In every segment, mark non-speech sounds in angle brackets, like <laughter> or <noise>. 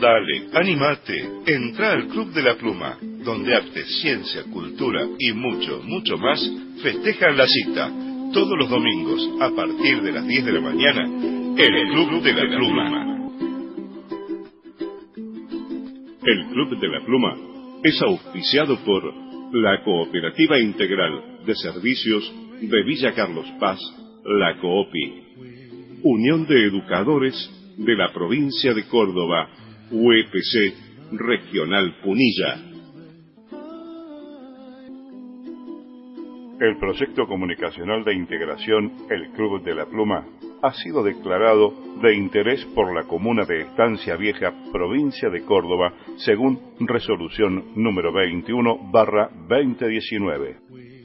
Dale, animate, entra al Club de la Pluma, donde arte, ciencia, cultura y mucho, mucho más festejan la cita, todos los domingos a partir de las 10 de la mañana, en el Club de la Pluma. El Club de la Pluma es auspiciado por la Cooperativa Integral de Servicios de Villa Carlos Paz, la COOPI, Unión de Educadores de la Provincia de Córdoba, UEPC Regional Punilla. El proyecto comunicacional de integración El Club de la Pluma ha sido declarado de interés por la comuna de Estancia Vieja, provincia de Córdoba, según resolución número 21 barra 2019.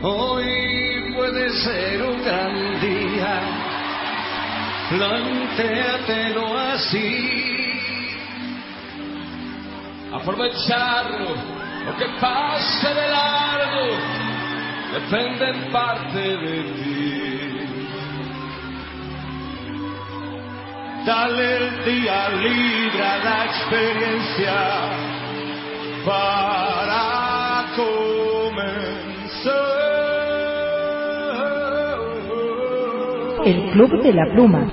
Hoy puede ser un gran día, plantéatelo así. Aprovecharlo, lo que pase de largo, depende en parte de ti. Dale el día libre a la experiencia para El Club de la Pluma.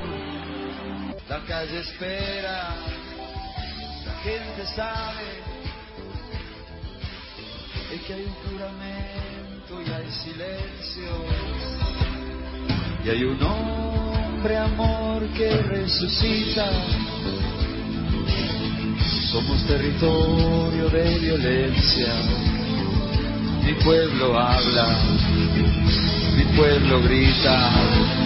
La calle espera, la gente sabe es que hay un juramento y hay silencio. Y hay un hombre amor que resucita. Somos territorio de violencia. Mi pueblo habla, mi pueblo grita.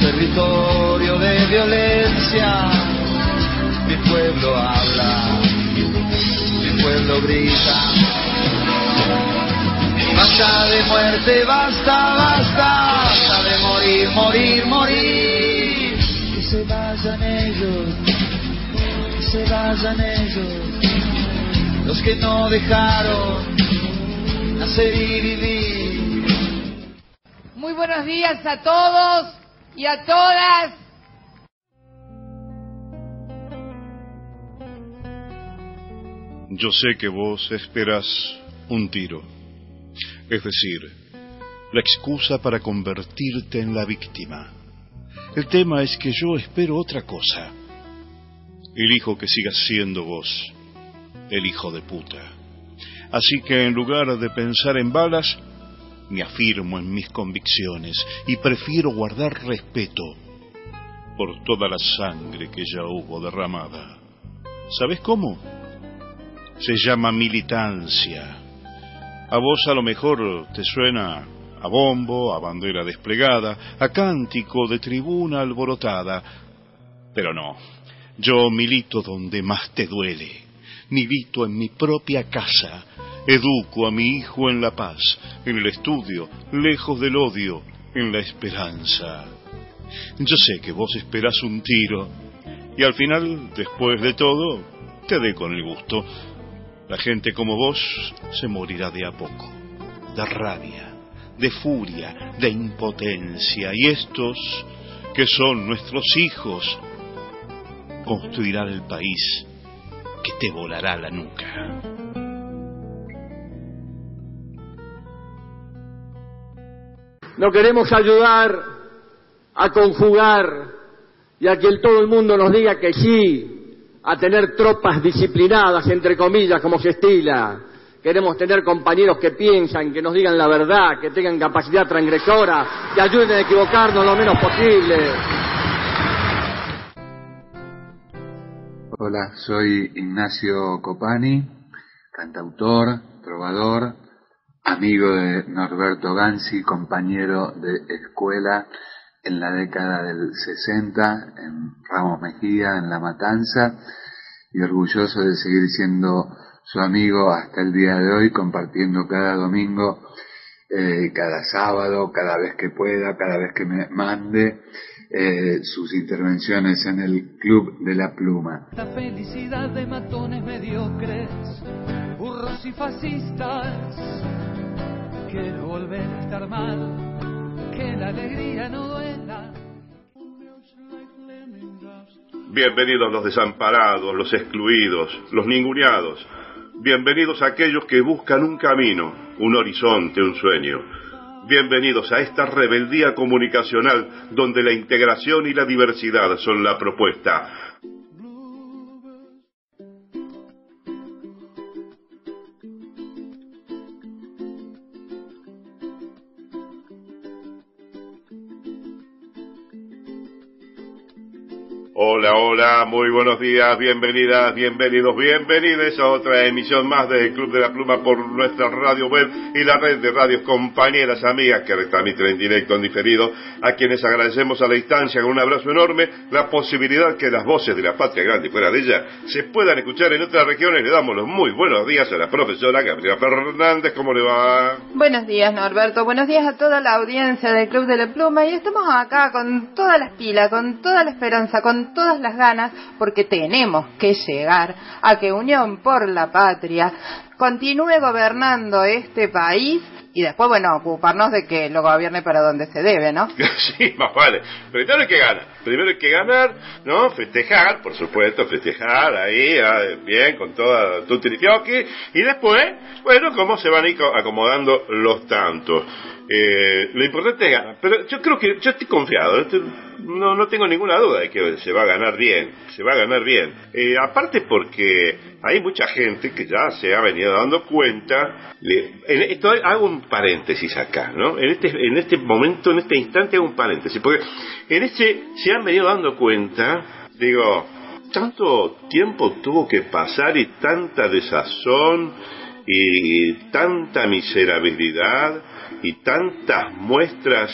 Territorio de violencia. Mi pueblo habla, mi pueblo grita. Basta de muerte, basta, basta, basta de morir, morir, morir. Que se vayan ellos, que se vayan ellos, los que no dejaron nacer y vivir. Muy buenos días a todos y a todas. Yo sé que vos esperas un tiro, es decir, la excusa para convertirte en la víctima. El tema es que yo espero otra cosa. Elijo que sigas siendo vos, el hijo de puta. Así que en lugar de pensar en balas, me afirmo en mis convicciones y prefiero guardar respeto por toda la sangre que ya hubo derramada. ¿Sabes cómo? Se llama militancia. A vos a lo mejor te suena a bombo, a bandera desplegada, a cántico de tribuna alborotada, pero no, yo milito donde más te duele, milito en mi propia casa, educo a mi hijo en la paz, en el estudio, lejos del odio, en la esperanza. Yo sé que vos esperás un tiro, y al final, después de todo, te dé con el gusto. La gente como vos se morirá de a poco, de rabia, de furia, de impotencia, y estos, que son nuestros hijos, construirán el país que te volará la nuca. No queremos ayudar a conjugar y a que todo el mundo nos diga que sí, a tener tropas disciplinadas, entre comillas, como se estila. Queremos tener compañeros que piensan, que nos digan la verdad, que tengan capacidad transgresora, que ayuden a equivocarnos lo menos posible. Hola, soy Ignacio Copani, cantautor, trovador, amigo de Norberto Gansi, compañero de escuela en la década del 60 en Ramos Mejía, en La Matanza, y orgulloso de seguir siendo su amigo hasta el día de hoy, compartiendo cada domingo, eh, cada sábado, cada vez que pueda, cada vez que me mande eh, sus intervenciones en el Club de la Pluma. La felicidad de matones mediocres, burros y fascistas. Quiero volver a estar mal, que la alegría no. Bienvenidos los desamparados, los excluidos, los ninguneados. Bienvenidos a aquellos que buscan un camino, un horizonte, un sueño. Bienvenidos a esta rebeldía comunicacional donde la integración y la diversidad son la propuesta. Hola, hola, muy buenos días, bienvenidas, bienvenidos, bienvenidos a otra emisión más del Club de la Pluma por nuestra radio web y la red de radios compañeras, amigas que retransmiten en directo, en diferido, a quienes agradecemos a la distancia con un abrazo enorme la posibilidad que las voces de la patria grande fuera de ella se puedan escuchar en otras regiones. Le damos los muy buenos días a la profesora Gabriela Fernández, ¿cómo le va? Buenos días, Norberto. Buenos días a toda la audiencia del Club de la Pluma. Y estamos acá con todas las pilas, con toda la esperanza, con todas las ganas, porque tenemos que llegar a que Unión por la Patria continúe gobernando este país y después, bueno, ocuparnos de que lo gobierne para donde se debe, ¿no? <laughs> Sí, más vale. Primero hay que ganar. Primero hay que ganar, ¿no? Festejar, por supuesto, festejar ahí, ah, bien, con toda tu Y después, bueno, cómo se van ir acomodando los tantos. Eh, lo importante es ganar. Pero yo creo que, yo estoy confiado. No, no tengo ninguna duda de que se va a ganar bien, se va a ganar bien. Eh, aparte porque hay mucha gente que ya se ha venido dando cuenta, en esto hago un paréntesis acá, ¿no? En este, en este momento, en este instante hago un paréntesis, porque en este se han venido dando cuenta, digo, tanto tiempo tuvo que pasar y tanta desazón y tanta miserabilidad y tantas muestras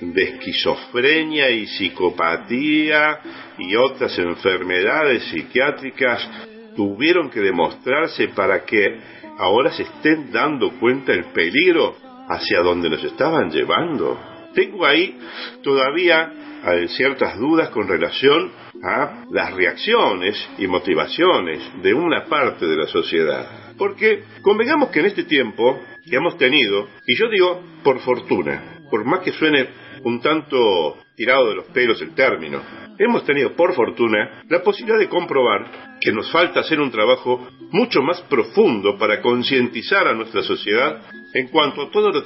de esquizofrenia y psicopatía y otras enfermedades psiquiátricas tuvieron que demostrarse para que ahora se estén dando cuenta el peligro hacia donde nos estaban llevando. Tengo ahí todavía eh, ciertas dudas con relación a las reacciones y motivaciones de una parte de la sociedad. Porque convengamos que en este tiempo que hemos tenido, y yo digo por fortuna, por más que suene un tanto tirado de los pelos el término. Hemos tenido, por fortuna, la posibilidad de comprobar que nos falta hacer un trabajo mucho más profundo para concientizar a nuestra sociedad en cuanto a todo lo,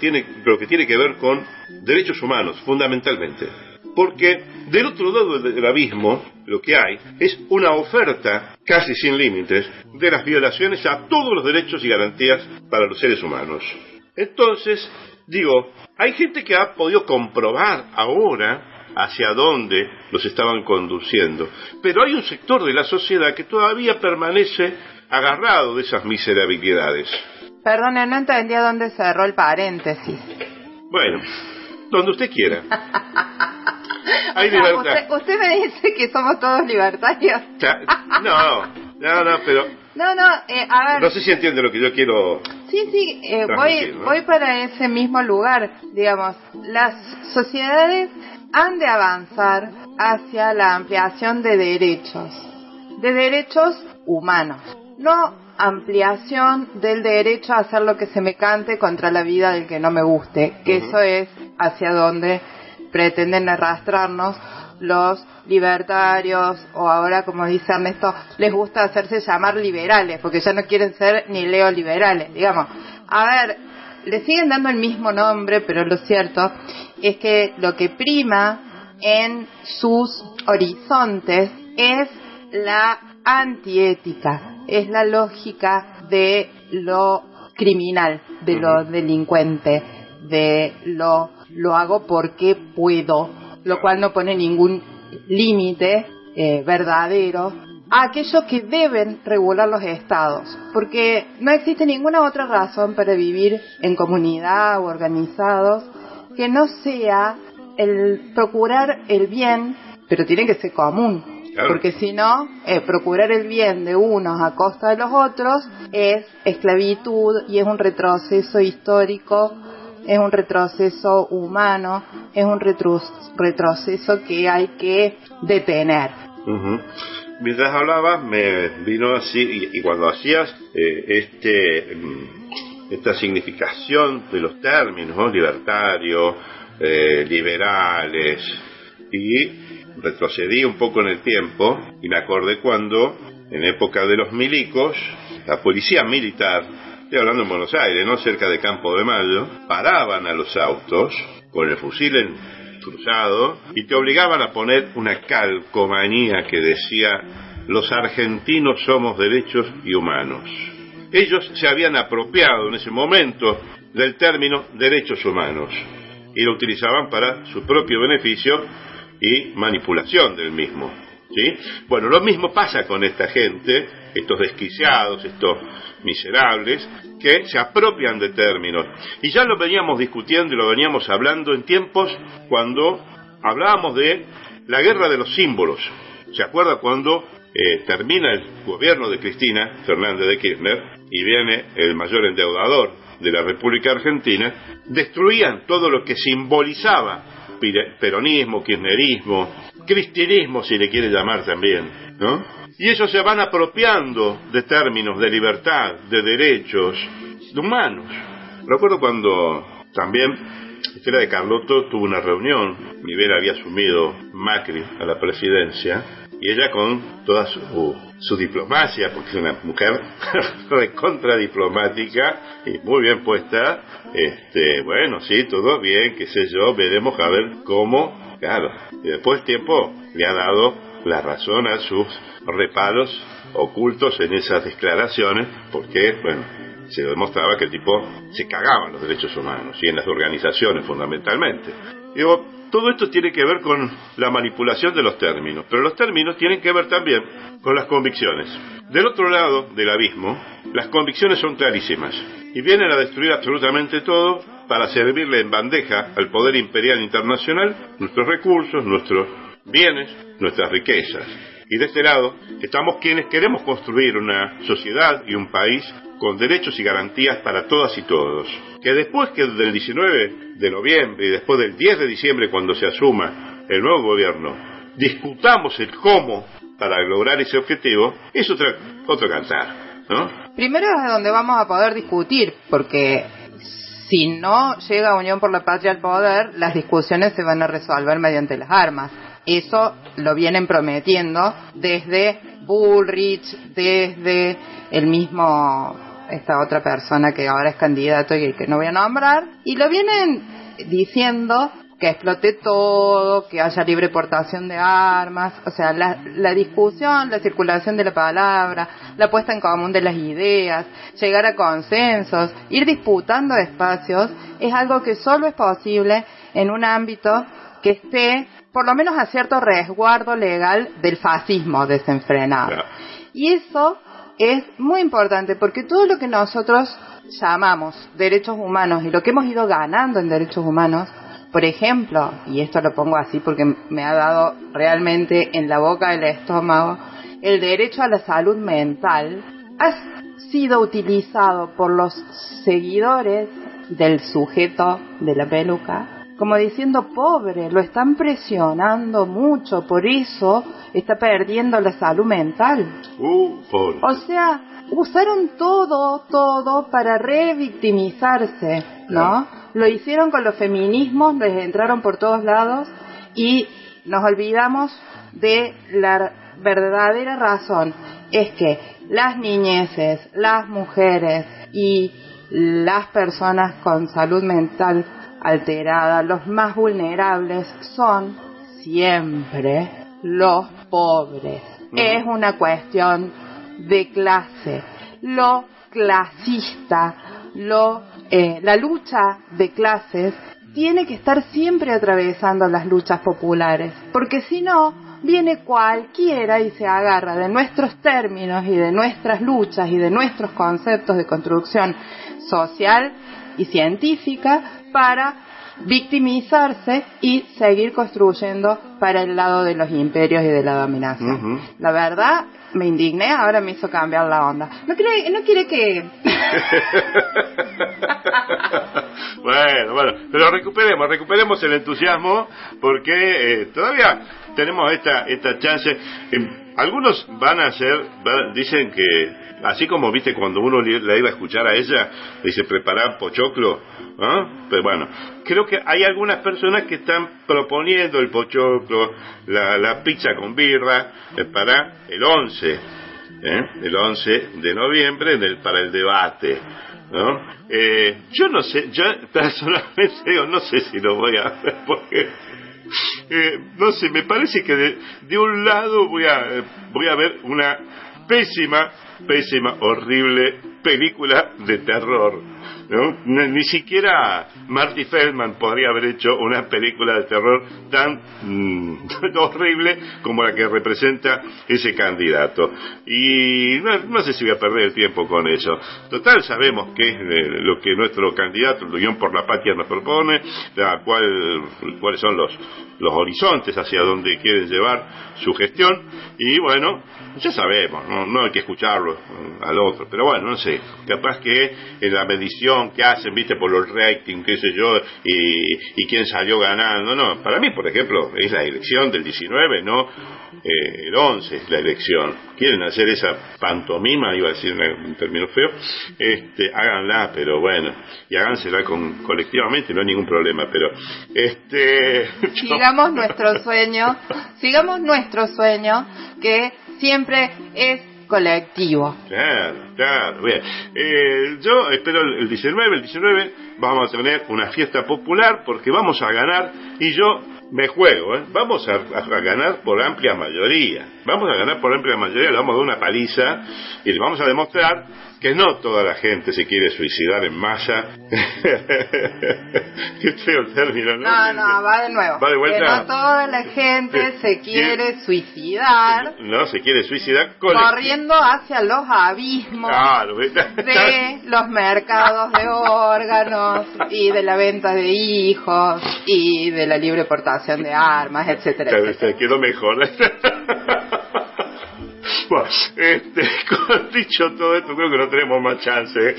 lo que tiene que ver con derechos humanos, fundamentalmente. Porque del otro lado del abismo, lo que hay es una oferta casi sin límites de las violaciones a todos los derechos y garantías para los seres humanos. Entonces, digo, hay gente que ha podido comprobar ahora hacia dónde los estaban conduciendo, pero hay un sector de la sociedad que todavía permanece agarrado de esas miserabilidades. Perdone, no entendía dónde cerró el paréntesis. Bueno, donde usted quiera. <laughs> <laughs> Hay libertad. Usted, me dice que somos todos libertarios. no, no, no, pero no, no, eh, a ver. No sé si entiende lo que yo quiero. Sí, sí, eh, voy, voy para ese mismo lugar. Digamos, las sociedades han de avanzar hacia la ampliación de derechos, de derechos humanos, no ampliación del derecho a hacer lo que se me cante contra la vida del que no me guste, que eso es hacia donde pretenden arrastrarnos los libertarios o ahora como dice Ernesto les gusta hacerse llamar liberales porque ya no quieren ser ni leoliberales digamos. A ver le siguen dando el mismo nombre pero lo cierto es que lo que prima en sus horizontes es la antiética es la lógica de lo criminal de lo delincuente de lo lo hago porque puedo lo cual no pone ningún límite eh, verdadero a aquello que deben regular los estados, porque no existe ninguna otra razón para vivir en comunidad o organizados que no sea el procurar el bien, pero tiene que ser común, porque si no, eh, procurar el bien de unos a costa de los otros es esclavitud y es un retroceso histórico es un retroceso humano, es un retroceso que hay que detener. mientras hablabas me vino así, y, cuando hacías eh, este, mm, esta significación de los términos, libertario, eh, liberales, y retrocedí un poco en el tiempo y me acordé cuando, en época de los milicos, la policía militar, estoy hablando en Buenos Aires, no cerca de Campo de Mayo, paraban a los autos con el fusil en cruzado y te obligaban a poner una calcomanía que decía los argentinos somos derechos y humanos. Ellos se habían apropiado en ese momento del término derechos humanos y lo utilizaban para su propio beneficio y manipulación del mismo. ¿sí? Bueno, lo mismo pasa con esta gente, estos desquiciados, estos miserables, que se apropian de términos. Y ya lo veníamos discutiendo y lo veníamos hablando en tiempos cuando hablábamos de la guerra de los símbolos. ¿Se acuerda cuando eh, termina el gobierno de Cristina Fernández de Kirchner y viene el mayor endeudador de la República Argentina? Destruían todo lo que simbolizaba peronismo, kirchnerismo, cristianismo si le quiere llamar también, ¿no? Y ellos se van apropiando de términos de libertad, de derechos humanos. Recuerdo cuando también Estela de Carlotto tuvo una reunión, Rivera había asumido Macri a la presidencia, y ella con toda su, su diplomacia, porque es una mujer <laughs> recontra diplomática y muy bien puesta, este, bueno, sí, todo bien, qué sé yo, veremos a ver cómo, claro, y después tiempo le ha dado la razón a sus reparos ocultos en esas declaraciones, porque, bueno, se demostraba que el tipo se cagaba en los derechos humanos y en las organizaciones fundamentalmente. Todo esto tiene que ver con la manipulación de los términos, pero los términos tienen que ver también con las convicciones. Del otro lado del abismo, las convicciones son clarísimas y vienen a destruir absolutamente todo para servirle en bandeja al poder imperial internacional nuestros recursos, nuestros bienes, nuestras riquezas. Y de este lado estamos quienes queremos construir una sociedad y un país con derechos y garantías para todas y todos. Que después que del 19 de noviembre y después del 10 de diciembre cuando se asuma el nuevo gobierno, discutamos el cómo para lograr ese objetivo, es otra, otro cantar. ¿no? Primero es donde vamos a poder discutir, porque si no llega Unión por la Patria al poder, las discusiones se van a resolver mediante las armas. Eso lo vienen prometiendo desde Bullrich, desde el mismo, esta otra persona que ahora es candidato y que no voy a nombrar, y lo vienen diciendo que explote todo, que haya libre portación de armas, o sea, la, la, discusión, la circulación de la palabra, la puesta en común de las ideas, llegar a consensos, ir disputando espacios, es algo que solo es posible en un ámbito que esté por lo menos a cierto resguardo legal del fascismo desenfrenado. Y eso es muy importante porque todo lo que nosotros llamamos derechos humanos y lo que hemos ido ganando en derechos humanos, por ejemplo, y esto lo pongo así porque me ha dado realmente en la boca del estómago, el derecho a la salud mental ha sido utilizado por los seguidores del sujeto de la peluca como diciendo, pobre, lo están presionando mucho, por eso está perdiendo la salud mental. Uh, o sea, usaron todo, todo para revictimizarse, ¿no? Lo hicieron con los feminismos, les entraron por todos lados y nos olvidamos de la verdadera razón. Es que las niñeces, las mujeres y las personas con salud mental alterada, los más vulnerables son siempre los pobres. Es una cuestión de clase. Lo clasista, lo, eh, la lucha de clases tiene que estar siempre atravesando las luchas populares, porque si no, viene cualquiera y se agarra de nuestros términos y de nuestras luchas y de nuestros conceptos de construcción social y científica para victimizarse y seguir construyendo para el lado de los imperios y de la dominación. La verdad, me indigné, ahora me hizo cambiar la onda. No quiere, no quiere que... <laughs> bueno, bueno, pero recuperemos, recuperemos el entusiasmo porque eh, todavía tenemos esta, esta chance. algunos van a ser, dicen que, así como viste cuando uno la iba a escuchar a ella, dice preparar pochoclo, ¿ah? Pero bueno, creo que hay algunas personas que están proponiendo el pochoclo, la, pizza con birra, eh, para el 11, ¿eh? el 11 de noviembre para el debate. ¿no? Eh, yo no sé, yo <laughs> personalmente no sé si lo voy a hacer porque eh, no sé, me parece que de, un lado voy a, voy a ver una pésima, pésima, horrible película de terror ni siquiera Marty Feldman podría haber hecho una película de terror tan mm, <laughs> horrible como la que representa ese candidato. Y no, sé si voy a perder el tiempo con eso. Total, sabemos que es eh, lo que nuestro candidato, el Unión por la Patria, nos propone, la cual, cuáles son los, los horizontes hacia donde quieren llevar su gestión. Y bueno, ya sabemos, no, no hay que escucharlo al otro. Pero bueno, no sé, capaz que en la medición que hacen, viste, por los ratings, qué sé yo, y, quién salió ganando. No, para mí, por ejemplo, es la elección del 19, no eh, el 11 es la elección. Quieren hacer esa pantomima, iba a decir un término feo, este, háganla, pero bueno, y hágansela con, colectivamente, no hay ningún problema, pero este... <laughs> Sigamos nuestro sueño, sigamos nuestro sueño, que siempre es colectivo. Claro, claro, bien. Eh, yo espero el 19, el 19 vamos a tener una fiesta popular porque vamos a ganar y yo me juego, ¿eh? vamos a, ganar por amplia mayoría, vamos a ganar por amplia mayoría, le vamos a dar una paliza y le vamos a demostrar que no toda la gente se quiere suicidar en masa. <laughs> Qué feo el término, ¿no? No, no, va de nuevo. Va de vuelta. Que no toda la gente se quiere suicidar. No, se quiere suicidar corriendo hacia los abismos de los mercados de órganos y de la venta de hijos y de la libre portación de armas, etcétera, etcétera. quedó mejor. Bueno, este, <laughs> dicho todo esto, creo que no tenemos más chance. ¿eh?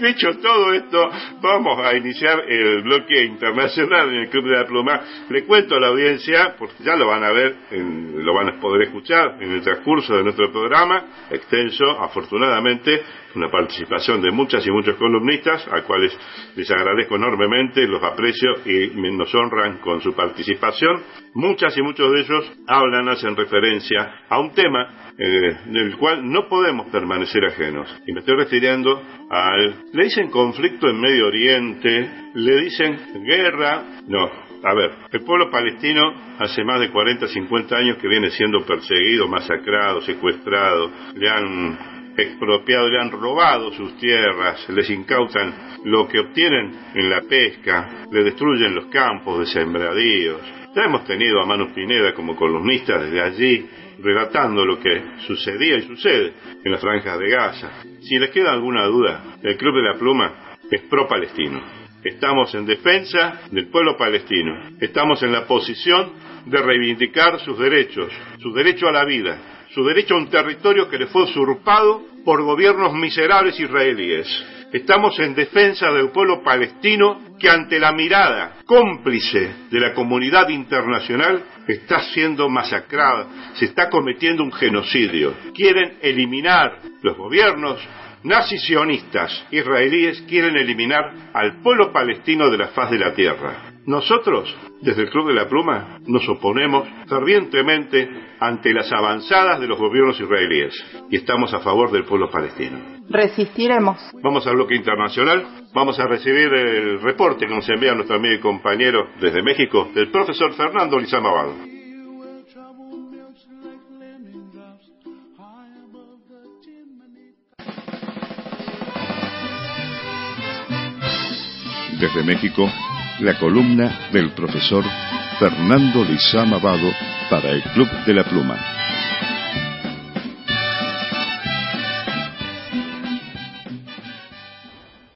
Dicho todo esto, vamos a iniciar el bloque internacional en el Club de la Pluma. Le cuento a la audiencia, porque ya lo van a ver, lo van a poder escuchar en el transcurso de nuestro programa, extenso, afortunadamente, una participación de muchas y muchos columnistas, a cuales les agradezco enormemente, los aprecio y nos honran con su participación. Muchas y muchos de ellos hablan, hacen referencia a un tema eh, del cual no podemos permanecer ajenos. Y me estoy refiriendo al... Le dicen conflicto en Medio Oriente, le dicen guerra, no, a ver, el pueblo palestino hace más de 40, 50 años que viene siendo perseguido, masacrado, secuestrado, le han expropiado, le han robado sus tierras, les incautan lo que obtienen en la pesca, le destruyen los campos de sembradíos. Ya hemos tenido a Manu Pineda como columnista desde allí, relatando lo que sucedía y sucede en las franjas de Gaza. Si les queda alguna duda, el Club de la Pluma es pro-palestino. Estamos en defensa del pueblo palestino. Estamos en la posición de reivindicar sus derechos, su derecho a la vida, su derecho a un territorio que le fue usurpado por gobiernos miserables israelíes. Estamos en defensa del pueblo palestino que ante la mirada cómplice de la comunidad internacional está siendo masacrada, se está cometiendo un genocidio. Quieren eliminar los gobiernos nazis sionistas israelíes quieren eliminar al pueblo palestino de la faz de la tierra. Nosotros, desde el Club de la Pluma, nos oponemos fervientemente ante las avanzadas de los gobiernos israelíes y estamos a favor del pueblo palestino. Resistiremos. Vamos al bloque internacional. Vamos a recibir el reporte que nos envía nuestro amigo y compañero desde México, del profesor Fernando Lizama Desde México, la columna del profesor Fernando Lizama Vado para el Club de la Pluma.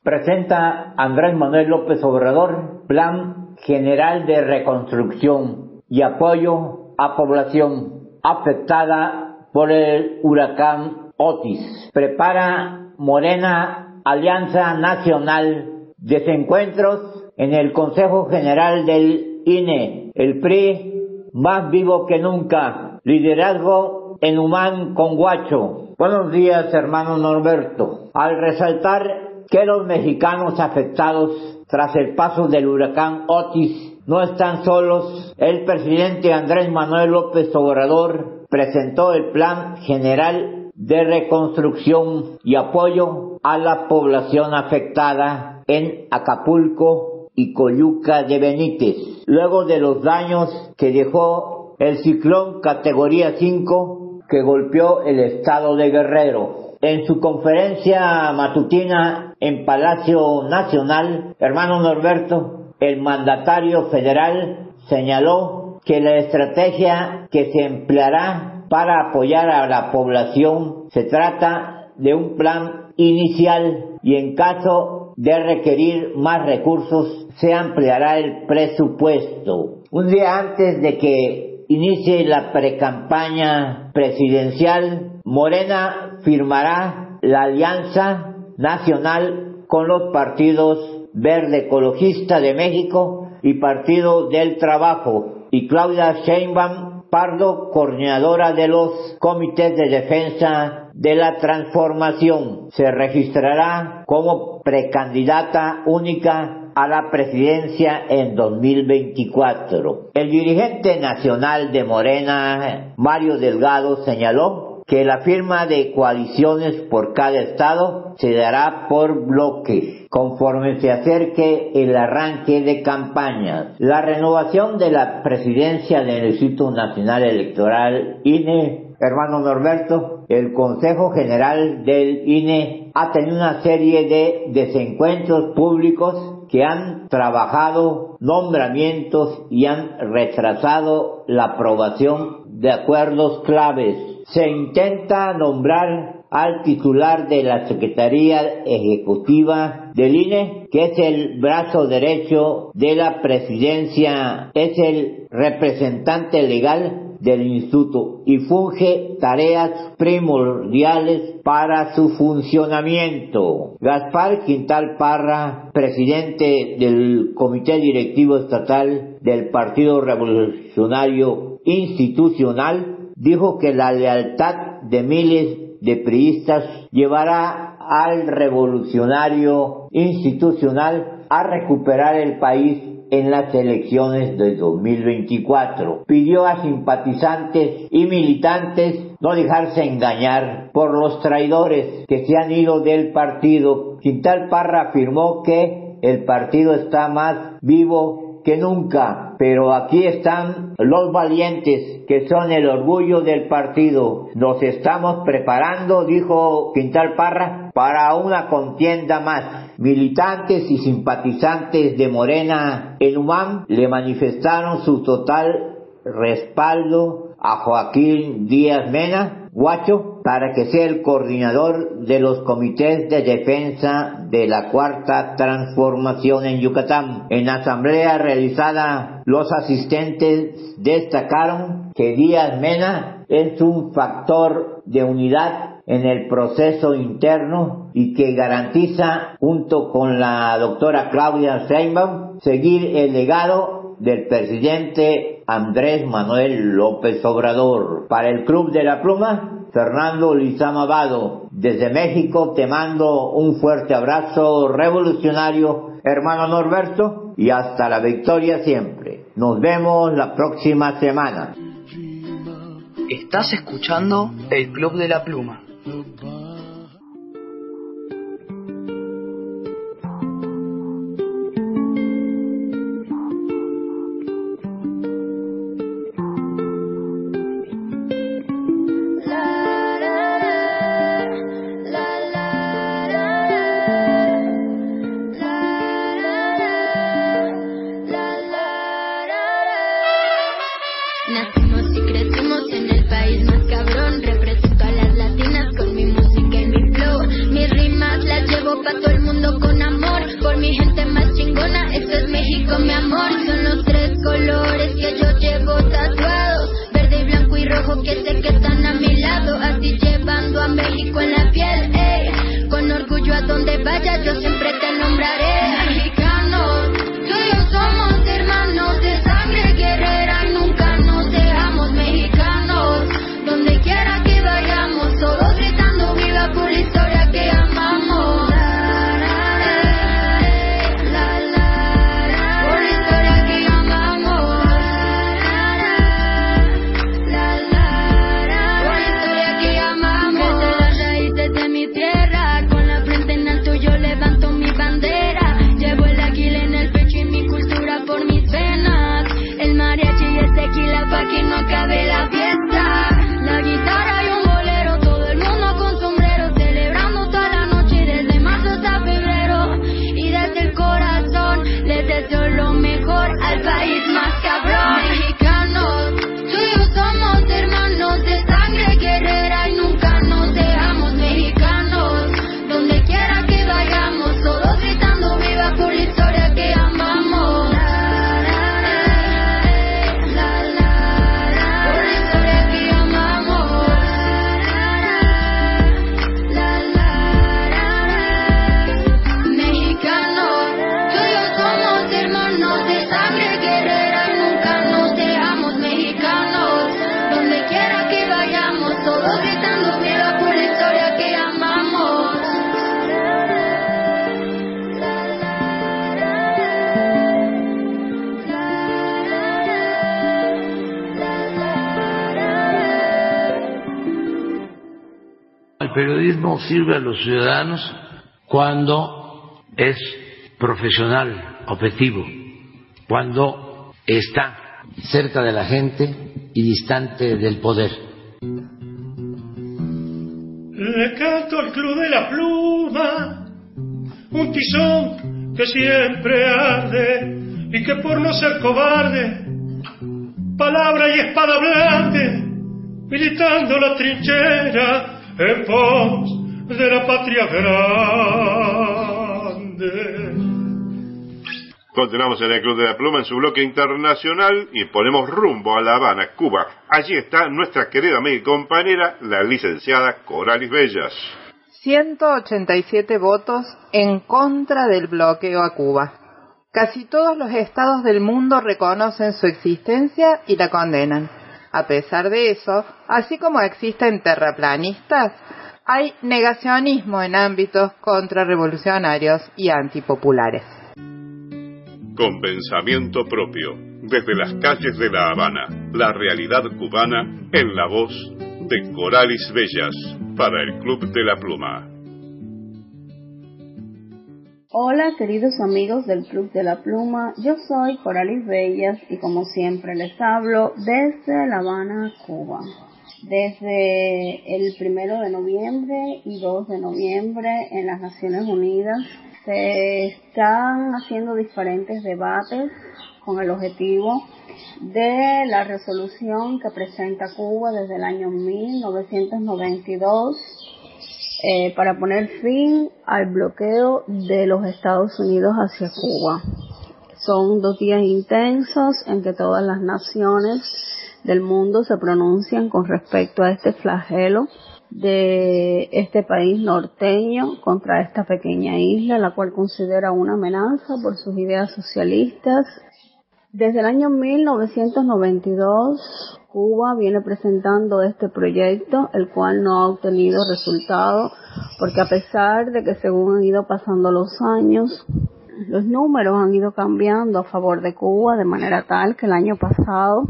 Presenta Andrés Manuel López Obrador Plan General de Reconstrucción y Apoyo a Población afectada por el huracán Otis. Prepara Morena Alianza Nacional Desencuentros en el Consejo General del INE, el PRI más vivo que nunca, liderazgo en Humán con Guacho. Buenos días, hermano Norberto. Al resaltar que los mexicanos afectados tras el paso del huracán Otis no están solos, el presidente Andrés Manuel López Obrador presentó el Plan General de Reconstrucción y Apoyo a la población afectada en Acapulco y Coyuca de Benítez, luego de los daños que dejó el ciclón categoría 5 que golpeó el estado de Guerrero. En su conferencia matutina en Palacio Nacional, hermano Norberto, el mandatario federal señaló que la estrategia que se empleará para apoyar a la población se trata de un plan inicial y en caso de requerir más recursos se ampliará el presupuesto. Un día antes de que inicie la precampaña presidencial, Morena firmará la alianza nacional con los partidos Verde Ecologista de México y Partido del Trabajo y Claudia Sheinbaum Pardo, coordinadora de los comités de defensa de la transformación. Se registrará como precandidata única a la presidencia en 2024. El dirigente nacional de Morena, Mario Delgado, señaló que la firma de coaliciones por cada estado se dará por bloques conforme se acerque el arranque de campañas. La renovación de la presidencia del Instituto Nacional Electoral INE, hermano Norberto, el Consejo General del INE ha tenido una serie de desencuentros públicos que han trabajado nombramientos y han retrasado la aprobación de acuerdos claves. Se intenta nombrar al titular de la Secretaría Ejecutiva del INE, que es el brazo derecho de la presidencia, es el representante legal del instituto y funge tareas primordiales para su funcionamiento. Gaspar Quintal Parra, presidente del Comité Directivo Estatal del Partido Revolucionario Institucional, dijo que la lealtad de miles de priistas llevará al revolucionario institucional a recuperar el país en las elecciones de 2024. Pidió a simpatizantes y militantes no dejarse engañar por los traidores que se han ido del partido. Quintal Parra afirmó que el partido está más vivo que nunca, pero aquí están los valientes que son el orgullo del partido. Nos estamos preparando, dijo Quintal Parra, para una contienda más. Militantes y simpatizantes de Morena en Humán le manifestaron su total respaldo a Joaquín Díaz Mena, Guacho, para que sea el coordinador de los comités de defensa de la cuarta transformación en Yucatán. En la asamblea realizada, los asistentes destacaron que Díaz Mena es un factor de unidad en el proceso interno y que garantiza, junto con la doctora Claudia Sheinbaum, seguir el legado del presidente Andrés Manuel López Obrador. Para el Club de la Pluma, Fernando Lizama Vado, desde México te mando un fuerte abrazo revolucionario, hermano Norberto, y hasta la victoria siempre. Nos vemos la próxima semana. Estás escuchando el Club de la Pluma. Sirve a los ciudadanos cuando es profesional, objetivo, cuando está cerca de la gente y distante del poder. Le canto al club de la pluma, un tizón que siempre arde y que por no ser cobarde, palabra y espada blande, militando la trinchera en pos de la patria grande. Continuamos en el Club de la Pluma en su bloque internacional y ponemos rumbo a La Habana, Cuba. Allí está nuestra querida amiga y compañera, la licenciada Coralis Bellas. 187 votos en contra del bloqueo a Cuba. Casi todos los estados del mundo reconocen su existencia y la condenan. A pesar de eso, así como existen terraplanistas, hay negacionismo en ámbitos contrarrevolucionarios y antipopulares. Con pensamiento propio, desde las calles de La Habana, la realidad cubana en la voz de Coralis Bellas para el Club de la Pluma. Hola queridos amigos del Club de la Pluma, yo soy Coralis Bellas y como siempre les hablo desde La Habana, Cuba. Desde el primero de noviembre y 2 de noviembre en las Naciones Unidas se están haciendo diferentes debates con el objetivo de la resolución que presenta Cuba desde el año 1992 eh, para poner fin al bloqueo de los Estados Unidos hacia Cuba. Son dos días intensos en que todas las naciones del mundo se pronuncian con respecto a este flagelo de este país norteño contra esta pequeña isla, la cual considera una amenaza por sus ideas socialistas. Desde el año 1992 Cuba viene presentando este proyecto, el cual no ha obtenido resultado, porque a pesar de que según han ido pasando los años, los números han ido cambiando a favor de Cuba de manera tal que el año pasado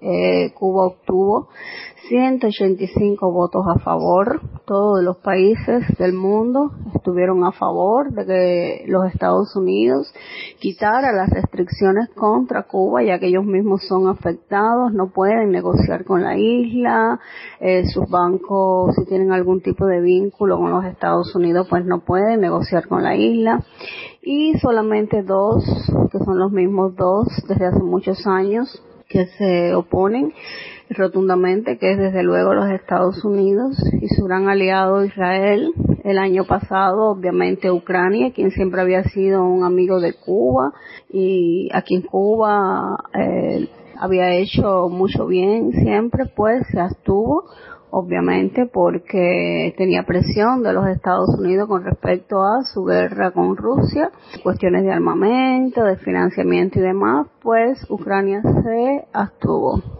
eh, Cuba obtuvo 185 votos a favor. Todos los países del mundo estuvieron a favor de que los Estados Unidos quitara las restricciones contra Cuba, ya que ellos mismos son afectados, no pueden negociar con la isla, eh, sus bancos, si tienen algún tipo de vínculo con los Estados Unidos, pues no pueden negociar con la isla. Y solamente dos, que son los mismos dos desde hace muchos años, que se oponen rotundamente, que es desde luego los Estados Unidos y su gran aliado Israel. El año pasado, obviamente, Ucrania, quien siempre había sido un amigo de Cuba y aquí en Cuba eh, había hecho mucho bien siempre, pues se abstuvo obviamente porque tenía presión de los Estados Unidos con respecto a su guerra con Rusia, cuestiones de armamento, de financiamiento y demás, pues Ucrania se abstuvo.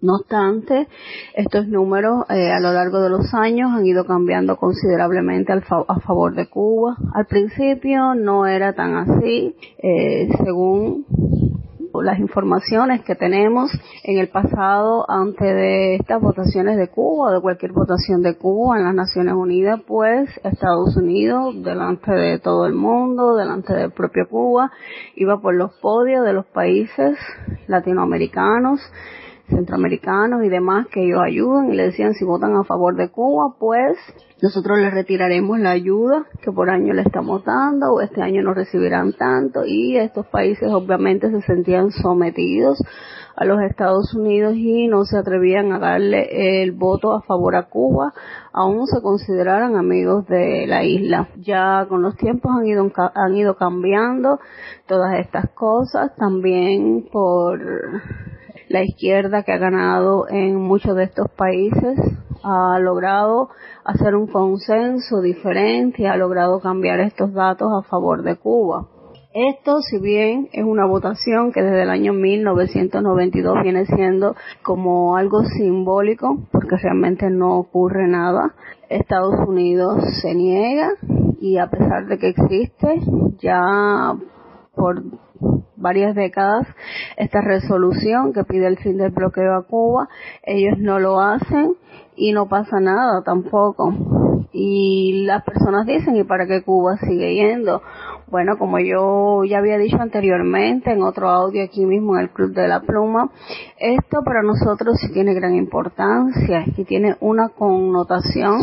No obstante, estos números eh, a lo largo de los años han ido cambiando considerablemente a favor de Cuba. Al principio no era tan así, eh, según las informaciones que tenemos en el pasado antes de estas votaciones de Cuba o de cualquier votación de Cuba en las Naciones Unidas, pues Estados Unidos, delante de todo el mundo, delante del propio Cuba, iba por los podios de los países latinoamericanos centroamericanos y demás que ellos ayuden y le decían si votan a favor de Cuba, pues nosotros les retiraremos la ayuda que por año le estamos dando o este año no recibirán tanto y estos países obviamente se sentían sometidos a los Estados Unidos y no se atrevían a darle el voto a favor a Cuba, aún se consideraran amigos de la isla. Ya con los tiempos han ido, han ido cambiando todas estas cosas, también por la izquierda que ha ganado en muchos de estos países ha logrado hacer un consenso diferente y ha logrado cambiar estos datos a favor de Cuba. Esto, si bien es una votación que desde el año 1992 viene siendo como algo simbólico, porque realmente no ocurre nada, Estados Unidos se niega y a pesar de que existe, ya por varias décadas esta resolución que pide el fin del bloqueo a Cuba. Ellos no lo hacen y no pasa nada tampoco. Y las personas dicen, ¿y para qué Cuba sigue yendo? Bueno, como yo ya había dicho anteriormente en otro audio aquí mismo en el Club de la Pluma, esto para nosotros sí tiene gran importancia y tiene una connotación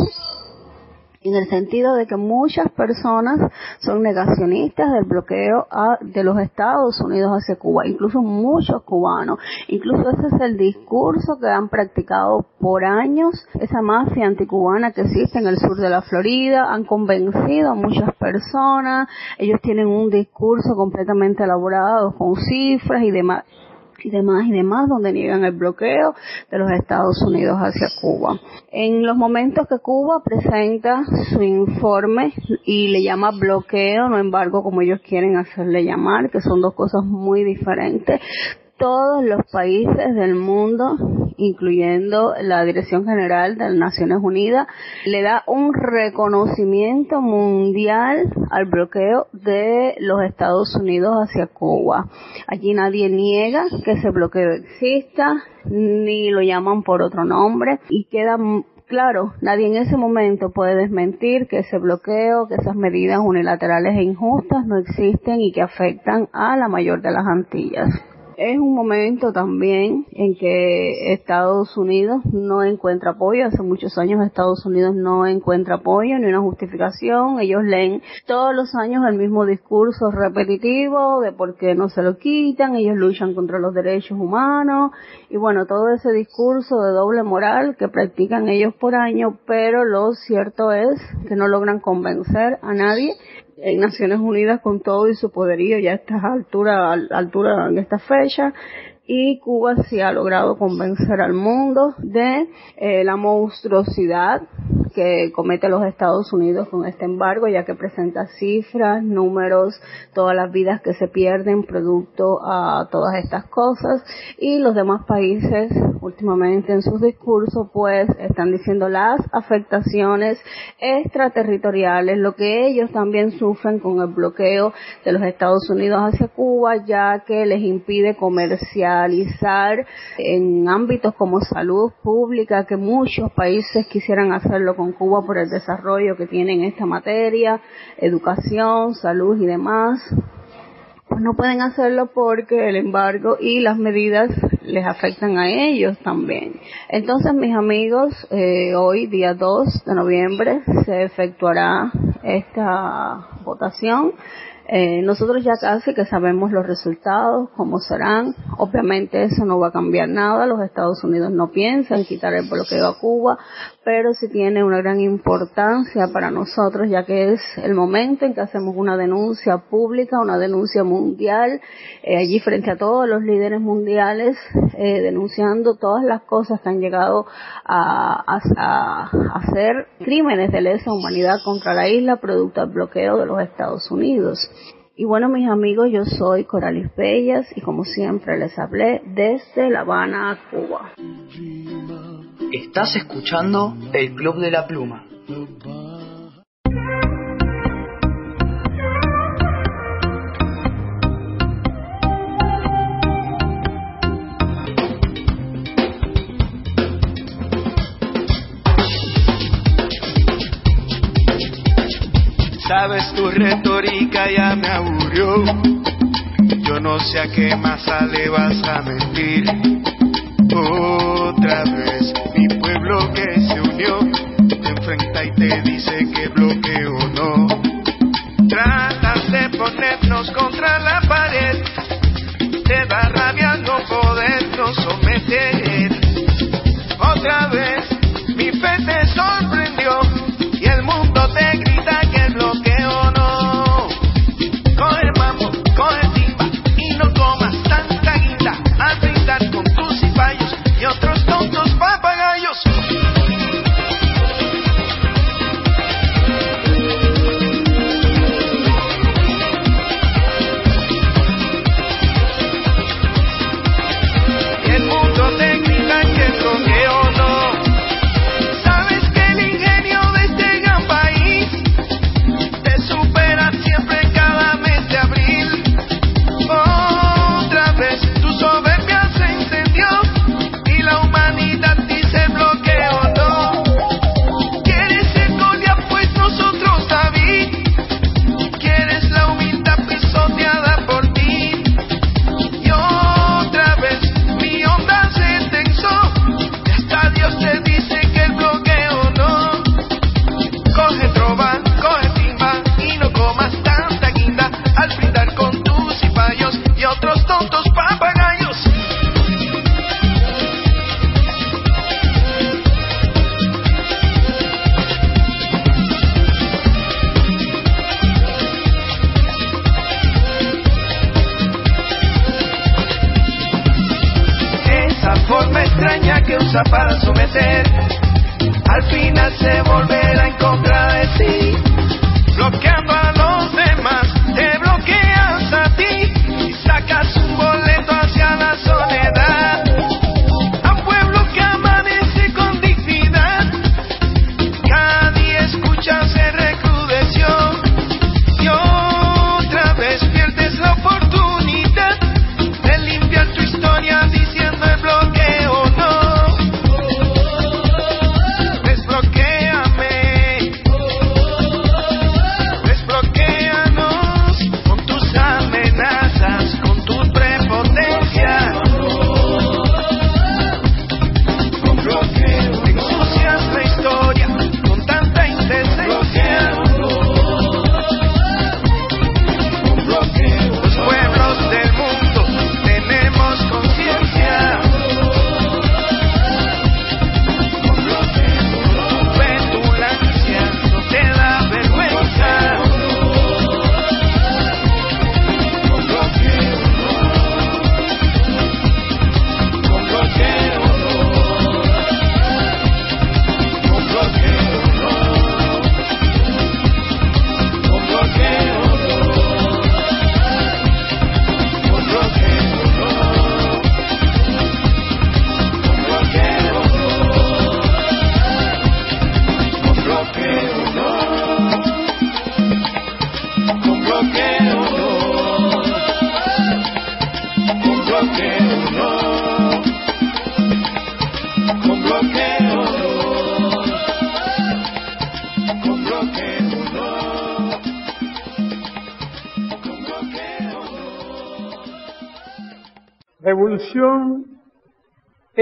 en el sentido de que muchas personas son negacionistas del bloqueo de los Estados Unidos hacia Cuba, incluso muchos cubanos, incluso ese es el discurso que han practicado por años esa mafia anticubana que existe en el sur de la Florida, han convencido a muchas personas, ellos tienen un discurso completamente elaborado con cifras y demás y demás y demás, donde niegan el bloqueo de los Estados Unidos hacia Cuba. En los momentos que Cuba presenta su informe y le llama bloqueo, no embargo como ellos quieren hacerle llamar, que son dos cosas muy diferentes, todos los países del mundo, incluyendo la Dirección General de las Naciones Unidas, le da un reconocimiento mundial al bloqueo de los Estados Unidos hacia Cuba. Allí nadie niega que ese bloqueo exista, ni lo llaman por otro nombre, y queda claro, nadie en ese momento puede desmentir que ese bloqueo, que esas medidas unilaterales e injustas no existen y que afectan a la mayor de las Antillas es un momento también en que Estados Unidos no encuentra apoyo. Hace muchos años Estados Unidos no encuentra apoyo ni una justificación. Ellos leen todos los años el mismo discurso repetitivo de por qué no se lo quitan. Ellos luchan contra los derechos humanos y bueno, todo ese discurso de doble moral que practican ellos por año, pero lo cierto es que no logran convencer a nadie en Naciones Unidas con todo y su poderío ya a estas alturas, altura en esta fecha y Cuba sí ha logrado convencer al mundo de eh, la monstruosidad que comete los Estados Unidos con este embargo, ya que presenta cifras, números, todas las vidas que se pierden producto a todas estas cosas. Y los demás países últimamente en sus discursos pues están diciendo las afectaciones extraterritoriales, lo que ellos también sufren con el bloqueo de los Estados Unidos hacia Cuba, ya que les impide comercializar en ámbitos como salud pública, que muchos países quisieran hacerlo con Cuba por el desarrollo que tiene en esta materia, educación, salud y demás. Pues no pueden hacerlo porque el embargo y las medidas les afectan a ellos también. Entonces, mis amigos, eh, hoy, día 2 de noviembre, se efectuará esta votación eh, nosotros ya casi que sabemos los resultados, cómo serán. Obviamente eso no va a cambiar nada. Los Estados Unidos no piensan quitar el bloqueo a Cuba, pero sí tiene una gran importancia para nosotros, ya que es el momento en que hacemos una denuncia pública, una denuncia mundial, eh, allí frente a todos los líderes mundiales, eh, denunciando todas las cosas que han llegado a, a hacer crímenes de lesa humanidad contra la isla producto del bloqueo de los Estados Unidos. Y bueno, mis amigos, yo soy Coralis Bellas y como siempre les hablé desde La Habana, Cuba. Estás escuchando el Club de la Pluma. Sabes, tu retórica ya me aburrió. Yo no sé a qué masa le vas a mentir. Otra vez, mi pueblo que se unió, te enfrenta y te dice que bloqueo no. Tratas de ponernos contra la pared, te da rabia no podernos someter.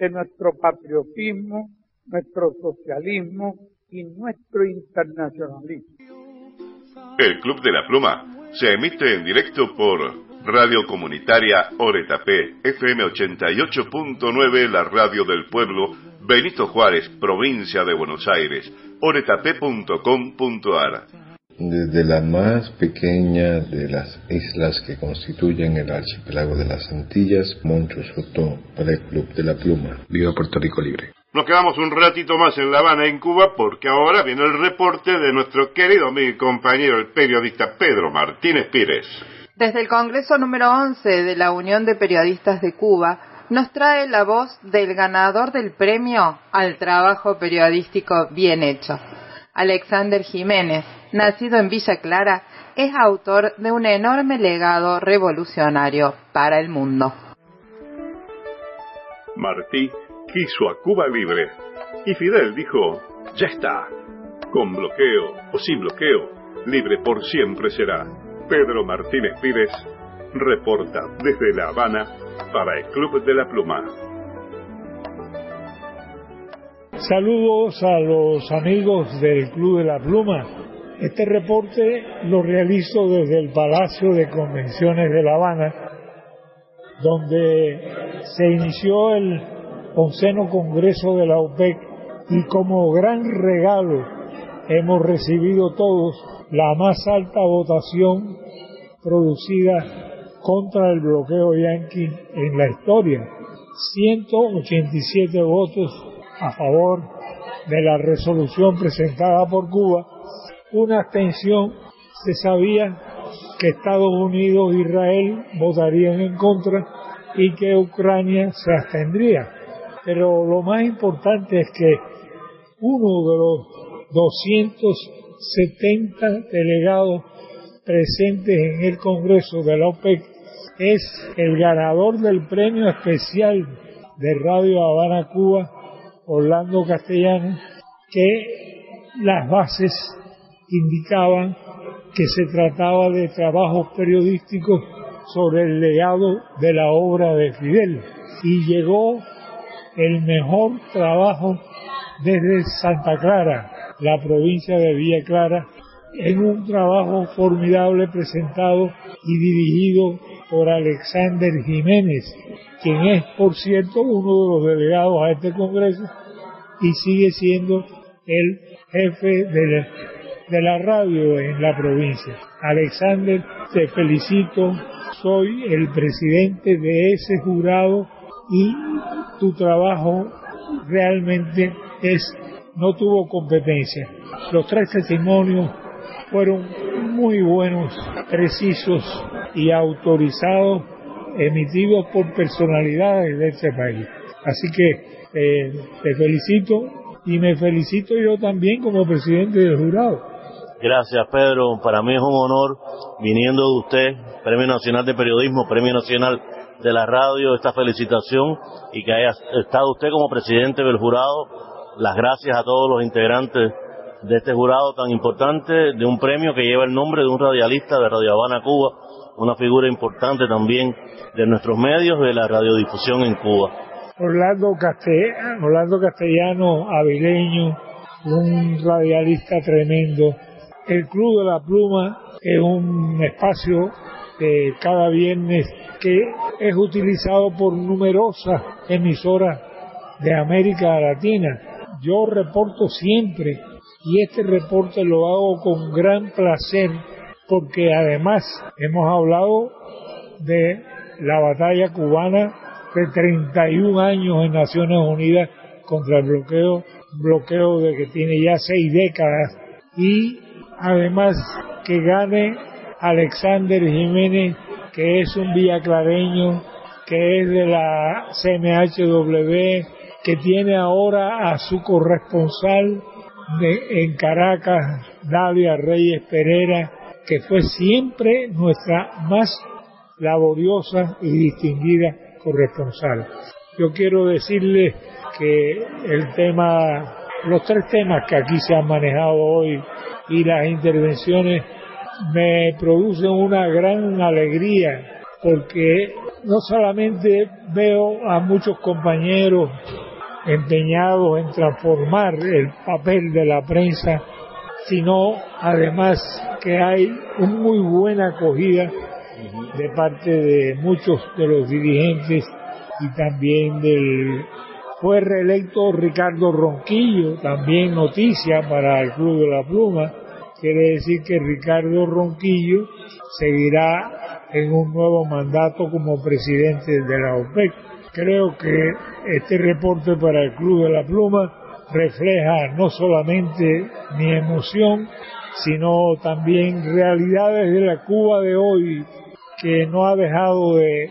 de nuestro patriotismo, nuestro socialismo y nuestro internacionalismo. El Club de la Pluma se emite en directo por Radio Comunitaria Oretapé, FM 88.9, la radio del pueblo, Benito Juárez, provincia de Buenos Aires, oretapé.com.ar. Desde la más pequeña de las islas que constituyen el archipiélago de las Antillas, Moncho Soto para el Club de la Pluma. Viva Puerto Rico Libre. Nos quedamos un ratito más en La Habana, en Cuba, porque ahora viene el reporte de nuestro querido amigo y compañero, el periodista Pedro Martínez Pires. Desde el Congreso número 11 de la Unión de Periodistas de Cuba, nos trae la voz del ganador del premio al trabajo periodístico bien hecho. Alexander Jiménez, nacido en Villa Clara, es autor de un enorme legado revolucionario para el mundo. Martí quiso a Cuba libre y Fidel dijo, ya está, con bloqueo o sin bloqueo, libre por siempre será. Pedro Martínez Pires reporta desde La Habana para el Club de la Pluma. Saludos a los amigos del Club de la Pluma. Este reporte lo realizo desde el Palacio de Convenciones de La Habana, donde se inició el onceno Congreso de la OPEC y como gran regalo hemos recibido todos la más alta votación producida contra el bloqueo yanqui en la historia. 187 votos a favor de la resolución presentada por Cuba, una abstención se sabía que Estados Unidos e Israel votarían en contra y que Ucrania se abstendría. Pero lo más importante es que uno de los 270 delegados presentes en el Congreso de la OPEC es el ganador del premio especial de Radio Habana Cuba, Orlando Castellano, que las bases indicaban que se trataba de trabajos periodísticos sobre el legado de la obra de Fidel. Y llegó el mejor trabajo desde Santa Clara, la provincia de Villa Clara, en un trabajo formidable presentado y dirigido por Alexander Jiménez, quien es, por cierto, uno de los delegados a este Congreso y sigue siendo el jefe de la radio en la provincia. Alexander, te felicito, soy el presidente de ese jurado y tu trabajo realmente es no tuvo competencia. Los tres testimonios fueron muy buenos, precisos y autorizados, emitidos por personalidades de este país. Así que eh, te felicito y me felicito yo también como presidente del jurado. Gracias, Pedro. Para mí es un honor, viniendo de usted, Premio Nacional de Periodismo, Premio Nacional de la Radio, esta felicitación y que haya estado usted como presidente del jurado. Las gracias a todos los integrantes de este jurado tan importante, de un premio que lleva el nombre de un radialista de Radio Habana, Cuba, una figura importante también de nuestros medios, de la radiodifusión en Cuba. Orlando, Orlando Castellano, avileño, un radialista tremendo el Club de la Pluma es un espacio de cada viernes que es utilizado por numerosas emisoras de América Latina. Yo reporto siempre y este reporte lo hago con gran placer porque además hemos hablado de la batalla cubana de 31 años en Naciones Unidas contra el bloqueo, bloqueo de que tiene ya seis décadas. Y además que gane Alexander Jiménez, que es un villaclareño, que es de la CMHW, que tiene ahora a su corresponsal en Caracas, Dalia Reyes Pereira, que fue siempre nuestra más laboriosa y distinguida corresponsal. Yo quiero decirle que el tema, los tres temas que aquí se han manejado hoy, y las intervenciones me producen una gran alegría porque no solamente veo a muchos compañeros empeñados en transformar el papel de la prensa, sino además que hay una muy buena acogida de parte de muchos de los dirigentes y también del fue reelecto Ricardo Ronquillo, también noticia para el Club de la Pluma, quiere decir que Ricardo Ronquillo seguirá en un nuevo mandato como presidente de la OPEC. Creo que este reporte para el Club de la Pluma refleja no solamente mi emoción, sino también realidades de la Cuba de hoy que no ha dejado de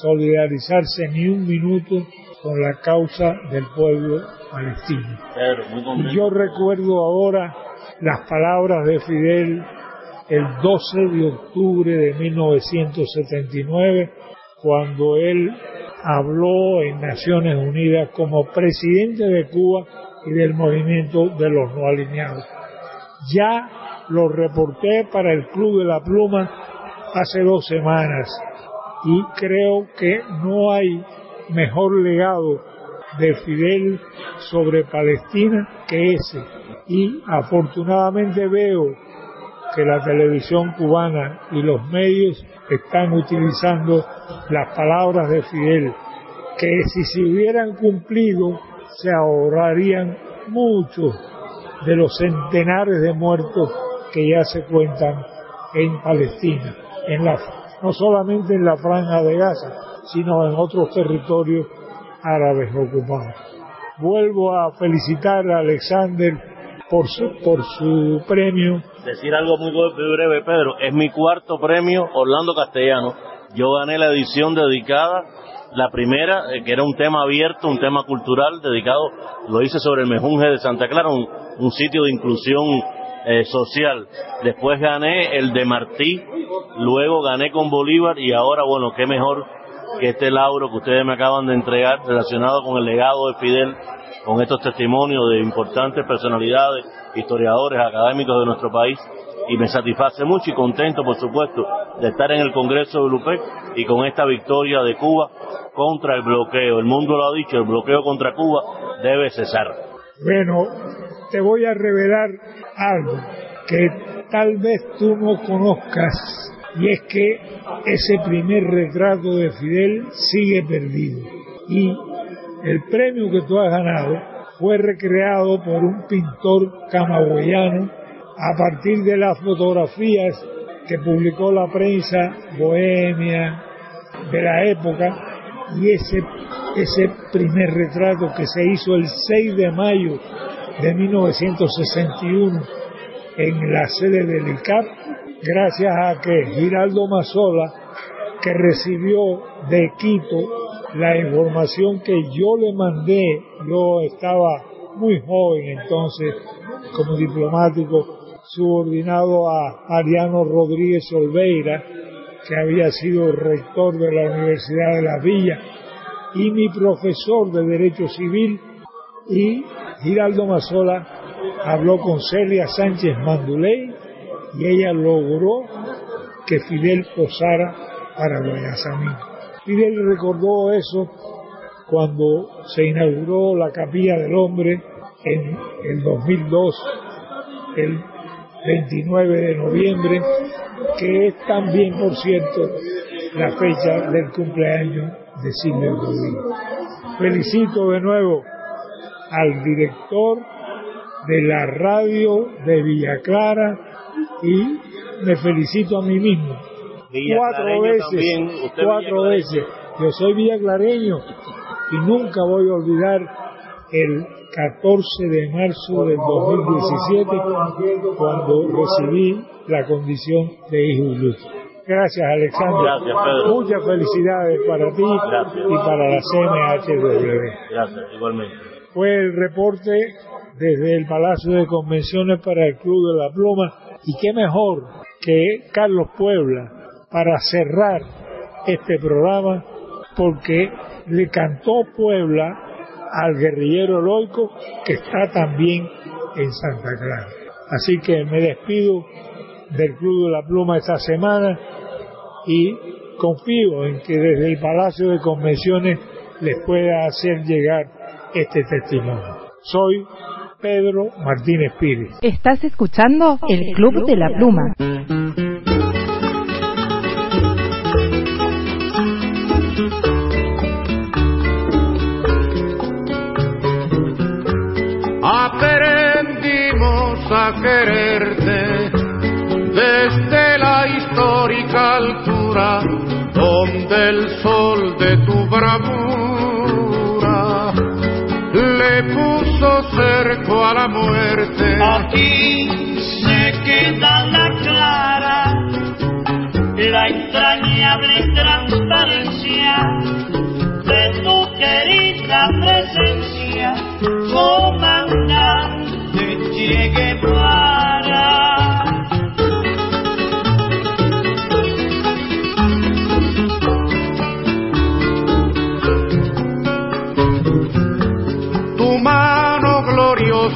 solidarizarse ni un minuto con la causa del pueblo palestino. Yo recuerdo ahora las palabras de Fidel el 12 de octubre de 1979, cuando él habló en Naciones Unidas como presidente de Cuba y del movimiento de los no alineados. Ya lo reporté para el Club de la Pluma hace dos semanas y creo que no hay mejor legado de Fidel sobre Palestina que ese. Y afortunadamente veo que la televisión cubana y los medios están utilizando las palabras de Fidel, que si se hubieran cumplido se ahorrarían muchos de los centenares de muertos que ya se cuentan en Palestina, en la, no solamente en la franja de Gaza, sino en otros territorios árabes ocupados. Vuelvo a felicitar a Alexander por su, por su premio. Decir algo muy breve, Pedro, es mi cuarto premio Orlando Castellano. Yo gané la edición dedicada la primera, eh, que era un tema abierto, un tema cultural dedicado, lo hice sobre el Mejunje de Santa Clara, un, sitio de inclusión eh, social. Después gané el de Martí, luego gané con Bolívar y ahora, bueno, qué mejor que este lauro que ustedes me acaban de entregar relacionado con el legado de Fidel, con estos testimonios de importantes personalidades, historiadores, académicos de nuestro país y me satisface mucho y contento, por supuesto, de estar en el Congreso de Lupec y con esta victoria de Cuba contra el bloqueo. El mundo lo ha dicho, el bloqueo contra Cuba debe cesar. Bueno, te voy a revelar algo que tal vez tú no conozcas y es que ese primer retrato de Fidel sigue perdido. Y el premio que tú has ganado fue recreado por un pintor camagüeyano a partir de las fotografías que publicó la prensa bohemia de la época y ese, ese primer retrato que se hizo el 6 de mayo de 1961 en la sede del ICAP, gracias a que Giraldo Mazola, que recibió de Quito la información que yo le mandé, yo estaba muy joven entonces como diplomático subordinado a Ariano Rodríguez Olveira, que había sido rector de la Universidad de La Villa, y mi profesor de Derecho Civil, y Giraldo Mazola habló con Celia Sánchez Manduley y ella logró que Fidel posara para Guayasamín. Fidel recordó eso cuando se inauguró la Capilla del Hombre en el 2002, el 29 de noviembre, que es también, por cierto, la fecha del cumpleaños de Silvio Rodríguez. Felicito de nuevo al director de la radio de Villa Clara y me felicito a mí mismo. Cuatro veces, cuatro veces. Yo soy villaclareño y nunca voy a olvidar el 14 de marzo del 2017 cuando recibí la condición de hijo ilustre. Gracias, Alexander. Gracias, Pedro. Muchas felicidades para ti y para la CNHW. Gracias, igualmente. Fue el reporte desde el Palacio de Convenciones para el Club de la Pluma y qué mejor que Carlos Puebla para cerrar este programa porque le cantó Puebla al guerrillero loico que está también en Santa Clara. Así que me despido del Club de la Pluma esta semana y confío en que desde el Palacio de Convenciones les pueda hacer llegar este testimonio. Soy Pedro Martínez Pires. Estás escuchando el Club de la Pluma. a quererte desde la histórica altura donde el sol de tu bravura puso cerco a la muerte. Aquí se queda la clara, la entrañable transparencia de tu querida presencia, comandante llegue para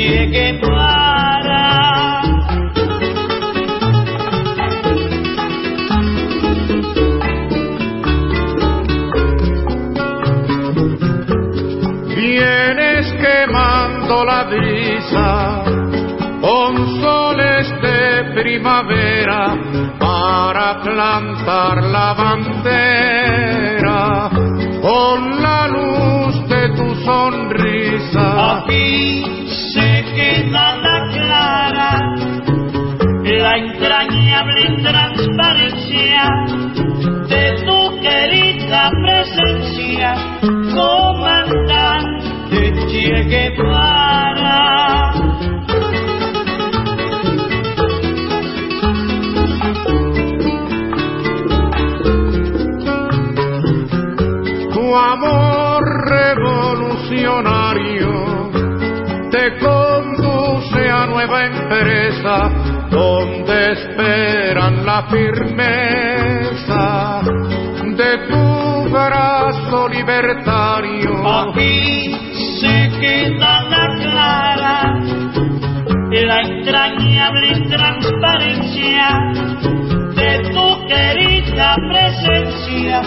Che Guevara. Vienes quemando la brisa con soles de primavera para plantar la bandera con la luz de tu sonrisa. Aquí la clara, la entrañable transparencia de tu querida presencia, comandante Che Guevara. tu amor revolucionario te nueva empresa donde esperan la firmeza de tu brazo libertario. Aquí se queda la clara, la entrañable transparencia de tu querida presencia,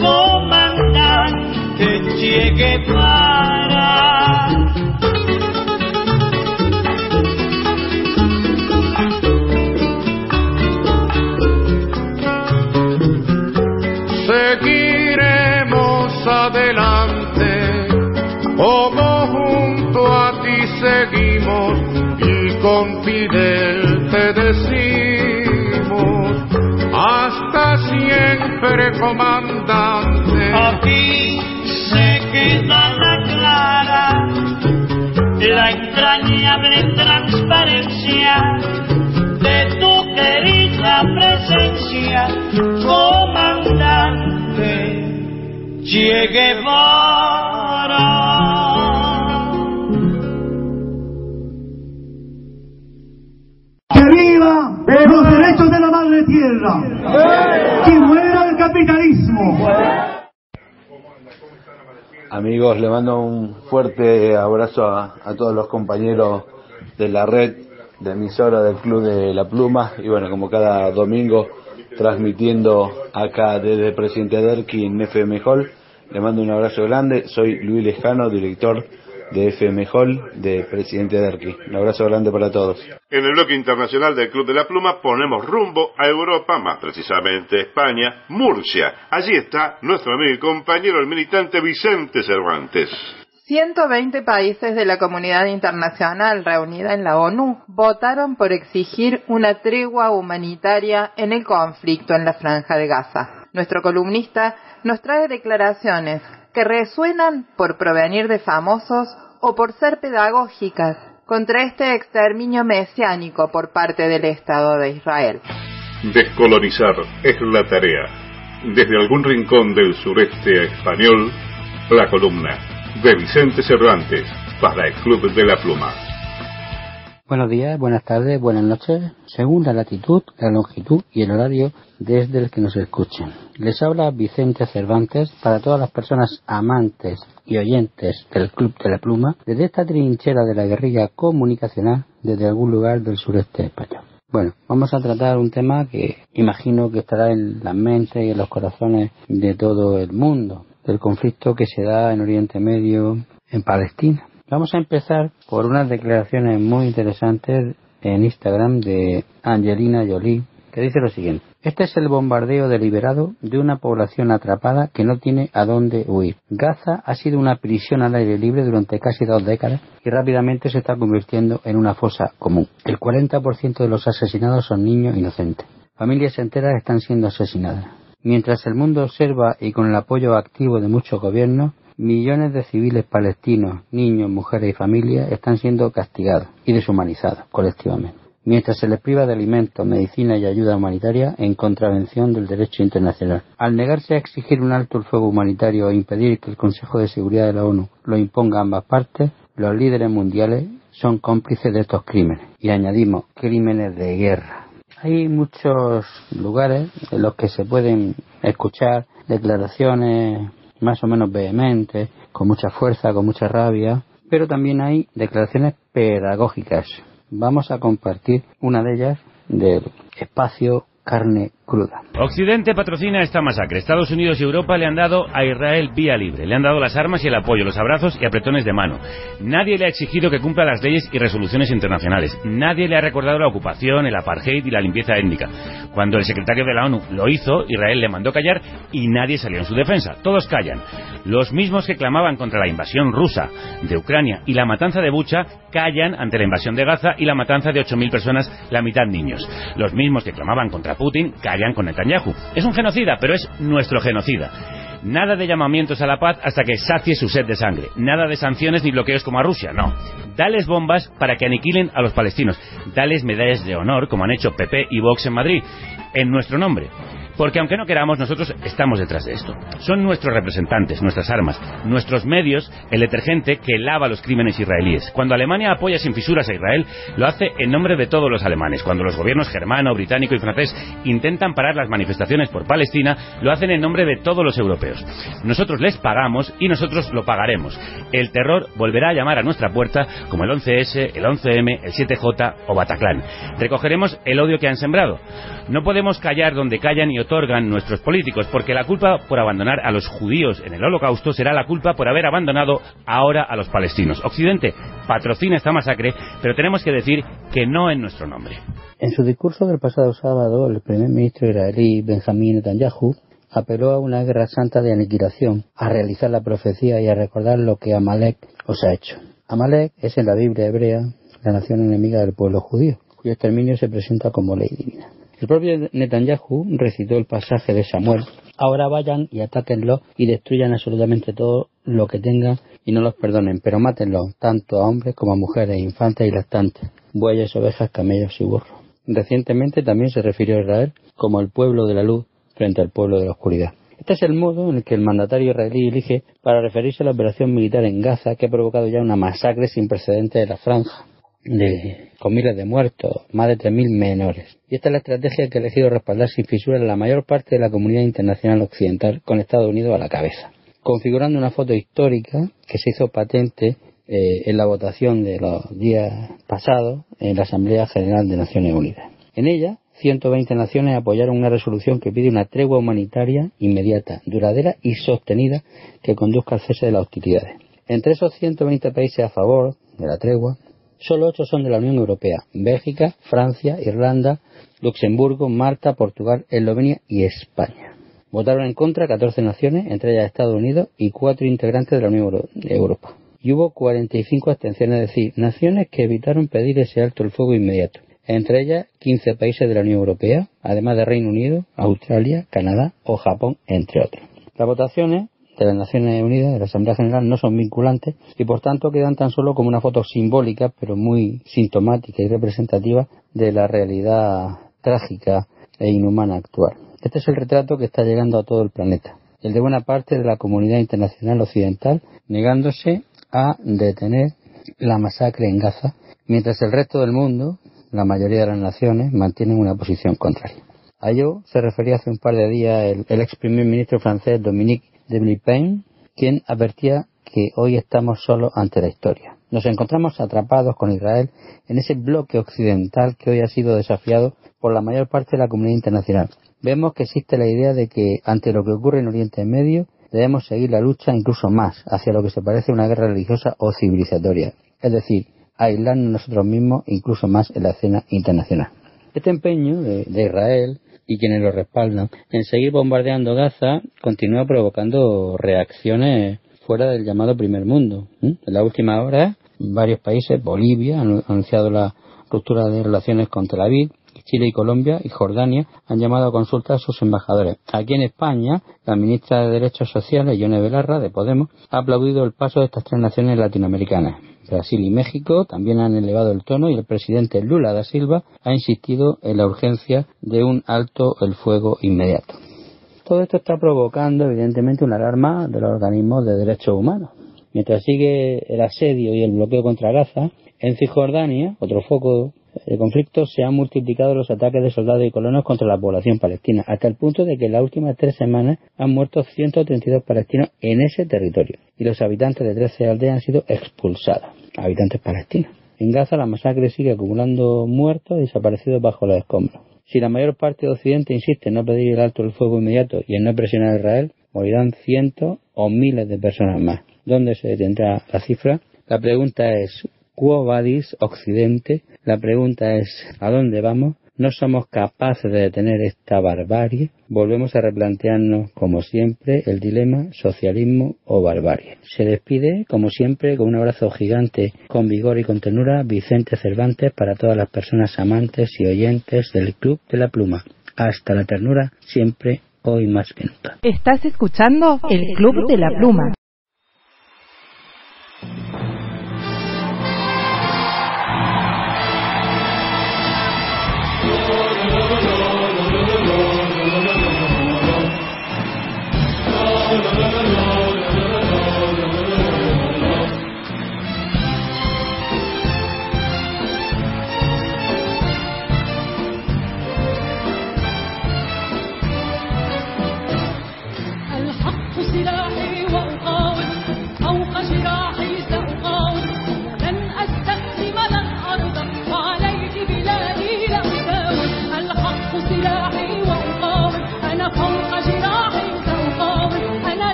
comandante Che Guevara. Con Fidel te decimos, hasta siempre comandante. Aquí se queda la clara, la entrañable transparencia de tu querida presencia, comandante Che Guevara. ¡Que viva los derechos de la madre tierra! ¡Que muera el capitalismo! Amigos, le mando un fuerte abrazo a, a todos los compañeros de la red de emisora del Club de la Pluma y bueno, como cada domingo transmitiendo acá desde Presidente Derqui en FM Hall. Le mando un abrazo grande. Soy Luis Lejano, director de FM Hall de Presidente Derqui. Un abrazo grande para todos. En el bloque internacional del Club de la Pluma ponemos rumbo a Europa, más precisamente España, Murcia. Allí está nuestro amigo y compañero, el militante Vicente Cervantes. 120 países de la comunidad internacional reunida en la ONU votaron por exigir una tregua humanitaria en el conflicto en la franja de Gaza. Nuestro columnista nos trae declaraciones que resuenan por provenir de famosos o por ser pedagógicas contra este exterminio mesiánico por parte del Estado de Israel. Descolonizar es la tarea. Desde algún rincón del sureste español, la columna de Vicente Cervantes para el Club de la Pluma. Buenos días, buenas tardes, buenas noches, según la latitud, la longitud y el horario desde el que nos escuchen. Les habla Vicente Cervantes para todas las personas amantes y oyentes del Club de la Pluma desde esta trinchera de la guerrilla comunicacional desde algún lugar del sureste español. Bueno, vamos a tratar un tema que imagino que estará en las mentes y en los corazones de todo el mundo, del conflicto que se da en Oriente Medio, en Palestina. Vamos a empezar por unas declaraciones muy interesantes en Instagram de Angelina Jolie, que dice lo siguiente. Este es el bombardeo deliberado de una población atrapada que no tiene a dónde huir. Gaza ha sido una prisión al aire libre durante casi dos décadas y rápidamente se está convirtiendo en una fosa común. El 40% de los asesinados son niños inocentes. Familias enteras están siendo asesinadas. Mientras el mundo observa y con el apoyo activo de muchos gobiernos, millones de civiles palestinos, niños, mujeres y familias están siendo castigados y deshumanizados colectivamente, mientras se les priva de alimentos, medicina y ayuda humanitaria en contravención del derecho internacional. Al negarse a exigir un alto el fuego humanitario e impedir que el Consejo de Seguridad de la ONU lo imponga a ambas partes, los líderes mundiales son cómplices de estos crímenes. Y añadimos crímenes de guerra. Hay muchos lugares en los que se pueden escuchar declaraciones más o menos vehementes, con mucha fuerza, con mucha rabia, pero también hay declaraciones pedagógicas. Vamos a compartir una de ellas del espacio carne cruda. Occidente patrocina esta masacre. Estados Unidos y Europa le han dado a Israel vía libre. Le han dado las armas y el apoyo, los abrazos y apretones de mano. Nadie le ha exigido que cumpla las leyes y resoluciones internacionales. Nadie le ha recordado la ocupación, el apartheid y la limpieza étnica. Cuando el secretario de la ONU lo hizo, Israel le mandó callar y nadie salió en su defensa. Todos callan. Los mismos que clamaban contra la invasión rusa de Ucrania y la matanza de Bucha callan ante la invasión de Gaza y la matanza de 8.000 personas, la mitad niños. Los mismos que clamaban contra Putin con Netanyahu. Es un genocida, pero es nuestro genocida. Nada de llamamientos a la paz hasta que sacie su sed de sangre. Nada de sanciones ni bloqueos como a Rusia, no. Dales bombas para que aniquilen a los palestinos. Dales medallas de honor como han hecho PP y Vox en Madrid, en nuestro nombre. Porque aunque no queramos, nosotros estamos detrás de esto. Son nuestros representantes, nuestras armas, nuestros medios, el detergente que lava los crímenes israelíes. Cuando Alemania apoya sin fisuras a Israel, lo hace en nombre de todos los alemanes. Cuando los gobiernos germano, británico y francés intentan parar las manifestaciones por Palestina, lo hacen en nombre de todos los europeos. Nosotros les pagamos y nosotros lo pagaremos. El terror volverá a llamar a nuestra puerta como el 11S, el 11M, el 7J o Bataclan. Recogeremos el odio que han sembrado. No podemos callar donde callan otorgan nuestros políticos, porque la culpa por abandonar a los judíos en el holocausto será la culpa por haber abandonado ahora a los palestinos. Occidente patrocina esta masacre, pero tenemos que decir que no en nuestro nombre. En su discurso del pasado sábado, el primer ministro israelí Benjamín Netanyahu apeló a una guerra santa de aniquilación, a realizar la profecía y a recordar lo que Amalek os ha hecho. Amalek es en la Biblia hebrea la nación enemiga del pueblo judío, cuyo exterminio se presenta como ley divina. El propio Netanyahu recitó el pasaje de Samuel. Ahora vayan y atáquenlo y destruyan absolutamente todo lo que tengan y no los perdonen, pero mátenlo, tanto a hombres como a mujeres, infantes y lactantes, bueyes, ovejas, camellos y burros. Recientemente también se refirió a Israel como el pueblo de la luz frente al pueblo de la oscuridad. Este es el modo en el que el mandatario israelí elige para referirse a la operación militar en Gaza que ha provocado ya una masacre sin precedentes de la franja de, con miles de muertos, más de 3.000 menores. Y esta es la estrategia que ha elegido respaldar sin fisuras la mayor parte de la comunidad internacional occidental, con Estados Unidos a la cabeza, configurando una foto histórica que se hizo patente eh, en la votación de los días pasados en la Asamblea General de Naciones Unidas. En ella, 120 naciones apoyaron una resolución que pide una tregua humanitaria inmediata, duradera y sostenida que conduzca al cese de las hostilidades. Entre esos 120 países a favor de la tregua Solo ocho son de la Unión Europea, Bélgica, Francia, Irlanda, Luxemburgo, Malta, Portugal, Eslovenia y España. Votaron en contra 14 naciones, entre ellas Estados Unidos y cuatro integrantes de la Unión Europea. Y hubo 45 abstenciones, es decir, naciones que evitaron pedir ese alto el fuego inmediato. Entre ellas 15 países de la Unión Europea, además de Reino Unido, Australia, Canadá o Japón, entre otros. Las votaciones de las Naciones Unidas, de la Asamblea General, no son vinculantes y por tanto quedan tan solo como una foto simbólica, pero muy sintomática y representativa de la realidad trágica e inhumana actual. Este es el retrato que está llegando a todo el planeta, el de buena parte de la comunidad internacional occidental negándose a detener la masacre en Gaza, mientras el resto del mundo, la mayoría de las naciones, mantienen una posición contraria. A ello se refería hace un par de días el, el ex primer ministro francés Dominique de Villepin, quien advertía que hoy estamos solo ante la historia. Nos encontramos atrapados con Israel en ese bloque occidental que hoy ha sido desafiado por la mayor parte de la comunidad internacional. Vemos que existe la idea de que ante lo que ocurre en Oriente Medio debemos seguir la lucha incluso más hacia lo que se parece a una guerra religiosa o civilizatoria, es decir, aislarnos nosotros mismos incluso más en la escena internacional. Este empeño de Israel y quienes lo respaldan en seguir bombardeando Gaza continúa provocando reacciones fuera del llamado primer mundo. En la última hora, varios países, Bolivia, han anunciado la ruptura de relaciones con Tel Aviv, Chile y Colombia y Jordania han llamado a consultar a sus embajadores. Aquí en España, la ministra de Derechos Sociales, Yone Belarra, de Podemos, ha aplaudido el paso de estas tres naciones latinoamericanas. Brasil y México también han elevado el tono y el presidente Lula da Silva ha insistido en la urgencia de un alto el fuego inmediato. Todo esto está provocando, evidentemente, una alarma de los organismos de derechos humanos. Mientras sigue el asedio y el bloqueo contra Gaza, en Cisjordania, otro foco de conflicto, se han multiplicado los ataques de soldados y colonos contra la población palestina, hasta el punto de que en las últimas tres semanas han muerto 132 palestinos en ese territorio y los habitantes de 13 aldeas han sido expulsados, habitantes palestinos. En Gaza la masacre sigue acumulando muertos y desaparecidos bajo los escombros. Si la mayor parte de Occidente insiste en no pedir el alto del fuego inmediato y en no presionar a Israel, morirán cientos o miles de personas más. ¿Dónde se detendrá la cifra? La pregunta es, ¿Quo vadis Occidente? La pregunta es, ¿a dónde vamos? no somos capaces de detener esta barbarie, volvemos a replantearnos, como siempre, el dilema socialismo o barbarie. Se despide, como siempre, con un abrazo gigante, con vigor y con ternura, Vicente Cervantes para todas las personas amantes y oyentes del Club de la Pluma. Hasta la ternura, siempre, hoy más que nunca. Estás escuchando el Club de la Pluma.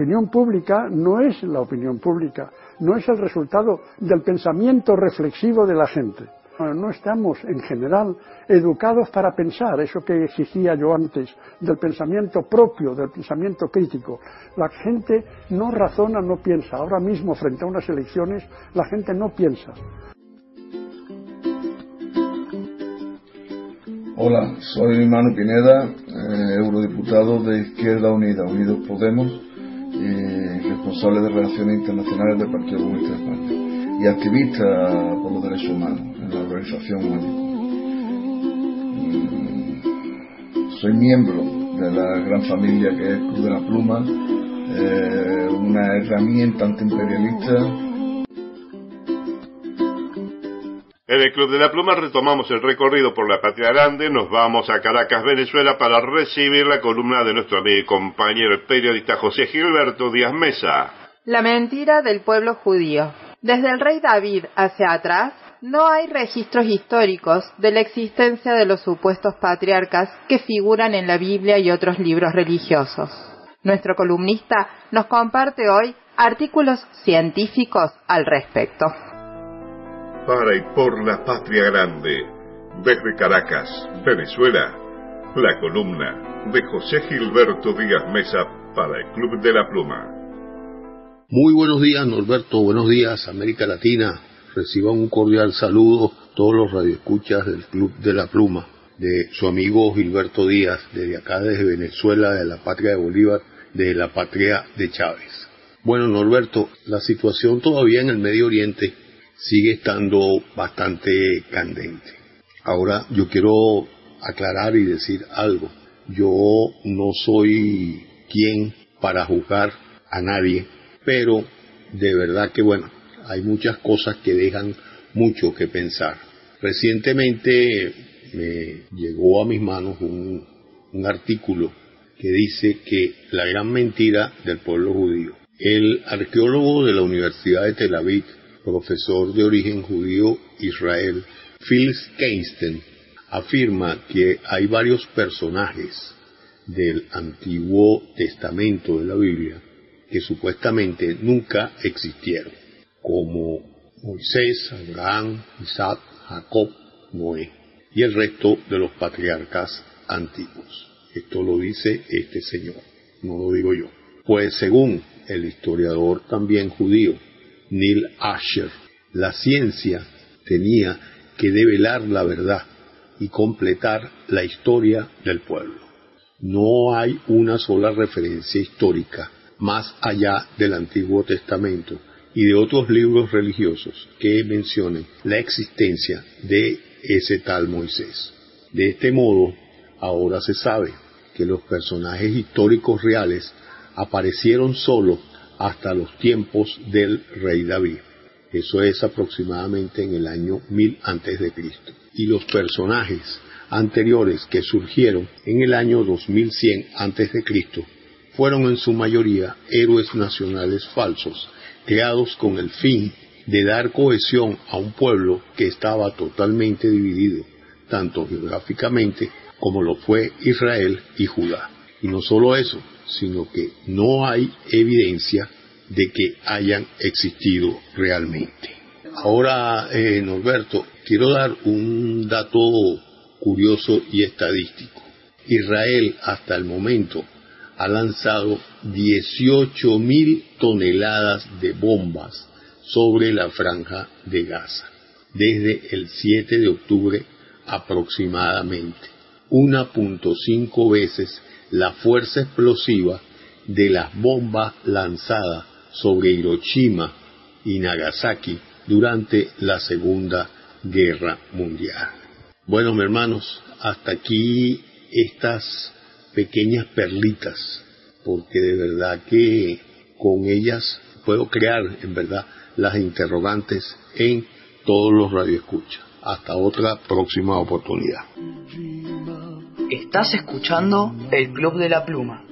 Opinión pública no es la opinión pública, no es el resultado del pensamiento reflexivo de la gente. No estamos, en general, educados para pensar, eso que exigía yo antes, del pensamiento propio, del pensamiento crítico. La gente no razona, no piensa. Ahora mismo, frente a unas elecciones, la gente no piensa. Hola, soy Manu Pineda, eh, eurodiputado de Izquierda Unida, Unidos Podemos y responsable de Relaciones Internacionales del Partido Comunista de España y activista por los derechos humanos en la organización mm, Soy miembro de la gran familia que es Club de la Pluma, eh, una herramienta antiimperialista En el Club de la Pluma retomamos el recorrido por la Patria Grande, nos vamos a Caracas, Venezuela, para recibir la columna de nuestro amigo y compañero el periodista José Gilberto Díaz Mesa. La mentira del pueblo judío. Desde el rey David hacia atrás, no hay registros históricos de la existencia de los supuestos patriarcas que figuran en la Biblia y otros libros religiosos. Nuestro columnista nos comparte hoy artículos científicos al respecto para y por la patria grande. Desde Caracas, Venezuela, La columna de José Gilberto Díaz Mesa para el Club de la Pluma. Muy buenos días, Norberto. Buenos días, América Latina. Reciban un cordial saludo todos los radioescuchas del Club de la Pluma, de su amigo Gilberto Díaz, desde acá, desde Venezuela, de la patria de Bolívar, de la patria de Chávez. Bueno, Norberto, la situación todavía en el Medio Oriente sigue estando bastante candente. Ahora yo quiero aclarar y decir algo. Yo no soy quien para juzgar a nadie, pero de verdad que bueno, hay muchas cosas que dejan mucho que pensar. Recientemente me llegó a mis manos un, un artículo que dice que la gran mentira del pueblo judío. El arqueólogo de la Universidad de Tel Aviv, profesor de origen judío Israel, Phil Keinstein, afirma que hay varios personajes del Antiguo Testamento de la Biblia que supuestamente nunca existieron, como Moisés, Abraham, Isaac, Jacob, Noé y el resto de los patriarcas antiguos. Esto lo dice este señor, no lo digo yo. Pues según el historiador también judío Neil Asher, la ciencia tenía que develar la verdad y completar la historia del pueblo. No hay una sola referencia histórica más allá del Antiguo Testamento y de otros libros religiosos que mencionen la existencia de ese tal Moisés. De este modo, ahora se sabe que los personajes históricos reales aparecieron solo hasta los tiempos del rey David. Eso es aproximadamente en el año 1000 antes de Cristo. Y los personajes anteriores que surgieron en el año 2100 antes de Cristo fueron en su mayoría héroes nacionales falsos, creados con el fin de dar cohesión a un pueblo que estaba totalmente dividido, tanto geográficamente como lo fue Israel y Judá. Y no solo eso, sino que no hay evidencia de que hayan existido realmente. Ahora, eh, Norberto, quiero dar un dato curioso y estadístico. Israel hasta el momento ha lanzado 18 mil toneladas de bombas sobre la franja de Gaza desde el 7 de octubre aproximadamente, 1.5 veces la fuerza explosiva de las bombas lanzadas sobre Hiroshima y Nagasaki durante la Segunda Guerra Mundial. Bueno, mis hermanos, hasta aquí estas pequeñas perlitas, porque de verdad que con ellas puedo crear, en verdad, las interrogantes en todos los radioescuchas. Hasta otra próxima oportunidad. Estás escuchando el Club de la Pluma.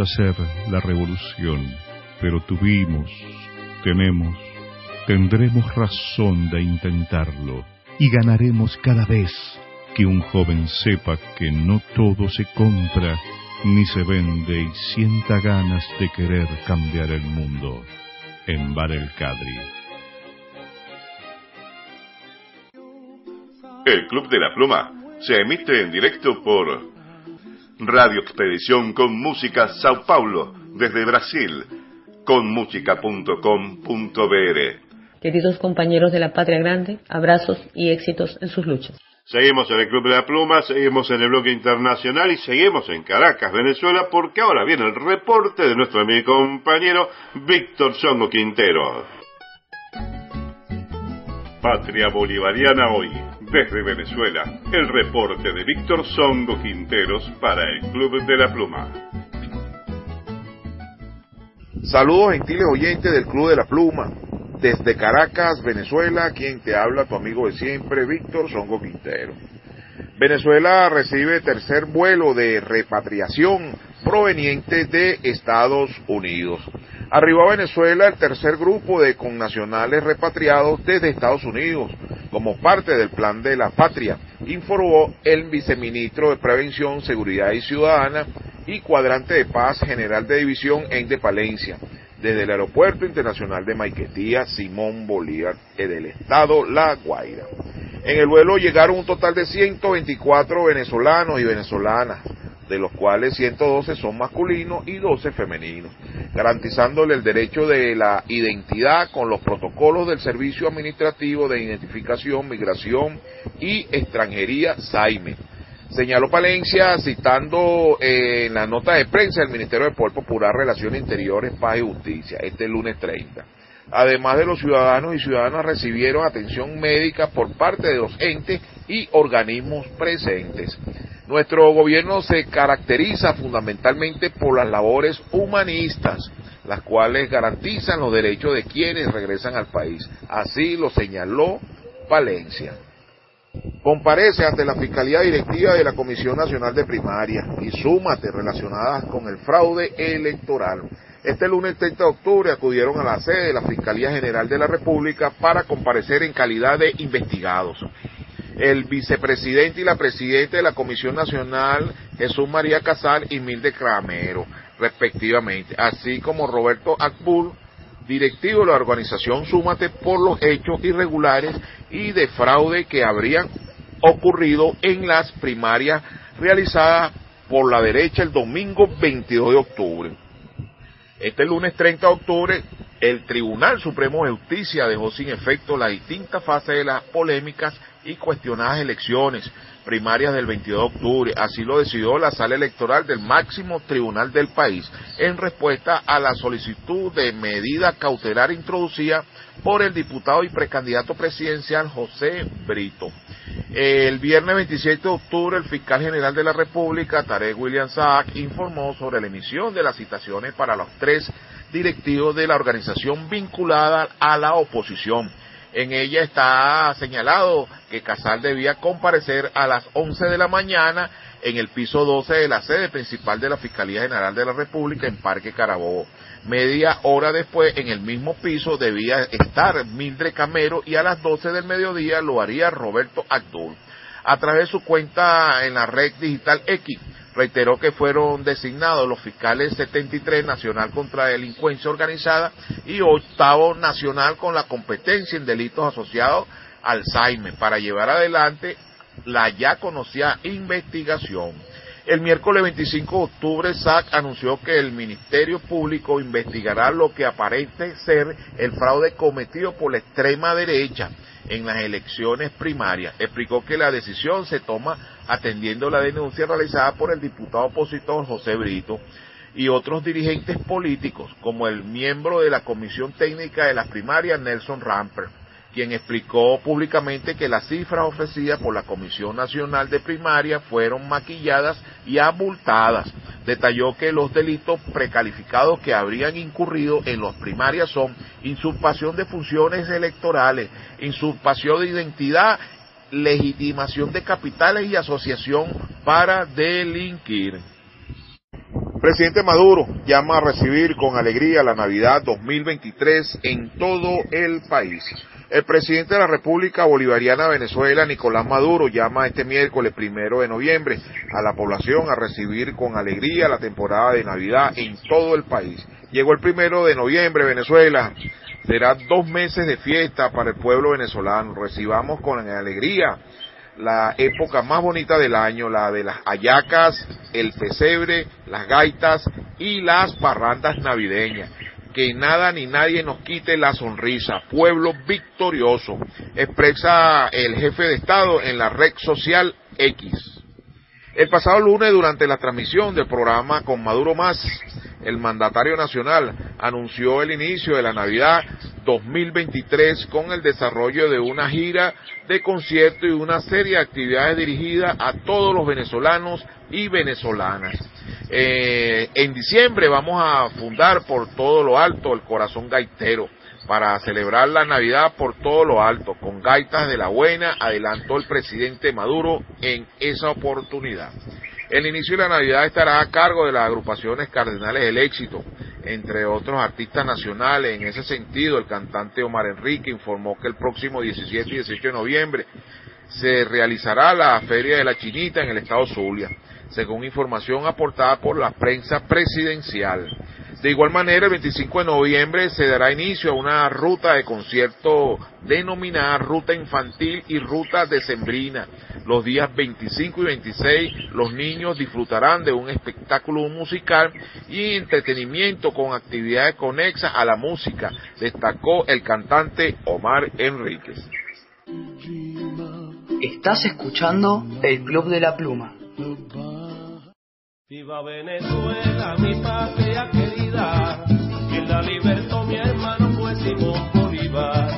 Hacer la revolución, pero tuvimos, tenemos, tendremos razón de intentarlo y ganaremos cada vez que un joven sepa que no todo se compra ni se vende y sienta ganas de querer cambiar el mundo. En Bar El Cadri. El Club de la Pluma se emite en directo por Radio Expedición con Música Sao Paulo desde Brasil con música.com.br. Queridos compañeros de la Patria Grande, abrazos y éxitos en sus luchas. Seguimos en el Club de la Pluma, seguimos en el bloque internacional y seguimos en Caracas, Venezuela, porque ahora viene el reporte de nuestro amigo y compañero Víctor Songo Quintero. Patria Bolivariana hoy, desde Venezuela, el reporte de Víctor Songo Quinteros para el Club de la Pluma. Saludos gentiles oyentes del Club de la Pluma. Desde Caracas, Venezuela, quien te habla, tu amigo de siempre, Víctor Songo Quintero. Venezuela recibe tercer vuelo de repatriación proveniente de Estados Unidos. Arribó a Venezuela el tercer grupo de connacionales repatriados desde Estados Unidos como parte del plan de la patria, informó el viceministro de Prevención, Seguridad y Ciudadana y cuadrante de paz general de división en de Palencia, desde el Aeropuerto Internacional de Maiquetía Simón Bolívar del estado La Guaira. En el vuelo llegaron un total de 124 venezolanos y venezolanas, de los cuales 112 son masculinos y 12 femeninos, garantizándole el derecho de la identidad con los protocolos del Servicio Administrativo de Identificación, Migración y Extranjería, SAIME. Señaló Palencia citando eh, en la nota de prensa del Ministerio de Poder Popular, Relaciones Interiores, Paz y Justicia, este lunes 30. Además de los ciudadanos y ciudadanas recibieron atención médica por parte de los entes y organismos presentes. Nuestro gobierno se caracteriza fundamentalmente por las labores humanistas, las cuales garantizan los derechos de quienes regresan al país. Así lo señaló Valencia. Comparece ante la Fiscalía Directiva de la Comisión Nacional de Primaria y súmate relacionadas con el fraude electoral. Este lunes 30 de octubre acudieron a la sede de la Fiscalía General de la República para comparecer en calidad de investigados. El vicepresidente y la presidenta de la Comisión Nacional, Jesús María Casal y Milde Cramero, respectivamente, así como Roberto Akbul, directivo de la organización Súmate por los hechos irregulares y de fraude que habrían ocurrido en las primarias realizadas por la derecha el domingo 22 de octubre. Este lunes 30 de octubre, el Tribunal Supremo de Justicia dejó sin efecto las distintas fases de las polémicas y cuestionadas elecciones primarias del 22 de octubre. Así lo decidió la sala electoral del máximo tribunal del país en respuesta a la solicitud de medida cautelar introducida por el diputado y precandidato presidencial José Brito. El viernes 27 de octubre, el fiscal general de la República, Tarek William Saak, informó sobre la emisión de las citaciones para los tres directivos de la organización vinculada a la oposición en ella está señalado que Casal debía comparecer a las 11 de la mañana en el piso 12 de la sede principal de la Fiscalía General de la República en Parque Carabobo. Media hora después, en el mismo piso, debía estar Mildred Camero y a las 12 del mediodía lo haría Roberto Abdul. A través de su cuenta en la red digital X, reiteró que fueron designados los fiscales 73 Nacional contra Delincuencia Organizada y octavo Nacional con la competencia en delitos asociados al Alzheimer para llevar adelante la ya conocida investigación. El miércoles 25 de octubre, SAC anunció que el Ministerio Público investigará lo que aparente ser el fraude cometido por la extrema derecha en las elecciones primarias. Explicó que la decisión se toma atendiendo la denuncia realizada por el diputado opositor José Brito y otros dirigentes políticos, como el miembro de la Comisión Técnica de las Primarias, Nelson Ramper quien explicó públicamente que las cifras ofrecidas por la Comisión Nacional de Primaria fueron maquilladas y abultadas. Detalló que los delitos precalificados que habrían incurrido en las primarias son insurpación de funciones electorales, insurpación de identidad, legitimación de capitales y asociación para delinquir. Presidente Maduro llama a recibir con alegría la Navidad 2023 en todo el país. El presidente de la República Bolivariana de Venezuela, Nicolás Maduro, llama este miércoles primero de noviembre a la población a recibir con alegría la temporada de Navidad en todo el país. Llegó el primero de noviembre, Venezuela. Será dos meses de fiesta para el pueblo venezolano. Recibamos con alegría la época más bonita del año, la de las ayacas, el pesebre, las gaitas y las parrandas navideñas que nada ni nadie nos quite la sonrisa. Pueblo victorioso, expresa el jefe de Estado en la red social X. El pasado lunes, durante la transmisión del programa Con Maduro Más, el mandatario nacional anunció el inicio de la Navidad 2023 con el desarrollo de una gira de concierto y una serie de actividades dirigidas a todos los venezolanos y venezolanas. Eh, en diciembre vamos a fundar por todo lo alto el corazón gaitero para celebrar la Navidad por todo lo alto, con gaitas de la buena, adelantó el presidente Maduro en esa oportunidad. El inicio de la Navidad estará a cargo de las agrupaciones Cardenales del Éxito, entre otros artistas nacionales. En ese sentido, el cantante Omar Enrique informó que el próximo 17 y 18 de noviembre se realizará la Feria de la Chinita en el estado Zulia según información aportada por la prensa presidencial. De igual manera, el 25 de noviembre se dará inicio a una ruta de concierto denominada Ruta Infantil y Ruta Decembrina. Los días 25 y 26 los niños disfrutarán de un espectáculo musical y entretenimiento con actividades conexas a la música, destacó el cantante Omar Enríquez. Estás escuchando el Club de la Pluma. Viva Venezuela, mi patria la libertó mi hermano pues, fue Simón Bolívar.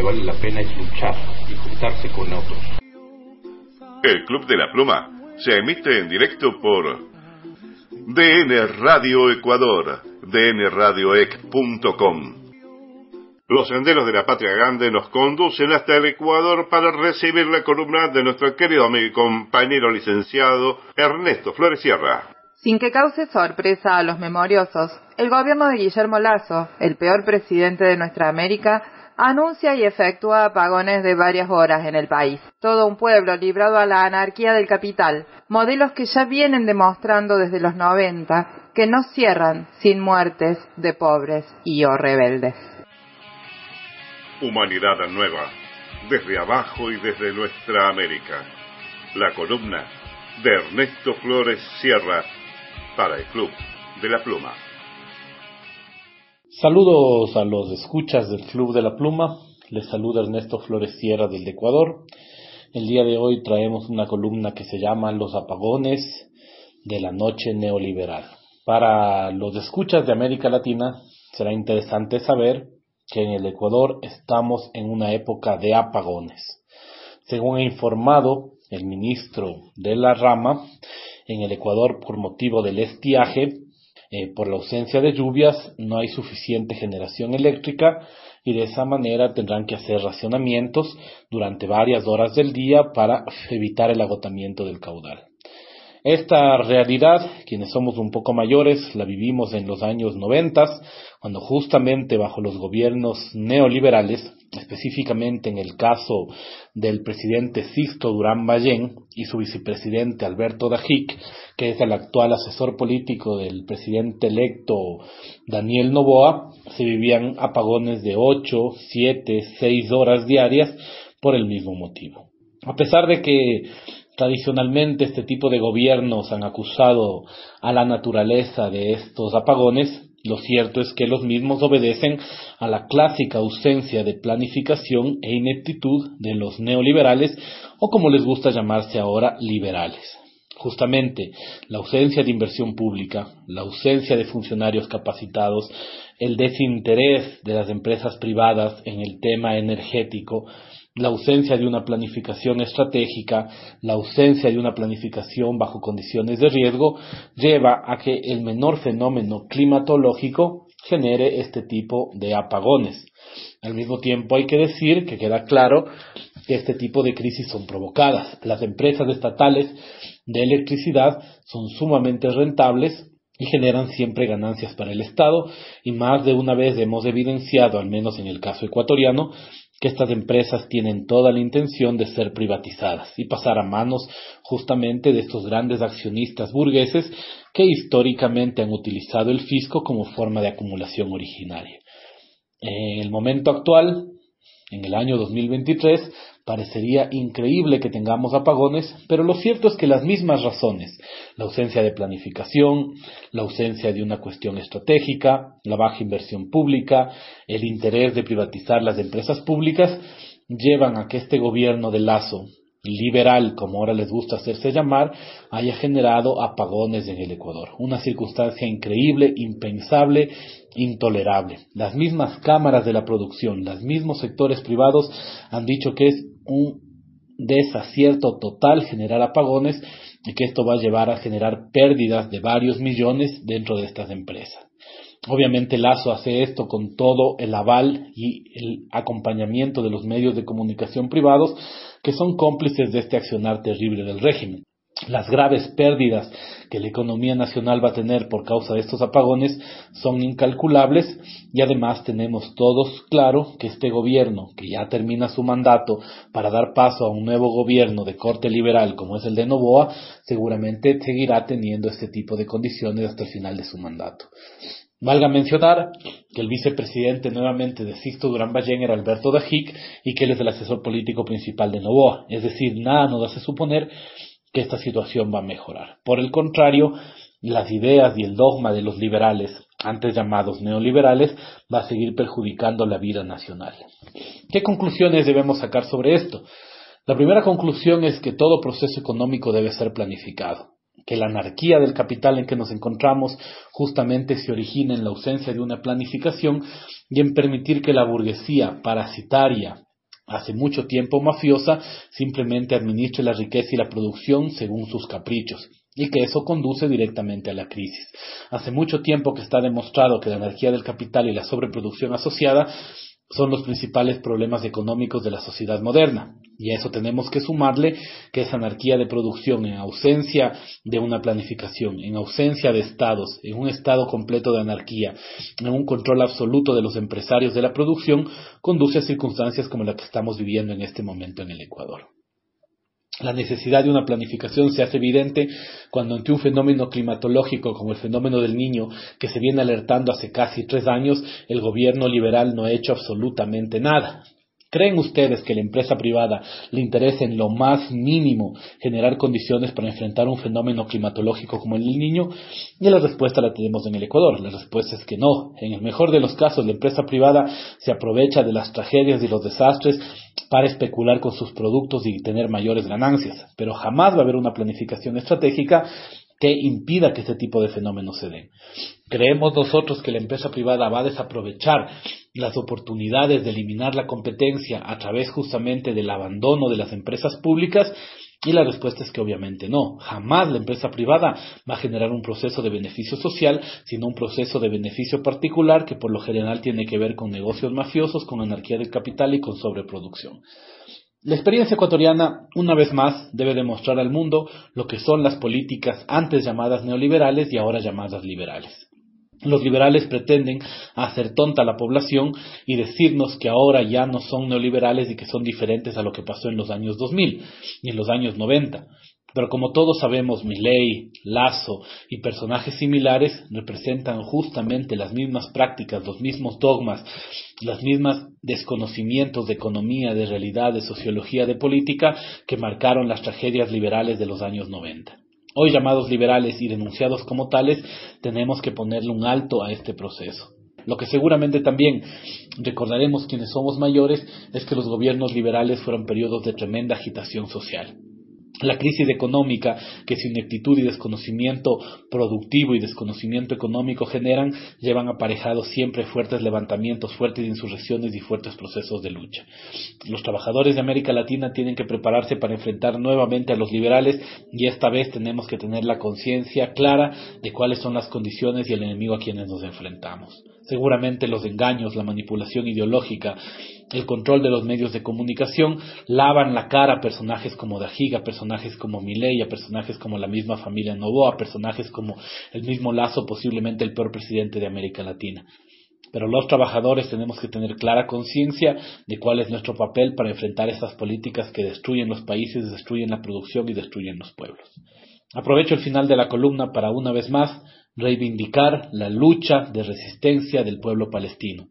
Que vale la pena es luchar y juntarse con otros. El Club de la Pluma se emite en directo por DN Radio Ecuador, dnradioec.com. Los senderos de la Patria Grande nos conducen hasta el Ecuador para recibir la columna de nuestro querido amigo y compañero licenciado Ernesto Flores Sierra. Sin que cause sorpresa a los memoriosos, el gobierno de Guillermo Lazo, el peor presidente de nuestra América, anuncia y efectúa apagones de varias horas en el país. Todo un pueblo librado a la anarquía del capital, modelos que ya vienen demostrando desde los 90 que no cierran sin muertes de pobres y o rebeldes. Humanidad Nueva, desde abajo y desde nuestra América. La columna de Ernesto Flores Sierra para el Club de la Pluma. Saludos a los escuchas del Club de la Pluma. Les saluda Ernesto Flores Sierra del Ecuador. El día de hoy traemos una columna que se llama Los apagones de la noche neoliberal. Para los escuchas de América Latina será interesante saber que en el Ecuador estamos en una época de apagones. Según ha informado el ministro de la rama, en el Ecuador por motivo del estiaje, eh, por la ausencia de lluvias, no hay suficiente generación eléctrica y de esa manera tendrán que hacer racionamientos durante varias horas del día para evitar el agotamiento del caudal. Esta realidad, quienes somos un poco mayores, la vivimos en los años noventas, cuando justamente bajo los gobiernos neoliberales, específicamente en el caso del presidente Sisto Durán Ballén y su vicepresidente Alberto Dajic, que es el actual asesor político del presidente electo Daniel Novoa, se vivían apagones de ocho, siete, seis horas diarias por el mismo motivo. A pesar de que Tradicionalmente este tipo de gobiernos han acusado a la naturaleza de estos apagones. Lo cierto es que los mismos obedecen a la clásica ausencia de planificación e ineptitud de los neoliberales o como les gusta llamarse ahora liberales. Justamente la ausencia de inversión pública, la ausencia de funcionarios capacitados, el desinterés de las empresas privadas en el tema energético, la ausencia de una planificación estratégica, la ausencia de una planificación bajo condiciones de riesgo, lleva a que el menor fenómeno climatológico genere este tipo de apagones. Al mismo tiempo hay que decir que queda claro que este tipo de crisis son provocadas. Las empresas estatales de electricidad son sumamente rentables y generan siempre ganancias para el Estado y más de una vez hemos evidenciado, al menos en el caso ecuatoriano, que estas empresas tienen toda la intención de ser privatizadas y pasar a manos justamente de estos grandes accionistas burgueses que históricamente han utilizado el fisco como forma de acumulación originaria. En el momento actual, en el año 2023, parecería increíble que tengamos apagones, pero lo cierto es que las mismas razones, la ausencia de planificación, la ausencia de una cuestión estratégica, la baja inversión pública, el interés de privatizar las empresas públicas, llevan a que este gobierno de Lazo, liberal, como ahora les gusta hacerse llamar, haya generado apagones en el Ecuador. Una circunstancia increíble, impensable, intolerable. Las mismas cámaras de la producción, los mismos sectores privados han dicho que es un desacierto total generar apagones y que esto va a llevar a generar pérdidas de varios millones dentro de estas empresas. Obviamente Lazo hace esto con todo el aval y el acompañamiento de los medios de comunicación privados que son cómplices de este accionar terrible del régimen. Las graves pérdidas que la economía nacional va a tener por causa de estos apagones son incalculables y además tenemos todos claro que este gobierno, que ya termina su mandato para dar paso a un nuevo gobierno de corte liberal como es el de Novoa, seguramente seguirá teniendo este tipo de condiciones hasta el final de su mandato. Valga mencionar que el vicepresidente nuevamente de Sixto Durán Ballén era Alberto Dajic y que él es el asesor político principal de Novoa. Es decir, nada nos hace suponer que esta situación va a mejorar. Por el contrario, las ideas y el dogma de los liberales, antes llamados neoliberales, va a seguir perjudicando la vida nacional. ¿Qué conclusiones debemos sacar sobre esto? La primera conclusión es que todo proceso económico debe ser planificado, que la anarquía del capital en que nos encontramos justamente se origina en la ausencia de una planificación y en permitir que la burguesía parasitaria, hace mucho tiempo mafiosa, simplemente administre la riqueza y la producción según sus caprichos y que eso conduce directamente a la crisis. Hace mucho tiempo que está demostrado que la energía del capital y la sobreproducción asociada son los principales problemas económicos de la sociedad moderna. Y a eso tenemos que sumarle que esa anarquía de producción en ausencia de una planificación, en ausencia de estados, en un estado completo de anarquía, en un control absoluto de los empresarios de la producción, conduce a circunstancias como la que estamos viviendo en este momento en el Ecuador. La necesidad de una planificación se hace evidente cuando ante un fenómeno climatológico como el fenómeno del niño que se viene alertando hace casi tres años, el gobierno liberal no ha hecho absolutamente nada. ¿Creen ustedes que la empresa privada le interesa en lo más mínimo generar condiciones para enfrentar un fenómeno climatológico como el del niño? Y la respuesta la tenemos en el Ecuador. La respuesta es que no. En el mejor de los casos, la empresa privada se aprovecha de las tragedias y los desastres para especular con sus productos y tener mayores ganancias. Pero jamás va a haber una planificación estratégica que impida que este tipo de fenómenos se den. Creemos nosotros que la empresa privada va a desaprovechar las oportunidades de eliminar la competencia a través justamente del abandono de las empresas públicas y la respuesta es que obviamente no. Jamás la empresa privada va a generar un proceso de beneficio social, sino un proceso de beneficio particular que por lo general tiene que ver con negocios mafiosos, con anarquía del capital y con sobreproducción. La experiencia ecuatoriana, una vez más, debe demostrar al mundo lo que son las políticas antes llamadas neoliberales y ahora llamadas liberales. Los liberales pretenden hacer tonta a la población y decirnos que ahora ya no son neoliberales y que son diferentes a lo que pasó en los años 2000 y en los años 90. Pero como todos sabemos, Milley, Lazo y personajes similares representan justamente las mismas prácticas, los mismos dogmas, las mismas desconocimientos de economía, de realidad, de sociología, de política que marcaron las tragedias liberales de los años 90. Hoy llamados liberales y denunciados como tales, tenemos que ponerle un alto a este proceso. Lo que seguramente también recordaremos quienes somos mayores es que los gobiernos liberales fueron periodos de tremenda agitación social. La crisis económica que su ineptitud y desconocimiento productivo y desconocimiento económico generan llevan aparejados siempre fuertes levantamientos, fuertes insurrecciones y fuertes procesos de lucha. Los trabajadores de América Latina tienen que prepararse para enfrentar nuevamente a los liberales y esta vez tenemos que tener la conciencia clara de cuáles son las condiciones y el enemigo a quienes nos enfrentamos. Seguramente los engaños, la manipulación ideológica, el control de los medios de comunicación lavan la cara a personajes como Dajiga, personajes como Milei, a personajes como la misma familia Novoa, personajes como el mismo Lazo, posiblemente el peor presidente de América Latina. Pero los trabajadores tenemos que tener clara conciencia de cuál es nuestro papel para enfrentar estas políticas que destruyen los países, destruyen la producción y destruyen los pueblos. Aprovecho el final de la columna para una vez más reivindicar la lucha de resistencia del pueblo palestino.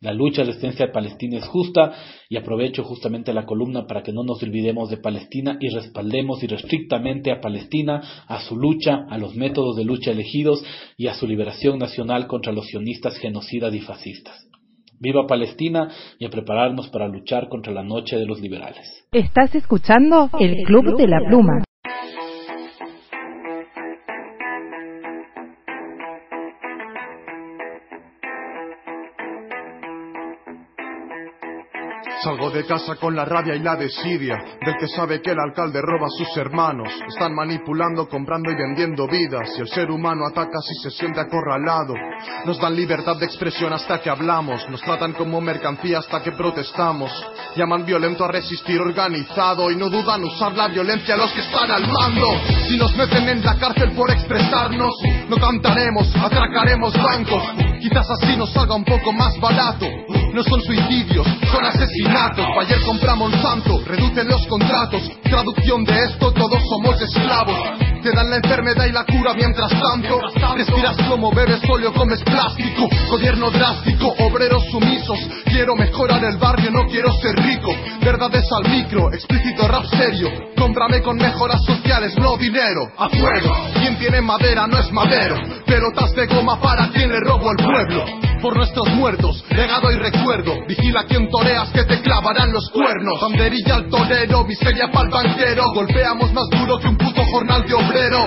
La lucha de resistencia de Palestina es justa y aprovecho justamente la columna para que no nos olvidemos de Palestina y respaldemos irrestrictamente a Palestina, a su lucha, a los métodos de lucha elegidos y a su liberación nacional contra los sionistas genocidas y fascistas. Viva Palestina y a prepararnos para luchar contra la noche de los liberales. Estás escuchando el Club de la Pluma. Salgo de casa con la rabia y la desidia del que sabe que el alcalde roba a sus hermanos. Están manipulando, comprando y vendiendo vidas. Y el ser humano ataca si se siente acorralado. Nos dan libertad de expresión hasta que hablamos. Nos tratan como mercancía hasta que protestamos. Llaman violento a resistir organizado y no dudan usar la violencia a los que están al mando. Si nos meten en la cárcel por expresarnos, no cantaremos, atracaremos bancos. Quizás así nos salga un poco más barato. No son suicidios, son asesinatos. Ayer compra Monsanto, reducen los contratos. Traducción de esto, todos somos esclavos. Te dan la enfermedad y la cura mientras tanto. Respiras como bebes óleo, comes plástico. Gobierno drástico, obreros sumisos. Quiero mejorar el barrio, no quiero ser rico. Verdades al micro, explícito rap serio. Cómprame con mejoras sociales, no dinero. A fuego, quien tiene madera no es madero. Pelotas de goma para quien le robo el pueblo. Por nuestros muertos, legado y recuerdo. Vigila quien toreas que te clavarán los cuernos. Banderilla al torero, miseria pa'l banquero. Golpeamos más duro que un puto jornal de obrero.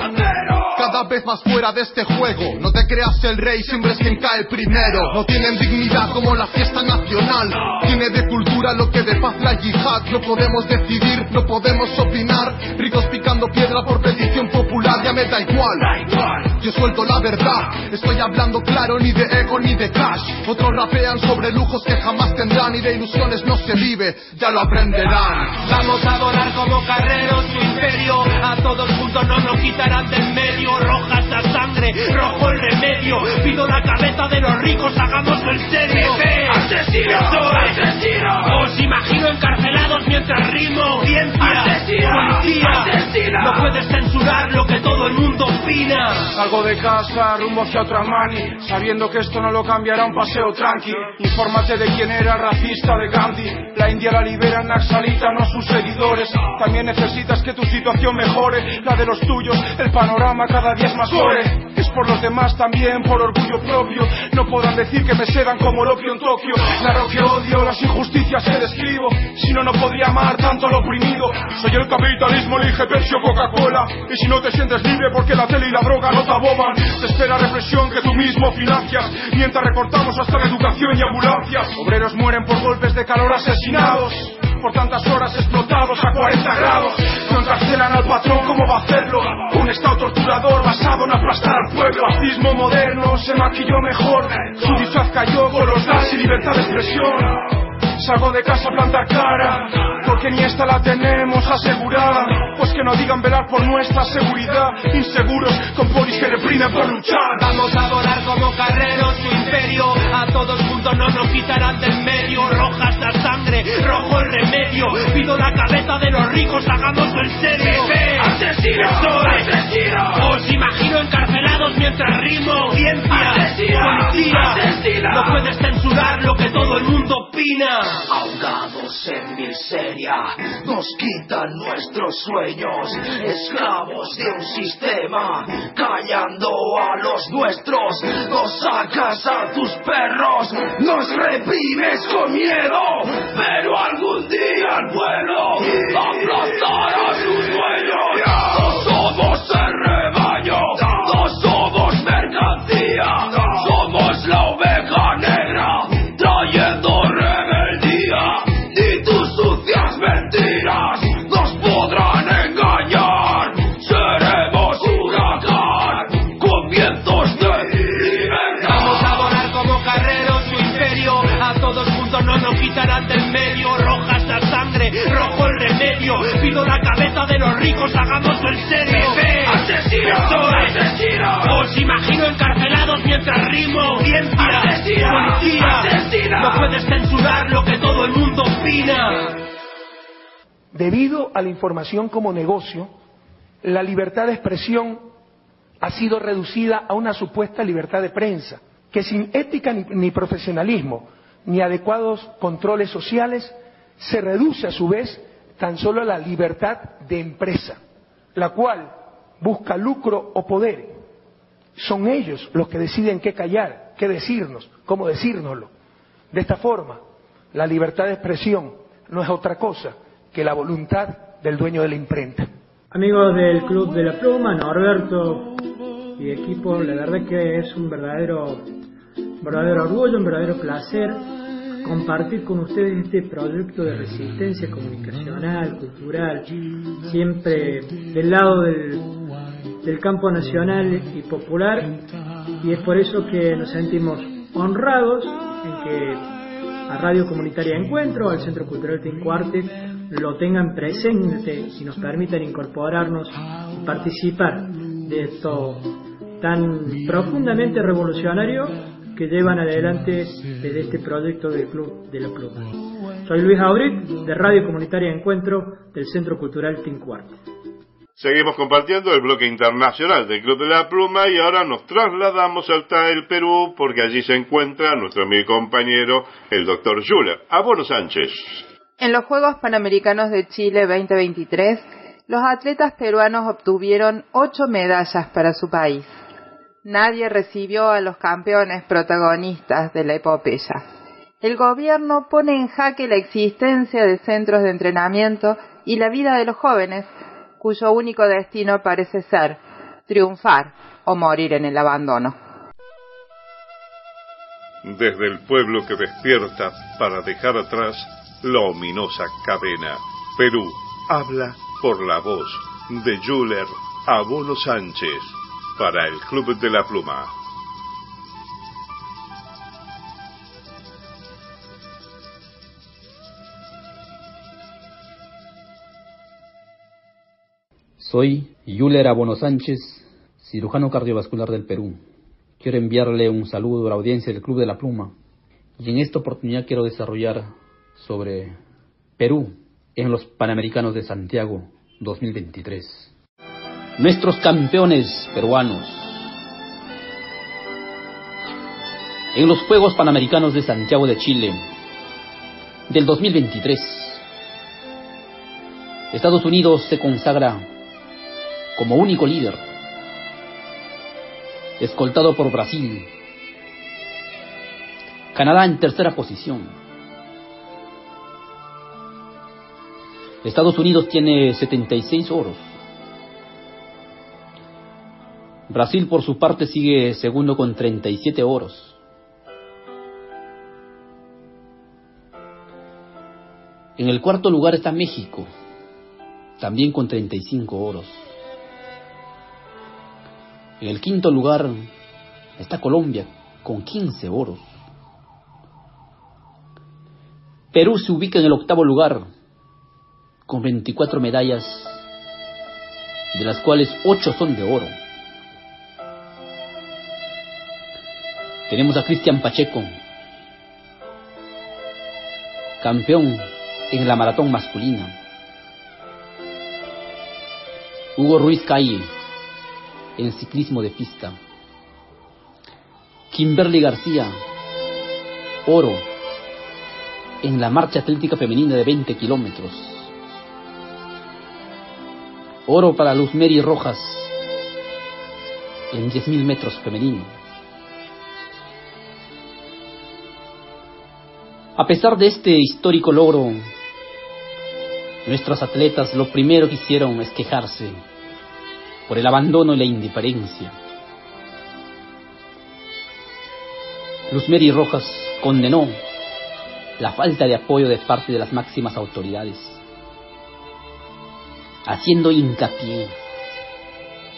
Cada vez más fuera de este juego. No te creas el rey, siempre es quien cae primero. No tienen dignidad como la fiesta nacional. Tiene de cultura lo que de paz la yihad. No podemos decidir, no podemos opinar. Ricos picando piedra por petición popular, ya me da igual. Yo suelto la verdad, estoy hablando claro, ni de ego ni de cash. Otros rapean sobre lujos que jamás tendrán y de ilusiones no se vive, ya lo aprenderán. Vamos a volar como carreros su imperio. A todos juntos no nos quitarán del medio. Roja esta sangre, rojo el remedio. Pido la cabeza de los ricos, hagámoslo en serio. ¡Asesino! ¡Asesino! Os imagino encarcelados mientras rimo. Audiencia, ¡Asesino! policía. ¡Asesino! No puedes censurar lo que todo el mundo opina. Salgo de casa rumbo hacia otra mani, sabiendo que esto no lo cambiará un paseo tranqui. Infórmate de quién era el racista de Gandhi. La India la libera Naxalita, no sus seguidores. También necesitas que tu situación mejore, la de los tuyos. El panorama cada día es más gore. Es por los demás también, por orgullo propio. No podrán decir que me sedan como el opio en Tokio. Claro que odio las injusticias que describo. Si no, no podría amar tanto al oprimido. Soy el capitalismo, elige Pepsi o Coca-Cola. Y si no te sientes libre porque la tele y la droga no te aboban, te espera represión que tú mismo financias. Mientras recortamos hasta la educación y ambulancias. Obreros mueren por golpes de calor asesinados. Por tantas horas explotados a 40 grados. No encarcelan al patrón, ¿cómo va a hacerlo? Un estado torturador basado en aplastar al pueblo. Fascismo moderno se maquilló mejor. Su disfraz cayó con los y libertad de expresión. Salgo de casa a plantar cara, porque ni esta la tenemos asegurada. Pues que no digan velar por nuestra seguridad, inseguros con polis que reprimen por luchar. Vamos a volar como carreros su imperio. A todos juntos no nos quitarán del medio. Roja esta sangre, rojo el remedio. Pido la cabeza de los ricos, hagámoslo en serio. ¡Asesino! ¡Asesino! Os imagino mientras rimo. ¡Asesino! policía. ¡Asesino! No puedes censurar lo que todo el mundo opina. Ahogados en miseria, nos quitan nuestros sueños, esclavos de un sistema, callando a los nuestros, nos sacas a tus perros, nos reprimes con miedo, pero algún día el pueblo aplastará sus dueños. No somos de los ricos, hagámoslo en serio. ¡Asesino! Soy ¡Asesino! Os imagino encarcelados mientras rimo. Audiencia, ¡Asesino! policía. ¡Asesino! No puedes censurar lo que todo el mundo opina. Debido a la información como negocio, la libertad de expresión ha sido reducida a una supuesta libertad de prensa, que sin ética ni, ni profesionalismo, ni adecuados controles sociales, se reduce a su vez tan solo la libertad de empresa, la cual busca lucro o poder. Son ellos los que deciden qué callar, qué decirnos, cómo decírnoslo. De esta forma, la libertad de expresión no es otra cosa que la voluntad del dueño de la imprenta. Amigos del Club de la Pluma, Norberto y equipo, la verdad que es un verdadero, verdadero orgullo, un verdadero placer compartir con ustedes este proyecto de resistencia comunicacional, cultural, siempre del lado del, del campo nacional y popular, y es por eso que nos sentimos honrados en que a Radio Comunitaria Encuentro, al Centro Cultural Tincuarte, lo tengan presente y nos permitan incorporarnos y participar de esto tan profundamente revolucionario que llevan adelante desde este proyecto del Club de la Pluma. Soy Luis Auric, de Radio Comunitaria Encuentro del Centro Cultural Tincuarte. Seguimos compartiendo el bloque internacional del Club de la Pluma y ahora nos trasladamos hasta el Perú porque allí se encuentra nuestro amigo y compañero, el doctor Schuller. Abono Sánchez. En los Juegos Panamericanos de Chile 2023, los atletas peruanos obtuvieron ocho medallas para su país. Nadie recibió a los campeones protagonistas de la epopeya. El gobierno pone en jaque la existencia de centros de entrenamiento y la vida de los jóvenes, cuyo único destino parece ser triunfar o morir en el abandono. Desde el pueblo que despierta para dejar atrás la ominosa cadena, Perú habla por la voz de Juler Abono Sánchez para el Club de la Pluma. Soy Yuler Abono Sánchez, cirujano cardiovascular del Perú. Quiero enviarle un saludo a la audiencia del Club de la Pluma y en esta oportunidad quiero desarrollar sobre Perú en los Panamericanos de Santiago 2023. Nuestros campeones peruanos en los Juegos Panamericanos de Santiago de Chile del 2023. Estados Unidos se consagra como único líder, escoltado por Brasil. Canadá en tercera posición. Estados Unidos tiene 76 oros. Brasil por su parte sigue segundo con 37 oros. En el cuarto lugar está México, también con 35 oros. En el quinto lugar está Colombia, con 15 oros. Perú se ubica en el octavo lugar, con 24 medallas, de las cuales 8 son de oro. Tenemos a Cristian Pacheco, campeón en la maratón masculina. Hugo Ruiz Calle, en ciclismo de pista. Kimberly García, oro en la marcha atlética femenina de 20 kilómetros. Oro para Luz Mary Rojas en 10.000 metros femenino. A pesar de este histórico logro, nuestros atletas lo primero que hicieron es quejarse por el abandono y la indiferencia. Luz Mary Rojas condenó la falta de apoyo de parte de las máximas autoridades, haciendo hincapié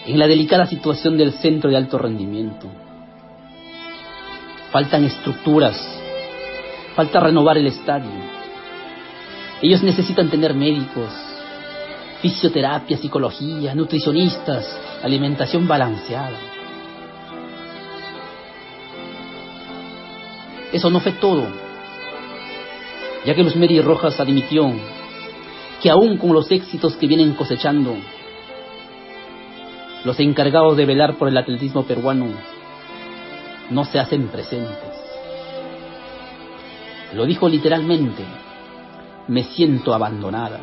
en la delicada situación del centro de alto rendimiento. Faltan estructuras, falta renovar el estadio. Ellos necesitan tener médicos, fisioterapia, psicología, nutricionistas, alimentación balanceada. Eso no fue todo, ya que Luz Mary Rojas admitió que aún con los éxitos que vienen cosechando, los encargados de velar por el atletismo peruano no se hacen presentes. Lo dijo literalmente, me siento abandonada.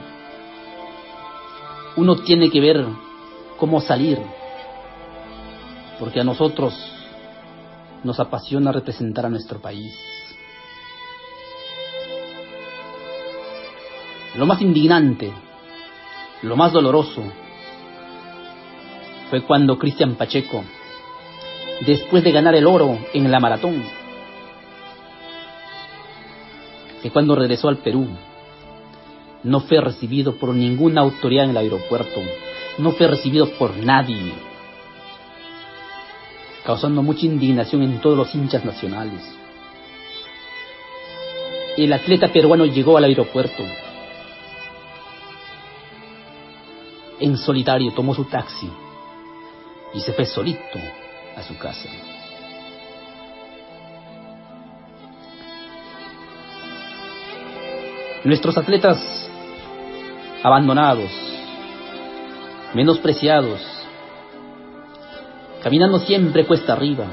Uno tiene que ver cómo salir, porque a nosotros nos apasiona representar a nuestro país. Lo más indignante, lo más doloroso, fue cuando Cristian Pacheco, después de ganar el oro en la maratón, que cuando regresó al Perú no fue recibido por ninguna autoridad en el aeropuerto, no fue recibido por nadie, causando mucha indignación en todos los hinchas nacionales. El atleta peruano llegó al aeropuerto. En solitario tomó su taxi y se fue solito a su casa. Nuestros atletas abandonados, menospreciados, caminando siempre cuesta arriba.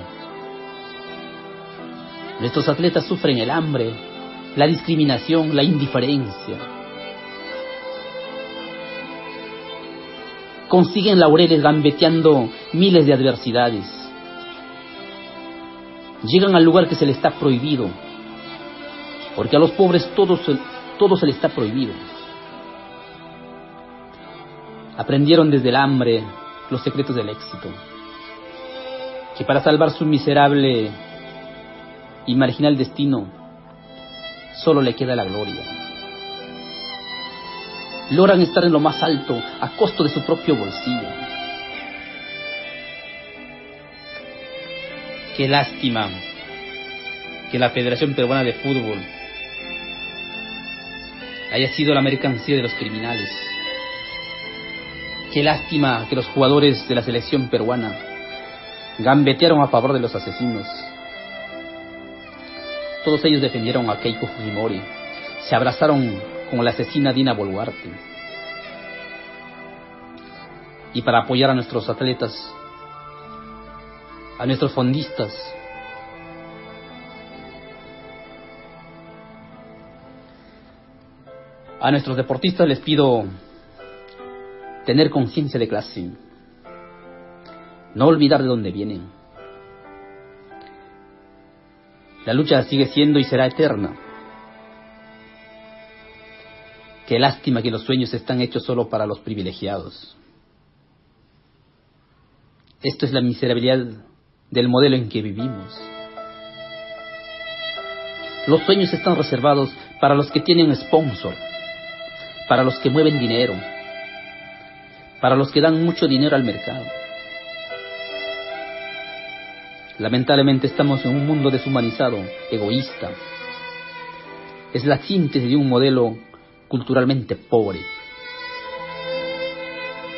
Nuestros atletas sufren el hambre, la discriminación, la indiferencia. Consiguen laureles gambeteando miles de adversidades. Llegan al lugar que se les está prohibido, porque a los pobres todo se, todo se les está prohibido. Aprendieron desde el hambre los secretos del éxito, que para salvar su miserable y marginal destino solo le queda la gloria. Logran estar en lo más alto a costo de su propio bolsillo. Qué lástima que la Federación Peruana de Fútbol haya sido la mercancía de los criminales. Qué lástima que los jugadores de la selección peruana gambetearon a favor de los asesinos. Todos ellos defendieron a Keiko Fujimori, se abrazaron con la asesina Dina Boluarte. Y para apoyar a nuestros atletas, a nuestros fondistas, a nuestros deportistas les pido tener conciencia de clase, no olvidar de dónde vienen. La lucha sigue siendo y será eterna. Qué lástima que los sueños están hechos solo para los privilegiados. Esto es la miserabilidad del modelo en que vivimos. Los sueños están reservados para los que tienen sponsor, para los que mueven dinero, para los que dan mucho dinero al mercado. Lamentablemente estamos en un mundo deshumanizado, egoísta. Es la síntesis de un modelo culturalmente pobre,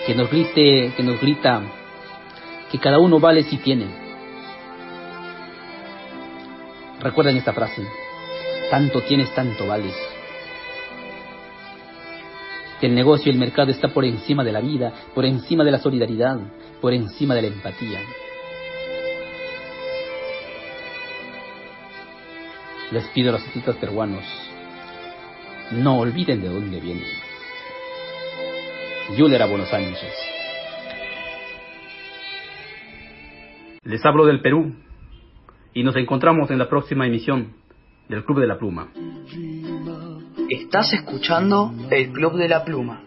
que nos grite, que nos grita que cada uno vale si tiene. Recuerden esta frase, tanto tienes, tanto vales. El negocio y el mercado está por encima de la vida, por encima de la solidaridad, por encima de la empatía. Les pido a los atletas peruanos, no olviden de dónde vienen. Yuler Buenos Sánchez. Les hablo del Perú y nos encontramos en la próxima emisión del Club de la Pluma. Estás escuchando el Club de la Pluma.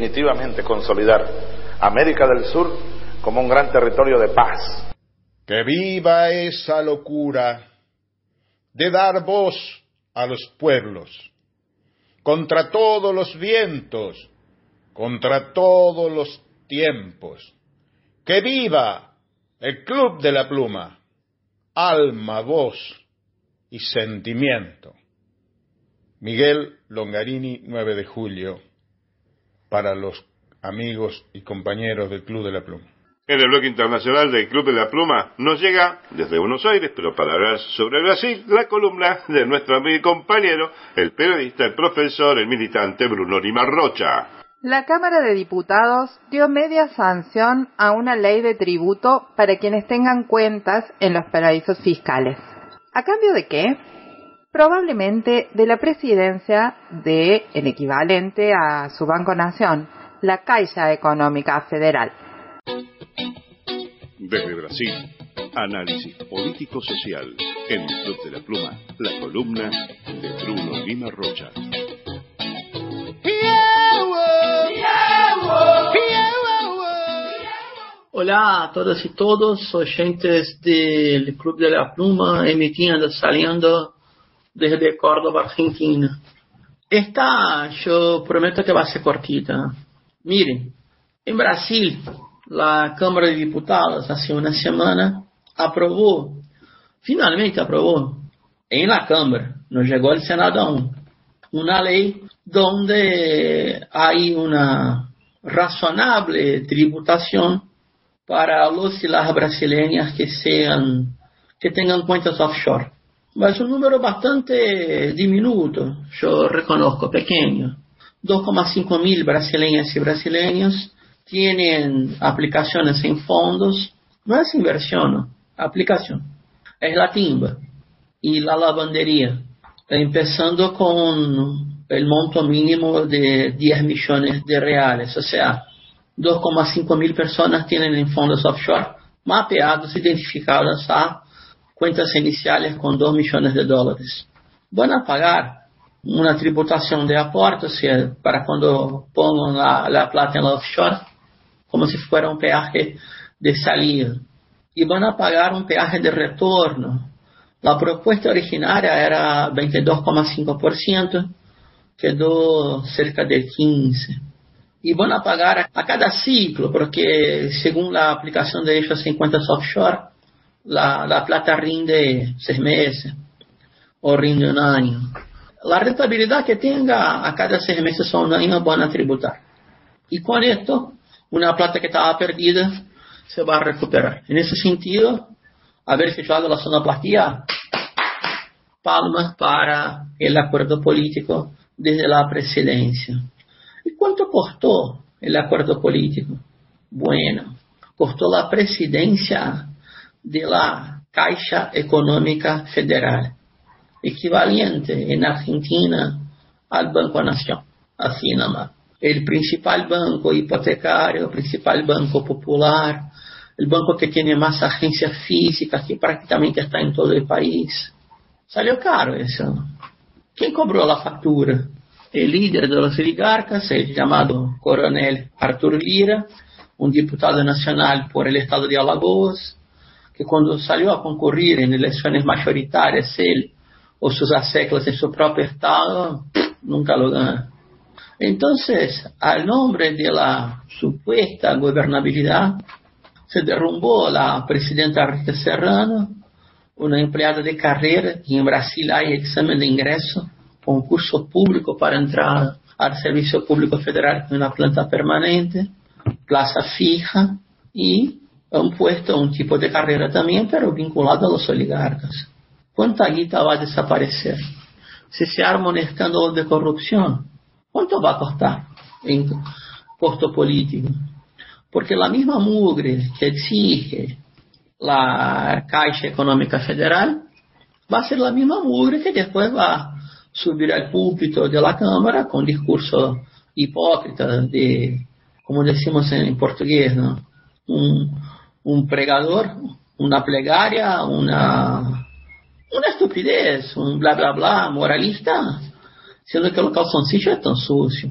Definitivamente consolidar América del Sur como un gran territorio de paz. Que viva esa locura de dar voz a los pueblos, contra todos los vientos, contra todos los tiempos. Que viva el Club de la Pluma, alma, voz y sentimiento. Miguel Longarini, 9 de julio, para los amigos y compañeros del Club de la Pluma. En el bloque internacional del Club de la Pluma nos llega desde Buenos Aires, pero para hablar sobre Brasil, la columna de nuestro amigo y compañero, el periodista, el profesor, el militante Bruno Lima Rocha. La Cámara de Diputados dio media sanción a una ley de tributo para quienes tengan cuentas en los paraísos fiscales. ¿A cambio de qué? Probablemente de la presidencia de el equivalente a su Banco Nación, la Caixa Económica Federal. Desde Brasil, análisis político-social en el Club de la Pluma, la columna de Bruno Lima Rocha. Hola a todas y todos, oyentes del Club de la Pluma, emitiendo, saliendo desde Córdoba, Argentina. Esta yo prometo que va a ser cortita. Miren, en Brasil, la Cámara de Diputados hace una semana aprobó, finalmente aprobó, en la Cámara, no llegó al Senado aún, una ley donde hay una razonable tributación para los y las brasileñas que sean que tengan cuentas offshore. Es un número bastante diminuto, yo reconozco, pequeño. 2,5 mil brasileñas y brasileños tienen aplicaciones en fondos, no es inversión, aplicación. Es la timba y la lavandería, empezando con el monto mínimo de 10 millones de reales. O sea, 2,5 mil personas tienen en fondos offshore mapeados, identificados a cuentas iniciales con 2 millones de dólares. Van a pagar una tributación de aporte, o sea, para cuando pongan la, la plata en la offshore, como si fuera un peaje de salida. Y van a pagar un peaje de retorno. La propuesta originaria era 22,5%, quedó cerca del 15%. Y van a pagar a cada ciclo, porque según la aplicación de en cuentas offshore, la, la plata rinde seis meses o rinde un año. La rentabilidad que tenga a cada seis meses o un año van a tributar. Y con esto, una plata que estaba perdida se va a recuperar. En ese sentido, haber efectuado la sonoplastia, palmas para el acuerdo político desde la presidencia. ¿Y cuánto costó el acuerdo político? Bueno, costó la presidencia de la Caixa Económica Federal, equivalente en Argentina al Banco Nación, así nomás. El principal banco hipotecario, el principal banco popular, el banco que tiene más agencias físicas, que prácticamente está en todo el país. Salió caro eso. ¿Quién cobró la factura? El líder de los oligarcas, el llamado coronel Artur Lira, un diputado nacional por el estado de Alagoas, que cuando salió a concurrir en elecciones mayoritarias, él o sus aseclas en su propio estado, nunca lo ganó. Entonces, al nombre de la supuesta gobernabilidad, se derrumbó la presidenta Rita Serrano, una empleada de carrera, y en Brasil hay examen de ingreso, concurso público para entrar al Servicio Público Federal en una planta permanente, plaza fija y un puesto, un tipo de carrera también, pero vinculado a los oligarcas. ¿Cuánta guita va a desaparecer? Si se arma un escándalo de corrupción, ¿cuánto va a costar en costo político? Porque la misma mugre que exige la Caixa Económica Federal va a ser la misma mugre que después va a subir al púlpito de la Cámara con discurso hipócrita de, como decimos en portugués, ¿no? un, un pregador, una plegaria, una, una estupidez, un bla bla bla moralista, sendo que o calzoncillo es tan sucio.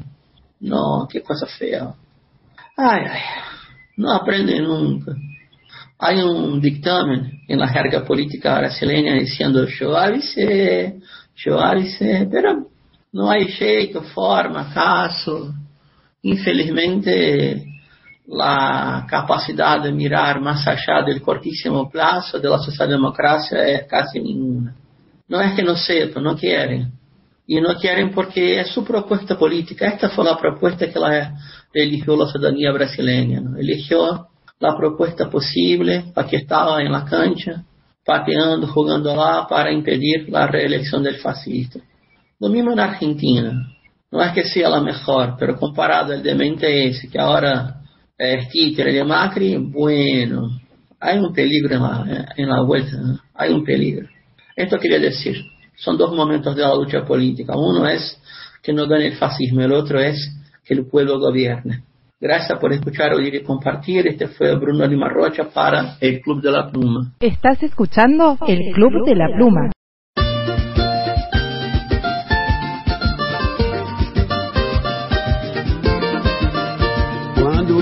No, qué cosa fea. Ay, ay, no aprende nunca. Hay un dictamen en la jerga política brasileña diciendo yo avisé, yo avisé, pero no hay jeito, forma, caso. Infelizmente, la capacidad de mirar más allá del cortísimo plazo de la socialdemocracia es casi ninguna. No es que no sepan, no quieren. Y no quieren porque es su propuesta política. Esta fue la propuesta que la eligió la ciudadanía brasileña. ¿no? Eligió la propuesta posible, la que estaba en la cancha, pateando, jugando lá para impedir la reelección del fascista. Lo mismo en Argentina. No es que sea la mejor, pero comparado al demente ese, que ahora títere de Macri, bueno, hay un peligro en la, vuelta, hay un peligro. Esto quería decir, son dos momentos de la lucha política. Uno es que no gane el fascismo, el otro es que el pueblo gobierne. Gracias por escuchar, oír y compartir. Este fue Bruno Lima Rocha para el Club de la Pluma. Estás escuchando el Club de la Pluma.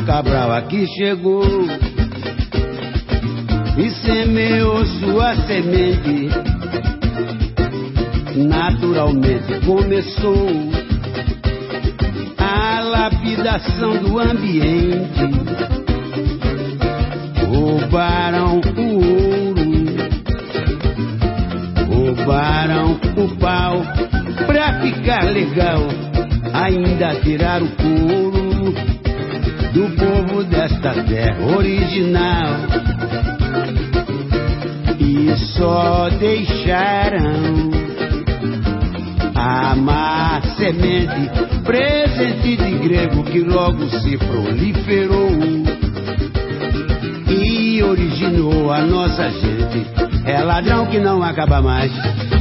Cabral aqui chegou. E semeou sua semente, naturalmente começou a lapidação do ambiente. Roubaram o ouro, roubaram o pau, pra ficar legal, ainda tirar o couro do povo desta terra original. E só deixaram a má semente, presente de grego que logo se proliferou e originou a nossa gente É ladrão que não acaba mais.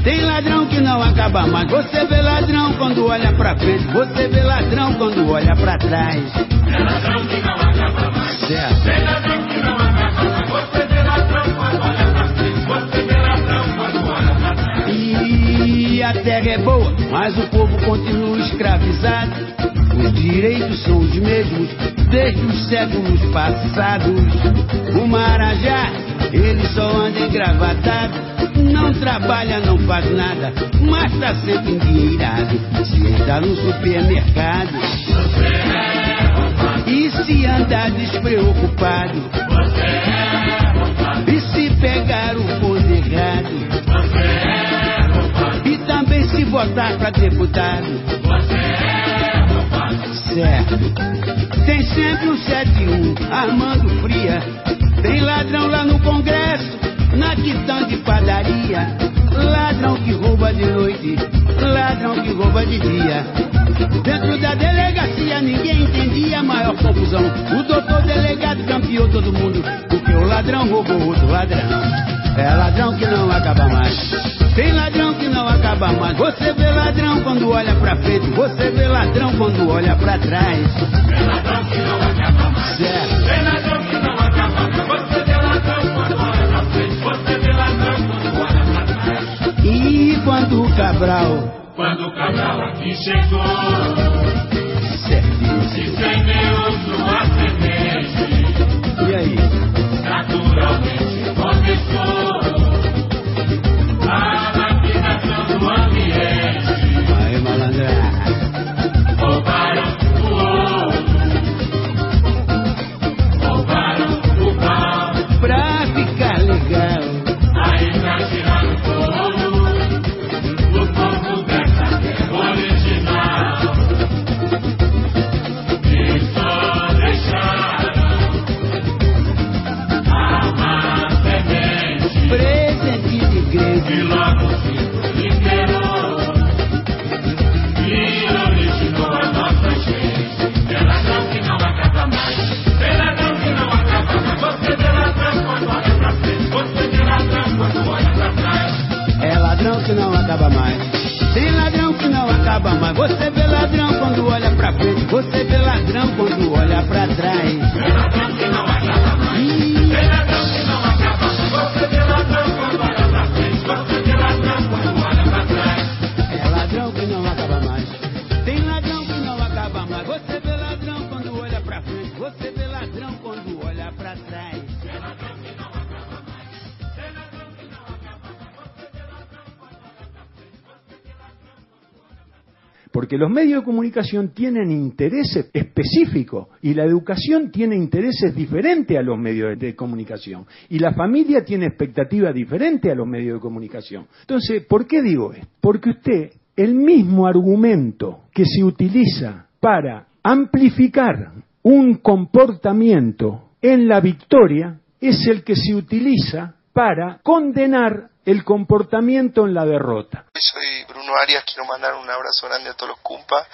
Tem ladrão que não acaba mais. Você vê ladrão quando olha pra frente. Você vê ladrão quando olha pra trás. É ladrão que não acaba mais. Certo. Tem ladrão que não acaba mais. Você vê ladrão quando olha pra frente. Você vê ladrão quando olha pra trás. E a terra é boa, mas o povo continua escravizado. Os direitos são os mesmos desde os séculos passados. O Marajá, ele só anda engravatado. Não trabalha, não faz nada, mas tá sempre endinheirado. Se entrar no supermercado e se andar despreocupado. E se pegar o bonde errado. E também se votar pra deputado. Certo. Tem sempre um 71 armando fria. Tem ladrão lá no Congresso, na quitão de padaria. Ladrão que rouba de noite, ladrão que rouba de dia. Dentro da delegacia ninguém entendia a maior confusão. O doutor delegado campeou todo mundo, porque o ladrão roubou outro ladrão. É ladrão que não acaba mais. Tem ladrão que não acaba mais. Você vê ladrão quando olha pra frente. Você vê ladrão quando olha pra trás. É ladrão que não acaba mais. Certo. Tem ladrão quando o Cabral. Quando Cabral aqui chegou. Certinho. Se semeou sua semente. E aí? Naturalmente começou. Mais. Você vê ladrão quando olha pra frente. Você vê ladrão quando olha pra trás. Los medios de comunicación tienen intereses específicos y la educación tiene intereses diferentes a los medios de comunicación. Y la familia tiene expectativas diferentes a los medios de comunicación. Entonces, ¿por qué digo esto? Porque usted, el mismo argumento que se utiliza para amplificar un comportamiento en la victoria es el que se utiliza para condenar el comportamiento en la derrota. Soy Bruno Arias, quiero mandar un abrazo grande a todos los Cumpa,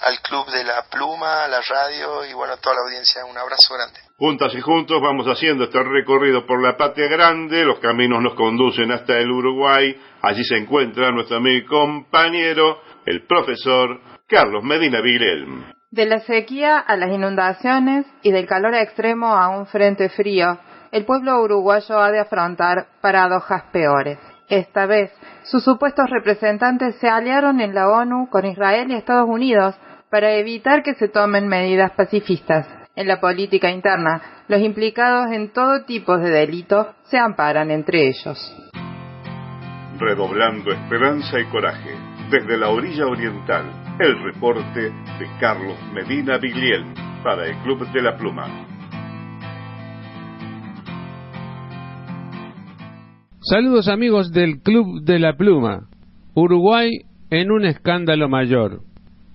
al Club de la Pluma, a la radio y bueno, a toda la audiencia. Un abrazo grande. Juntas y juntos vamos haciendo este recorrido por la patria grande, los caminos nos conducen hasta el Uruguay, allí se encuentra nuestro amigo y compañero, el profesor Carlos Medina Vilelm. De la sequía a las inundaciones y del calor extremo a un frente frío, el pueblo uruguayo ha de afrontar paradojas peores. Esta vez, sus supuestos representantes se aliaron en la ONU con Israel y Estados Unidos para evitar que se tomen medidas pacifistas. En la política interna, los implicados en todo tipo de delitos se amparan entre ellos. Redoblando esperanza y coraje. Desde la orilla oriental, el reporte de Carlos Medina Vigliel para el Club de la Pluma. Saludos amigos del Club de la Pluma. Uruguay en un escándalo mayor.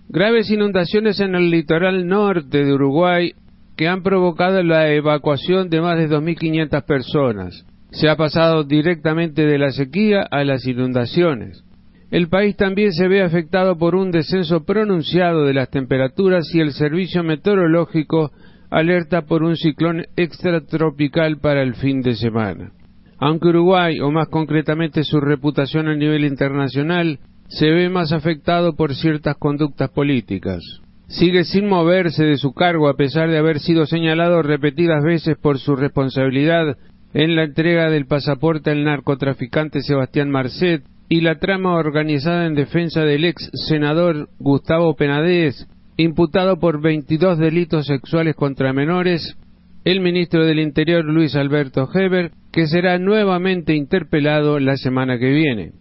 Graves inundaciones en el litoral norte de Uruguay que han provocado la evacuación de más de 2.500 personas. Se ha pasado directamente de la sequía a las inundaciones. El país también se ve afectado por un descenso pronunciado de las temperaturas y el servicio meteorológico alerta por un ciclón extratropical para el fin de semana. Aunque Uruguay, o más concretamente su reputación a nivel internacional, se ve más afectado por ciertas conductas políticas. Sigue sin moverse de su cargo a pesar de haber sido señalado repetidas veces por su responsabilidad en la entrega del pasaporte al narcotraficante Sebastián Marcet y la trama organizada en defensa del ex senador Gustavo Penadez, imputado por 22 delitos sexuales contra menores, el ministro del Interior Luis Alberto Heber, que será nuevamente interpelado la semana que viene.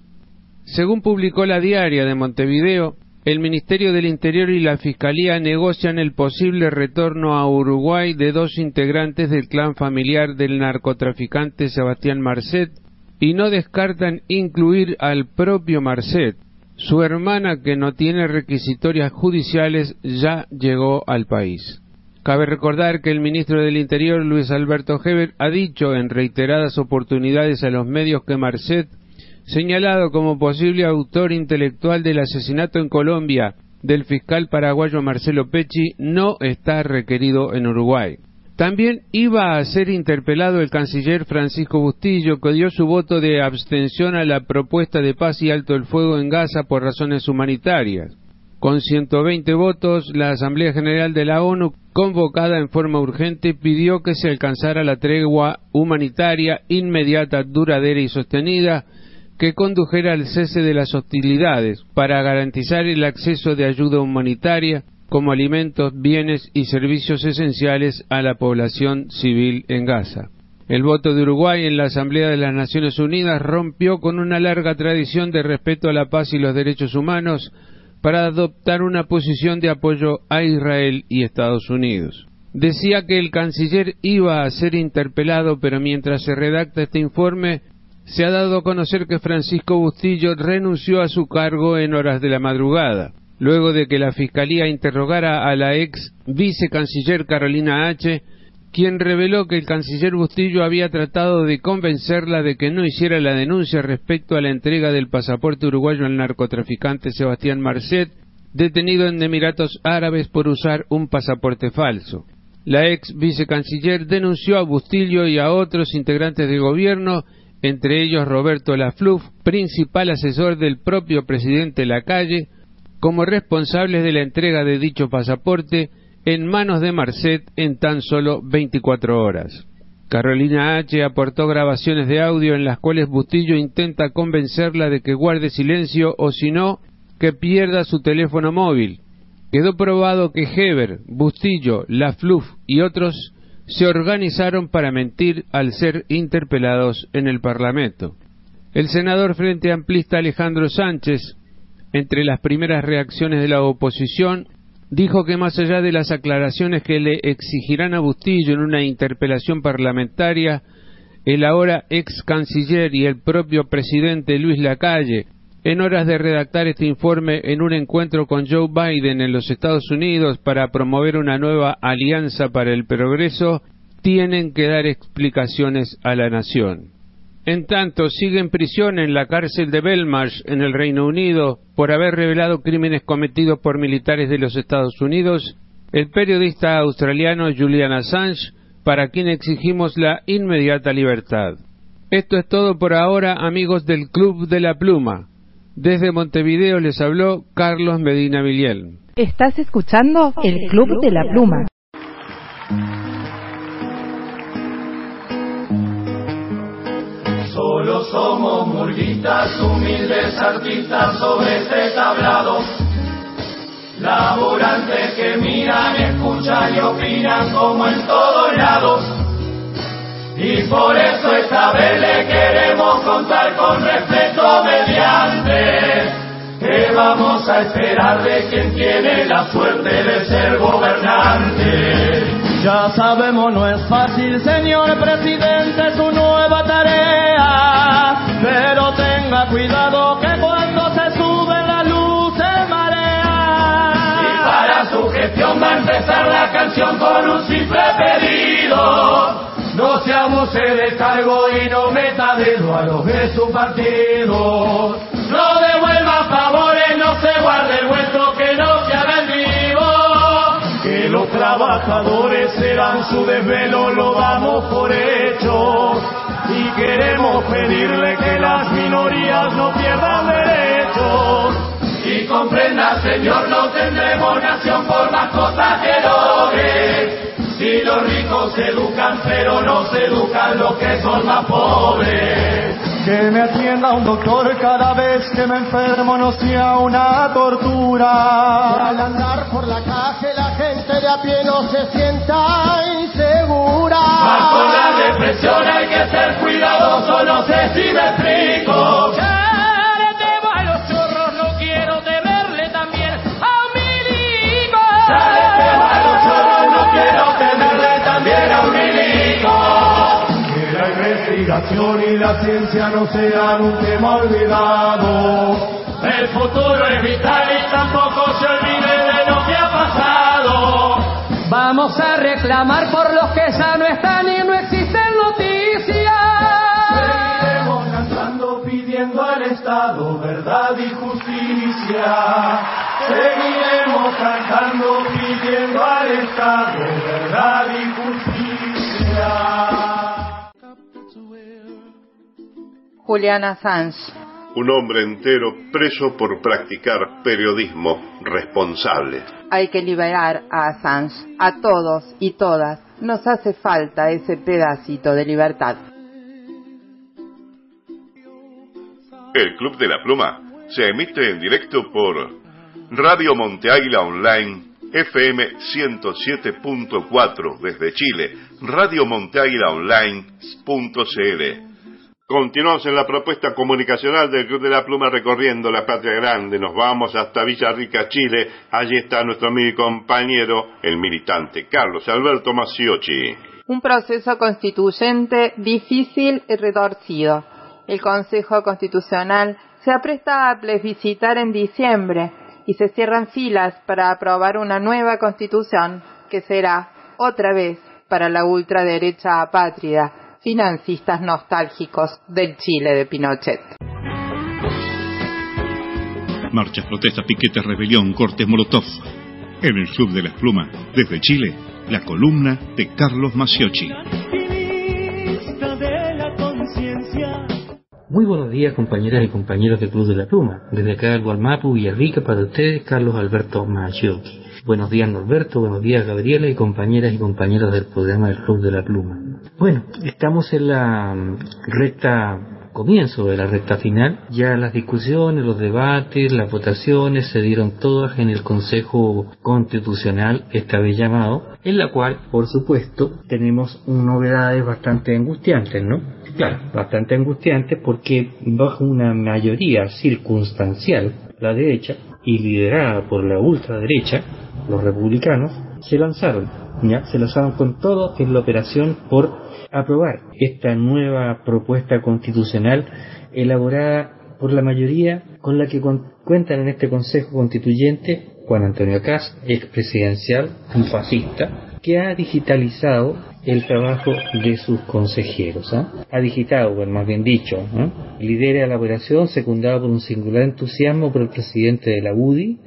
Según publicó la diaria de Montevideo, el Ministerio del Interior y la Fiscalía negocian el posible retorno a Uruguay de dos integrantes del clan familiar del narcotraficante Sebastián Marcet y no descartan incluir al propio Marcet. Su hermana, que no tiene requisitorias judiciales, ya llegó al país. Cabe recordar que el ministro del Interior, Luis Alberto Heber, ha dicho en reiteradas oportunidades a los medios que Marcet señalado como posible autor intelectual del asesinato en Colombia del fiscal paraguayo Marcelo Pecci, no está requerido en Uruguay. También iba a ser interpelado el canciller Francisco Bustillo, que dio su voto de abstención a la propuesta de paz y alto el fuego en Gaza por razones humanitarias. Con 120 votos, la Asamblea General de la ONU, convocada en forma urgente, pidió que se alcanzara la tregua humanitaria inmediata, duradera y sostenida que condujera al cese de las hostilidades para garantizar el acceso de ayuda humanitaria como alimentos, bienes y servicios esenciales a la población civil en Gaza. El voto de Uruguay en la Asamblea de las Naciones Unidas rompió con una larga tradición de respeto a la paz y los derechos humanos para adoptar una posición de apoyo a Israel y Estados Unidos. Decía que el canciller iba a ser interpelado, pero mientras se redacta este informe, se ha dado a conocer que Francisco Bustillo renunció a su cargo en horas de la madrugada, luego de que la Fiscalía interrogara a la ex vicecanciller Carolina H., quien reveló que el canciller Bustillo había tratado de convencerla de que no hiciera la denuncia respecto a la entrega del pasaporte uruguayo al narcotraficante Sebastián Marcet, detenido en Emiratos Árabes por usar un pasaporte falso. La ex vicecanciller denunció a Bustillo y a otros integrantes del gobierno entre ellos Roberto Lafluf, principal asesor del propio presidente Lacalle, como responsables de la entrega de dicho pasaporte en manos de Marcet en tan solo 24 horas. Carolina H. aportó grabaciones de audio en las cuales Bustillo intenta convencerla de que guarde silencio o si no, que pierda su teléfono móvil. Quedó probado que Heber, Bustillo, Lafluf y otros se organizaron para mentir al ser interpelados en el Parlamento. El senador Frente Amplista Alejandro Sánchez, entre las primeras reacciones de la oposición, dijo que más allá de las aclaraciones que le exigirán a Bustillo en una interpelación parlamentaria, el ahora ex canciller y el propio presidente Luis Lacalle, en horas de redactar este informe en un encuentro con Joe Biden en los Estados Unidos para promover una nueva alianza para el progreso, tienen que dar explicaciones a la nación. En tanto, sigue en prisión en la cárcel de Belmarsh, en el Reino Unido, por haber revelado crímenes cometidos por militares de los Estados Unidos, el periodista australiano Julian Assange, para quien exigimos la inmediata libertad. Esto es todo por ahora, amigos del Club de la Pluma. Desde Montevideo les habló Carlos Medina Villel. Estás escuchando el Club de la Pluma. Solo somos murguitas, humildes artistas sobre este tablado. Laburantes que miran, escuchan y opinan como en todos lados. Y por eso esta vez le queremos contar con respeto mediante que vamos a esperar de quien tiene la suerte de ser gobernante. Ya sabemos no es fácil, señor presidente, su nueva tarea, pero tenga cuidado que cuando se sube la luz se marea. Y para su gestión va a empezar la canción con un simple pedido. No se abuse cargo y no meta dedo a los de su partido. No devuelva favores, no se guarde el vuestro, que no se haga el vivo. Que los trabajadores serán su desvelo, lo damos por hecho. Y queremos pedirle que las minorías no pierdan derechos. Y comprenda, Señor, no tendremos nación por más cosas que logre. Si los ricos se educan, pero no se educan los que son más pobres. Que me atienda un doctor cada vez que me enfermo no sea una tortura. Al andar por la calle la gente de a pie no se sienta insegura. Depresión hay que ser cuidadoso, no sé si me explico. Ya le temo a los chorros, no quiero temerle también a un milico. Ya le temo a los chorros, no quiero temerle también a un milico. Que la investigación y la ciencia no sean un tema olvidado. El futuro es vital y tampoco se olvide de lo que ha pasado. Vamos a reclamar por los que ya no están justicia. Seguiremos cantando pidiendo al Estado verdad y justicia. Julian Assange. Un hombre entero preso por practicar periodismo responsable. Hay que liberar a Assange, a todos y todas. Nos hace falta ese pedacito de libertad. El Club de la Pluma se emite en directo por Radio Monte Águila Online FM 107.4 desde Chile, Radio Monte Águila Online.cl. Continuamos en la propuesta comunicacional del Club de la Pluma recorriendo la patria grande. Nos vamos hasta Villarrica, Chile. Allí está nuestro amigo y compañero, el militante Carlos Alberto Maciochi. Un proceso constituyente difícil y retorcido. El Consejo Constitucional se apresta a plebiscitar en diciembre y se cierran filas para aprobar una nueva constitución que será, otra vez, para la ultraderecha apátrida, financistas nostálgicos del Chile de Pinochet. Marchas, protestas, piquetes, rebelión, cortes, molotov. En el Club de las Plumas, desde Chile, la columna de Carlos Maciochi. Muy buenos días compañeras y compañeros del Club de la Pluma. Desde acá del Gualmapu, Villarrica, para ustedes, Carlos Alberto Maciochi. Buenos días Norberto, buenos días Gabriela y compañeras y compañeros del programa del Club de la Pluma. Bueno, estamos en la recta comienzo de la recta final. Ya las discusiones, los debates, las votaciones se dieron todas en el Consejo Constitucional, esta vez llamado, en la cual, por supuesto, tenemos novedades bastante angustiantes, ¿no? Claro, bastante angustiantes porque bajo una mayoría circunstancial, la derecha, y liderada por la ultraderecha, los republicanos, se lanzaron, ya, se lanzaron con todo en la operación por aprobar esta nueva propuesta constitucional elaborada por la mayoría con la que con- cuentan en este Consejo Constituyente Juan Antonio Caz, expresidencial, un fascista, que ha digitalizado el trabajo de sus consejeros. ¿ah? Ha digitado, bueno, más bien dicho, ¿ah? lidera la operación secundada por un singular entusiasmo por el presidente de la UDI,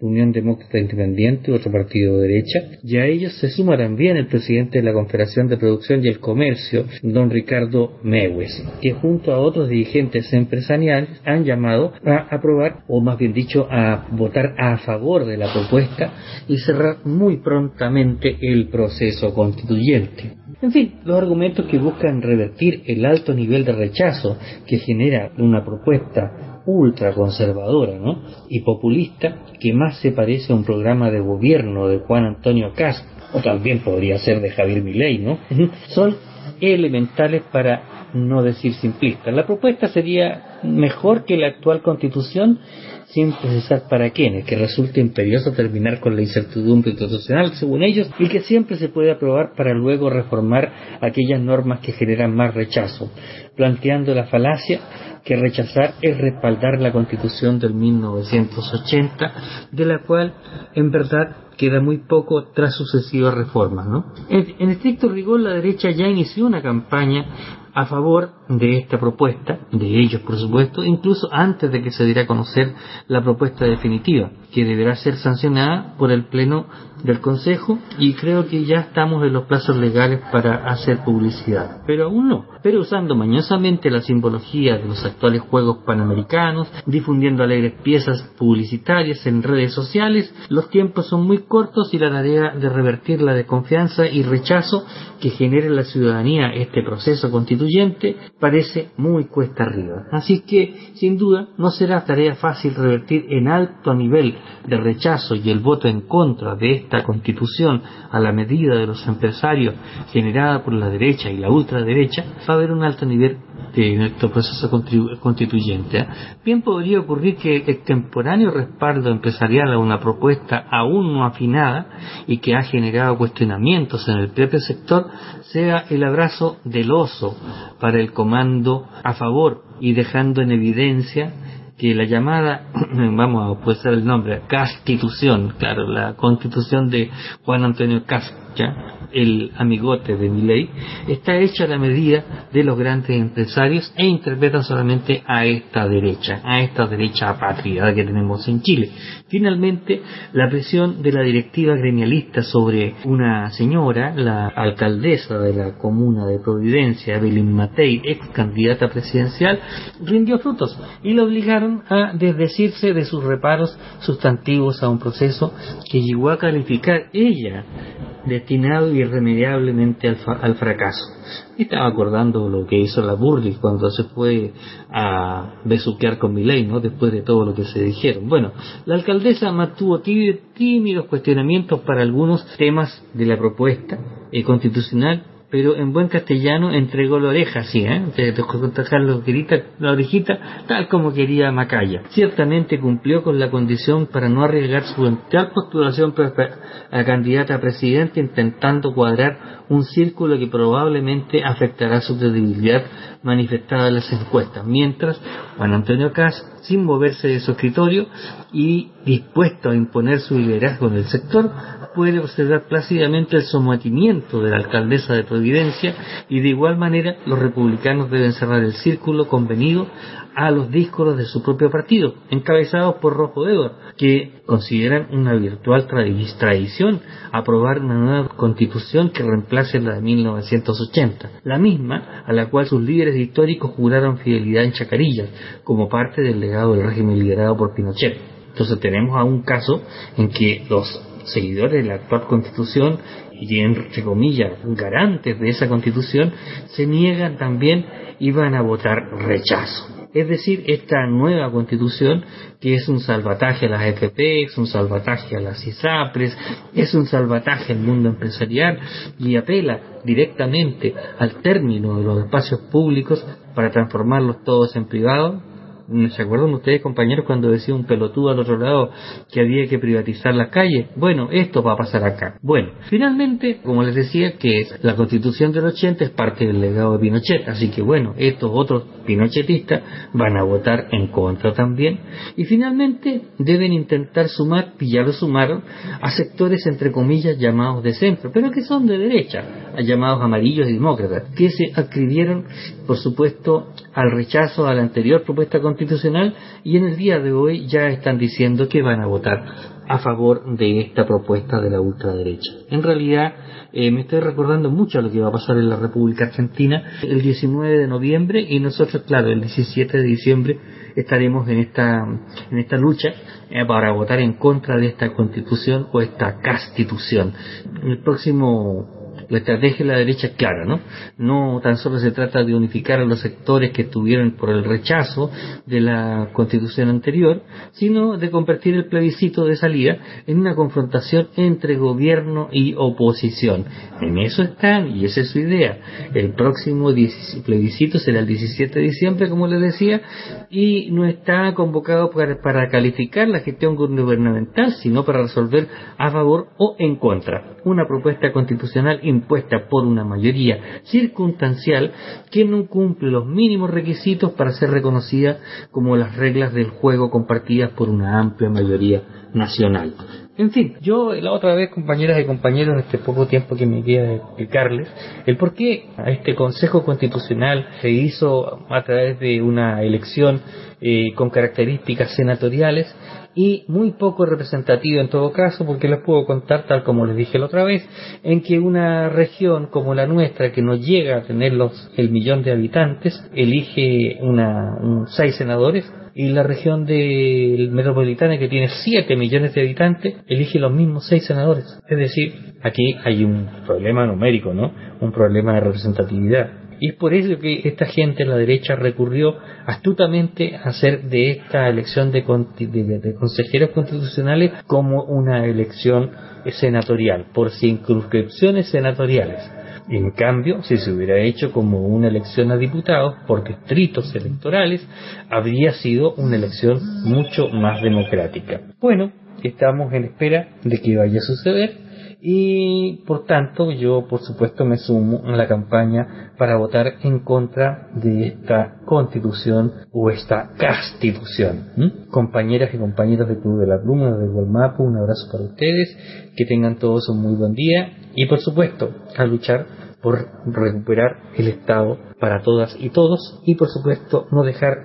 Unión Demócrata Independiente, otro partido de derecha, y a ellos se suma también el presidente de la Confederación de Producción y el Comercio, don Ricardo Mewes, que junto a otros dirigentes empresariales han llamado a aprobar, o más bien dicho, a votar a favor de la propuesta y cerrar muy prontamente el proceso constituyente. En fin, los argumentos que buscan revertir el alto nivel de rechazo que genera una propuesta ultra conservadora ¿no? y populista que más se parece a un programa de gobierno de Juan Antonio Castro o también podría ser de Javier Milei, ¿no? <laughs> Son elementales para no decir simplistas. La propuesta sería mejor que la actual constitución sin precisar para quiénes, que resulta imperioso terminar con la incertidumbre institucional, según ellos, y que siempre se puede aprobar para luego reformar aquellas normas que generan más rechazo, planteando la falacia que rechazar es respaldar la constitución del 1980, de la cual en verdad queda muy poco tras sucesivas reformas. ¿no? En estricto rigor, la derecha ya inició una campaña a favor de esta propuesta, de ellos por supuesto, incluso antes de que se diera a conocer la propuesta definitiva, que deberá ser sancionada por el Pleno del Consejo y creo que ya estamos en los plazos legales para hacer publicidad. Pero aún no. Pero usando mañosamente la simbología de los actuales Juegos Panamericanos, difundiendo alegres piezas publicitarias en redes sociales, los tiempos son muy cortos y la tarea de revertir la desconfianza y rechazo que genera en la ciudadanía este proceso constituyente parece muy cuesta arriba. Así que, sin duda, no será tarea fácil revertir en alto nivel de rechazo y el voto en contra de esta constitución a la medida de los empresarios generada por la derecha y la ultraderecha, va a haber un alto nivel de nuestro proceso constituyente. ¿eh? Bien podría ocurrir que el temporáneo respaldo empresarial a una propuesta aún no afinada y que ha generado cuestionamientos en el propio sector sea el abrazo del oso para el comando a favor y dejando en evidencia que la llamada, <clears throat> vamos a puede el nombre, Constitución, claro, la constitución de Juan Antonio Castro, el amigote de mi ley, está hecha a la medida de los grandes empresarios e interpreta solamente a esta derecha, a esta derecha apátrida que tenemos en Chile. Finalmente, la presión de la directiva gremialista sobre una señora, la alcaldesa de la comuna de Providencia, Evelyn Matei, ex candidata presidencial, rindió frutos y la obligaron a desdecirse de sus reparos sustantivos a un proceso que llegó a calificar ella destinado irremediablemente al, al fracaso. Y estaba acordando lo que hizo la Burley cuando se fue a besuquear con Milei, ¿no? Después de todo lo que se dijeron. Bueno, la alcaldesa mantuvo tímidos cuestionamientos para algunos temas de la propuesta eh, constitucional pero en buen castellano entregó la oreja, sí, ¿eh? De, de la orejita, tal como quería Macaya. Ciertamente cumplió con la condición para no arriesgar su eventual postulación a candidata a presidente intentando cuadrar un círculo que probablemente afectará su credibilidad manifestada en las encuestas, mientras Juan Antonio Cas, sin moverse de su escritorio y dispuesto a imponer su liderazgo en el sector, puede observar plácidamente el sometimiento de la alcaldesa de Providencia y de igual manera los republicanos deben cerrar el círculo convenido a los discos de su propio partido, encabezados por Rojo Edward, que consideran una virtual tradición aprobar una nueva constitución que reemplace la de 1980, la misma a la cual sus líderes históricos juraron fidelidad en Chacarillas, como parte del legado del régimen liderado por Pinochet. Entonces tenemos a un caso en que los seguidores de la actual constitución y entre comillas garantes de esa constitución se niegan también y van a votar rechazo. Es decir, esta nueva constitución que es un salvataje a las FP, es un salvataje a las ISAPRES, es un salvataje al mundo empresarial y apela directamente al término de los espacios públicos para transformarlos todos en privados ¿Se acuerdan ustedes, compañeros, cuando decía un pelotudo al otro lado que había que privatizar las calles? Bueno, esto va a pasar acá. Bueno, finalmente, como les decía, que la constitución del 80 es parte del legado de Pinochet, así que bueno, estos otros pinochetistas van a votar en contra también. Y finalmente, deben intentar sumar, y ya lo sumaron, a sectores entre comillas llamados de centro, pero que son de derecha, llamados amarillos y demócratas, que se adscribieron, por supuesto, al rechazo a la anterior propuesta constitucional y en el día de hoy ya están diciendo que van a votar a favor de esta propuesta de la ultraderecha. En realidad, eh, me estoy recordando mucho lo que va a pasar en la República Argentina el 19 de noviembre y nosotros, claro, el 17 de diciembre estaremos en esta, en esta lucha eh, para votar en contra de esta constitución o esta constitución. El próximo la estrategia de la derecha es clara, ¿no? No tan solo se trata de unificar a los sectores que estuvieron por el rechazo de la constitución anterior, sino de convertir el plebiscito de salida en una confrontación entre gobierno y oposición. En eso están, y esa es su idea. El próximo plebiscito será el 17 de diciembre, como les decía, y no está convocado para, para calificar la gestión gubernamental, sino para resolver a favor o en contra una propuesta constitucional impuesta por una mayoría circunstancial que no cumple los mínimos requisitos para ser reconocida como las reglas del juego compartidas por una amplia mayoría nacional. En fin, yo la otra vez, compañeras y compañeros, en este poco tiempo que me queda explicarles, el por qué a este Consejo Constitucional se hizo a través de una elección eh, con características senatoriales y muy poco representativo en todo caso, porque les puedo contar, tal como les dije la otra vez, en que una región como la nuestra, que no llega a tener los, el millón de habitantes, elige una, un, seis senadores, y la región del metropolitana que tiene 7 millones de habitantes elige los mismos 6 senadores. Es decir, aquí hay un problema numérico, ¿no? Un problema de representatividad. Y es por eso que esta gente en la derecha recurrió astutamente a hacer de esta elección de, de, de consejeros constitucionales como una elección senatorial, por circunscripciones senatoriales. En cambio, si se hubiera hecho como una elección a diputados por distritos electorales, habría sido una elección mucho más democrática. Bueno, estamos en espera de que vaya a suceder y por tanto yo por supuesto me sumo a la campaña para votar en contra de esta constitución o esta constitución. Compañeras y compañeros del Club de la Pluma, de Gualmapu, un abrazo para ustedes, que tengan todos un muy buen día y por supuesto a luchar por recuperar el Estado para todas y todos y por supuesto no dejar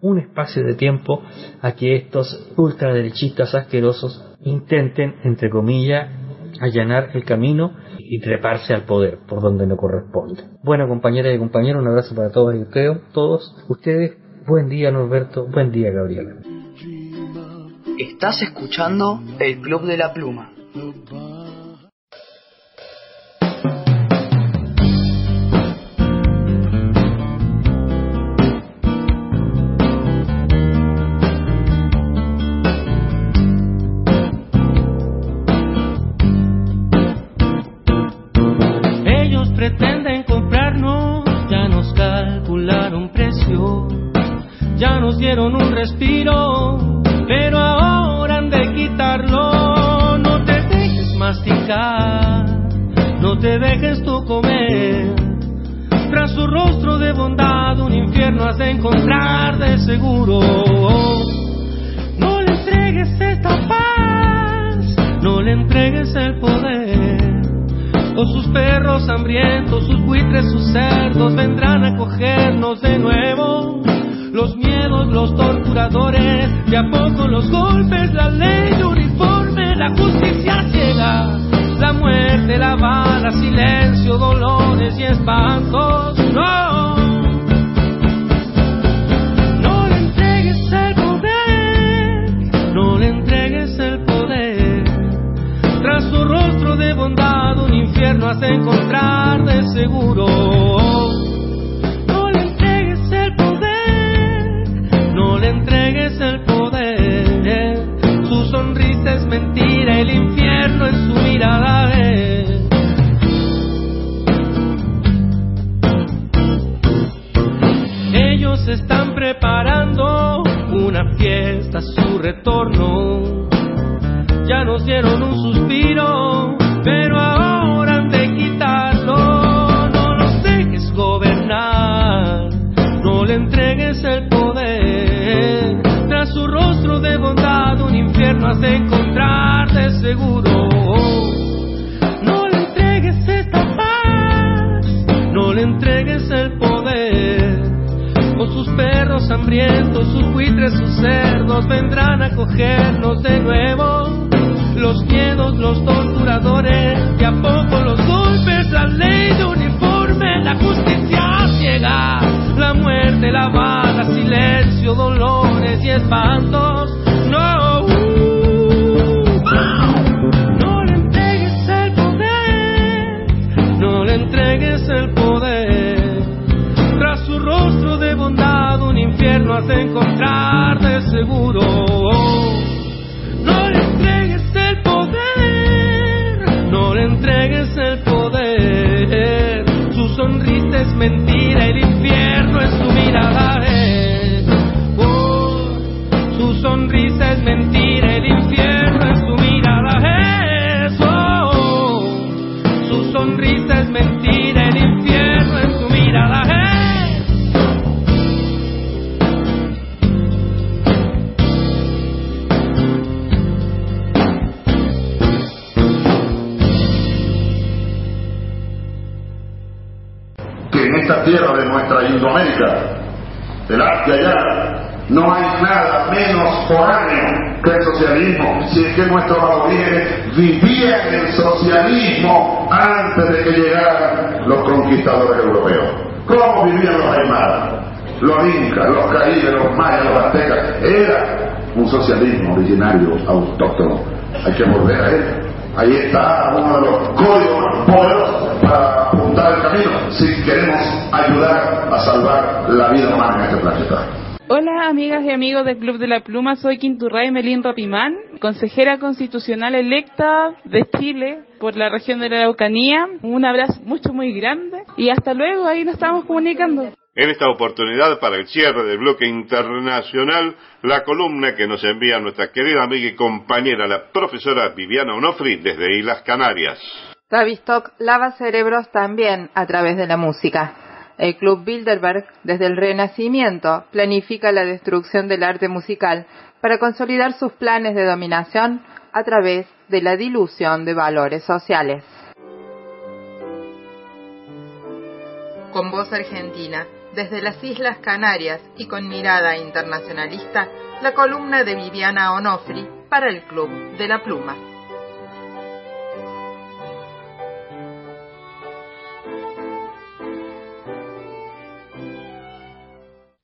un espacio de tiempo a que estos ultraderechistas asquerosos intenten, entre comillas, allanar el camino y treparse al poder por donde no corresponde. Bueno, compañeras y compañeros, un abrazo para todos y creo, todos ustedes. Buen día, Norberto. Buen día, Gabriela. Estás escuchando el Club de la Pluma. Tras su rostro de bondad, un infierno has de encontrar de seguro. No le entregues esta paz, no le entregues el poder. O sus perros hambrientos, sus buitres, sus cerdos vendrán a cogernos de nuevo. Los miedos, los torturadores, de a poco los golpes, la ley uniforme, la justicia ciega, la muerte, la bala, silencio, dolores y espantos. No, no le entregues el poder, no le entregues el poder. Tras su rostro de bondad, un infierno has de encontrar de seguro. No le entregues el poder, no le entregues el poder. Su sonrisa es mentira, el infierno en su mirada. Ellos están preparando una fiesta su retorno ya nos dieron un suspiro, pero ahora han de quitarlo. No los dejes gobernar, no le entregues el poder. Tras su rostro de bondad, un infierno has de hambrientos, sus buitres, sus cerdos vendrán a cogernos de nuevo los miedos, los torturadores, de a poco los golpes, la ley de uniforme, la justicia ciega, la muerte, la bala, silencio, dolores y espantos. Encontrar de seguro. No le entregues el poder, no le entregues el poder. Su sonrisa es mentira, si es que nuestros aborígenes vivían el socialismo antes de que llegaran los conquistadores europeos. ¿Cómo vivían los aymaras, los incas, los caídos, los mayas, los aztecas? Era un socialismo originario, autóctono. Hay que volver a él. Ahí está uno de los códigos más poderosos para apuntar el camino si queremos ayudar a salvar la vida humana en este planeta. Hola amigas y amigos del Club de la Pluma, soy Quinturray Melín Rapimán, consejera constitucional electa de Chile por la región de la Araucanía. Un abrazo mucho muy grande y hasta luego, ahí nos estamos comunicando. En esta oportunidad, para el cierre del bloque internacional, la columna que nos envía nuestra querida amiga y compañera, la profesora Viviana Onofri, desde Islas Canarias. Tavistock lava cerebros también a través de la música. El Club Bilderberg, desde el Renacimiento, planifica la destrucción del arte musical para consolidar sus planes de dominación a través de la dilución de valores sociales. Con voz argentina, desde las Islas Canarias y con mirada internacionalista, la columna de Viviana Onofri para el Club de la Pluma.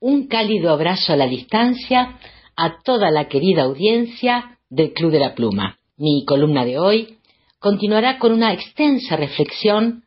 Un cálido abrazo a la distancia a toda la querida audiencia del Club de la Pluma. Mi columna de hoy continuará con una extensa reflexión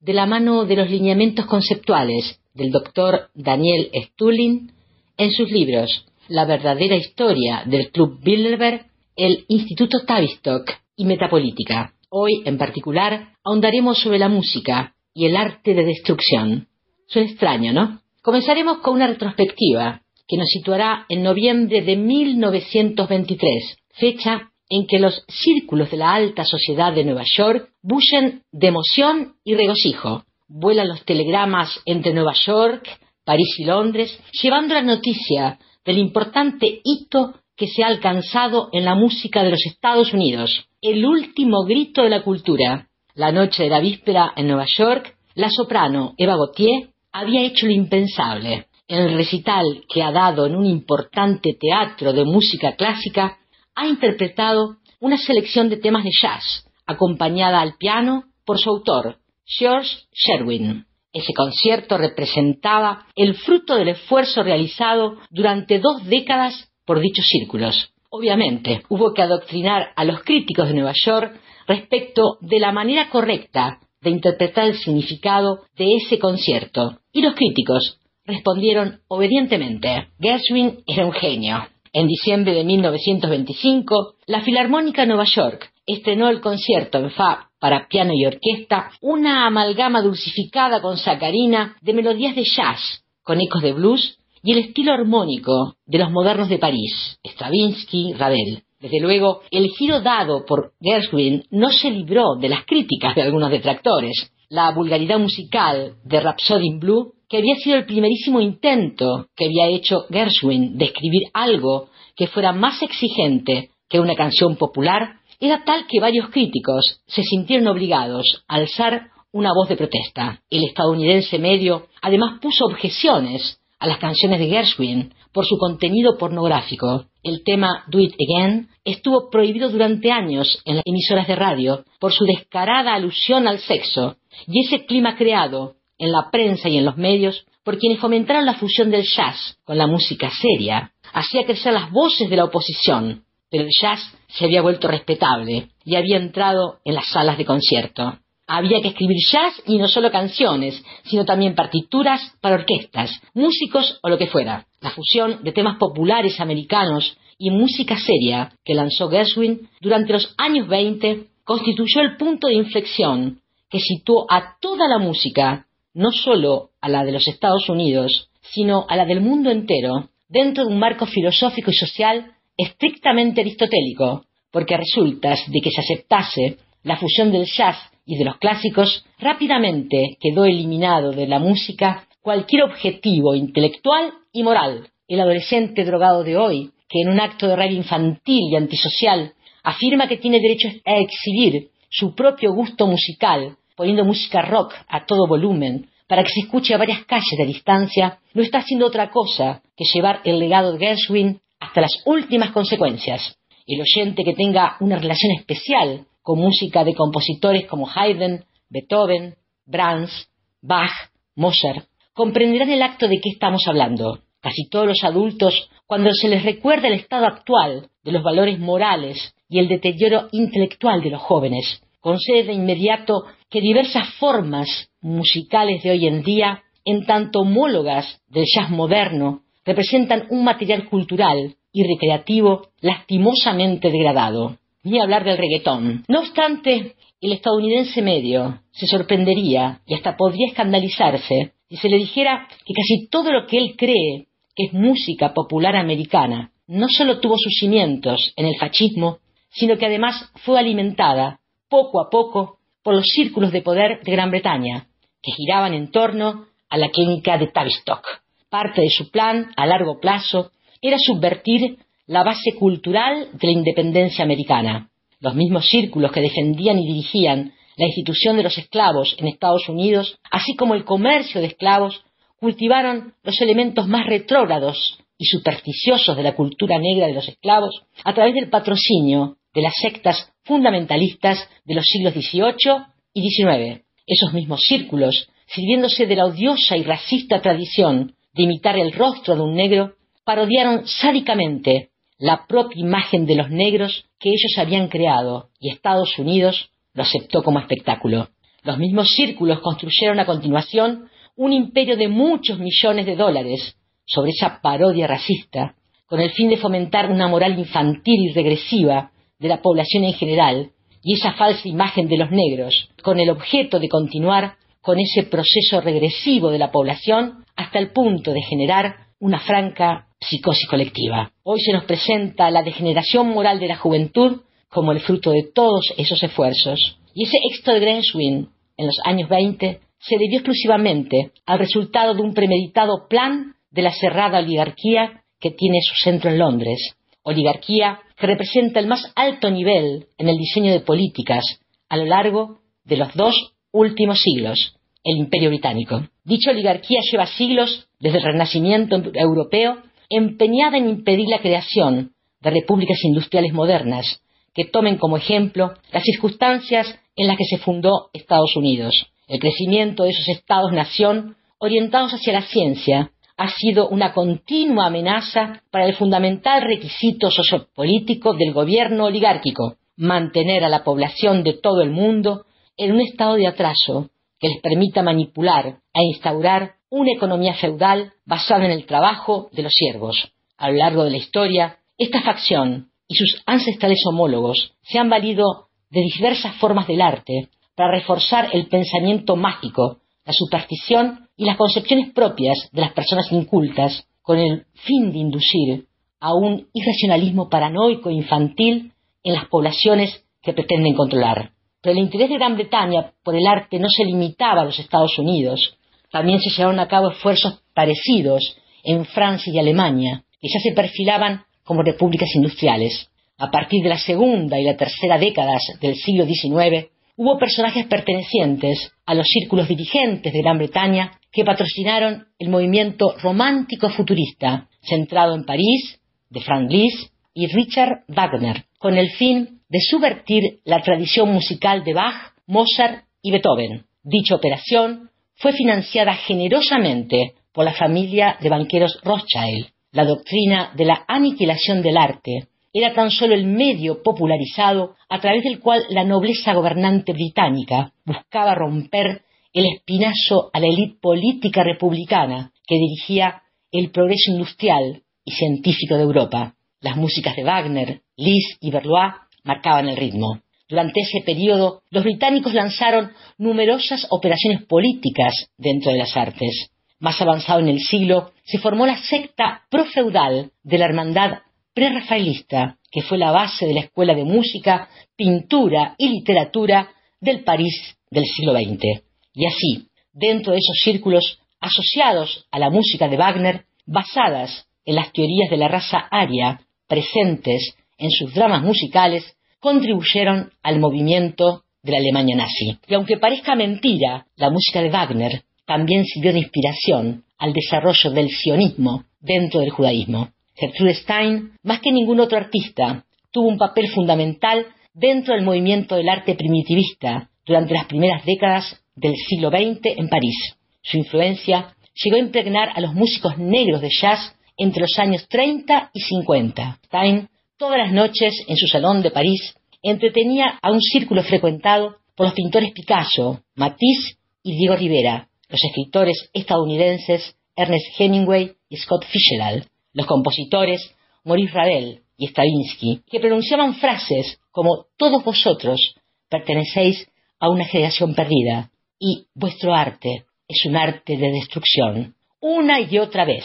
de la mano de los lineamientos conceptuales del doctor Daniel Stulin en sus libros La verdadera historia del Club Bilderberg, el Instituto Tavistock y Metapolítica. Hoy, en particular, ahondaremos sobre la música y el arte de destrucción. Suena extraño, ¿no? Comenzaremos con una retrospectiva que nos situará en noviembre de 1923, fecha en que los círculos de la alta sociedad de Nueva York bullen de emoción y regocijo. Vuelan los telegramas entre Nueva York, París y Londres, llevando la noticia del importante hito que se ha alcanzado en la música de los Estados Unidos, el último grito de la cultura. La noche de la víspera en Nueva York, la soprano Eva Gautier había hecho lo impensable. En el recital que ha dado en un importante teatro de música clásica, ha interpretado una selección de temas de jazz, acompañada al piano por su autor, George Sherwin. Ese concierto representaba el fruto del esfuerzo realizado durante dos décadas por dichos círculos. Obviamente, hubo que adoctrinar a los críticos de Nueva York respecto de la manera correcta de interpretar el significado de ese concierto. Y los críticos respondieron obedientemente. Gershwin era un genio. En diciembre de 1925, la Filarmónica Nueva York estrenó el concierto en Fa para piano y orquesta, una amalgama dulcificada con sacarina de melodías de jazz, con ecos de blues y el estilo armónico de los modernos de París, Stravinsky, Ravel. Desde luego, el giro dado por Gershwin no se libró de las críticas de algunos detractores. La vulgaridad musical de Rhapsody in Blue, que había sido el primerísimo intento que había hecho Gershwin de escribir algo que fuera más exigente que una canción popular, era tal que varios críticos se sintieron obligados a alzar una voz de protesta. El estadounidense medio además puso objeciones a las canciones de Gershwin por su contenido pornográfico. El tema Do It Again estuvo prohibido durante años en las emisoras de radio por su descarada alusión al sexo y ese clima creado en la prensa y en los medios por quienes fomentaron la fusión del jazz con la música seria hacía crecer las voces de la oposición, pero el jazz se había vuelto respetable y había entrado en las salas de concierto. Había que escribir jazz y no solo canciones, sino también partituras para orquestas, músicos o lo que fuera. La fusión de temas populares americanos y música seria que lanzó Gershwin durante los años 20 constituyó el punto de inflexión que situó a toda la música, no solo a la de los Estados Unidos, sino a la del mundo entero, dentro de un marco filosófico y social estrictamente aristotélico, porque resulta de que se aceptase la fusión del jazz y de los clásicos, rápidamente quedó eliminado de la música cualquier objetivo intelectual y moral. El adolescente drogado de hoy, que en un acto de rabia infantil y antisocial afirma que tiene derecho a exhibir su propio gusto musical, poniendo música rock a todo volumen, para que se escuche a varias calles de distancia, no está haciendo otra cosa que llevar el legado de Gershwin hasta las últimas consecuencias. El oyente que tenga una relación especial con música de compositores como Haydn, Beethoven, Brahms, Bach, Mozart, comprenderán el acto de qué estamos hablando. Casi todos los adultos, cuando se les recuerda el estado actual de los valores morales y el deterioro intelectual de los jóvenes, concede de inmediato que diversas formas musicales de hoy en día, en tanto homólogas del jazz moderno, representan un material cultural y recreativo lastimosamente degradado. Ni hablar del reggaetón. No obstante, el estadounidense medio se sorprendería y hasta podría escandalizarse si se le dijera que casi todo lo que él cree que es música popular americana no solo tuvo sus cimientos en el fascismo, sino que además fue alimentada poco a poco por los círculos de poder de Gran Bretaña, que giraban en torno a la clínica de Tavistock. Parte de su plan a largo plazo era subvertir la base cultural de la independencia americana. Los mismos círculos que defendían y dirigían la institución de los esclavos en Estados Unidos, así como el comercio de esclavos, cultivaron los elementos más retrógrados y supersticiosos de la cultura negra de los esclavos a través del patrocinio de las sectas fundamentalistas de los siglos XVIII y XIX. Esos mismos círculos, sirviéndose de la odiosa y racista tradición de imitar el rostro de un negro, parodiaron sádicamente la propia imagen de los negros que ellos habían creado y Estados Unidos lo aceptó como espectáculo. Los mismos círculos construyeron a continuación un imperio de muchos millones de dólares sobre esa parodia racista, con el fin de fomentar una moral infantil y regresiva de la población en general y esa falsa imagen de los negros, con el objeto de continuar con ese proceso regresivo de la población hasta el punto de generar una franca psicosis colectiva. Hoy se nos presenta la degeneración moral de la juventud como el fruto de todos esos esfuerzos. Y ese éxito de Gershwin en los años 20 se debió exclusivamente al resultado de un premeditado plan de la cerrada oligarquía que tiene su centro en Londres. Oligarquía que representa el más alto nivel en el diseño de políticas a lo largo de los dos últimos siglos, el Imperio Británico. Dicha oligarquía lleva siglos, desde el Renacimiento europeo, empeñada en impedir la creación de repúblicas industriales modernas que tomen como ejemplo las circunstancias en las que se fundó Estados Unidos. El crecimiento de esos estados-nación orientados hacia la ciencia ha sido una continua amenaza para el fundamental requisito sociopolítico del gobierno oligárquico, mantener a la población de todo el mundo en un estado de atraso que les permita manipular e instaurar una economía feudal basada en el trabajo de los siervos. A lo largo de la historia, esta facción y sus ancestrales homólogos se han valido de diversas formas del arte para reforzar el pensamiento mágico, la superstición y las concepciones propias de las personas incultas con el fin de inducir a un irracionalismo paranoico infantil en las poblaciones que pretenden controlar. Pero el interés de Gran Bretaña por el arte no se limitaba a los Estados Unidos. También se llevaron a cabo esfuerzos parecidos en Francia y Alemania, que ya se perfilaban como repúblicas industriales. A partir de la segunda y la tercera décadas del siglo XIX, hubo personajes pertenecientes a los círculos dirigentes de Gran Bretaña que patrocinaron el movimiento romántico futurista, centrado en París, de Franz Liszt y Richard Wagner, con el fin de subvertir la tradición musical de Bach, Mozart y Beethoven. Dicha operación fue financiada generosamente por la familia de banqueros Rothschild. La doctrina de la aniquilación del arte era tan solo el medio popularizado a través del cual la nobleza gobernante británica buscaba romper el espinazo a la élite política republicana que dirigía el progreso industrial y científico de Europa. Las músicas de Wagner, Liszt y Berlois marcaban el ritmo. Durante ese periodo, los británicos lanzaron numerosas operaciones políticas dentro de las artes. Más avanzado en el siglo, se formó la secta profeudal de la hermandad prerrafaelista, que fue la base de la escuela de música, pintura y literatura del París del siglo XX. Y así, dentro de esos círculos asociados a la música de Wagner, basadas en las teorías de la raza aria presentes en sus dramas musicales, contribuyeron al movimiento de la Alemania nazi. Y aunque parezca mentira, la música de Wagner también sirvió de inspiración al desarrollo del sionismo dentro del judaísmo. Gertrude Stein, más que ningún otro artista, tuvo un papel fundamental dentro del movimiento del arte primitivista durante las primeras décadas del siglo XX en París. Su influencia llegó a impregnar a los músicos negros de jazz entre los años 30 y 50. Stein, todas las noches en su salón de París, entretenía a un círculo frecuentado por los pintores Picasso, Matisse y Diego Rivera, los escritores estadounidenses Ernest Hemingway y Scott Fitzgerald, los compositores Maurice Ravel y Stravinsky, que pronunciaban frases como todos vosotros pertenecéis a una generación perdida y vuestro arte es un arte de destrucción. Una y otra vez,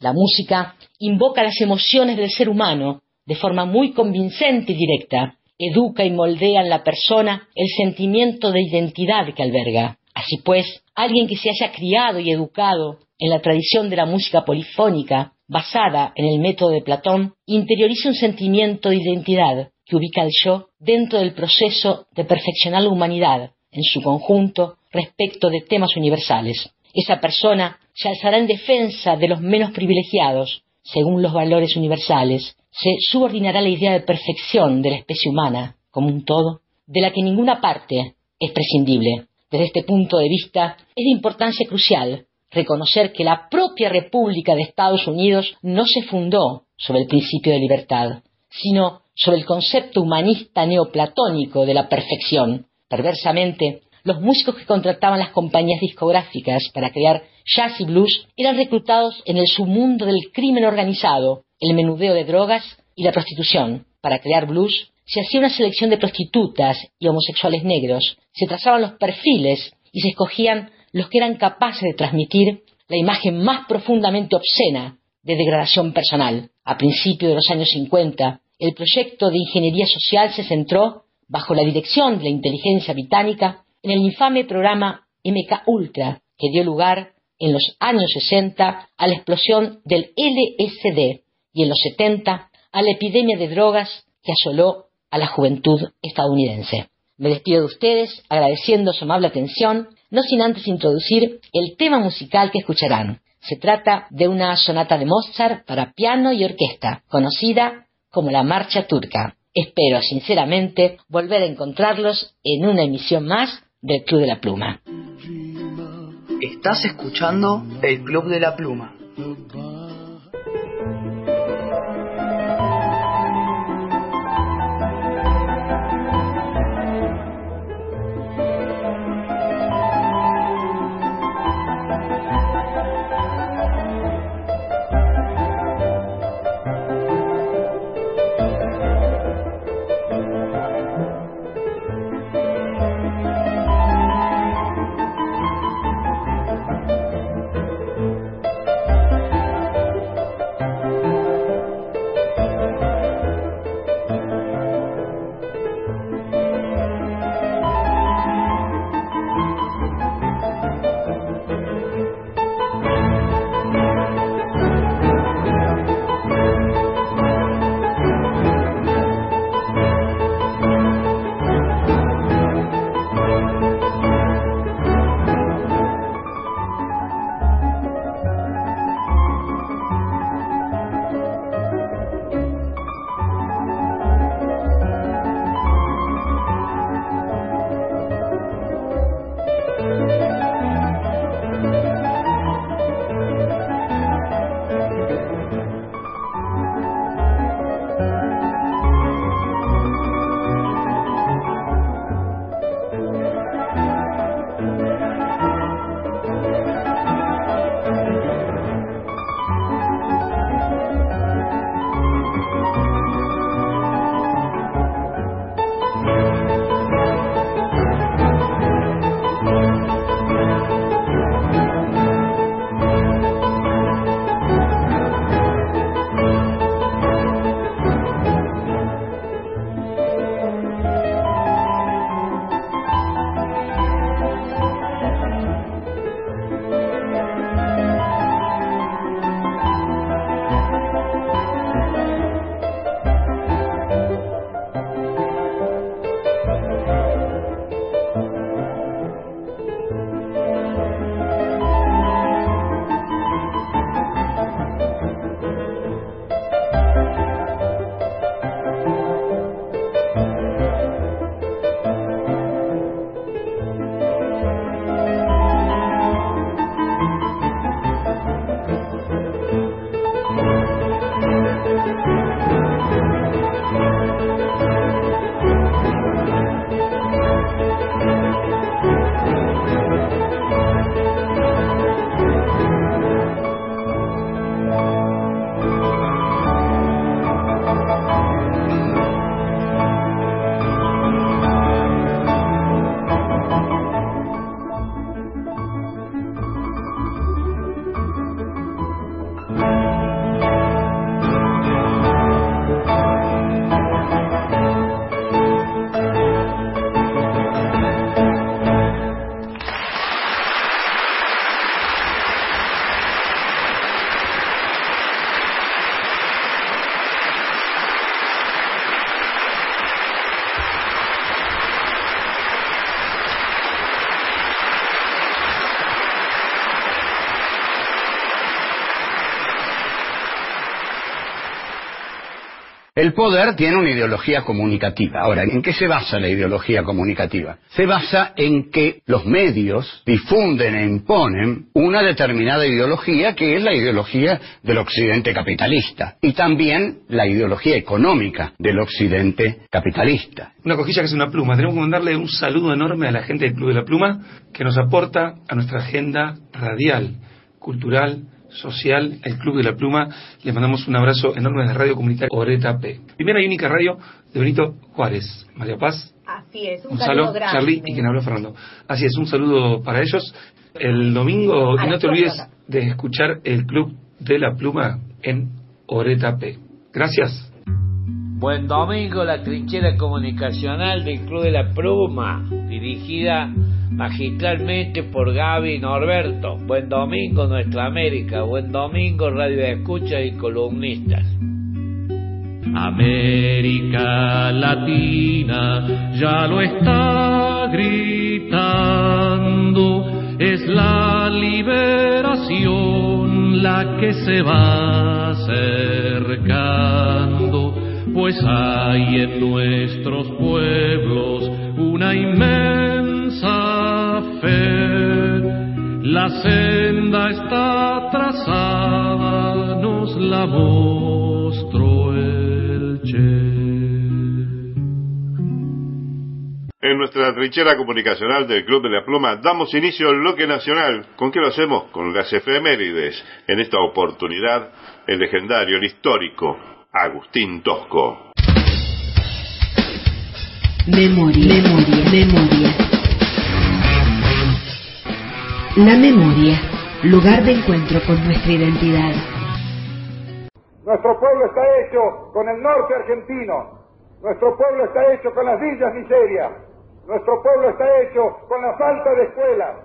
la música invoca las emociones del ser humano de forma muy convincente y directa, educa y moldea en la persona el sentimiento de identidad que alberga. Así pues, alguien que se haya criado y educado en la tradición de la música polifónica, basada en el método de Platón, interioriza un sentimiento de identidad que ubica al yo dentro del proceso de perfeccionar la humanidad en su conjunto respecto de temas universales. Esa persona se alzará en defensa de los menos privilegiados, según los valores universales, se subordinará la idea de perfección de la especie humana como un todo, de la que ninguna parte es prescindible. Desde este punto de vista, es de importancia crucial reconocer que la propia República de Estados Unidos no se fundó sobre el principio de libertad, sino sobre el concepto humanista neoplatónico de la perfección. Perversamente, los músicos que contrataban las compañías discográficas para crear jazz y blues eran reclutados en el submundo del crimen organizado, el menudeo de drogas y la prostitución. Para crear blues se hacía una selección de prostitutas y homosexuales negros, se trazaban los perfiles y se escogían los que eran capaces de transmitir la imagen más profundamente obscena de degradación personal. A principios de los años 50, el proyecto de ingeniería social se centró, bajo la dirección de la inteligencia británica, en el infame programa MK Ultra, que dio lugar en los años 60 a la explosión del LSD y en los 70 a la epidemia de drogas que asoló a la juventud estadounidense. Me despido de ustedes agradeciendo su amable atención, no sin antes introducir el tema musical que escucharán. Se trata de una sonata de Mozart para piano y orquesta, conocida como la Marcha Turca. Espero sinceramente volver a encontrarlos en una emisión más del Club de la Pluma. Estás escuchando el Club de la Pluma. El poder tiene una ideología comunicativa. Ahora, ¿en qué se basa la ideología comunicativa? Se basa en que los medios difunden e imponen una determinada ideología que es la ideología del occidente capitalista y también la ideología económica del occidente capitalista. Una cojilla que es una pluma. Tenemos que mandarle un saludo enorme a la gente del Club de la Pluma que nos aporta a nuestra agenda radial, cultural, social, el Club de la Pluma. Les mandamos un abrazo enorme de Radio Comunitaria Oreta P. Primera y única radio de Benito Juárez. María Paz, Así es, un Gonzalo, saludo grande. Charlie y quien habló Fernando. Así es, un saludo para ellos. El domingo, y no te olvides de escuchar el Club de la Pluma en Oreta P. Gracias. Buen domingo, la trinchera comunicacional del Club de la Pluma, dirigida magistralmente por Gaby Norberto. Buen domingo, Nuestra América. Buen domingo, Radio Escucha y columnistas. América Latina ya lo está gritando, es la liberación la que se va acercando, pues hay en nuestros pueblos una inmensa fe. La senda está trazada, nos la mostró el Che. En nuestra trinchera comunicacional del Club de la Pluma damos inicio al bloque nacional. ¿Con qué lo hacemos? Con las efemérides. En esta oportunidad, el legendario, el histórico, Agustín Tosco. Memoria, memoria, memoria. La memoria, lugar de encuentro con nuestra identidad. Nuestro pueblo está hecho con el norte argentino. Nuestro pueblo está hecho con las villas miserias. Nuestro pueblo está hecho con la falta de escuelas.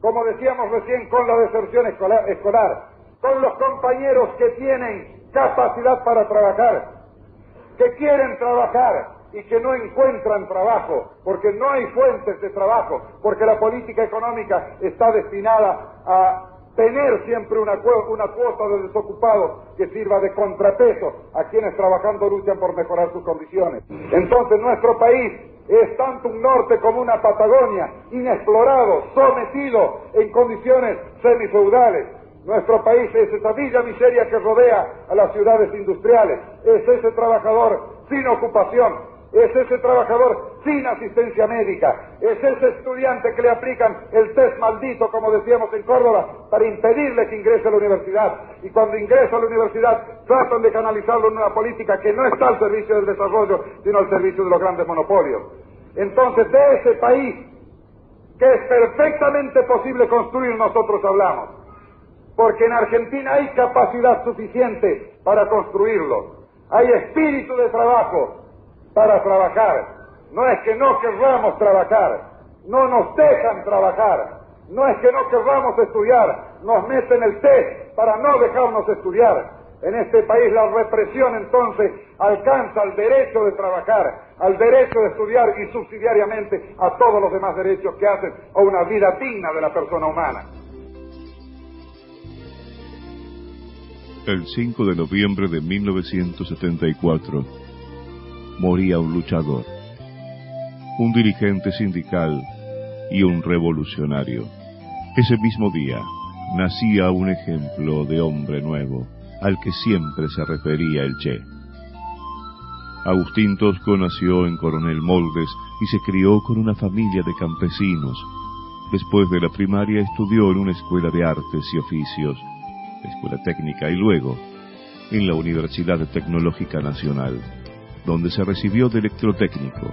Como decíamos recién, con la deserción escolar, escolar. Con los compañeros que tienen capacidad para trabajar. Que quieren trabajar y que no encuentran trabajo, porque no hay fuentes de trabajo, porque la política económica está destinada a tener siempre una, una cuota de desocupados que sirva de contrapeso a quienes trabajando luchan por mejorar sus condiciones. Entonces nuestro país es tanto un norte como una Patagonia, inexplorado, sometido en condiciones semifeudales. Nuestro país es esa villa miseria que rodea a las ciudades industriales, es ese trabajador sin ocupación, es ese trabajador sin asistencia médica, es ese estudiante que le aplican el test maldito, como decíamos en Córdoba, para impedirle que ingrese a la universidad. Y cuando ingresa a la universidad, tratan de canalizarlo en una política que no está al servicio del desarrollo, sino al servicio de los grandes monopolios. Entonces, de ese país que es perfectamente posible construir, nosotros hablamos. Porque en Argentina hay capacidad suficiente para construirlo. Hay espíritu de trabajo para trabajar. No es que no querramos trabajar, no nos dejan trabajar. No es que no querramos estudiar, nos meten el test para no dejarnos estudiar. En este país la represión entonces alcanza al derecho de trabajar, al derecho de estudiar y subsidiariamente a todos los demás derechos que hacen a una vida digna de la persona humana. El 5 de noviembre de 1974 moría un luchador, un dirigente sindical y un revolucionario. Ese mismo día nacía un ejemplo de hombre nuevo al que siempre se refería el Che. Agustín Tosco nació en Coronel Moldes y se crió con una familia de campesinos. Después de la primaria estudió en una escuela de artes y oficios, escuela técnica y luego en la Universidad Tecnológica Nacional, donde se recibió de electrotécnico.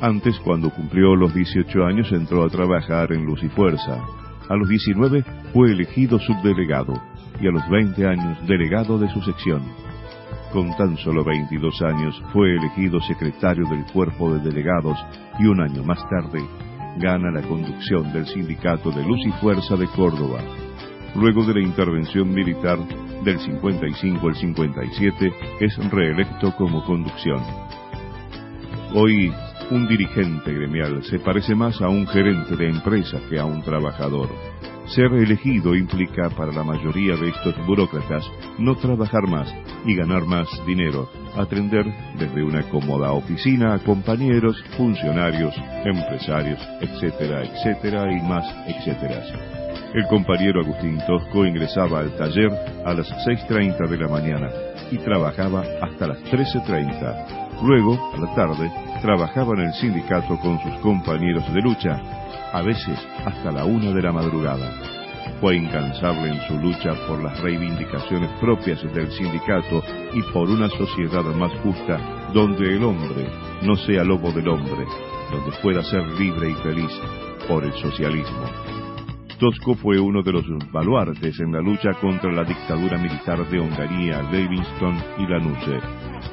Antes, cuando cumplió los 18 años, entró a trabajar en Luz y Fuerza. A los 19 fue elegido subdelegado y a los 20 años delegado de su sección. Con tan solo 22 años fue elegido secretario del cuerpo de delegados y un año más tarde gana la conducción del sindicato de Luz y Fuerza de Córdoba. Luego de la intervención militar del 55 al 57 es reelecto como conducción. Hoy, un dirigente gremial se parece más a un gerente de empresa que a un trabajador. Ser elegido implica para la mayoría de estos burócratas no trabajar más y ganar más dinero, atender desde una cómoda oficina a compañeros, funcionarios, empresarios, etcétera, etcétera y más etcétera. El compañero Agustín Tosco ingresaba al taller a las 6.30 de la mañana y trabajaba hasta las 13.30. Luego, a la tarde, trabajaba en el sindicato con sus compañeros de lucha, a veces hasta la una de la madrugada. Fue incansable en su lucha por las reivindicaciones propias del sindicato y por una sociedad más justa donde el hombre no sea lobo del hombre, donde pueda ser libre y feliz por el socialismo. Tosco fue uno de los baluartes en la lucha contra la dictadura militar de Hungría, Levingston y Lanusse.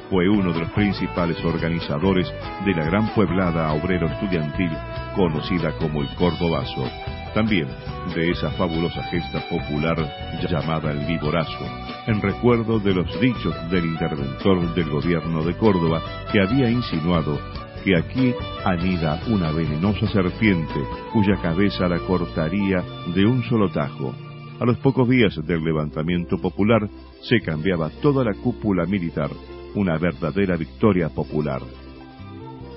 Fue uno de los principales organizadores de la gran pueblada obrero estudiantil conocida como el Cordobazo. También de esa fabulosa gesta popular llamada el Viborazo, en recuerdo de los dichos del interventor del gobierno de Córdoba que había insinuado que aquí anida una venenosa serpiente cuya cabeza la cortaría de un solo tajo. A los pocos días del levantamiento popular se cambiaba toda la cúpula militar, una verdadera victoria popular.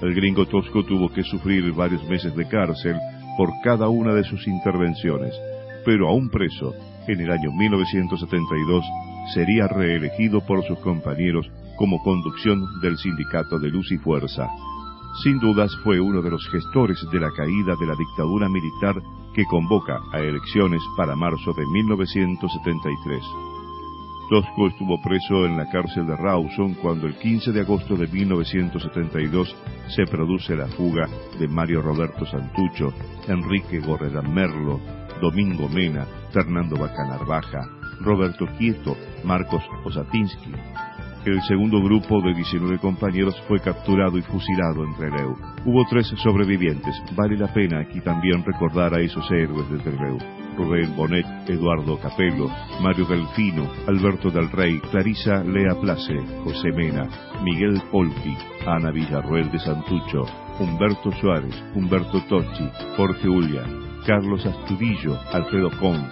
El gringo Tosco tuvo que sufrir varios meses de cárcel por cada una de sus intervenciones, pero aún preso, en el año 1972 sería reelegido por sus compañeros como conducción del sindicato de Luz y Fuerza. Sin dudas fue uno de los gestores de la caída de la dictadura militar que convoca a elecciones para marzo de 1973. Tosco estuvo preso en la cárcel de Rawson cuando el 15 de agosto de 1972 se produce la fuga de Mario Roberto Santucho, Enrique Gorredán Merlo, Domingo Mena, Fernando Bacanar Baja, Roberto Quieto, Marcos Osatinsky. El segundo grupo de 19 compañeros fue capturado y fusilado en Trelew. Hubo tres sobrevivientes. Vale la pena aquí también recordar a esos héroes de Trelew. Rubén Bonet, Eduardo Capello, Mario Delfino, Alberto del Rey, Clarisa Lea Place, José Mena, Miguel Polki, Ana Villarruel de Santucho, Humberto Suárez, Humberto Tocci, Jorge Ulla, Carlos Astudillo, Alfredo Con,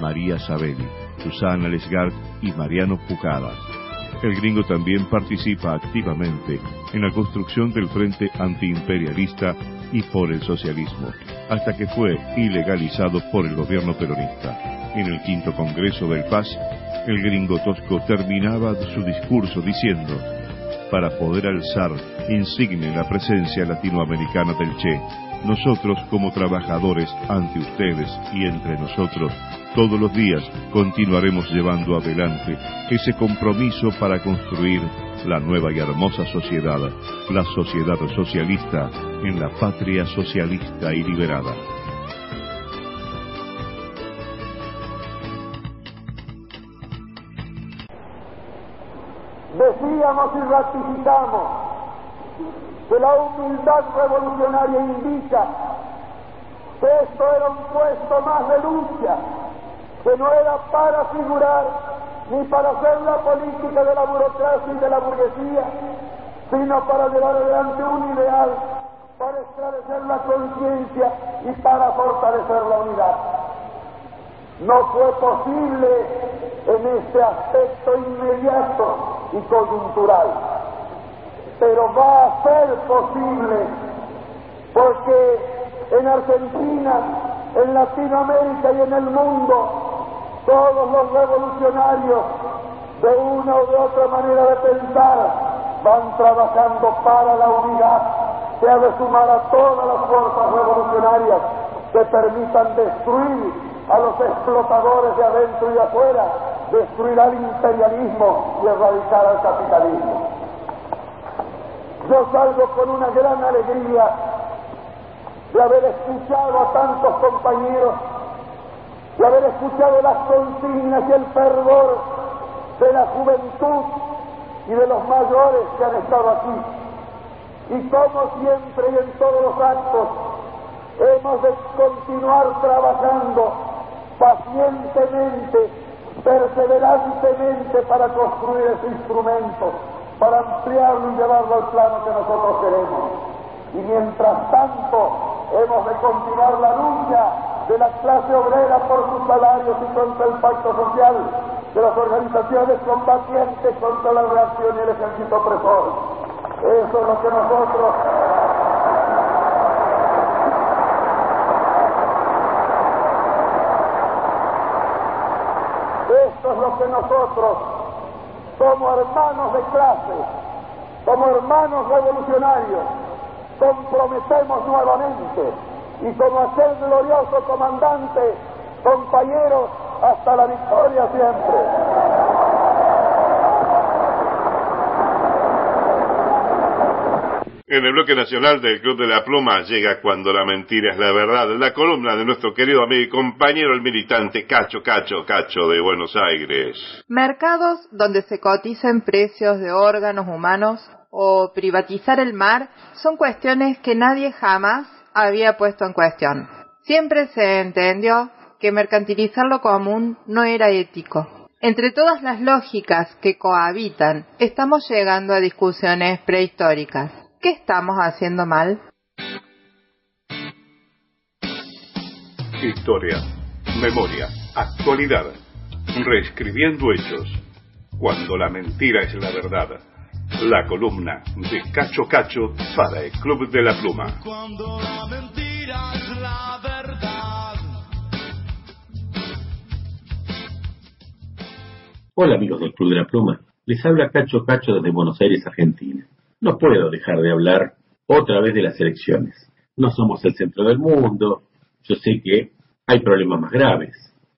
María Sabelli, Susana Lesgard y Mariano Pucadas. El gringo también participa activamente en la construcción del Frente Antiimperialista y por el socialismo, hasta que fue ilegalizado por el gobierno peronista. En el quinto Congreso del Paz, el gringo Tosco terminaba su discurso diciendo, para poder alzar insigne la presencia latinoamericana del Che, nosotros como trabajadores ante ustedes y entre nosotros, todos los días continuaremos llevando adelante ese compromiso para construir la nueva y hermosa sociedad, la sociedad socialista en la patria socialista y liberada. Decíamos y ratificamos que la humildad revolucionaria indica esto era un puesto más de lucha, que no era para figurar ni para hacer la política de la burocracia y de la burguesía, sino para llevar adelante un ideal, para esclarecer la conciencia y para fortalecer la unidad. No fue posible en este aspecto inmediato y coyuntural, pero va a ser posible porque en Argentina, en Latinoamérica y en el mundo, todos los revolucionarios, de una u de otra manera de pensar, van trabajando para la unidad que ha de sumar a todas las fuerzas revolucionarias que permitan destruir a los explotadores de adentro y afuera, destruir al imperialismo y erradicar al capitalismo. Yo salgo con una gran alegría de haber escuchado a tantos compañeros, de haber escuchado las consignas y el fervor de la juventud y de los mayores que han estado aquí. Y como siempre y en todos los actos, hemos de continuar trabajando pacientemente, perseverantemente para construir ese instrumento, para ampliarlo y llevarlo al plano que nosotros queremos. Y mientras tanto, hemos de continuar la lucha de la clase obrera por sus salarios y contra el pacto social, de las organizaciones combatientes contra la reacción y el ejército opresor. Eso es lo que nosotros Esto es lo que nosotros, como hermanos de clase, como hermanos revolucionarios, comprometemos nuevamente y como aquel glorioso comandante, compañeros, hasta la victoria siempre. En el bloque nacional del Club de la Pluma llega cuando la mentira es la verdad, la columna de nuestro querido amigo y compañero el militante Cacho Cacho Cacho de Buenos Aires. Mercados donde se cotizan precios de órganos humanos o privatizar el mar son cuestiones que nadie jamás había puesto en cuestión. Siempre se entendió que mercantilizar lo común no era ético. Entre todas las lógicas que cohabitan, estamos llegando a discusiones prehistóricas. ¿Qué estamos haciendo mal? Historia, memoria, actualidad, reescribiendo hechos. Cuando la mentira es la verdad. La columna de Cacho Cacho para el Club de la Pluma. Cuando la mentira es la verdad. Hola amigos del Club de la Pluma, les habla Cacho Cacho desde Buenos Aires, Argentina. No puedo dejar de hablar otra vez de las elecciones. No somos el centro del mundo, yo sé que hay problemas más graves.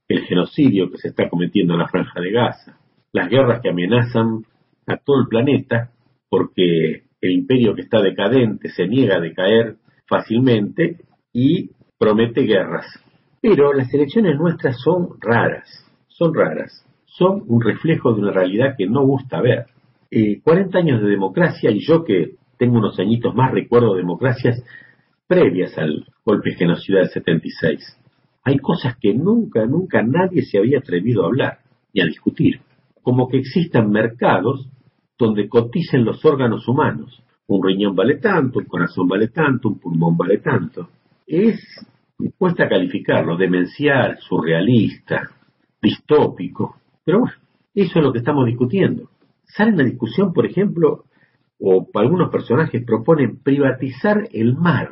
El genocidio que se está cometiendo en la franja de Gaza, las guerras que amenazan a todo el planeta porque el imperio que está decadente se niega a decaer fácilmente y promete guerras. Pero las elecciones nuestras son raras, son raras, son un reflejo de una realidad que no gusta ver. Eh, 40 años de democracia y yo que tengo unos añitos más recuerdo democracias previas al golpe genocida del 76. Hay cosas que nunca, nunca nadie se había atrevido a hablar ni a discutir. Como que existan mercados donde coticen los órganos humanos. Un riñón vale tanto, un corazón vale tanto, un pulmón vale tanto. Es, cuesta calificarlo, demencial, surrealista, distópico. Pero bueno, eso es lo que estamos discutiendo. Sale en la discusión, por ejemplo, o algunos personajes proponen privatizar el mar,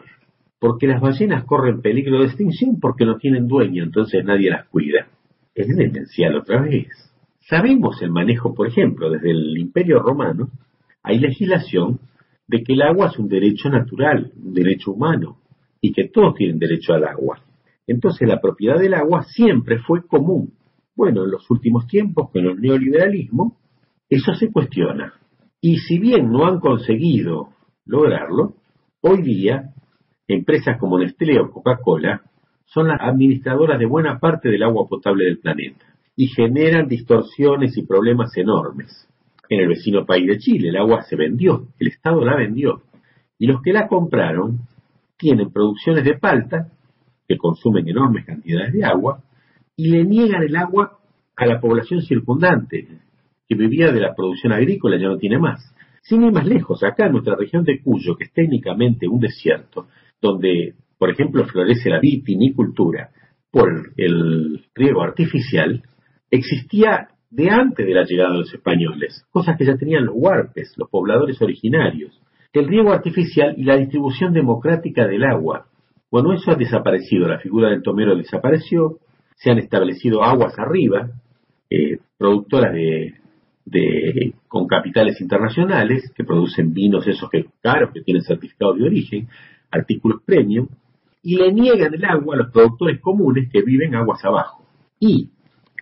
porque las ballenas corren peligro de extinción porque no tienen dueño, entonces nadie las cuida. Es demencial otra vez. Sabemos el manejo, por ejemplo, desde el Imperio Romano, hay legislación de que el agua es un derecho natural, un derecho humano, y que todos tienen derecho al agua. Entonces la propiedad del agua siempre fue común. Bueno, en los últimos tiempos, con el neoliberalismo, eso se cuestiona. Y si bien no han conseguido lograrlo, hoy día empresas como Nestlé o Coca-Cola son las administradoras de buena parte del agua potable del planeta y generan distorsiones y problemas enormes. En el vecino país de Chile el agua se vendió, el Estado la vendió, y los que la compraron tienen producciones de palta que consumen enormes cantidades de agua y le niegan el agua a la población circundante, que vivía de la producción agrícola, ya no tiene más. Sin ir más lejos, acá en nuestra región de Cuyo, que es técnicamente un desierto, donde, por ejemplo, florece la vitinicultura por el riego artificial, existía de antes de la llegada de los españoles, cosas que ya tenían los huarpes, los pobladores originarios, el riego artificial y la distribución democrática del agua. Bueno, eso ha desaparecido, la figura del tomero desapareció, se han establecido aguas arriba, eh, productoras de, de, con capitales internacionales que producen vinos esos que caros, que tienen certificado de origen, artículos premium, y le niegan el agua a los productores comunes que viven aguas abajo. Y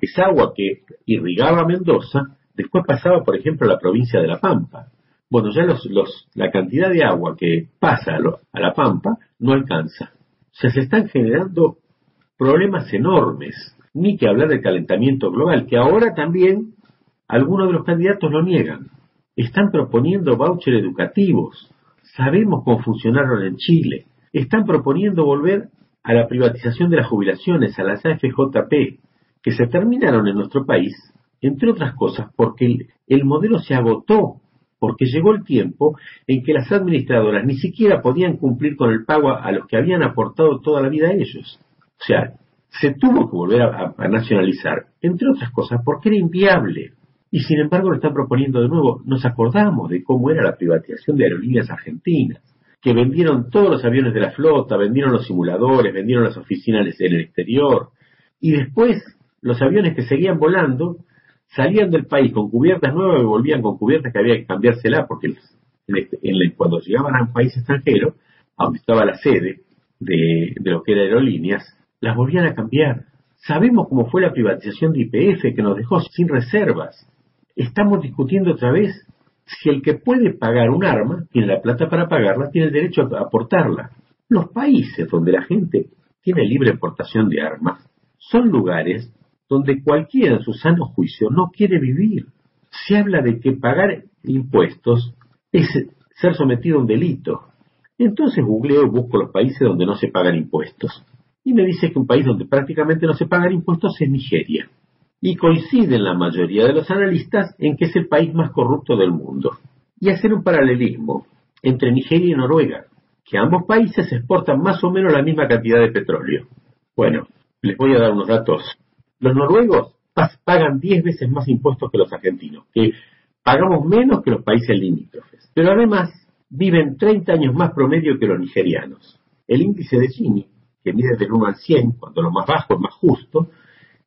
esa agua que irrigaba Mendoza, después pasaba, por ejemplo, a la provincia de La Pampa. Bueno, ya los, los, la cantidad de agua que pasa a, La Pampa no alcanza. O sea, se están generando problemas enormes. Ni que hablar del calentamiento global, que ahora también algunos de los candidatos lo niegan. Están proponiendo voucher educativos. Sabemos cómo funcionaron en Chile. Están proponiendo volver a la privatización de las jubilaciones, a las AFJP, que se terminaron en nuestro país, entre otras cosas, porque el, el modelo se agotó, porque llegó el tiempo en que las administradoras ni siquiera podían cumplir con el pago a, los que habían aportado toda la vida a ellos. O sea, se tuvo que volver a nacionalizar, entre otras cosas, porque era inviable. Y sin embargo lo están proponiendo de nuevo. Nos acordamos de cómo era la privatización de aerolíneas argentinas, que vendieron todos los aviones de la flota, vendieron los simuladores, vendieron las oficinas en el exterior, y después los aviones que seguían volando salían del país con cubiertas nuevas y volvían con cubiertas que había que cambiársela, porque en este- el- cuando llegaban a un país extranjero, a donde estaba la sede de, de lo que era aerolíneas, las volvían a cambiar. Sabemos cómo fue la privatización de IPF que nos dejó sin reservas. Estamos discutiendo otra vez si el que puede pagar un arma, tiene la plata para pagarla, tiene el derecho a aportarla. Los países donde la gente tiene libre exportación de armas son lugares donde cualquiera en su sano juicio no quiere vivir. Se habla de que pagar impuestos es ser sometido a un delito. Entonces googleo y busco los países donde no se pagan impuestos. Y me dice que un país donde prácticamente no se pagan impuestos es Nigeria. Y coinciden la mayoría de los analistas en que es el país más corrupto del mundo. Y hacer un paralelismo entre Nigeria y Noruega, que ambos países exportan más o menos la misma cantidad de petróleo. Bueno, les voy a dar unos datos. Los noruegos pagan 10 veces más impuestos que los argentinos, que pagamos menos que los países limítrofes. Pero además viven 30 años más promedio que los nigerianos. El índice de Gini, que mide del 1 al 100, cuando lo más bajo es más justo,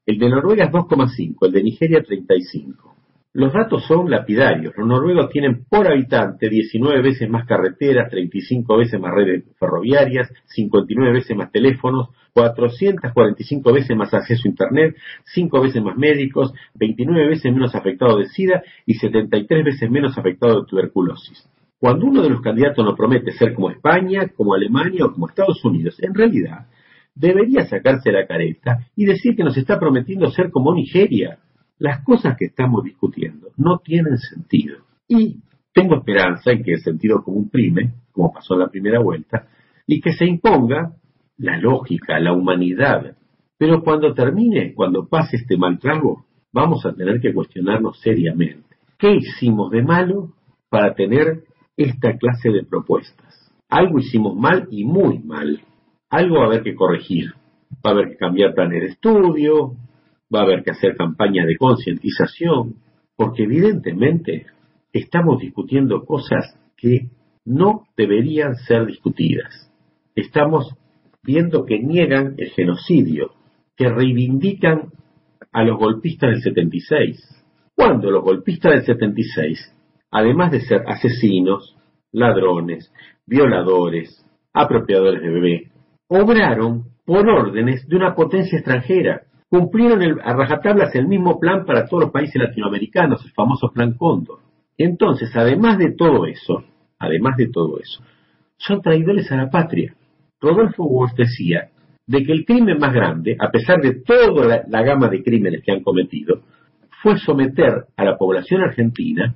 el de Noruega es 2,5, el de Nigeria 35. Los datos son lapidarios. Los noruegos tienen por habitante 19 veces más carreteras, 35 veces más redes ferroviarias, 59 veces más teléfonos, 445 veces más acceso a Internet, 5 veces más médicos, 29 veces menos afectados de SIDA y 73 veces menos afectados de tuberculosis. Cuando uno de los candidatos nos promete ser como España, como Alemania o como Estados Unidos, en realidad debería sacarse la careta y decir que nos está prometiendo ser como Nigeria. Las cosas que estamos discutiendo no tienen sentido. Y tengo esperanza en que el sentido común prime, como pasó en la primera vuelta, y que se imponga la lógica, la humanidad. Pero cuando termine, cuando pase este mal trago, vamos a tener que cuestionarnos seriamente. ¿Qué hicimos de malo para tener esta clase de propuestas? Algo hicimos mal y muy mal. Algo va a haber que corregir. Va a haber que cambiar planes de estudio, va a haber que hacer campaña de concientización, porque evidentemente estamos discutiendo cosas que no deberían ser discutidas. Estamos viendo que niegan el genocidio, que reivindican a los golpistas del 76. Cuando los golpistas del 76, además de ser asesinos, ladrones, violadores, apropiadores de bebé, obraron por órdenes de una potencia extranjera. Cumplieron a rajatablas el mismo plan para todos los países latinoamericanos, el famoso Plan Cóndor. Entonces, además de todo eso, además de todo eso, son traidores a la patria. Rodolfo Walsh decía de que el crimen más grande, a pesar de toda la, la gama de crímenes que han cometido, fue someter a la población argentina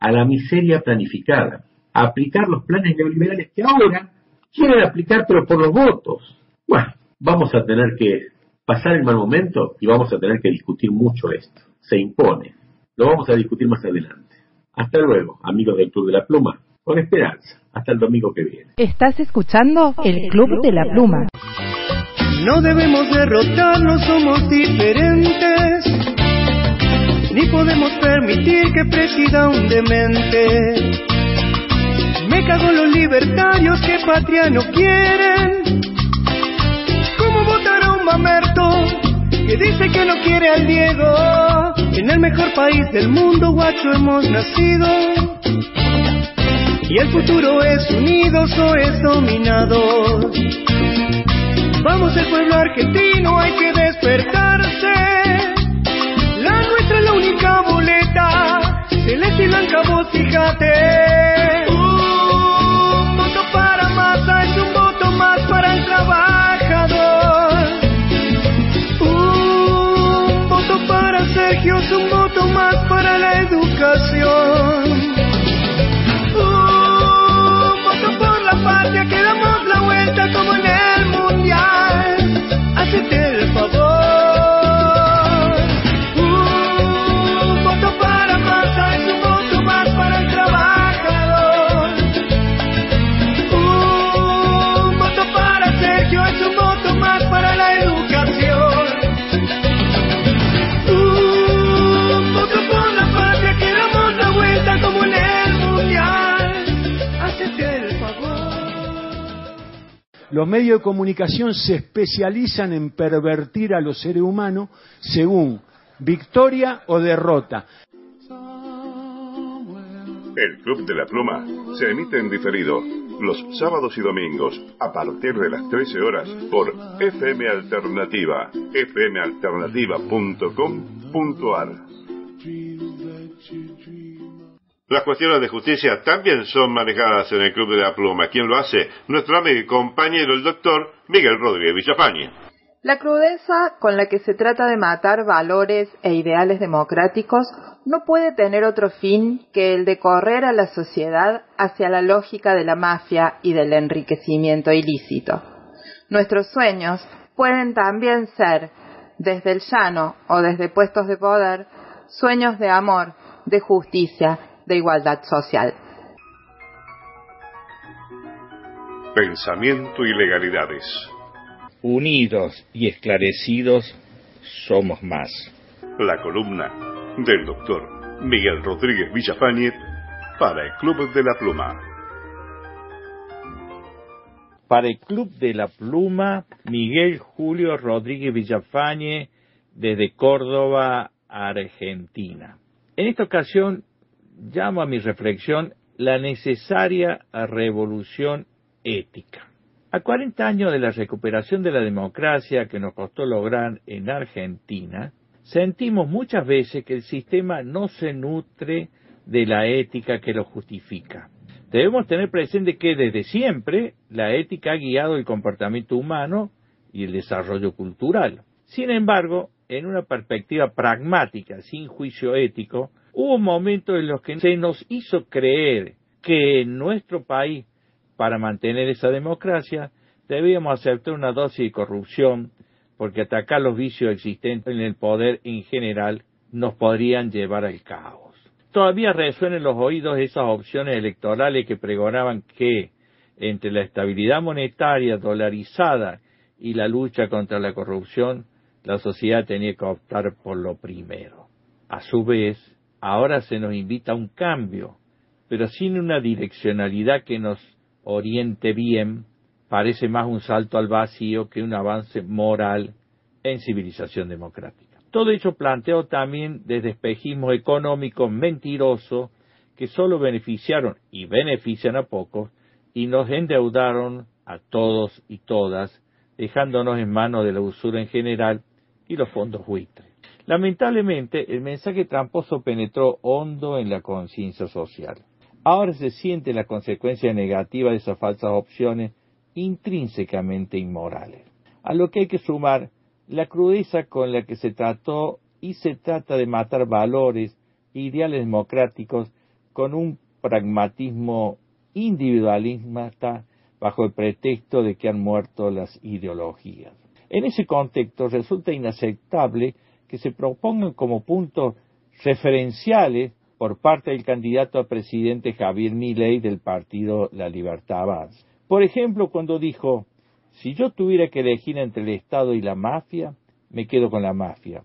a la miseria planificada, a aplicar los planes neoliberales que ahora quieren aplicar pero por los votos. Bueno, vamos a tener que pasar el mal momento y vamos a tener que discutir mucho esto. Se impone. Lo vamos a discutir más adelante. Hasta luego, amigos del Club de la Pluma. Con esperanza. Hasta el domingo que viene. Estás escuchando el Club de la Pluma. No debemos derrotarnos, somos diferentes. Ni podemos permitir que presida un demente. Me cago en los libertarios que patria no quieren. ¿Cómo votar a que dice que no quiere al Diego? En el mejor país del mundo, guacho, hemos nacido. Y el futuro es unidos o es dominados. Vamos el pueblo argentino, hay que despertarse. La nuestra es la única boleta, celeste y blanca vos fíjate. Educación. Los medios de comunicación se especializan en pervertir a los seres humanos según victoria o derrota. El Club de la Pluma se emite en diferido los sábados y domingos a partir de las 13 horas por FM Alternativa, fmalternativa.com.ar. Las cuestiones de justicia también son manejadas en el Club de la Pluma. ¿Quién lo hace? Nuestro amigo y compañero, el doctor Miguel Rodríguez Villafañe. La crudeza con la que se trata de matar valores e ideales democráticos no puede tener otro fin que el de correr a la sociedad hacia la lógica de la mafia y del enriquecimiento ilícito. Nuestros sueños pueden también ser, desde el llano o desde puestos de poder, sueños de amor, de justicia, de igualdad social. Pensamiento y legalidades. Unidos y esclarecidos somos más. La columna del doctor Miguel Rodríguez Villafañe para el Club de la Pluma. Para el Club de la Pluma, Miguel Julio Rodríguez Villafañe desde Córdoba, Argentina. En esta ocasión llamo a mi reflexión la necesaria revolución ética. A 40 años de la recuperación de la democracia que nos costó lograr en Argentina, sentimos muchas veces que el sistema no se nutre de la ética que lo justifica. Debemos tener presente que desde siempre la ética ha guiado el comportamiento humano y el desarrollo cultural. Sin embargo, en una perspectiva pragmática, sin juicio ético, hubo momentos en los que se nos hizo creer que en nuestro país, para mantener esa democracia, debíamos aceptar una dosis de corrupción, porque atacar los vicios existentes en el poder en general nos podrían llevar al caos. Todavía resuenan en los oídos esas opciones electorales que pregonaban que entre la estabilidad monetaria dolarizada y la lucha contra la corrupción, la sociedad tenía que optar por lo primero. A su vez, ahora se nos invita a un cambio, pero sin una direccionalidad que nos oriente bien, parece más un salto al vacío que un avance moral en civilización democrática. Todo ello planteado también desde espejismos económicos mentirosos que solo beneficiaron y benefician a pocos y nos endeudaron a todos y todas, dejándonos en manos de la usura en general y los fondos buitres. Lamentablemente, el mensaje tramposo penetró hondo en la conciencia social. Ahora se siente la consecuencia negativa de esas falsas opciones intrínsecamente inmorales. A lo que hay que sumar la crudeza con la que se trató y se trata de matar valores e ideales democráticos con un pragmatismo individualista bajo el pretexto de que han muerto las ideologías. En ese contexto resulta inaceptable que se propongan como puntos referenciales por parte del candidato a presidente Javier Milei del partido La Libertad Avanza. Por ejemplo, cuando dijo, si yo tuviera que elegir entre el Estado y la mafia, me quedo con la mafia,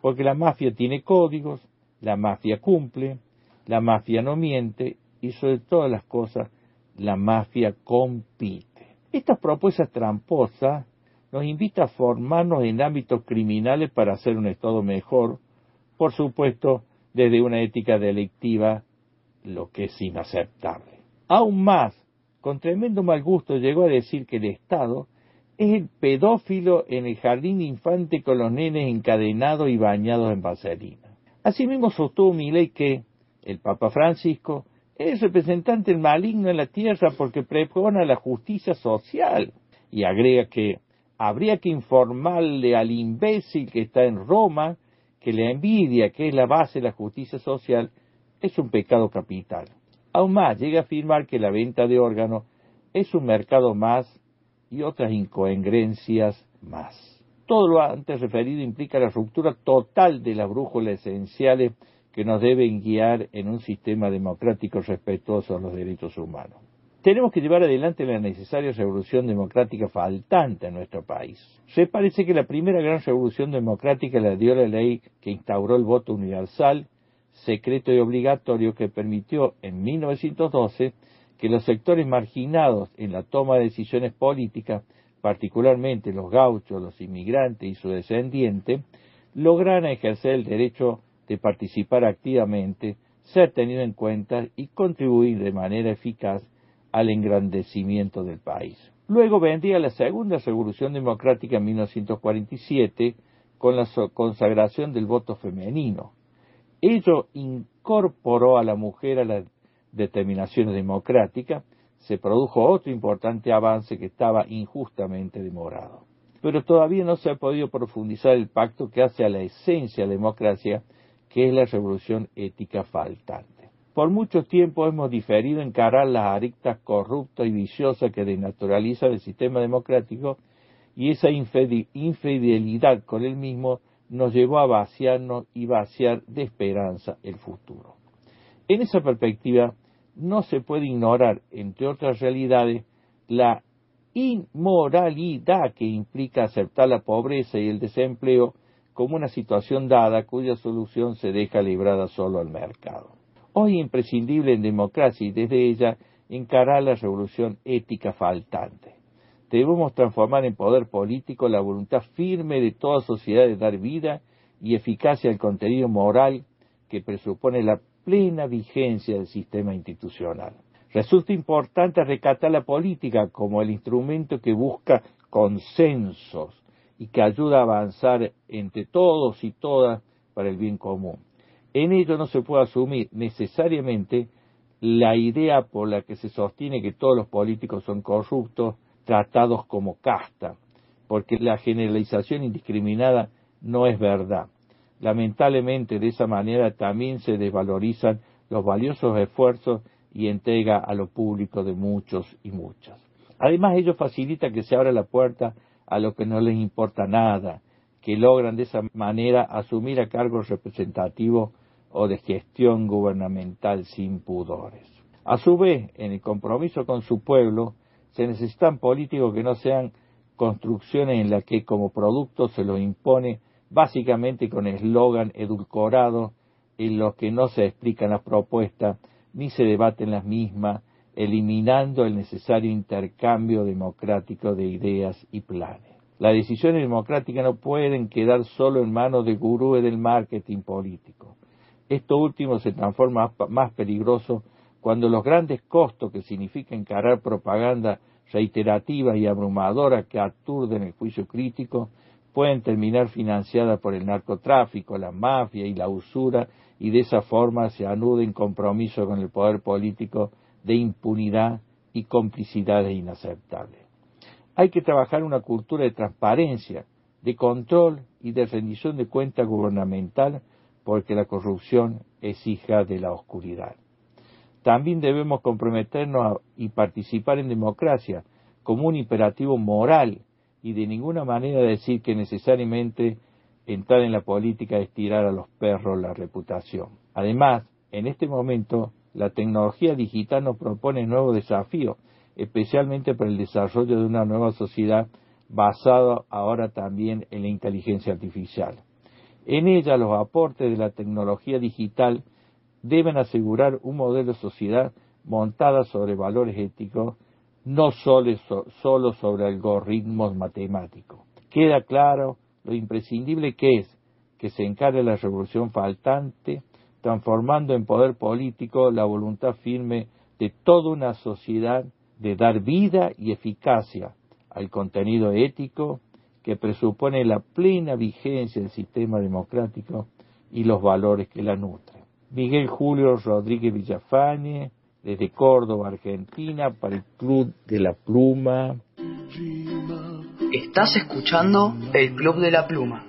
porque la mafia tiene códigos, la mafia cumple, la mafia no miente y sobre todas las cosas, la mafia compite. Estas propuestas tramposas nos invita a formarnos en ámbitos criminales para hacer un Estado mejor, por supuesto, desde una ética delictiva, lo que es inaceptable. Aún más, con tremendo mal gusto llegó a decir que el Estado es el pedófilo en el jardín infante con los nenes encadenados y bañados en vaselina. Asimismo sostuvo ley que el Papa Francisco es representante maligno en la tierra porque prepone la justicia social y agrega que habría que informarle al imbécil que está en Roma que la envidia, que es la base de la justicia social, es un pecado capital. Aún más, llega a afirmar que la venta de órganos es un mercado más y otras incoherencias más. Todo lo antes referido implica la ruptura total de las brújulas esenciales que nos deben guiar en un sistema democrático respetuoso a los derechos humanos. Tenemos que llevar adelante la necesaria revolución democrática faltante en nuestro país. Se parece que la primera gran revolución democrática la dio la ley que instauró el voto universal, secreto y obligatorio que permitió en 1912 que los sectores marginados en la toma de decisiones políticas, particularmente los gauchos, los inmigrantes y sus descendientes, lograran ejercer el derecho de participar activamente, ser tenido en cuenta y contribuir de manera eficaz al engrandecimiento del país. Luego vendría la segunda revolución democrática en 1947 con la consagración del voto femenino. Ello incorporó a la mujer a las determinaciones democráticas, se produjo otro importante avance que estaba injustamente demorado. Pero todavía no se ha podido profundizar el pacto que hace a la esencia de la democracia, que es la revolución ética faltante. Por mucho tiempo hemos diferido en encarar las aristas corruptas y viciosas que denaturalizan el sistema democrático y esa infidelidad con él mismo nos llevó a vaciarnos y vaciar de esperanza el futuro. En esa perspectiva, no se puede ignorar, entre otras realidades, la inmoralidad que implica aceptar la pobreza y el desempleo como una situación dada cuya solución se deja librada solo al mercado. Hoy imprescindible en democracia y desde ella encarar la revolución ética faltante. Debemos transformar en poder político la voluntad firme de toda sociedad de dar vida y eficacia al contenido moral que presupone la plena vigencia del sistema institucional. Resulta importante recatar la política como el instrumento que busca consensos y que ayuda a avanzar entre todos y todas para el bien común. En ello no se puede asumir necesariamente la idea por la que se sostiene que todos los políticos son corruptos tratados como casta, porque la generalización indiscriminada no es verdad. Lamentablemente de esa manera también se desvalorizan los valiosos esfuerzos y entrega a lo público de muchos y muchas. Además ello facilita que se abra la puerta a lo que no les importa nada, que logran de esa manera asumir a cargos representativos o de gestión gubernamental sin pudores. A su vez, en el compromiso con su pueblo, se necesitan políticos que no sean construcciones en las que como producto se los impone básicamente con eslogan edulcorado en los que no se explican las propuestas ni se debaten las mismas, eliminando el necesario intercambio democrático de ideas y planes. Las decisiones democráticas no pueden quedar solo en manos de gurúes del marketing político. Esto último se transforma más peligroso cuando los grandes costos que significa encarar propaganda reiterativa y abrumadora que aturden el juicio crítico pueden terminar financiadas por el narcotráfico, la mafia y la usura y de esa forma se anuda en compromiso con el poder político de impunidad y complicidades inaceptables. Hay que trabajar una cultura de transparencia, de control y de rendición de cuenta gubernamental porque la corrupción es hija de la oscuridad. También debemos comprometernos y participar en democracia como un imperativo moral y de ninguna manera decir que necesariamente entrar en la política es tirar a los perros la reputación. Además, en este momento, la tecnología digital nos propone nuevos desafíos, especialmente para el desarrollo de una nueva sociedad basada ahora también en la inteligencia artificial. En ella los aportes de la tecnología digital deben asegurar un modelo de sociedad montada sobre valores éticos, no solo, solo sobre algoritmos matemáticos. Queda claro lo imprescindible que es que se encare la revolución faltante, transformando en poder político la voluntad firme de toda una sociedad de dar vida y eficacia al contenido ético que presupone la plena vigencia del sistema democrático y los valores que la nutren. Miguel Julio Rodríguez Villafañe, desde Córdoba, Argentina, para el Club de la Pluma. Estás escuchando el Club de la Pluma.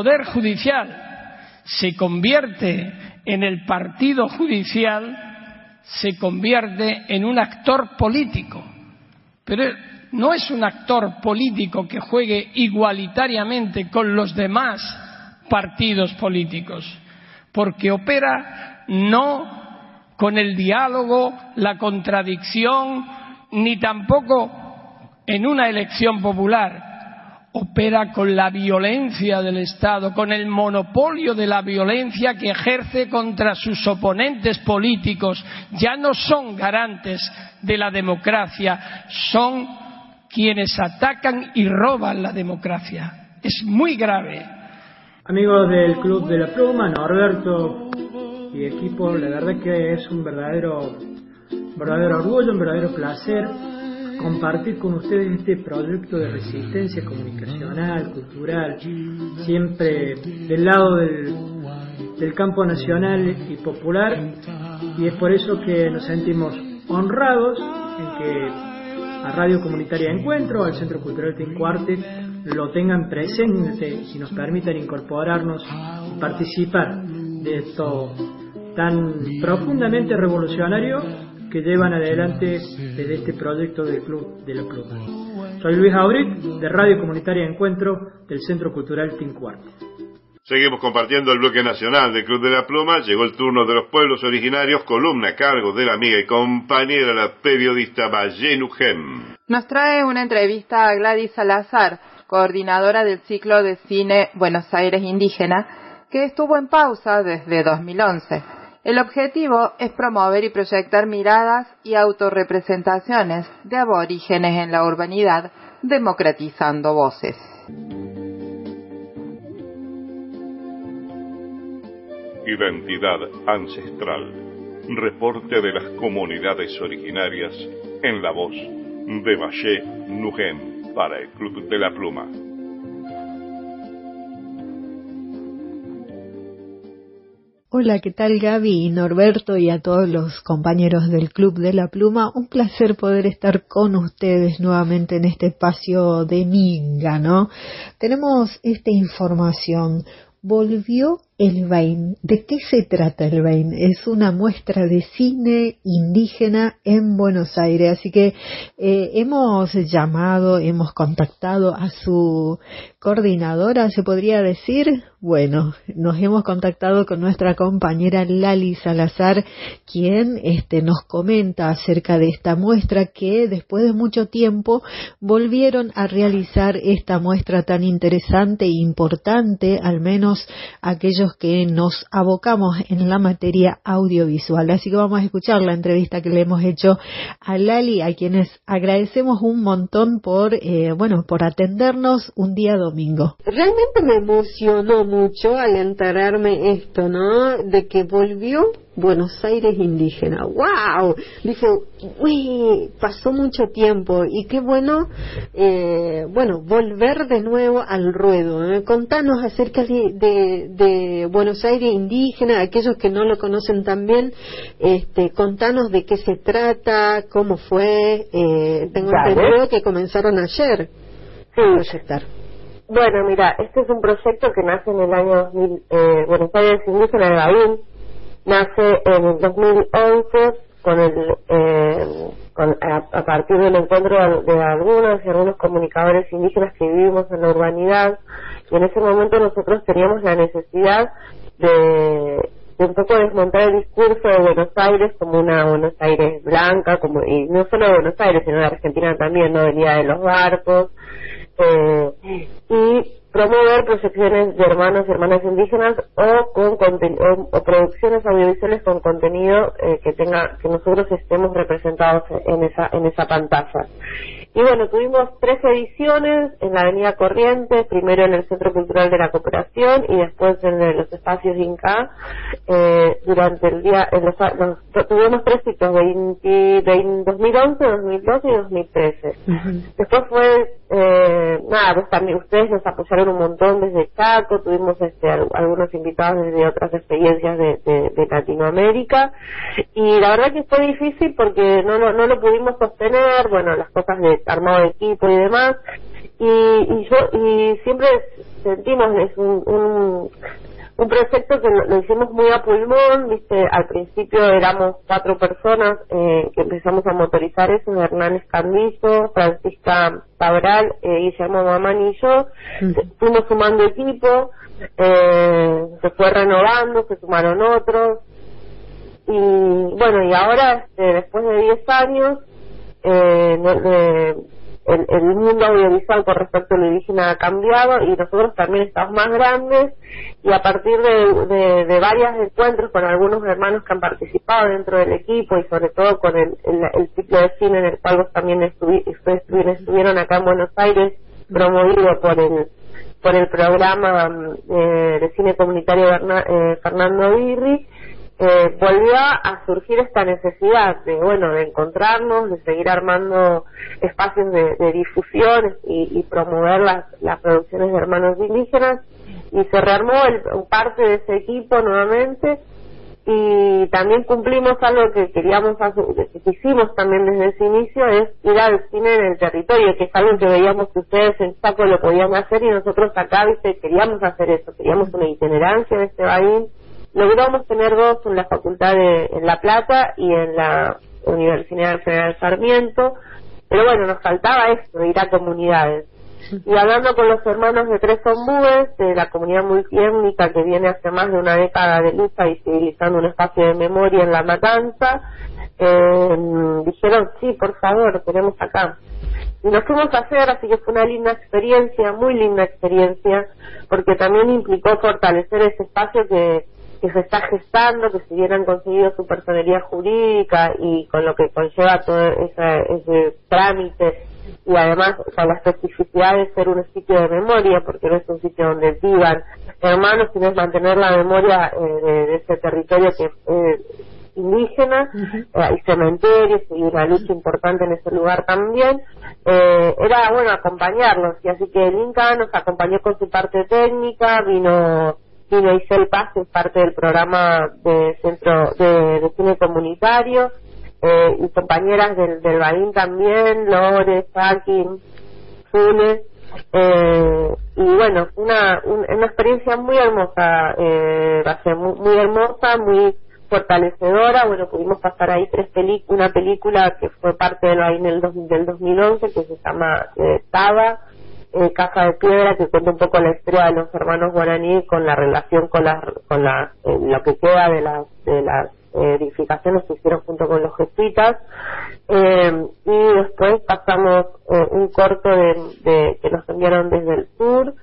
Poder Judicial se convierte en el partido judicial, se convierte en un actor político. Pero no es un actor político que juegue igualitariamente con los demás partidos políticos, porque opera no con el diálogo, la contradicción, ni tampoco en una elección popular. Opera con la violencia del Estado, con el monopolio de la violencia que ejerce contra sus oponentes políticos. Ya no son garantes de la democracia, son quienes atacan y roban la democracia. Es muy grave. Amigos del Club de la Pluma, Norberto y equipo, la verdad que es un verdadero, verdadero orgullo, un verdadero placer compartir con ustedes este proyecto de resistencia comunicacional, cultural, siempre del lado del, del campo nacional y popular, y es por eso que nos sentimos honrados en que a Radio Comunitaria Encuentro, al Centro Cultural Tincuarte, lo tengan presente y nos permitan incorporarnos y participar de esto tan profundamente revolucionario que llevan adelante desde este proyecto del Club de la Pluma. Soy Luis Auric, de Radio Comunitaria Encuentro, del Centro Cultural Tincuarte. Seguimos compartiendo el bloque nacional del Club de la Pluma. Llegó el turno de los pueblos originarios, columna a cargo de la amiga y compañera, la periodista Valle Gem. Nos trae una entrevista a Gladys Salazar, coordinadora del ciclo de cine Buenos Aires Indígena, que estuvo en pausa desde 2011. El objetivo es promover y proyectar miradas y autorrepresentaciones de aborígenes en la urbanidad, democratizando voces. Identidad ancestral. Reporte de las comunidades originarias en la voz de Valle Nugen para el Club de la Pluma. Hola, ¿qué tal Gaby y Norberto y a todos los compañeros del Club de la Pluma? Un placer poder estar con ustedes nuevamente en este espacio de Minga, ¿no? Tenemos esta información. Volvió el Bain. ¿De qué se trata el Bain? Es una muestra de cine indígena en Buenos Aires, así que eh, hemos llamado, hemos contactado a su coordinadora, se podría decir. Bueno, nos hemos contactado con nuestra compañera Lali Salazar, quien este, nos comenta acerca de esta muestra que después de mucho tiempo volvieron a realizar esta muestra tan interesante e importante, al menos aquellos que nos abocamos en la materia audiovisual. Así que vamos a escuchar la entrevista que le hemos hecho a Lali, a quienes agradecemos un montón por, eh, bueno, por atendernos un día domingo. Realmente me emocionó mucho al enterarme esto, ¿no? De que volvió Buenos Aires indígena. ¡Wow! Dije, uy, pasó mucho tiempo y qué bueno, eh, bueno, volver de nuevo al ruedo. ¿eh? Contanos acerca de, de, de, Buenos Aires indígena, aquellos que no lo conocen también, este, contanos de qué se trata, cómo fue. Eh, tengo entendido que comenzaron ayer Sí. a proyectar. Bueno, mira, este es un proyecto que nace en el año 2000, eh, Buenos Aires Indígena de Gavín, nace en el 2011 con el, eh, con, a, a partir del encuentro de algunos y algunos comunicadores indígenas que vivimos en la urbanidad y en ese momento nosotros teníamos la necesidad de, de un poco desmontar el discurso de Buenos Aires como una Buenos Aires blanca, como y no solo de Buenos Aires, sino de Argentina también, no venía de los barcos, eh, y promover proyecciones de hermanos y hermanas indígenas o con o, o producciones audiovisuales con contenido eh, que tenga que nosotros estemos representados en esa en esa pantalla. Y bueno tuvimos tres ediciones en la Avenida Corrientes primero en el Centro Cultural de la Cooperación y después en los espacios Inca eh, durante el día en los, los- tuvimos tres ciclos 20, 20 2011 2012 y 2013 Después fue, eh, nada, pues también ustedes nos apoyaron un montón desde Chaco, tuvimos este, al- algunos invitados desde otras experiencias de, Latinoamérica. Y la verdad que fue difícil porque no, lo- no lo pudimos sostener, bueno, las cosas de armado de equipo y demás. Y, y yo y siempre sentimos es un, un un proyecto que lo, hicimos muy a pulmón, viste, al principio éramos cuatro personas eh, que empezamos a motorizar eso, Hernán Escandillo, Francisca Cabral, eh, Guillermo Mamán y yo, fuimos sumando equipo, eh, se fue renovando, se sumaron otros, y bueno, y ahora, este, después de 10 años, eh, eh, el, el mundo audiovisual con respecto a lo indígena ha cambiado y nosotros también estamos más grandes y a partir de, de, de varios encuentros con algunos hermanos que han participado dentro del equipo y sobre todo con el, el, el ciclo de cine en el cual vos también estuvi- estuvieron, estuvieron acá en Buenos Aires promovido por el por el programa mm, eh, de cine comunitario Berna- eh, Fernando Birri eh, volvió a surgir esta necesidad de bueno de encontrarnos de seguir armando espacios de, difusión y, y promover las, las producciones de hermanos indígenas. Y se rearmó el, parte de ese equipo nuevamente. Y también cumplimos algo que queríamos hacer, que hicimos también desde ese inicio es ir al cine en el territorio que es algo que veíamos que ustedes en Chaco lo podían hacer y nosotros acá viste queríamos hacer eso queríamos una itinerancia en este país logramos tener dos en la facultad de en La Plata y en la Universidad Federal Sarmiento pero bueno nos faltaba esto ir a comunidades y hablando con los hermanos de Tres Ombúes, de la comunidad multiétnica que viene hace más de una década de lucha visibilizando un espacio de memoria en la matanza, eh, dijeron, sí, por favor, tenemos acá. Y nos fuimos a hacer, así que fue una linda experiencia, muy linda experiencia, porque también implicó fortalecer ese espacio que, que se está gestando, que si bien han conseguido su personalidad jurídica y con lo que conlleva todo ese trámite y además con la especificidad de ser un sitio de memoria, porque no es un sitio donde vivan hermanos, sino es mantener la memoria eh, de, de ese territorio que eh, indígena, eh, hay cementerios y una lucha importante en ese lugar también, eh, era bueno acompañarlos y así que el Inca nos acompañó con su parte técnica, vino vino Isel Paz, es parte del programa de centro de, cine comunitario, eh, y compañeras del, del Baín también, Lore, Saki, Zule, Eh, y bueno, una, un- una experiencia muy hermosa, eh, va a ser muy, muy hermosa, muy fortalecedora. Bueno, pudimos pasar ahí tres peli una película que fue parte de la en el dos- del 2011 que se llama eh, Taba, eh, Caja de Piedra, que cuenta un poco la historia de los hermanos guaraní con la relación con las, con la, eh, lo que queda de las, de las edificaciones que hicieron junto con los jesuitas. Eh, y después pasamos eh, un corto de, de- que nos enviaron desde el sur,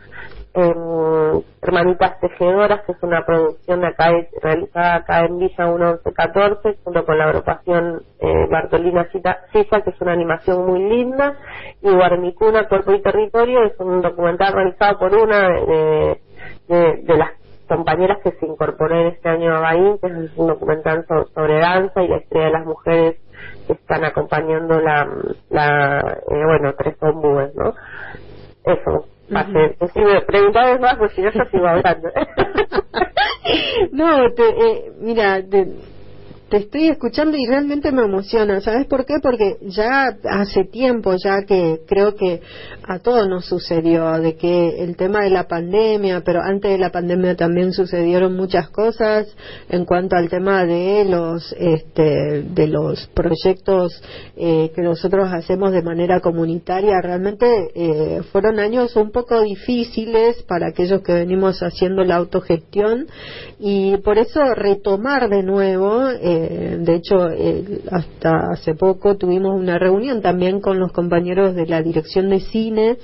Hermanitas Tejedoras, que es una producción de acá, realizada acá en Villa 1114, junto con la agrupación eh, Bartolina Sisa, que es una animación muy linda, y Guarmicuna, Cuerpo y Territorio, es un documental realizado por una de, las compañeras que se incorporó en este año a Bahín, que es un documental so- sobre danza y la historia de las mujeres que están acompañando la, la eh, bueno, tres ombúes, ¿no? Eso, pase. Si me preguntabas más, pues si no, yo sigo hablando. <laughs> No, te, eh, mira, te, te estoy escuchando y realmente me emociona. ¿Sabes por qué? Porque ya hace tiempo, ya que creo que a todos nos sucedió, de que el tema de la pandemia, pero antes de la pandemia también sucedieron muchas cosas en cuanto al tema de los, este, de los proyectos eh, que nosotros hacemos de manera comunitaria. Realmente eh, fueron años un poco difíciles para aquellos que venimos haciendo la autogestión y por eso retomar de nuevo, eh, de hecho eh, hasta hace poco tuvimos una reunión también con los compañeros de la dirección de cine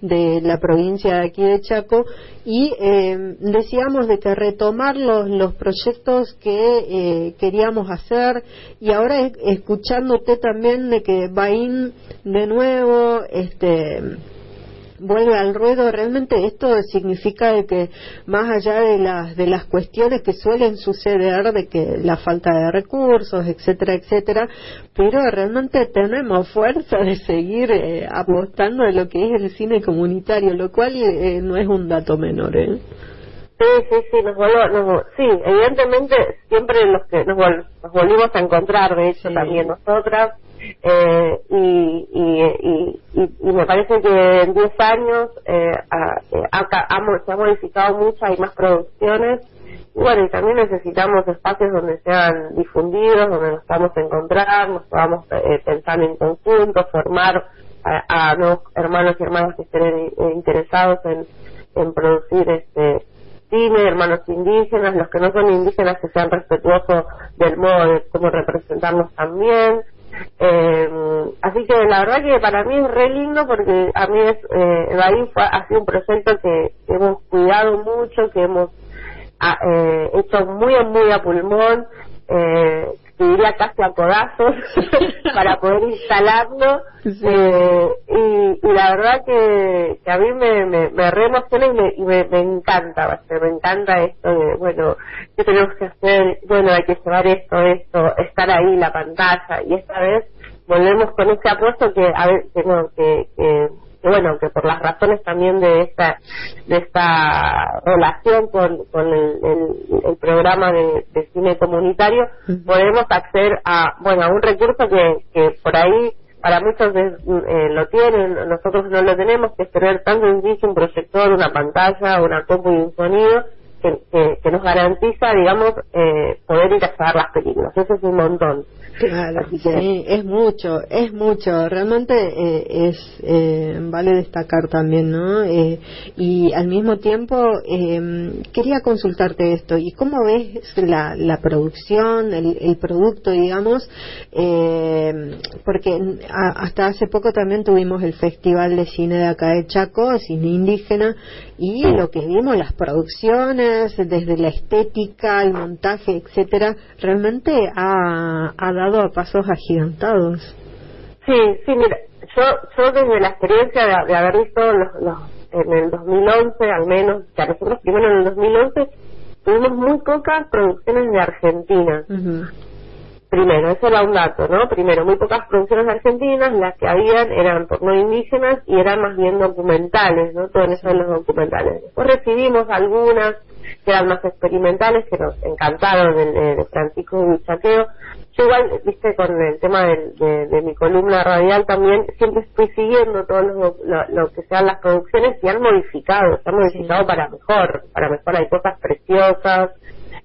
de la provincia de aquí de Chaco y eh, decíamos de que retomar los, los proyectos que eh, queríamos hacer y ahora es- escuchándote también de que Bain de nuevo este vuelve al ruedo, realmente esto significa de que más allá de las de las cuestiones que suelen suceder de que la falta de recursos, etcétera, etcétera, pero realmente tenemos fuerza de seguir eh, apostando a lo que es el cine comunitario, lo cual eh, no es un dato menor, ¿eh? Sí, sí, sí, nos volvó, nos sí, evidentemente siempre los que nos, vol- nos volvimos a encontrar, de hecho también nosotras, eh, y, y, y, y, me parece que en 10 años eh, eh, ha se ha modificado mucho, hay más producciones, y bueno, y también necesitamos espacios donde sean difundidos, donde nos podamos encontrar, nos podamos eh, pensar en conjunto, formar a, a nuevos hermanos y hermanas que estén eh, interesados en, en producir este cine, hermanos indígenas, los que no son indígenas que sean respetuosos del modo de cómo representarnos también. Eh, así que la verdad que para mí es re lindo porque a mí es, eh, Bahí fue, ha sido un proyecto que hemos cuidado mucho, que hemos ah, eh, hecho muy, muy a pulmón, eh, te diría casi a codazos <laughs> para poder instalarlo. Eh, y, y la verdad que, que a mí me, me, me re emociona y me, y me, me encanta bastante, me encanta esto de bueno qué tenemos que hacer bueno hay que llevar esto esto estar ahí la pantalla y esta vez volvemos con ese apuesto que a ver que no que, que que bueno que por las razones también de esta de esta relación con, con el, el, el programa de, de cine comunitario podemos acceder a bueno a un recurso que, que por ahí para muchos es, eh, lo tienen nosotros no lo tenemos que es tener tan sencillo un proyector una pantalla una compu y un sonido que, que, que nos garantiza digamos eh, poder ir a ver las películas. Eso es un montón Claro, sí, es mucho, es mucho. Realmente eh, es eh, vale destacar también, ¿no? Eh, y al mismo tiempo eh, quería consultarte esto. ¿Y cómo ves la, la producción, el, el producto, digamos? Eh, porque a- hasta hace poco también tuvimos el Festival de Cine de acá de Chaco, cine indígena, y lo que vimos, las producciones, desde la estética, el montaje, etcétera, realmente ha, ha dado a pasos agigantados. Sí, sí, mira, yo, yo desde la experiencia de, de haber visto los, los, en el 2011 al menos, que a nosotros primero en el 2011 tuvimos muy pocas producciones de Argentina. Primero, eso era un dato, ¿no? Primero, muy pocas producciones argentinas, las que habían eran por no indígenas y eran más bien documentales, ¿no? Todo eso los documentales. Después recibimos algunas que eran más experimentales, que nos encantaron, de, de Francisco Bichaqueo. Yo igual, viste, con el tema de, de mi columna radial también, siempre estoy siguiendo todo lo, lo- lo que sean las producciones y han modificado, se han modificado para mejor, para mejor. Hay cosas preciosas,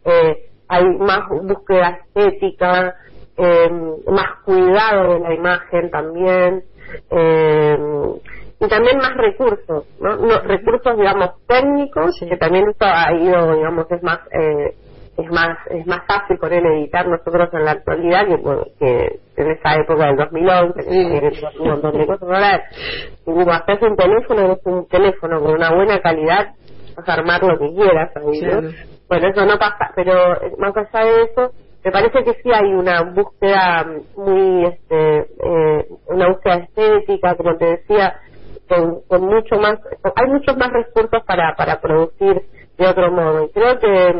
eh, hay más búsqueda estética, eh, más cuidado de la imagen también, eh, y también más recursos, ¿no? No, recursos, digamos, técnicos, que también esto ha ido, digamos, es más, eh, es más, es más fácil poner editar nosotros en la actualidad que, bueno, que en esa época del 2011, que había un montón de cosas. Ahora, si como haces un teléfono, es un teléfono con una buena calidad, vas a armar lo que quieras ahí, ¿no? Claro. Bueno, eso no pasa, pero eh, más allá de eso, me parece que sí hay una búsqueda muy, este, eh, una búsqueda estética, como te decía, con, con mucho más, hay muchos más recursos para, para producir de otro modo. Y creo que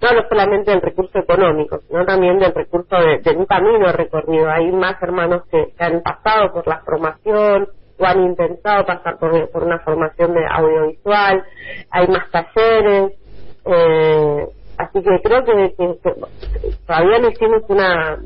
no hablo solamente del recurso económico, sino también del recurso de, un camino recorrido. Hay más hermanos que, que han pasado por la formación o han intentado pasar por, una formación de audiovisual, hay más talleres, eh, así que creo que, todavía no hicimos una,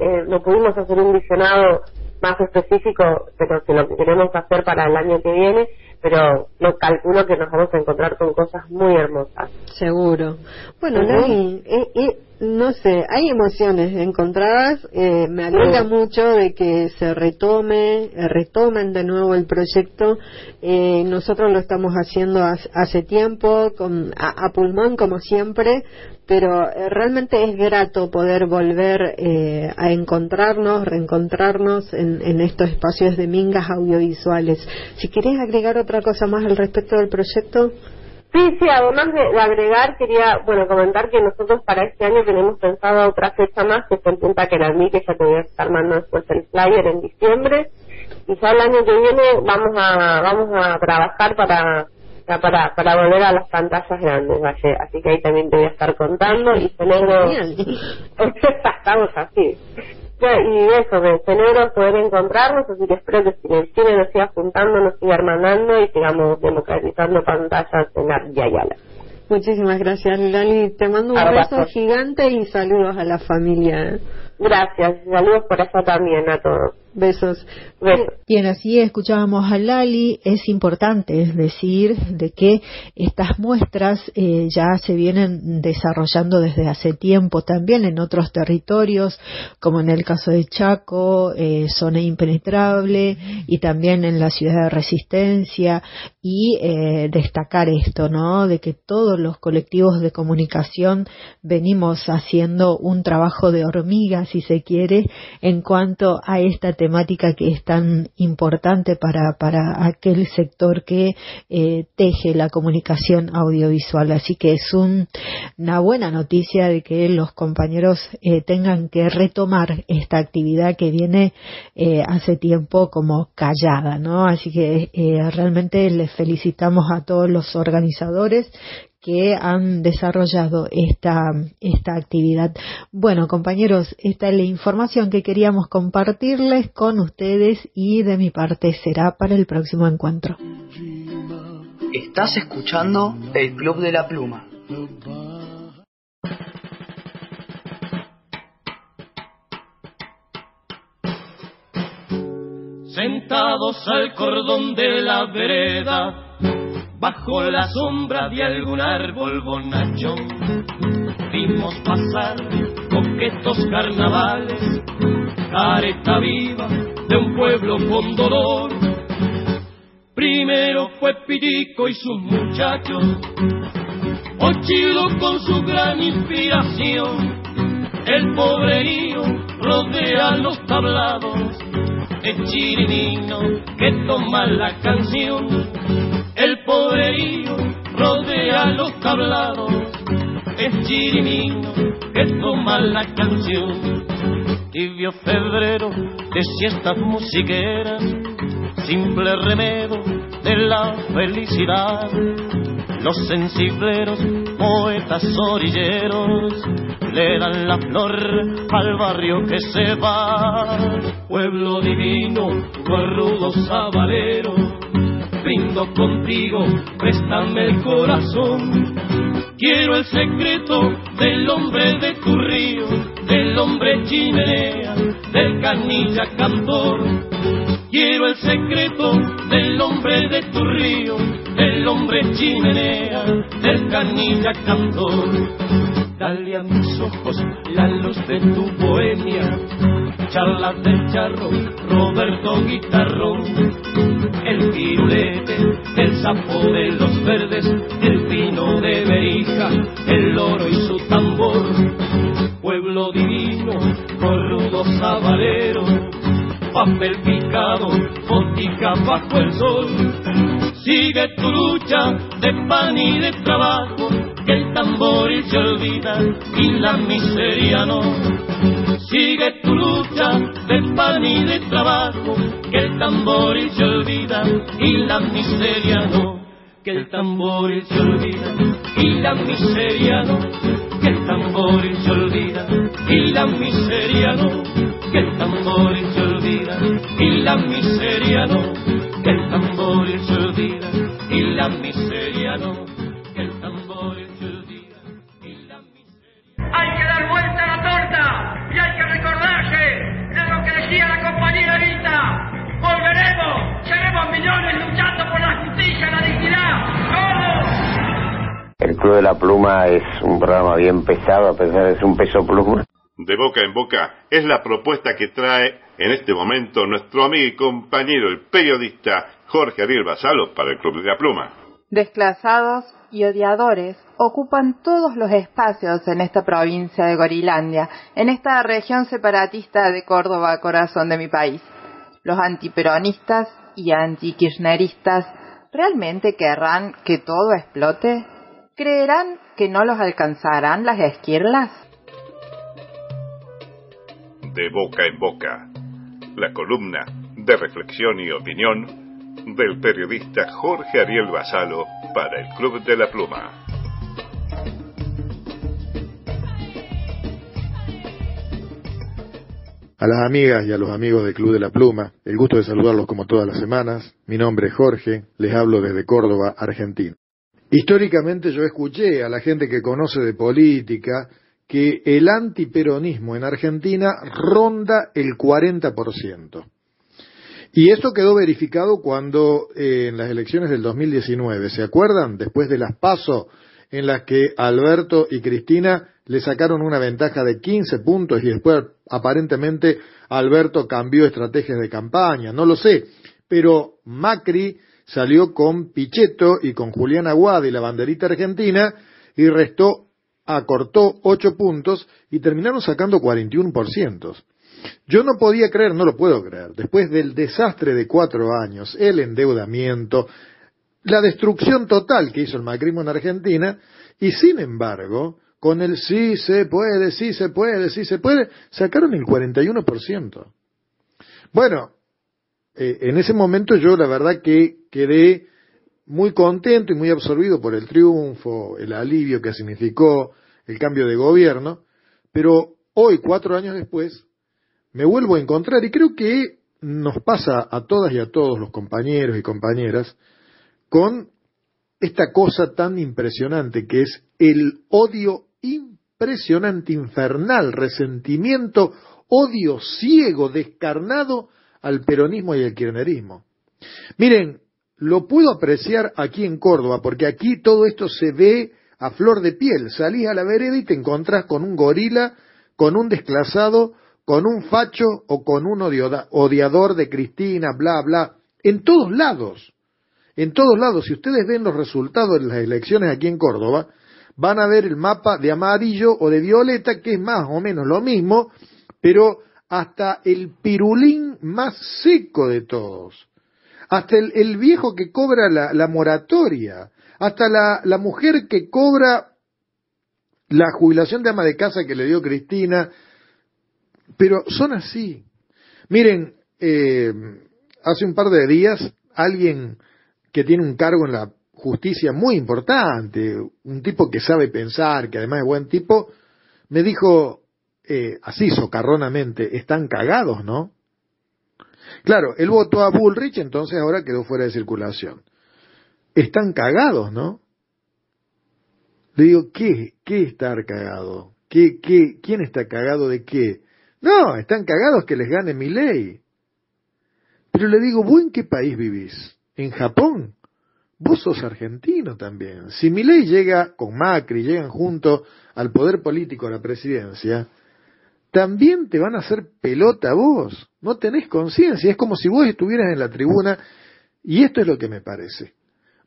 eh, no pudimos hacer un visionado más específico, pero que lo que queremos hacer para el año que viene, pero lo calculo que nos vamos a encontrar con cosas muy hermosas. Seguro. Bueno, eh, eh, no sé, hay emociones encontradas. eh, me alegra mucho de que se retome, eh, retomen de nuevo el proyecto. Eh, nosotros lo estamos haciendo hace, hace tiempo, con, a, a pulmón como siempre, pero eh, realmente es grato poder volver eh, a encontrarnos, reencontrarnos en, en estos espacios de mingas audiovisuales. Si querés agregar otra cosa más al respecto del proyecto. Sí, sí, además de, agregar, quería, bueno, comentar que nosotros para este año tenemos pensado otra fecha más, que es en Punta Queramí, que ya te voy a estar mandando después el flyer en diciembre, y ya el año que viene vamos a, vamos a trabajar para, para, para volver a las pantallas grandes, Valle. así que ahí también te voy a estar contando, y celebro, <laughs> estamos así. Y eso, de celebro poder encontrarnos, así que espero que el cine nos siga juntando, nos siga hermanando y sigamos democratizando pantallas en la Yayala. Muchísimas gracias, Lali. Te mando un Abrazo. beso gigante y saludos a la familia. Gracias, saludos por allá también a todos. Besos. Bien, así escuchábamos a Lali. Es importante es decir de que estas muestras eh, ya se vienen desarrollando desde hace tiempo también en otros territorios, como en el caso de Chaco, eh, zona impenetrable, y también en la ciudad de Resistencia. Y eh, destacar esto, ¿no? De que todos los colectivos de comunicación venimos haciendo un trabajo de hormiga, si se quiere, en cuanto a esta temática que es tan importante para, para aquel sector que eh, teje la comunicación audiovisual. Así que es un- una buena noticia de que los compañeros eh, tengan que retomar esta actividad que viene eh, hace tiempo como callada, ¿no? Así que eh, realmente les felicitamos a todos los organizadores que han desarrollado esta, esta actividad. Bueno, compañeros, esta es la información que queríamos compartirles con ustedes y de mi parte será para el próximo encuentro. Estás escuchando el Club de la Pluma. Sentados al cordón de la vereda, bajo la sombra de algún árbol bonachón, vimos pasar coquetos carnavales, careta viva de un pueblo con dolor. Primero fue Pirico y sus muchachos, Ochilo con su gran inspiración, el pobrerío rodea los tablados, el chirimino que toma la canción, el pobrerío rodea los tablados, el chirimino que toma la canción. Tibio febrero de siestas musiqueras, simple remedio de la felicidad. Los sensibleros, poetas orilleros, le dan la flor al barrio que se va. Pueblo divino, rudo sabalero, brindo contigo, préstame el corazón. Quiero el secreto del hombre de tu río, del hombre chimenea, del canilla cantor. Quiero el secreto del hombre de tu río, del hombre chimenea, del canilla cantor. Dale a mis ojos la luz de tu bohemia, charlas del charro, Roberto Guitarrón, el pirulete, el sapo de los verdes, el pino de Berija, el loro y su tambor, pueblo divino, corrudo sabalero, papel picado, botica bajo el sol. Sigue tu lucha de pan y de trabajo, que el tamboril se olvida y la miseria no. Sigue tu lucha de pan y de trabajo, que el tamboril se olvida y la miseria no. Que el tamboril se olvida y la miseria no. El tamboril se olvida y la miseria no. Que el tamboril se olvida y la miseria no. Que el tamboril se olvida y la miseria no. Que el tamboril se olvida y la miseria. Hay que dar vuelta a la torta y hay que recordarse de lo que decía la compañera Evita. Volveremos, seremos millones luchando por la justicia la dignidad. ¡Todos! El Club de la Pluma es un programa bien pesado, a pesar de ser un peso pluma. De boca en boca es la propuesta que trae en este momento nuestro amigo y compañero, el periodista Jorge Ariel Basalo, para el Club de la Pluma. Desclasados y odiadores ocupan todos los espacios en esta provincia de Gorilandia, en esta región separatista de Córdoba, corazón de mi país. Los antiperonistas y antikirchneristas realmente querrán que todo explote? ¿Creerán que no los alcanzarán las esquirlas? De boca en boca, la columna de reflexión y opinión del periodista Jorge Ariel Basalo para el Club de la Pluma. A las amigas y a los amigos del Club de la Pluma, el gusto de saludarlos como todas las semanas. Mi nombre es Jorge, les hablo desde Córdoba, Argentina. Históricamente yo escuché a la gente que conoce de política que el antiperonismo en Argentina ronda el 40%. Y esto quedó verificado cuando eh, en las elecciones del 2019, ¿se acuerdan? Después de las PASO en las que Alberto y Cristina le sacaron una ventaja de 15 puntos y después aparentemente Alberto cambió estrategias de campaña, no lo sé, pero Macri salió con Pichetto y con Julián Aguada y la banderita argentina y restó, acortó 8 puntos y terminaron sacando 41%. Yo no podía creer, no lo puedo creer, después del desastre de cuatro años, el endeudamiento, la destrucción total que hizo el macrismo en Argentina, y sin embargo, con el sí se puede, sí se puede, sí se puede, sacaron el 41%. Bueno, eh, en ese momento yo la verdad que quedé muy contento y muy absorbido por el triunfo, el alivio que significó el cambio de gobierno, pero hoy, cuatro años después, me vuelvo a encontrar y creo que nos pasa a todas y a todos los compañeros y compañeras con esta cosa tan impresionante que es el odio impresionante, infernal, resentimiento, odio ciego, descarnado al peronismo y al kirchnerismo. Miren, lo puedo apreciar aquí en Córdoba, porque aquí todo esto se ve a flor de piel. Salís a la vereda y te encontrás con un gorila, con un desclasado, con un facho o con un odiador de Cristina, bla, bla, en todos lados. En todos lados, si ustedes ven los resultados de las elecciones aquí en Córdoba, van a ver el mapa de amarillo o de violeta, que es más o menos lo mismo, pero hasta el pirulín más seco de todos, hasta el, viejo que cobra la, la moratoria, hasta la, la, mujer que cobra la jubilación de ama de casa que le dio Cristina, pero son así. Miren, eh, hace un par de días alguien que tiene un cargo en la justicia muy importante, un tipo que sabe pensar, que además es buen tipo, me dijo, eh, así socarronamente, están cagados, ¿no? Claro, él votó a Bullrich, entonces ahora quedó fuera de circulación. Están cagados, ¿no? Le digo, ¿qué? ¿Qué estar cagado? ¿Qué, qué, ¿Quién está cagado de qué? No, están cagados que les gane mi ley. Pero le digo, ¿vos en qué país vivís? ¿En Japón? Vos sos argentino también. Si mi ley llega con Macri, llegan junto al poder político a la presidencia, también te van a hacer pelota vos. No tenés conciencia. Es como si vos estuvieras en la tribuna. Y esto es lo que me parece.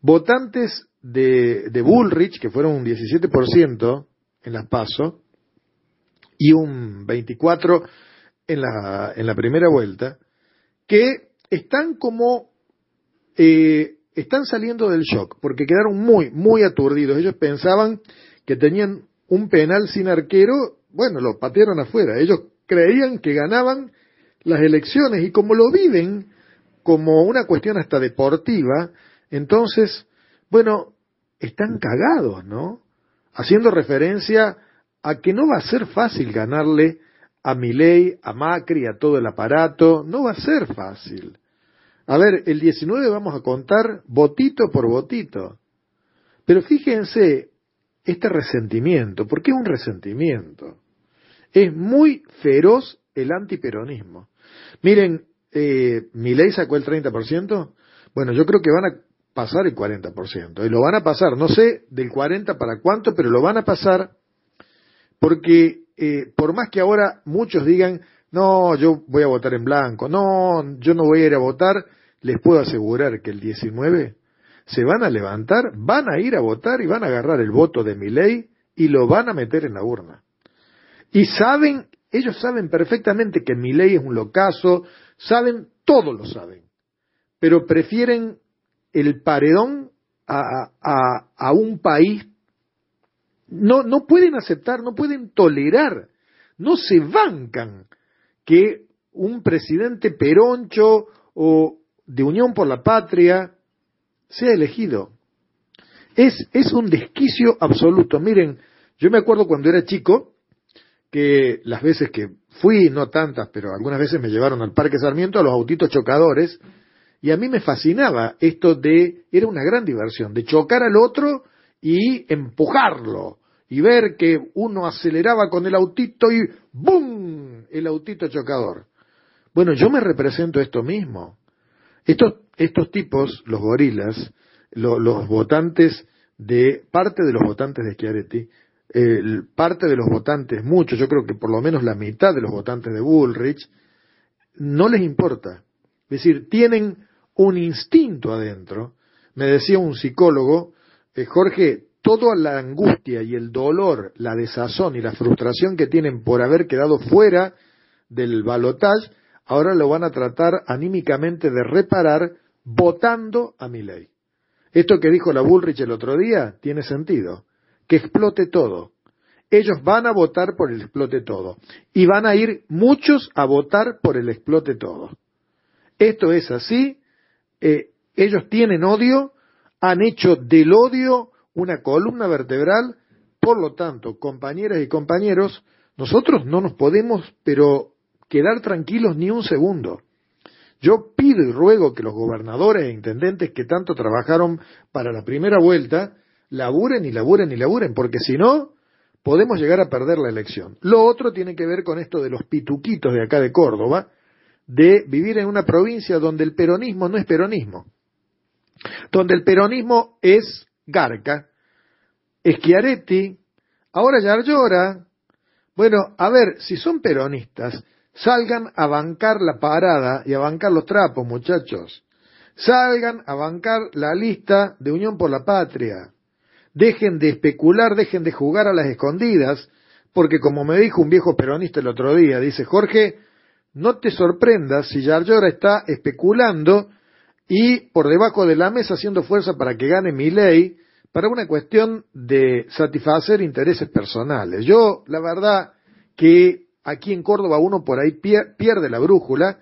Votantes de, de Bullrich, que fueron un 17% en las PASO, y un 24% en la, en la primera vuelta, que están como, eh, están saliendo del shock, porque quedaron muy, muy aturdidos. Ellos pensaban que tenían un penal sin arquero, bueno, lo patearon afuera. Ellos creían que ganaban las elecciones y como lo viven como una cuestión hasta deportiva, entonces, bueno, están cagados, ¿no? Haciendo referencia a que no va a ser fácil ganarle a Milei, a Macri, a todo el aparato, no va a ser fácil. A ver, el 19 vamos a contar votito por votito. Pero fíjense este resentimiento, ¿por qué es un resentimiento? Es muy feroz el antiperonismo. Miren, eh, Milei sacó el 30%, bueno, yo creo que van a pasar el 40%, y lo van a pasar, no sé del 40 para cuánto, pero lo van a pasar porque eh, por más que ahora muchos digan, no, yo voy a votar en blanco, no, yo no voy a ir a votar, les puedo asegurar que el 19 se van a levantar, van a ir a votar y van a agarrar el voto de mi ley y lo van a meter en la urna. Y saben, ellos saben perfectamente que mi ley es un locazo, saben, todos lo saben, pero prefieren el paredón a, a, a un país no, no pueden aceptar, no pueden tolerar, no se bancan que un presidente peroncho o de Unión por la Patria sea elegido. Es, es un desquicio absoluto. Miren, yo me acuerdo cuando era chico, que las veces que fui, no tantas, pero algunas veces me llevaron al Parque Sarmiento a los autitos chocadores, y a mí me fascinaba esto de, era una gran diversión, de chocar al otro y empujarlo, y ver que uno aceleraba con el autito y ¡bum! el autito chocador. Bueno, yo me represento esto mismo. Estos, estos tipos, los gorilas, los votantes de, parte de los votantes de Schiaretti, parte de los votantes, muchos, yo creo que por lo menos la mitad de los votantes de Bullrich, no les importa. Es decir, tienen un instinto adentro. Me decía un psicólogo, eh, Jorge, toda la angustia y el dolor, la desazón y la frustración que tienen por haber quedado fuera del balotaje, ahora lo van a tratar anímicamente de reparar votando a mi ley. Esto que dijo la Bullrich el otro día tiene sentido. Que explote todo. Ellos van a votar por el explote todo. Y van a ir muchos a votar por el explote todo. Esto es así. Eh, ellos tienen odio, han hecho del odio una columna vertebral, por lo tanto, compañeras y compañeros, nosotros no nos podemos, pero quedar tranquilos ni un segundo. Yo pido y ruego que los gobernadores e intendentes que tanto trabajaron para la primera vuelta, laburen y laburen y laburen, porque si no, podemos llegar a perder la elección. Lo otro tiene que ver con esto de los pituquitos de acá de Córdoba, de vivir en una provincia donde el peronismo no es peronismo, donde el peronismo es Garca, Schiaretti, ahora Yarlora. Bueno, a ver, si son peronistas, salgan a bancar la parada y a bancar los trapos, muchachos. Salgan a bancar la lista de Unión por la Patria. Dejen de especular, dejen de jugar a las escondidas, porque como me dijo un viejo peronista el otro día, dice Jorge, no te sorprendas si Yarlora está especulando y por debajo de la mesa haciendo fuerza para que gane mi ley para una cuestión de satisfacer intereses personales. Yo, la verdad, que aquí en Córdoba uno por ahí pierde la brújula,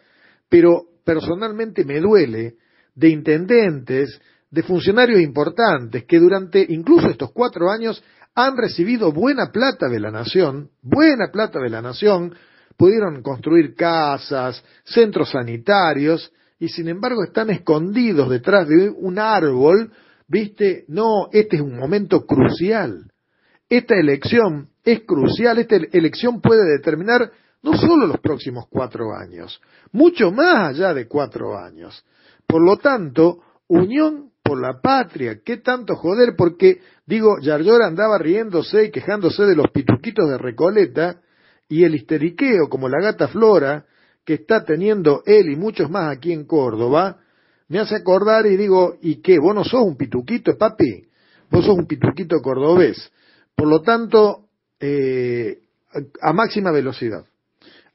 pero personalmente me duele de intendentes, de funcionarios importantes que durante incluso estos cuatro años han recibido buena plata de la nación, buena plata de la nación, pudieron construir casas, centros sanitarios, y sin embargo están escondidos detrás de un árbol, viste, no, este es un momento crucial. esta elección es crucial, esta elección puede determinar no solo los próximos cuatro años, mucho más allá de cuatro años. Por lo tanto, unión por la patria, ¿qué tanto joder? Porque, digo, Yarlora andaba riéndose y quejándose de los pituquitos de Recoleta y el histeriqueo como la gata Flora que está teniendo él y muchos más aquí en Córdoba, me hace acordar y digo, ¿y qué? ¿Vos no sos un pituquito, papi? Vos sos un pituquito cordobés. Por lo tanto, eh, a máxima velocidad.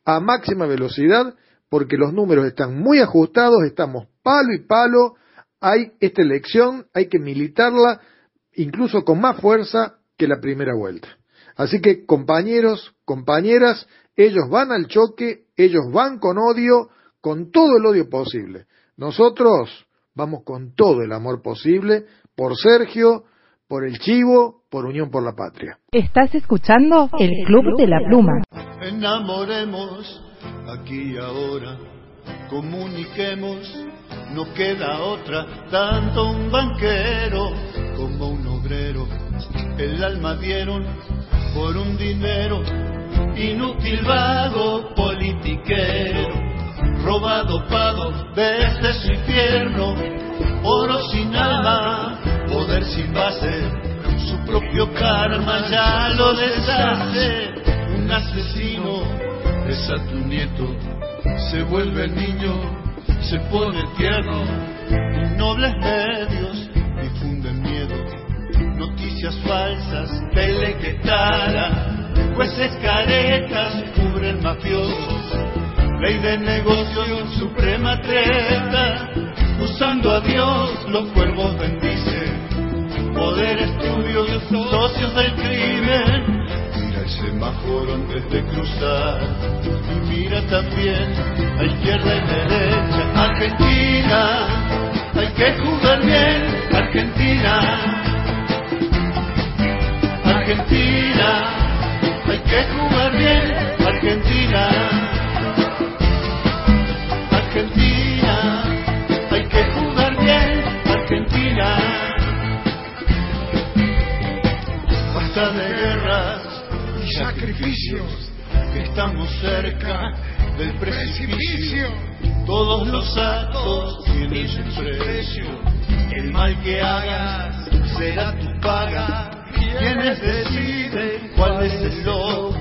A máxima velocidad, porque los números están muy ajustados, estamos palo y palo, hay esta elección, hay que militarla, incluso con más fuerza que la primera vuelta. Así que, compañeros, compañeras, ellos van al choque, ellos van con odio, con todo el odio posible. Nosotros vamos con todo el amor posible por Sergio, por el Chivo, por Unión por la Patria. Estás escuchando el Club de la Pluma. Enamoremos aquí y ahora, comuniquemos, no queda otra, tanto un banquero como un obrero, el alma dieron por un dinero, inútil vago politiquero, robado pago desde su infierno, oro sin alma, poder sin base, su propio karma ya lo deshace, un asesino es a tu nieto, se vuelve niño, se pone tierno, y nobles medios difunden miedo, noticias falsas, telequetara, jueces caretas cubren mafiosos, ley de negocios, suprema treta, usando a Dios los cuervos bendicen, poder estudios, socios del crimen, el semáforo antes de cruzar, y mira también a izquierda y derecha, Argentina, hay que jugar bien, Argentina. Argentina, hay que jugar bien, Argentina. Argentina, hay que jugar bien, Argentina. Basta de sacrificios, que estamos cerca del precipicio. Todos los actos tienen su precio. El mal que hagas será tu paga. ¿Quiénes deciden cuál es el loco?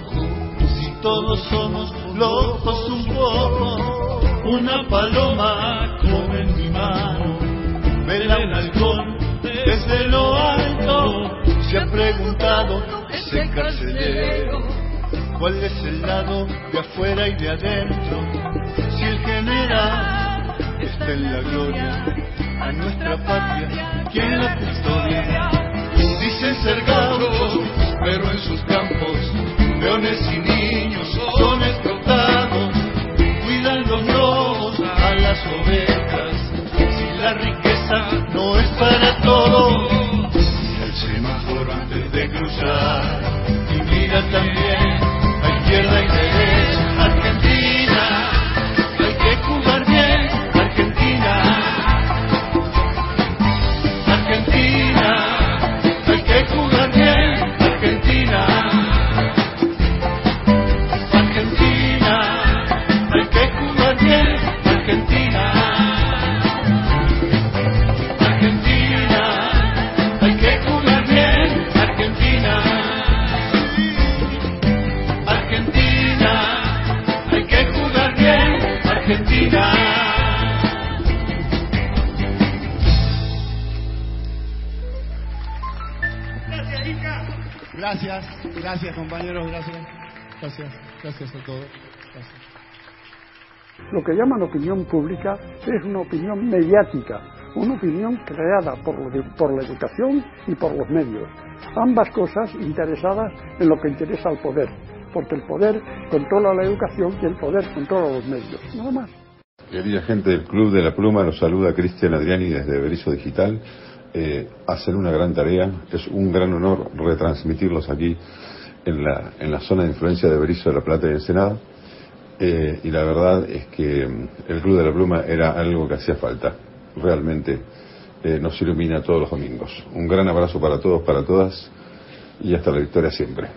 Si todos somos locos un poco. Una paloma come en mi mano, vela un halcón desde lo alto. Se ha preguntado ese carcelero cuál es el lado de afuera y de adentro. Si el general está en la gloria, a nuestra patria, ¿quién la custodia? Dicen ser gauchos, pero en sus campos, leones y niños son explotados. Cuidan los lobos a las ovejas, si la riqueza no es para todos. De cruzar, y mira también Gracias, gracias compañeros, gracias. Gracias, gracias a todos. Gracias. Lo que llaman opinión pública es una opinión mediática, una opinión creada por, lo de- por la educación y por los medios. Ambas cosas interesadas en lo que interesa al poder, porque el poder controla la educación y el poder controla los medios. Nada más. Querida gente del Club de la Pluma, los saluda Cristian Adriani desde Berizo Digital. Eh, hacen una gran tarea, es un gran honor retransmitirlos aquí en la, en la zona de influencia de Berizo de la Plata y Ensenada. Eh, y la verdad es que mm, el Club de la Pluma era algo que hacía falta. Realmente eh, nos ilumina todos los domingos. Un gran abrazo para todos, para todas. y hasta la victoria siempre.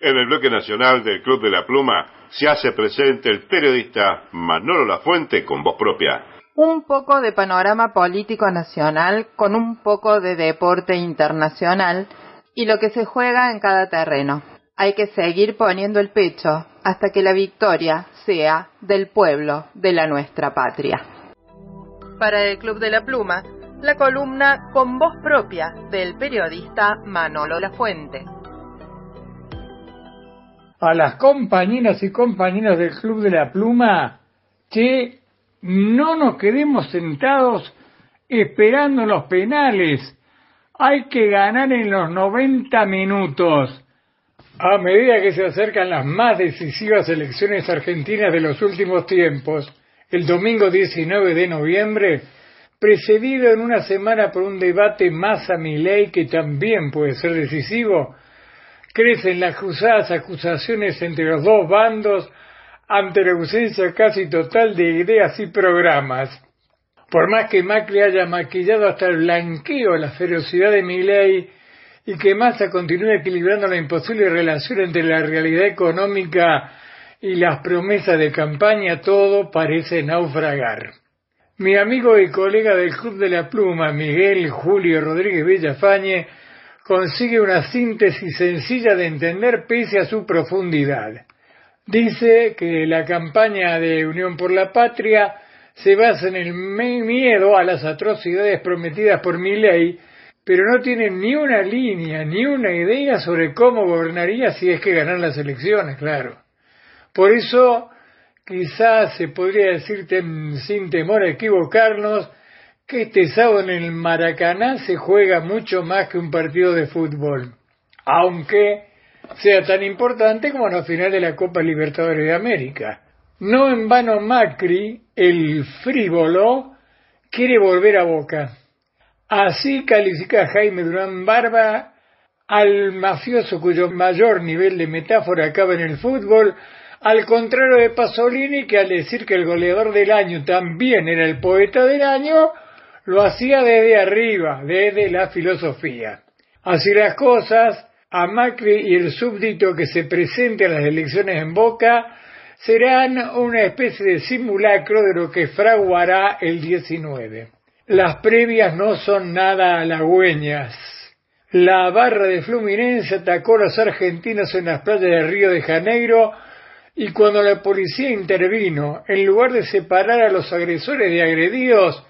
En el bloque nacional del Club de la Pluma se hace presente el periodista Manolo Lafuente con voz propia. Un poco de panorama político nacional con un poco de deporte internacional y lo que se juega en cada terreno. Hay que seguir poniendo el pecho hasta que la victoria sea del pueblo de la nuestra patria. Para el Club de la Pluma, la columna con voz propia del periodista Manolo Lafuente. a las compañeras y compañeros del Club de la Pluma que no nos quedemos sentados esperando los penales. Hay que ganar en los 90 minutos. A medida que se acercan las más decisivas elecciones argentinas de los últimos tiempos, el domingo 19 de noviembre, precedido en una semana por un debate más a mi ley que también puede ser decisivo, crecen las cruzadas acusaciones entre los dos bandos ante la ausencia casi total de ideas y programas. Por más que Macri haya maquillado hasta el blanqueo la ferocidad de Milei y que Massa continúe equilibrando la imposible relación entre la realidad económica y las promesas de campaña, todo parece naufragar. Mi amigo y colega del Club de la Pluma, Miguel Julio Rodríguez Villafañe, consigue una síntesis sencilla de entender pese a su profundidad. Dice que la campaña de Unión por la Patria se basa en el miedo a las atrocidades prometidas por Milei, pero no tiene ni una línea, ni una idea sobre cómo gobernaría si es que ganan las elecciones, claro. Por eso, quizás se podría decir sin temor a equivocarnos, que este sábado en el Maracaná se juega mucho más que un partido de fútbol, aunque sea tan importante como la final de la Copa Libertadores de América. No en vano Macri, el frívolo, quiere volver a Boca. Así califica Jaime Durán Barba al mafioso cuyo mayor nivel de metáfora acaba en el fútbol, al contrario de Pasolini que al decir que el goleador del año también era el poeta del año, lo hacía desde arriba, desde la filosofía. Así las cosas, a Macri y el súbdito que se presente a las elecciones en Boca serán una especie de simulacro de lo que fraguará el 19. Las previas no son nada halagüeñas. La barra de Fluminense atacó a los argentinos en las playas de Río de Janeiro y cuando la policía intervino, en lugar de separar a los agresores de agredidos,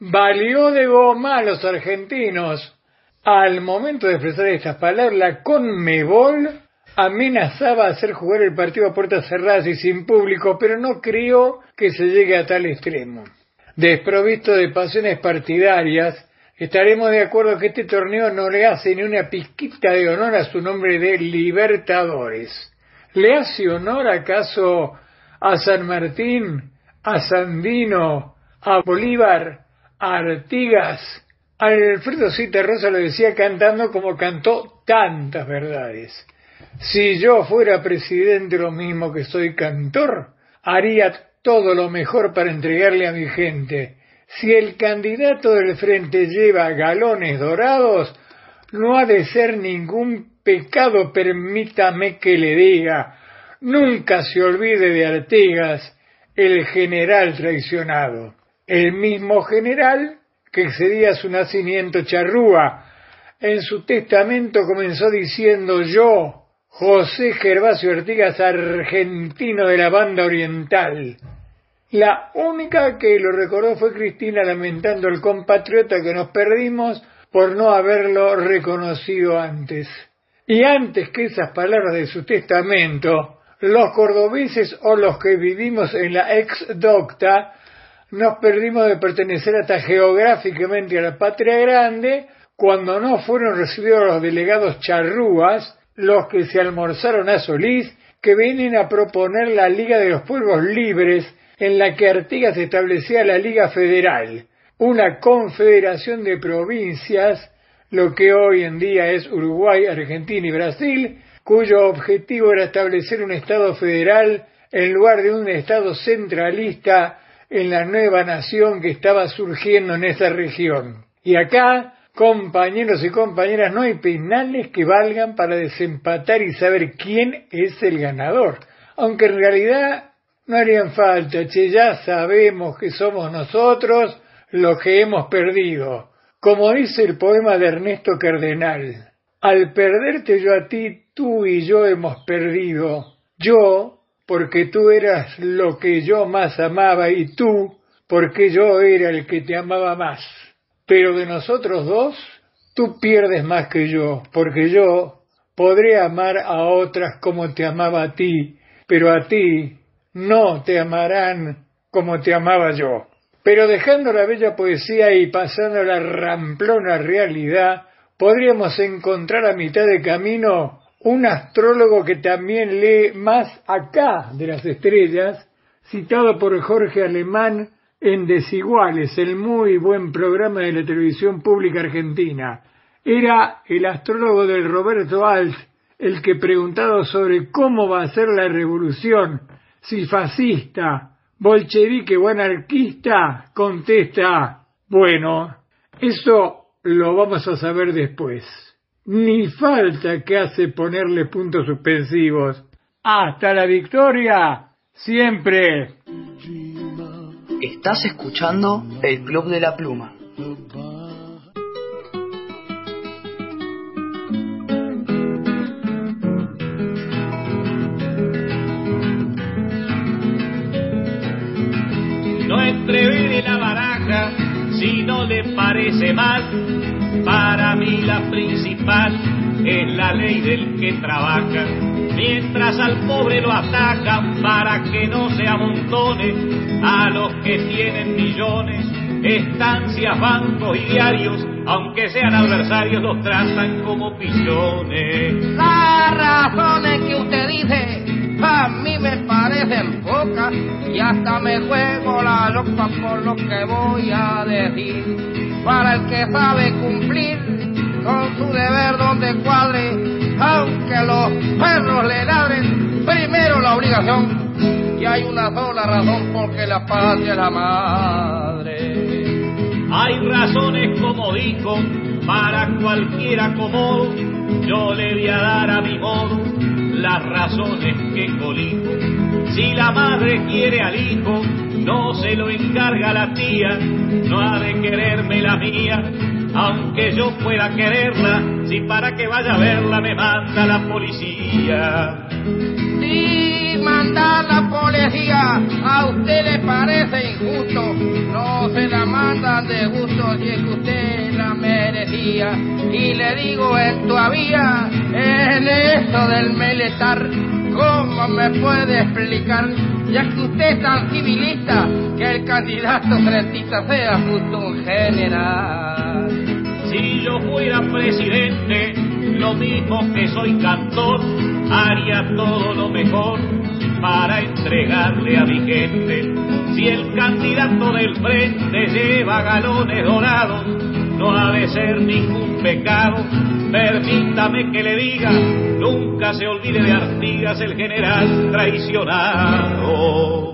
valió de goma a los argentinos. Al momento de expresar estas palabras, la Conmebol amenazaba hacer jugar el partido a puertas cerradas y sin público, pero no creo que se llegue a tal extremo. Desprovisto de pasiones partidarias, estaremos de acuerdo que este torneo no le hace ni una pizquita de honor a su nombre de Libertadores. ¿Le hace honor acaso a San Martín, a Sandino, a Bolívar, a Artigas? Alfredo Rosa lo decía cantando como cantó tantas verdades. Si yo fuera presidente lo mismo que soy cantor, haría todo lo mejor para entregarle a mi gente. Si el candidato del frente lleva galones dorados, no ha de ser ningún pecado, permítame que le diga. Nunca se olvide de Artigas, el general traicionado. El mismo general que excedía su nacimiento charrúa. En su testamento comenzó diciendo yo, José Gervasio Artigas, argentino de la banda oriental. La única que lo recordó fue Cristina lamentando el compatriota que nos perdimos por no haberlo reconocido antes. Y antes que esas palabras de su testamento, los cordobeses o los que vivimos en la ex docta nos perdimos de pertenecer hasta geográficamente a la patria grande cuando no fueron recibidos los delegados charrúas los que se almorzaron a Solís, que vienen a proponer la Liga de los Pueblos Libres, en la que Artigas establecía la Liga Federal, una confederación de provincias, lo que hoy en día es Uruguay, Argentina y Brasil, cuyo objetivo era establecer un Estado federal en lugar de un Estado centralista en la nueva nación que estaba surgiendo en esa región. Y acá compañeros y compañeras, no hay penales que valgan para desempatar y saber quién es el ganador. Aunque en realidad no harían falta, che, ya sabemos que somos nosotros los que hemos perdido. Como dice el poema de Ernesto Cardenal, al perderte yo a ti, tú y yo hemos perdido. Yo, porque tú eras lo que yo más amaba y tú, porque yo era el que te amaba más. Pero de nosotros dos, tú pierdes más que yo, porque yo podré amar a otras como te amaba a ti, pero a ti no te amarán como te amaba yo. Pero dejando la bella poesía y pasando a la ramplona realidad, podríamos encontrar a mitad de camino un astrólogo que también lee más acá de las estrellas, citado por Jorge Alemán en Desiguales, el muy buen programa de la televisión pública argentina. Era el astrólogo del Roberto Alt, el que preguntado sobre cómo va a ser la revolución, si fascista, bolchevique o anarquista, contesta, bueno, eso lo vamos a saber después. Ni falta que hace ponerle puntos suspensivos. Hasta la victoria, siempre. Estás escuchando el Club de la Pluma. No entrevé la baraja si no le parece mal. Para mí la principal es la ley del que trabaja. Mientras al pobre lo atacan para que no se amontone a los que tienen millones, estancias, bancos y diarios, aunque sean adversarios, los tratan como pillones. Las razones que usted dice a mí me parecen pocas y hasta me juego la loca por lo que voy a decir. Para el que sabe cumplir con su deber donde cuadre, aunque los perros le ladren, primero la obligación. Y hay una sola razón porque la patria es la madre. Hay razones como dijo, para cualquiera como yo le voy a dar a mi modo las razones que colijo. Si la madre quiere al hijo, no se lo encarga la tía, no ha de quererme la mía, aunque yo pueda quererla, si para que vaya a verla me manda la policía. Si mandar la policía a usted le parece injusto, no se la mandan de gusto si es que usted la merecía. Y le digo en todavía, en eso del meletar, ¿cómo me puede explicar? Ya que usted es tan civilista, que el candidato frentista sea justo un general. Si yo fuera presidente, lo mismo que soy cantor, haría todo lo mejor para entregarle a mi gente. Si el candidato del frente lleva galones dorados, no ha de ser ningún pecado. Permítame que le diga, nunca se olvide de Artigas, el general traicionado.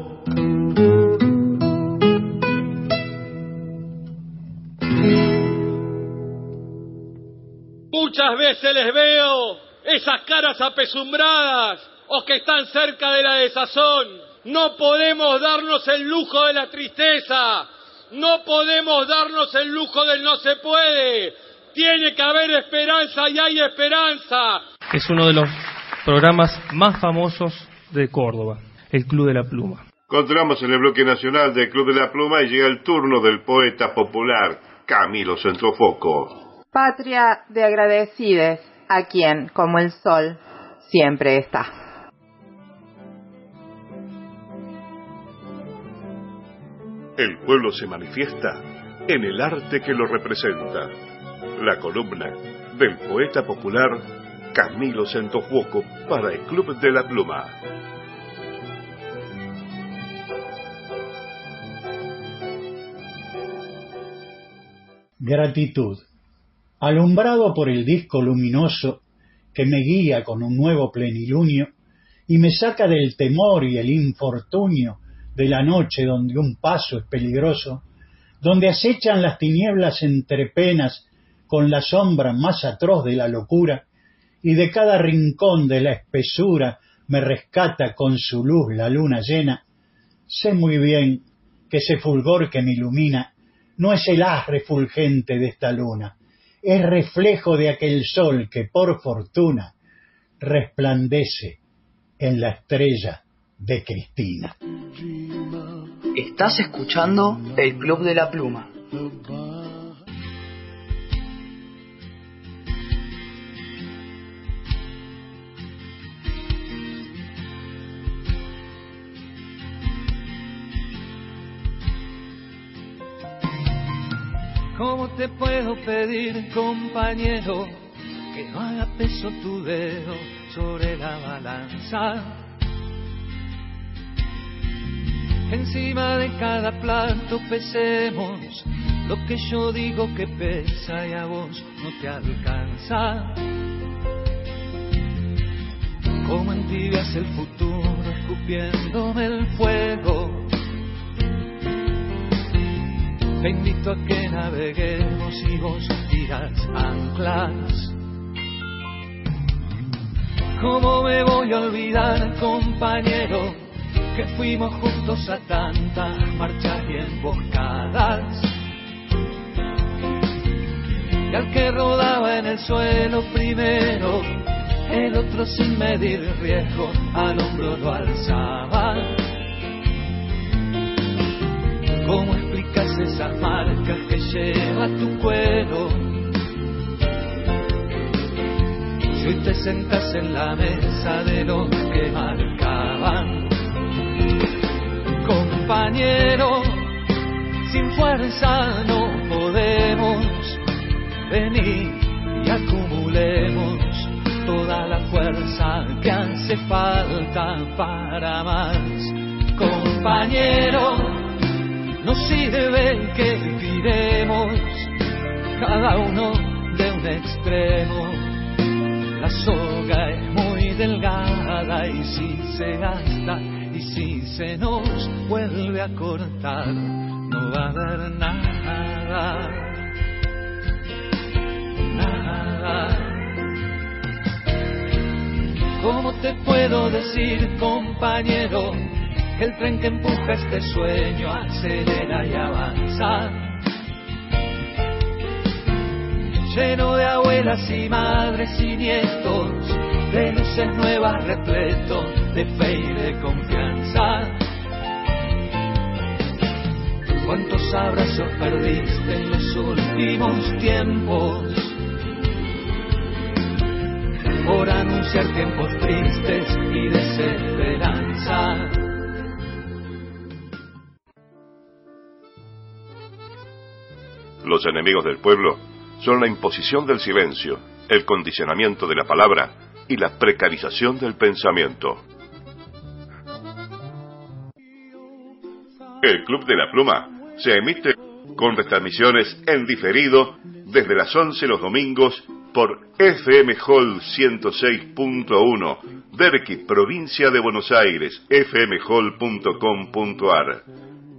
Muchas veces les veo esas caras apesumbradas o que están cerca de la desazón. No podemos darnos el lujo de la tristeza. No podemos darnos el lujo del no se puede. Tiene que haber esperanza y hay esperanza. Es uno de los programas más famosos de Córdoba, el Club de la Pluma. Continuamos en el bloque nacional del Club de la Pluma y llega el turno del poeta popular Camilo Centrofoco. Patria de agradecides a quien, como el sol, siempre está. El pueblo se manifiesta en el arte que lo representa. La columna del poeta popular Camilo Centojuoco para el Club de la Pluma. Gratitud. Alumbrado por el disco luminoso que me guía con un nuevo plenilunio y me saca del temor y el infortunio de la noche donde un paso es peligroso, donde acechan las tinieblas entre penas con la sombra más atroz de la locura, y de cada rincón de la espesura me rescata con su luz la luna llena, sé muy bien que ese fulgor que me ilumina no es el haz refulgente de esta luna, es reflejo de aquel sol que por fortuna resplandece en la estrella de Cristina. Estás escuchando el Club de la Pluma. ¿Cómo te puedo pedir, compañero, que no haga peso tu dedo sobre la balanza? Encima de cada plato pesemos lo que yo digo que pesa y a vos no te alcanza. Como entibias el futuro escupiéndome el fuego. Te invito a que naveguemos y vos tiras anclas. ¿Cómo me voy a olvidar, compañero, que fuimos juntos a tantas marchas y emboscadas? Y al que rodaba en el suelo primero, el otro sin medir riesgo al hombro lo alzaba. ¿Cómo explicas esas marcas que lleva tu cuero? Si hoy te sentas en la mesa de los que marcaban, compañero, sin fuerza no podemos venir y acumulemos toda la fuerza que hace falta para más, compañero no sirve que tiremos cada uno de un extremo. La soga es muy delgada y si se gasta y si se nos vuelve a cortar, no va a haber nada. Nada. ¿Cómo te puedo decir, compañero? El tren que empuja este sueño acelera y avanza. Lleno de abuelas y madres y nietos, de luces nuevas repleto de fe y de confianza. ¿Cuántos abrazos perdiste en los últimos tiempos? Por anunciar tiempos tristes y desesperanza. Los enemigos del pueblo son la imposición del silencio, el condicionamiento de la palabra y la precarización del pensamiento. El Club de la Pluma se emite con retransmisiones en diferido desde las 11 los domingos por FM Hall 106.1, Derqui, provincia de Buenos Aires, fmhall.com.ar.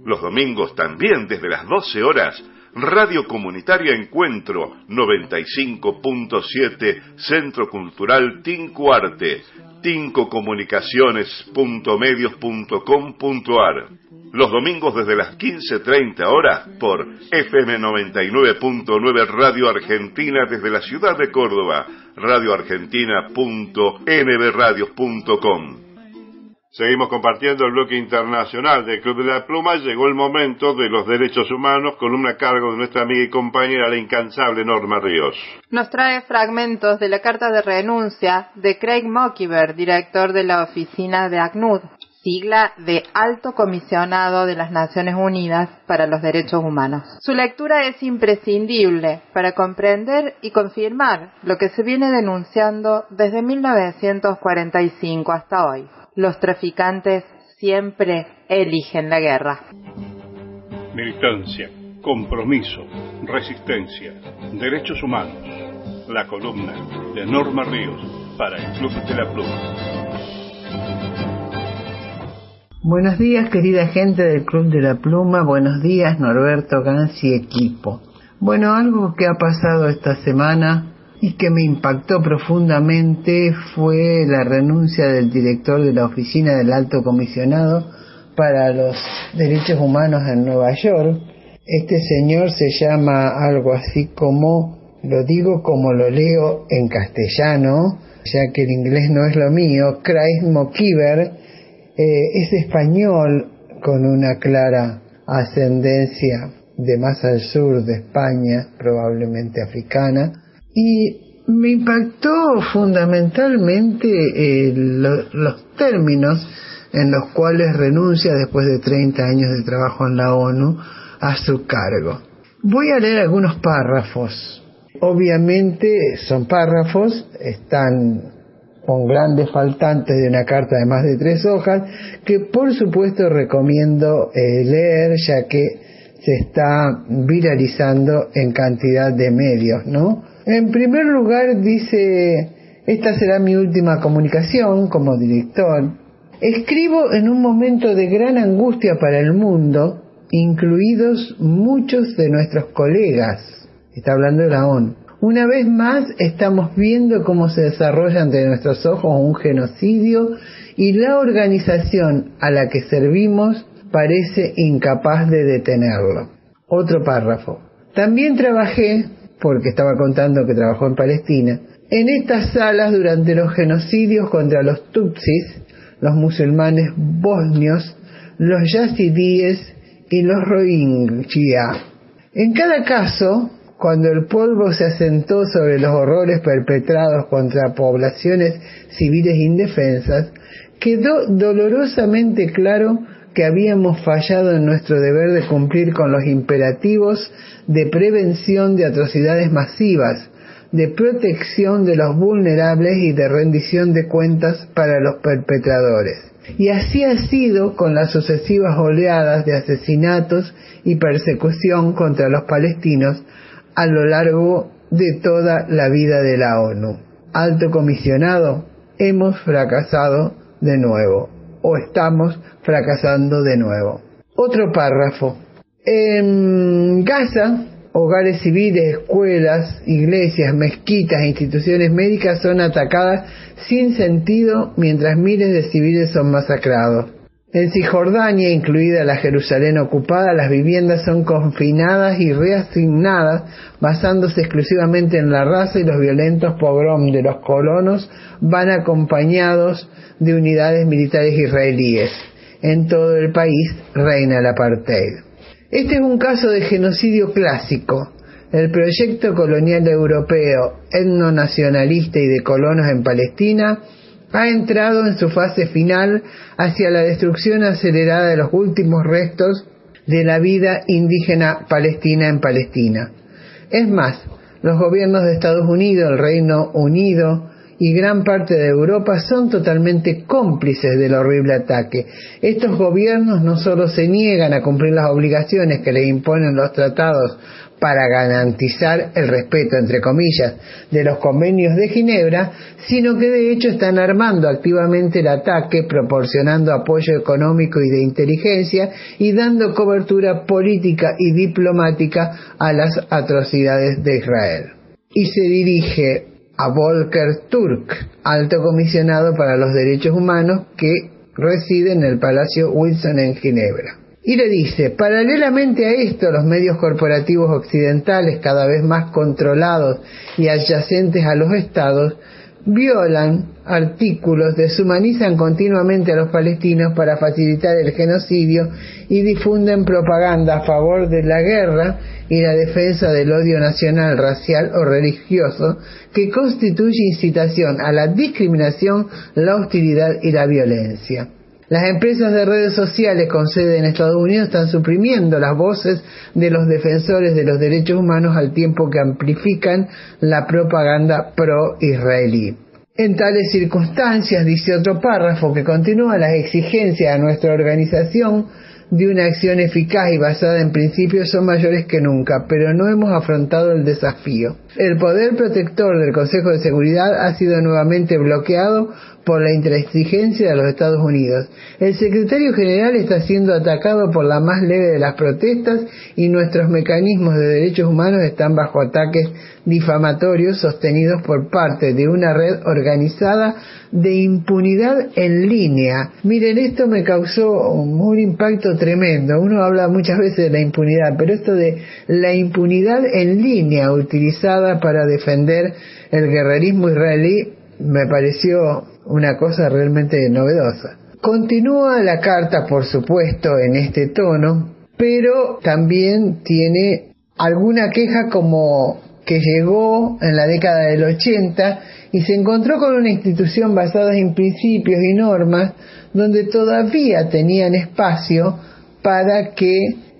Los domingos también desde las 12 horas Radio Comunitaria Encuentro 95.7 Centro Cultural Tinco Arte, tincocomunicaciones.medios.com.ar. Los domingos desde las 15.30 horas por FM 99.9 Radio Argentina desde la ciudad de Córdoba, radioargentina.nbradios.com. Seguimos compartiendo el bloque internacional del Club de la Pluma. Llegó el momento de los derechos humanos, columna a cargo de nuestra amiga y compañera, la incansable Norma Ríos. Nos trae fragmentos de la carta de renuncia de Craig Mockiver, director de la oficina de ACNUD, sigla de Alto Comisionado de las Naciones Unidas para los Derechos Humanos. Su lectura es imprescindible para comprender y confirmar lo que se viene denunciando desde 1945 hasta hoy los traficantes siempre eligen la guerra. Militancia, compromiso, resistencia, derechos humanos. La columna de Norma Ríos para el Club de la Pluma. Buenos días, querida gente del Club de la Pluma. Buenos días, Norberto Gans y equipo. Bueno, algo que ha pasado esta semana y que me impactó profundamente fue la renuncia del director de la Oficina del Alto Comisionado para los Derechos Humanos en Nueva York. Este señor se llama algo así como, lo digo como lo leo en castellano, ya que el inglés no es lo mío, Chris Mokiver, eh, es español con una clara ascendencia de más al sur de España, probablemente africana, y me impactó fundamentalmente eh, lo- los términos en los cuales renuncia después de 30 años de trabajo en la ONU a su cargo. Voy a leer algunos párrafos. Obviamente son párrafos, están con grandes faltantes de una carta de más de tres hojas, que por supuesto recomiendo eh, leer ya que se está viralizando en cantidad de medios, ¿no? En primer lugar dice, esta será mi última comunicación como director. Escribo en un momento de gran angustia para el mundo, incluidos muchos de nuestros colegas. Está hablando de la ONU. Una vez más estamos viendo cómo se desarrolla ante nuestros ojos un genocidio y la organización a la que servimos parece incapaz de detenerlo. Otro párrafo. También trabajé, porque estaba contando que trabajó en Palestina, en estas salas durante los genocidios contra los Tutsis, los musulmanes bosnios, los yazidíes y los rohingya. En cada caso, cuando el polvo se asentó sobre los horrores perpetrados contra poblaciones civiles indefensas, quedó dolorosamente claro que habíamos fallado en nuestro deber de cumplir con los imperativos de prevención de atrocidades masivas, de protección de los vulnerables y de rendición de cuentas para los perpetradores. Y así ha sido con las sucesivas oleadas de asesinatos y persecución contra los palestinos a lo largo de toda la vida de la ONU. Alto comisionado, hemos fracasado de nuevo, o estamos fracasando de nuevo. Otro párrafo. En Gaza, hogares civiles, escuelas, iglesias, mezquitas instituciones médicas son atacadas sin sentido mientras miles de civiles son masacrados. En Cisjordania, incluida la Jerusalén ocupada, las viviendas son confinadas y reasignadas basándose exclusivamente en la raza y los violentos pogrom de los colonos van acompañados de unidades militares israelíes. En todo el país reina el apartheid. Este es un caso de genocidio clásico. El proyecto colonial europeo, etnonacionalista y de colonos en Palestina, ha entrado en su fase final hacia la destrucción acelerada de los últimos restos de la vida indígena palestina en Palestina. Es más, los gobiernos de Estados Unidos, el Reino Unido y gran parte de Europa son totalmente cómplices del horrible ataque. Estos gobiernos no solo se niegan a cumplir las obligaciones que les imponen los tratados para garantizar el respeto, entre comillas, de los convenios de Ginebra, sino que de hecho están armando activamente el ataque, proporcionando apoyo económico y de inteligencia y dando cobertura política y diplomática a las atrocidades de Israel. Y se dirige a Volker Turk, alto comisionado para los derechos humanos que reside en el Palacio Wilson en Ginebra. Y le dice, paralelamente a esto, los medios corporativos occidentales, cada vez más controlados y adyacentes a los estados, violan artículos, deshumanizan continuamente a los palestinos para facilitar el genocidio y difunden propaganda a favor de la guerra y la defensa del odio nacional, racial o religioso que constituye incitación a la discriminación, la hostilidad y la violencia. Las empresas de redes sociales con sede en Estados Unidos están suprimiendo las voces de los defensores de los derechos humanos al tiempo que amplifican la propaganda pro-israelí. En tales circunstancias, dice otro párrafo que continúa las exigencias a nuestra organización de una acción eficaz y basada en principios son mayores que nunca, pero no hemos afrontado el desafío. El poder protector del Consejo de Seguridad ha sido nuevamente bloqueado por la intransigencia de los Estados Unidos. El secretario general está siendo atacado por la más leve de las protestas y nuestros mecanismos de derechos humanos están bajo ataques difamatorios sostenidos por parte de una red organizada de impunidad en línea. Miren, esto me causó un impacto tremendo. Uno habla muchas veces de la impunidad, pero esto de la impunidad en línea utilizada para defender el guerrerismo israelí me pareció una cosa realmente novedosa. Continúa la carta, por supuesto, en este tono, pero también tiene alguna queja como que llegó en la década del 80 y se encontró con una institución basada en principios y normas donde todavía tenían espacio para que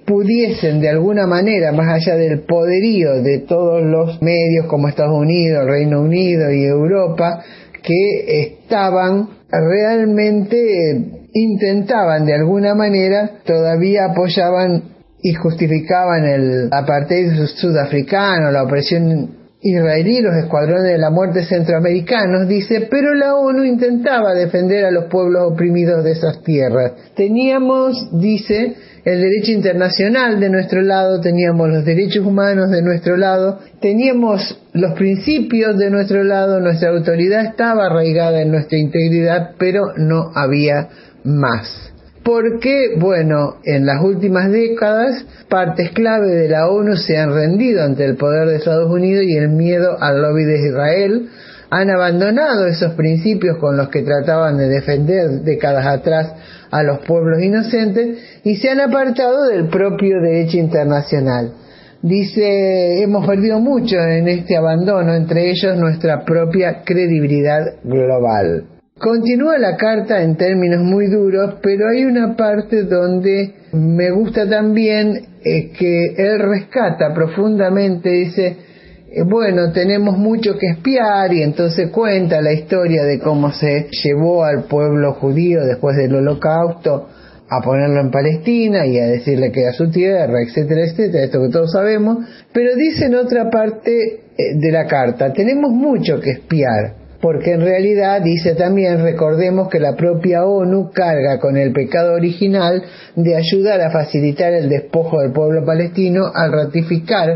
pudiesen de alguna manera, más allá del poderío de todos los medios como Estados Unidos, Reino Unido y Europa, que estaban realmente intentaban de alguna manera, todavía apoyaban y justificaban el apartheid sudafricano, la opresión israelí, los escuadrones de la muerte centroamericanos, dice, pero la ONU intentaba defender a los pueblos oprimidos de esas tierras. Teníamos, dice, el derecho internacional de nuestro lado, teníamos los derechos humanos de nuestro lado, teníamos los principios de nuestro lado, nuestra autoridad estaba arraigada en nuestra integridad, pero no había más. Porque, bueno, en las últimas décadas, partes clave de la ONU se han rendido ante el poder de Estados Unidos y el miedo al lobby de Israel, han abandonado esos principios con los que trataban de defender décadas atrás a los pueblos inocentes y se han apartado del propio derecho internacional. Dice, hemos perdido mucho en este abandono, entre ellos nuestra propia credibilidad global. Continúa la carta en términos muy duros, pero hay una parte donde me gusta también eh, que él rescata profundamente, dice, eh, bueno, tenemos mucho que espiar y entonces cuenta la historia de cómo se llevó al pueblo judío después del holocausto a ponerlo en Palestina y a decirle que era su tierra, etcétera, etcétera, esto que todos sabemos, pero dice en otra parte eh, de la carta, tenemos mucho que espiar, porque en realidad dice también, recordemos que la propia ONU carga con el pecado original de ayudar a facilitar el despojo del pueblo palestino al ratificar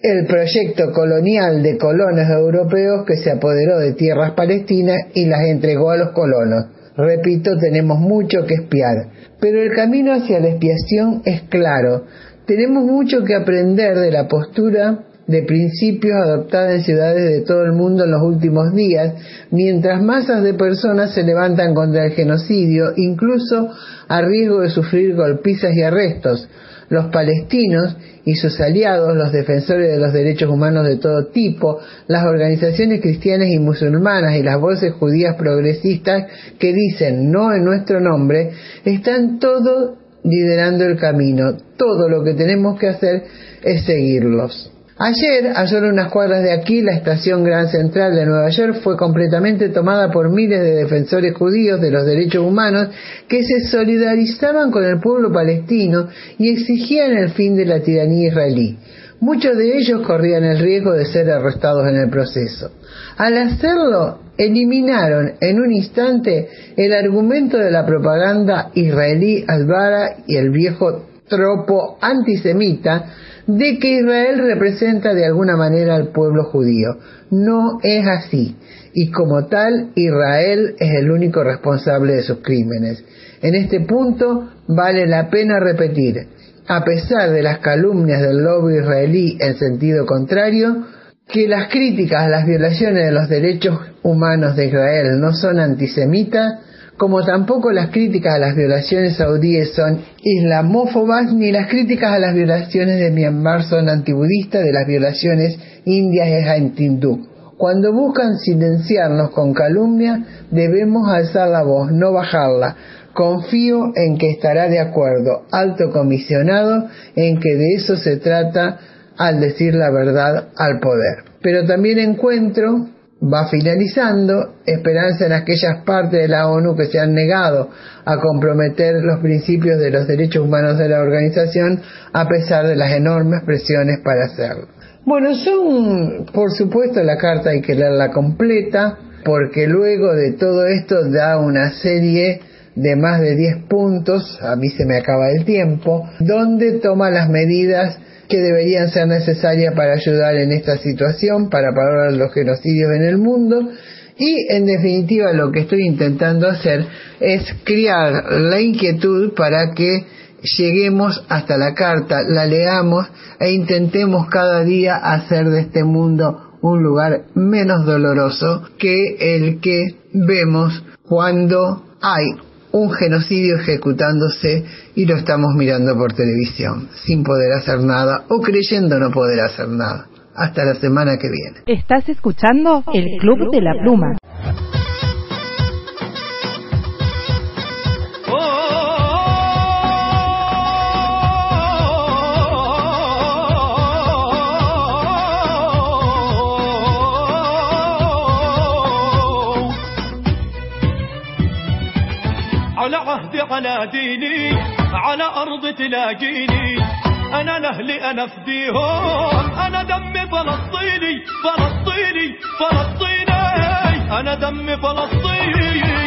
el proyecto colonial de colonos europeos que se apoderó de tierras palestinas y las entregó a los colonos. Repito, tenemos mucho que espiar, pero el camino hacia la expiación es claro. Tenemos mucho que aprender de la postura de principios adoptada en ciudades de todo el mundo en los últimos días, mientras masas de personas se levantan contra el genocidio, incluso a riesgo de sufrir golpizas y arrestos. Los palestinos y sus aliados, los defensores de los derechos humanos de todo tipo, las organizaciones cristianas y musulmanas y las voces judías progresistas que dicen no en nuestro nombre, están todos liderando el camino. Todo lo que tenemos que hacer es seguirlos. Ayer, a solo unas cuadras de aquí, la estación Gran Central de Nueva York fue completamente tomada por miles de defensores judíos de los derechos humanos que se solidarizaban con el pueblo palestino y exigían el fin de la tiranía israelí. Muchos de ellos corrían el riesgo de ser arrestados en el proceso. Al hacerlo, eliminaron en un instante el argumento de la propaganda israelí albara y el viejo tropo antisemita de que Israel representa de alguna manera al pueblo judío. No es así. Y como tal, Israel es el único responsable de sus crímenes. En este punto vale la pena repetir, a pesar de las calumnias del lobby israelí en sentido contrario, que las críticas a las violaciones de los derechos humanos de Israel no son antisemitas, como tampoco las críticas a las violaciones saudíes son islamófobas, ni las críticas a las violaciones de Myanmar son antibudistas, de las violaciones indias es antindú. Cuando buscan silenciarnos con calumnia, debemos alzar la voz, no bajarla. Confío en que estará de acuerdo, alto comisionado, en que de eso se trata al decir la verdad al poder. Pero también encuentro va finalizando, esperanza en aquellas partes de la ONU que se han negado a comprometer los principios de los derechos humanos de la organización a pesar de las enormes presiones para hacerlo. Bueno, son, por supuesto, la carta hay que leerla completa, porque luego de todo esto da una serie de más de 10 puntos, a mí se me acaba el tiempo, donde toma las medidas que deberían ser necesarias para ayudar en esta situación, para parar los genocidios en el mundo. Y en definitiva lo que estoy intentando hacer es criar la inquietud para que lleguemos hasta la carta, la leamos e intentemos cada día hacer de este mundo un lugar menos doloroso que el que vemos cuando hay un genocidio ejecutándose y lo estamos mirando por televisión, sin poder hacer nada o creyendo no poder hacer nada. Hasta la semana que viene. Estás escuchando el Club de la Pluma. ديني على أرض تلاقيني. أنا لأهلي أنا فديهم. أنا دمي فلسطيني فلسطيني فلسطيني. أنا دمي فلسطيني.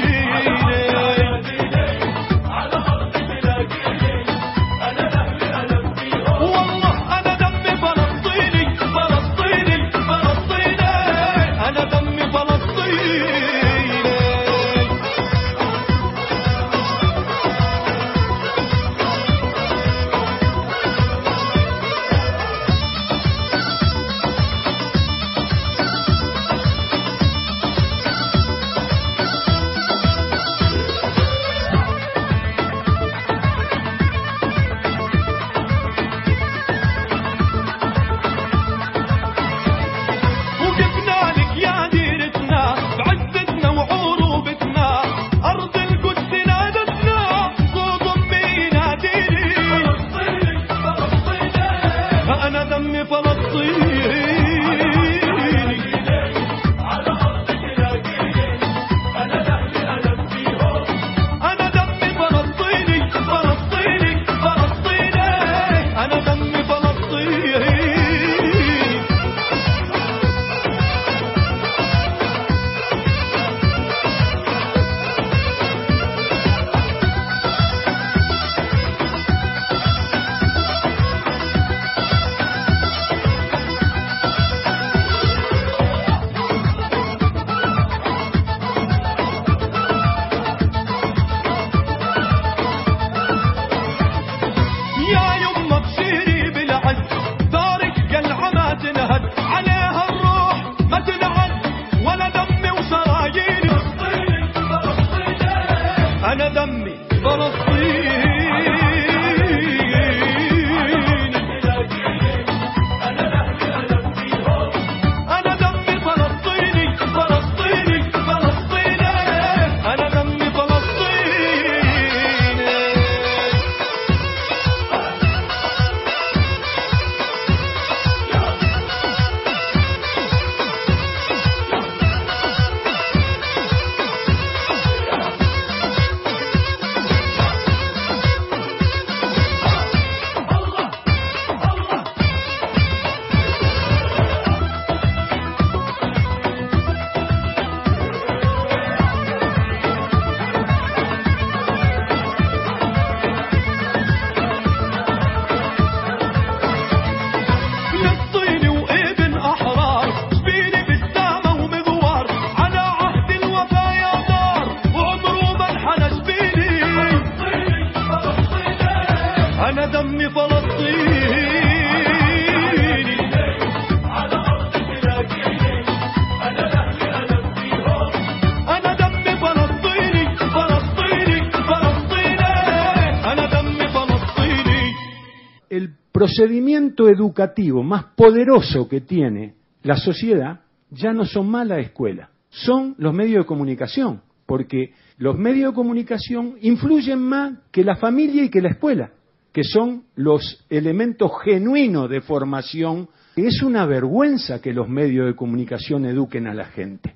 Procedimiento educativo más poderoso que tiene la sociedad ya no son más la escuela, son los medios de comunicación, porque los medios de comunicación influyen más que la familia y que la escuela, que son los elementos genuinos de formación Es una vergüenza que los medios de comunicación eduquen a la gente.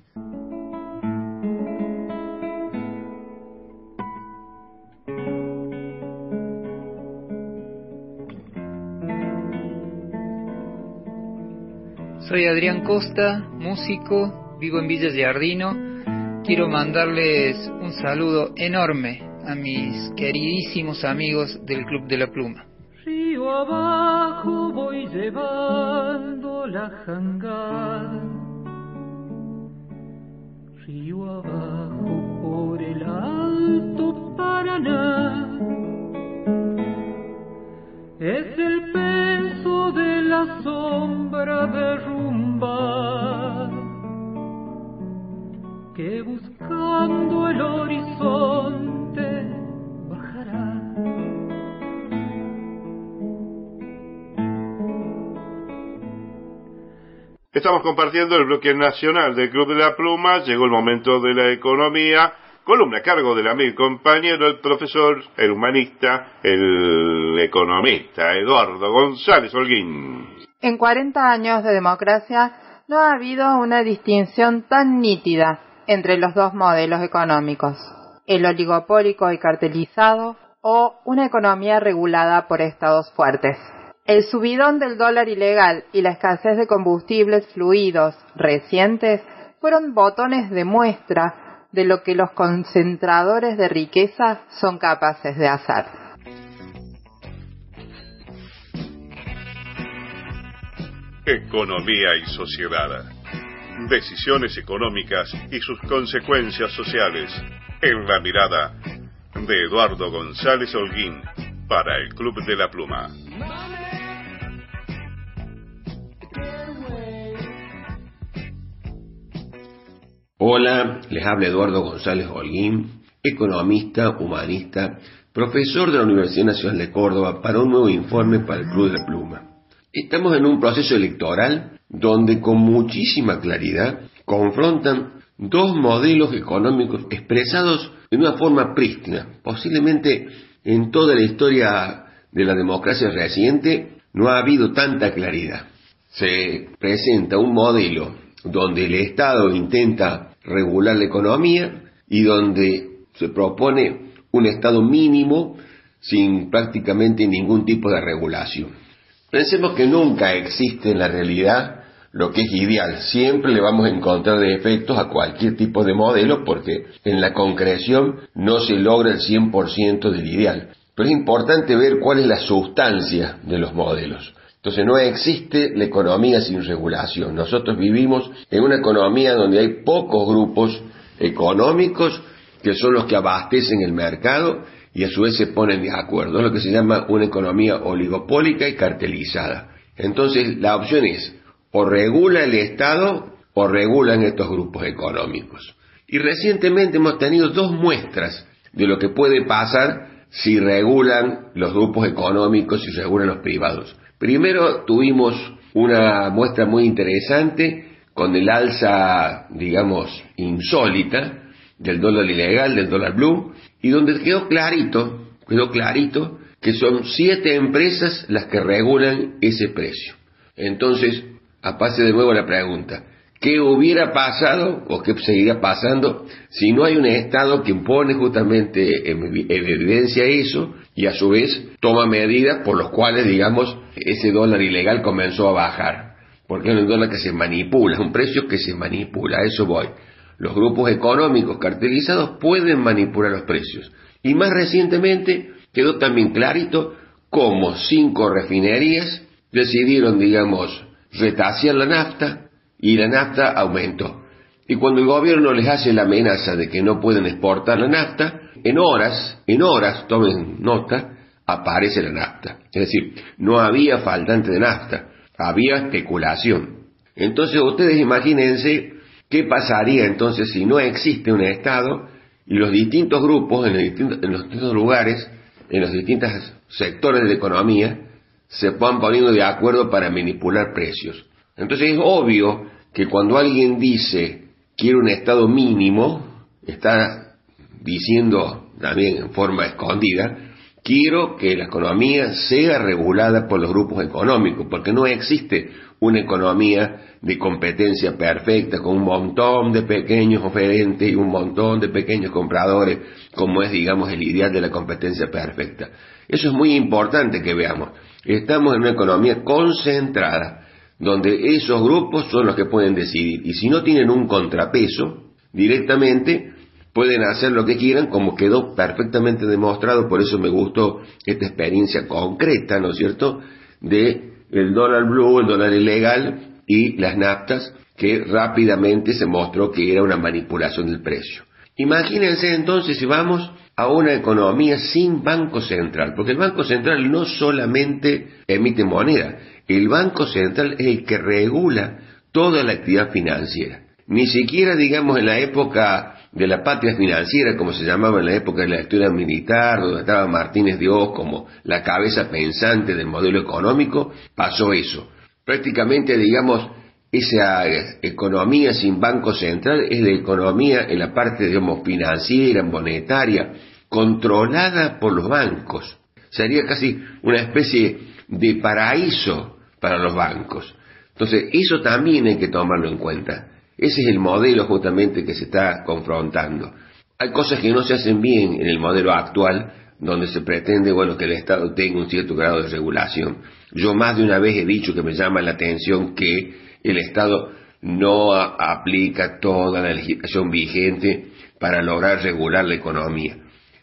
Soy Adrián Costa, músico, vivo en Villa Giardino. Quiero mandarles un saludo enorme a mis queridísimos amigos del Club de la Pluma. Río abajo voy llevando la jangada. Río abajo por el alto Paraná. Es el buscando el horizonte bajará. Estamos compartiendo el bloque nacional del Club de la Pluma. Llegó el momento de la economía. Columna a cargo del amigo compañero, el profesor, el humanista, el economista, Eduardo González Holguín. En 40 años de democracia no ha habido una distinción tan nítida entre los dos modelos económicos, el oligopólico y cartelizado o una economía regulada por estados fuertes. El subidón del dólar ilegal y la escasez de combustibles fluidos recientes fueron botones de muestra de lo que los concentradores de riqueza son capaces de hacer. Economía y sociedad. Decisiones económicas y sus consecuencias sociales. En la mirada de Eduardo González Holguín para el Club de la Pluma. Hola, les habla Eduardo González Holguín, economista, humanista, profesor de la Universidad Nacional de Córdoba para un nuevo informe para el Club de la Pluma. Estamos en un proceso electoral donde con muchísima claridad confrontan dos modelos económicos expresados de una forma prístina. Posiblemente en toda la historia de la democracia reciente no ha habido tanta claridad. Se presenta un modelo donde el Estado intenta regular la economía y donde se propone un Estado mínimo sin prácticamente ningún tipo de regulación. Pensemos que nunca existe en la realidad lo que es ideal. Siempre le vamos a encontrar defectos a cualquier tipo de modelo porque en la concreción no se logra el 100% del ideal. Pero es importante ver cuál es la sustancia de los modelos. Entonces no existe la economía sin regulación. Nosotros vivimos en una economía donde hay pocos grupos económicos que son los que abastecen el mercado y a su vez se ponen de acuerdo. Es lo que se llama una economía oligopólica y cartelizada. Entonces la opción es o regula el Estado o regulan estos grupos económicos. Y recientemente hemos tenido dos muestras de lo que puede pasar si regulan los grupos económicos y regulan los privados. Primero tuvimos una muestra muy interesante con el alza, digamos, insólita del dólar ilegal, del dólar blue, y donde quedó clarito, quedó clarito que son siete empresas las que regulan ese precio. Entonces, apase de nuevo la pregunta, ¿qué hubiera pasado o qué seguiría pasando si no hay un Estado que impone justamente en evidencia eso y a su vez toma medidas por las cuales, digamos, ese dólar ilegal comenzó a bajar? Porque es un dólar que se manipula, un precio que se manipula, a eso voy. Los grupos económicos cartelizados pueden manipular los precios. Y más recientemente quedó también clarito cómo cinco refinerías decidieron, digamos, retasear la nafta y la nafta aumentó. Y cuando el gobierno les hace la amenaza de que no pueden exportar la nafta, en horas, en horas, tomen nota, aparece la nafta. Es decir, no había faltante de nafta, había especulación. Entonces ustedes imagínense qué pasaría entonces si no existe un Estado y los distintos grupos en, en los distintos lugares, en los distintos sectores de la economía, se van poniendo de acuerdo para manipular precios. Entonces es obvio que cuando alguien dice quiere un estado mínimo, está diciendo también en forma escondida quiero que la economía sea regulada por los grupos económicos, porque no existe una economía de competencia perfecta con un montón de pequeños oferentes y un montón de pequeños compradores, como es, digamos, el ideal de la competencia perfecta. Eso es muy importante que veamos. Estamos en una economía concentrada, donde esos grupos son los que pueden decidir. Y si no tienen un contrapeso, directamente pueden hacer lo que quieran, como quedó perfectamente demostrado, por eso me gustó esta experiencia concreta, ¿no es cierto?, de el dólar blue, el dólar ilegal y las naftas, que rápidamente se mostró que era una manipulación del precio. Imagínense entonces si vamos a una economía sin banco central, porque el banco central no solamente emite moneda, el banco central es el que regula toda la actividad financiera. Ni siquiera, digamos, en la época de la patria financiera, como se llamaba en la época de la historia militar, donde estaba Martínez de Oz como la cabeza pensante del modelo económico, pasó eso. Prácticamente, digamos, esa economía sin banco central es la economía en la parte, digamos, financiera, monetaria, controlada por los bancos. Sería casi una especie de paraíso para los bancos. Entonces, eso también hay que tomarlo en cuenta. Ese es el modelo justamente que se está confrontando. Hay cosas que no se hacen bien en el modelo actual, donde se pretende, bueno, que el Estado tenga un cierto grado de regulación. Yo más de una vez he dicho que me llama la atención que el Estado no aplica toda la legislación vigente para lograr regular la economía.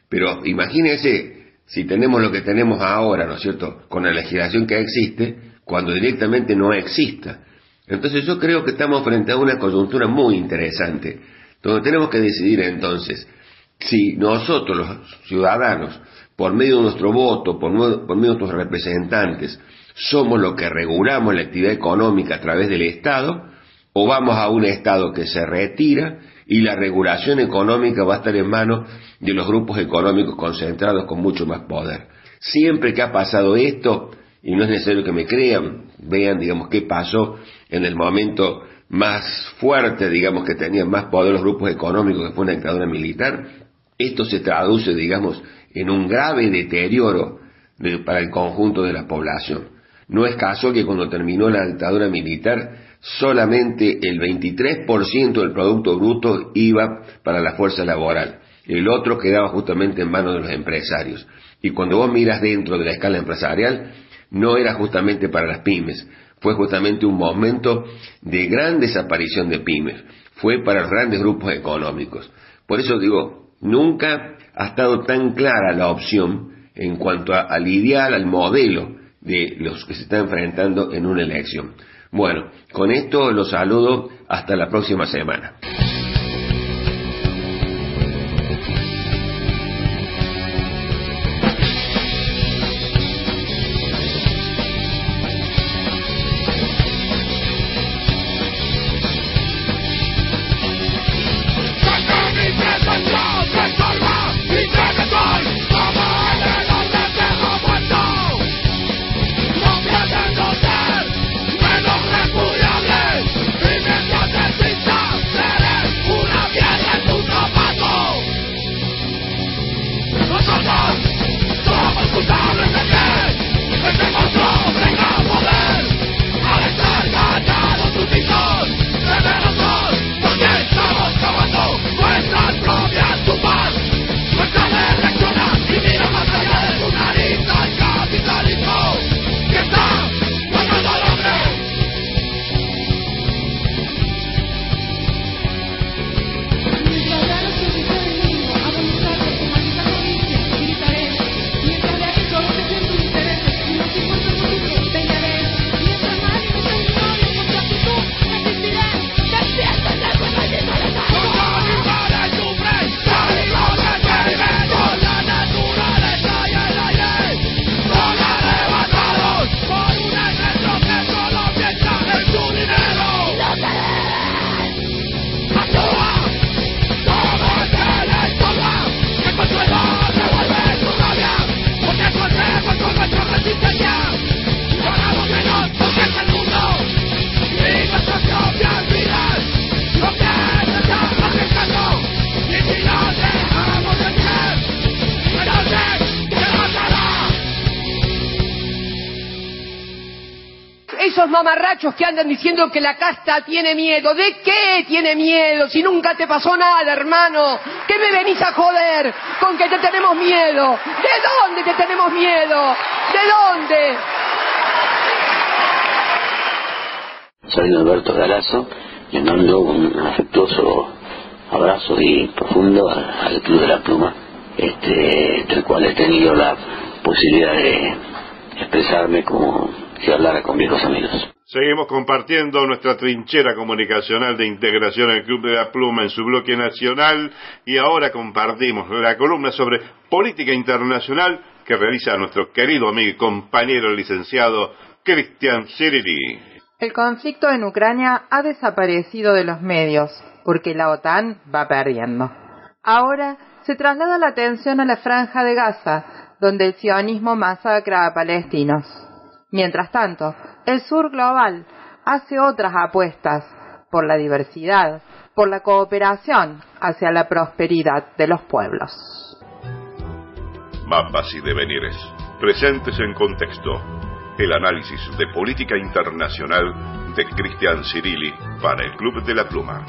Pero imagínense si tenemos lo que tenemos ahora, ¿no es cierto?, con la legislación que existe, cuando directamente no exista. Entonces yo creo que estamos frente a una coyuntura muy interesante, donde tenemos que decidir entonces si nosotros los ciudadanos, por medio de nuestro voto, por, medio de nuestros representantes, somos los que regulamos la actividad económica a través del Estado, o vamos a un Estado que se retira y la regulación económica va a estar en manos de los grupos económicos concentrados con mucho más poder. Siempre que ha pasado esto, y no es necesario que me crean, vean, digamos, qué pasó en el momento más fuerte, digamos, que tenían más poder los grupos económicos que fue una dictadura militar, esto se traduce, digamos, en un grave deterioro para el conjunto de la población. No es caso que cuando terminó la dictadura militar, solamente el 23% del Producto Bruto iba para la fuerza laboral. El otro quedaba justamente en manos de los empresarios. Y cuando vos miras dentro de la escala empresarial, no era justamente para las pymes, fue justamente un momento de gran desaparición de pymes, fue para los grandes grupos económicos. Por eso digo, nunca ha estado tan clara la opción en cuanto a, al ideal, al modelo de los que se están enfrentando en una elección. Bueno, con esto los saludo hasta la próxima semana. Mamarrachos que andan diciendo que la casta tiene miedo. ¿De qué tiene miedo? Si nunca te pasó nada, hermano. ¿Qué me venís a joder con que te tenemos miedo? ¿De dónde te tenemos miedo? ¿De dónde? Soy Alberto Galazo, le mando un afectuoso abrazo y profundo al Club de la Pluma, este, del cual he tenido la posibilidad de expresarme como si hablara con viejos amigos. Seguimos compartiendo nuestra trinchera comunicacional de integración al Club de la Pluma en su bloque nacional y ahora compartimos la columna sobre política internacional que realiza nuestro querido amigo y compañero licenciado Cristian Cirili. El conflicto en Ucrania ha desaparecido de los medios porque la OTAN va perdiendo. Ahora se traslada la atención a la franja de Gaza, donde el sionismo masacra a palestinos. Mientras tanto, el sur global hace otras apuestas por la diversidad, por la cooperación hacia la prosperidad de los pueblos. Mapas y devenires, presentes en contexto. El análisis de política internacional de Cristian Cirilli para el Club de la Pluma.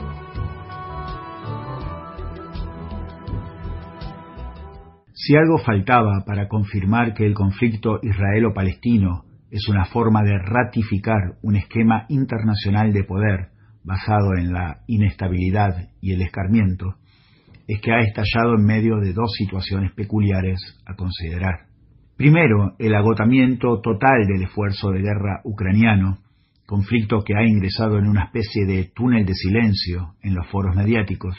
Si algo faltaba para confirmar que el conflicto israelo-palestino es una forma de ratificar un esquema internacional de poder basado en la inestabilidad y el escarmiento, es que ha estallado en medio de dos situaciones peculiares a considerar. Primero, el agotamiento total del esfuerzo de guerra ucraniano, conflicto que ha ingresado en una especie de túnel de silencio en los foros mediáticos,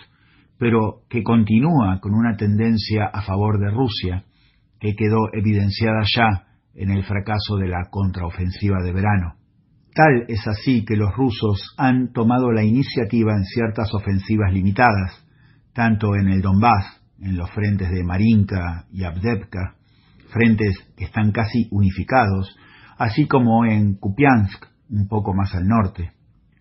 pero que continúa con una tendencia a favor de Rusia, que quedó evidenciada ya en el fracaso de la contraofensiva de verano. Tal es así que los rusos han tomado la iniciativa en ciertas ofensivas limitadas, tanto en el Donbass, en los frentes de Marinka y Abdevka, frentes que están casi unificados, así como en Kupiansk, un poco más al norte.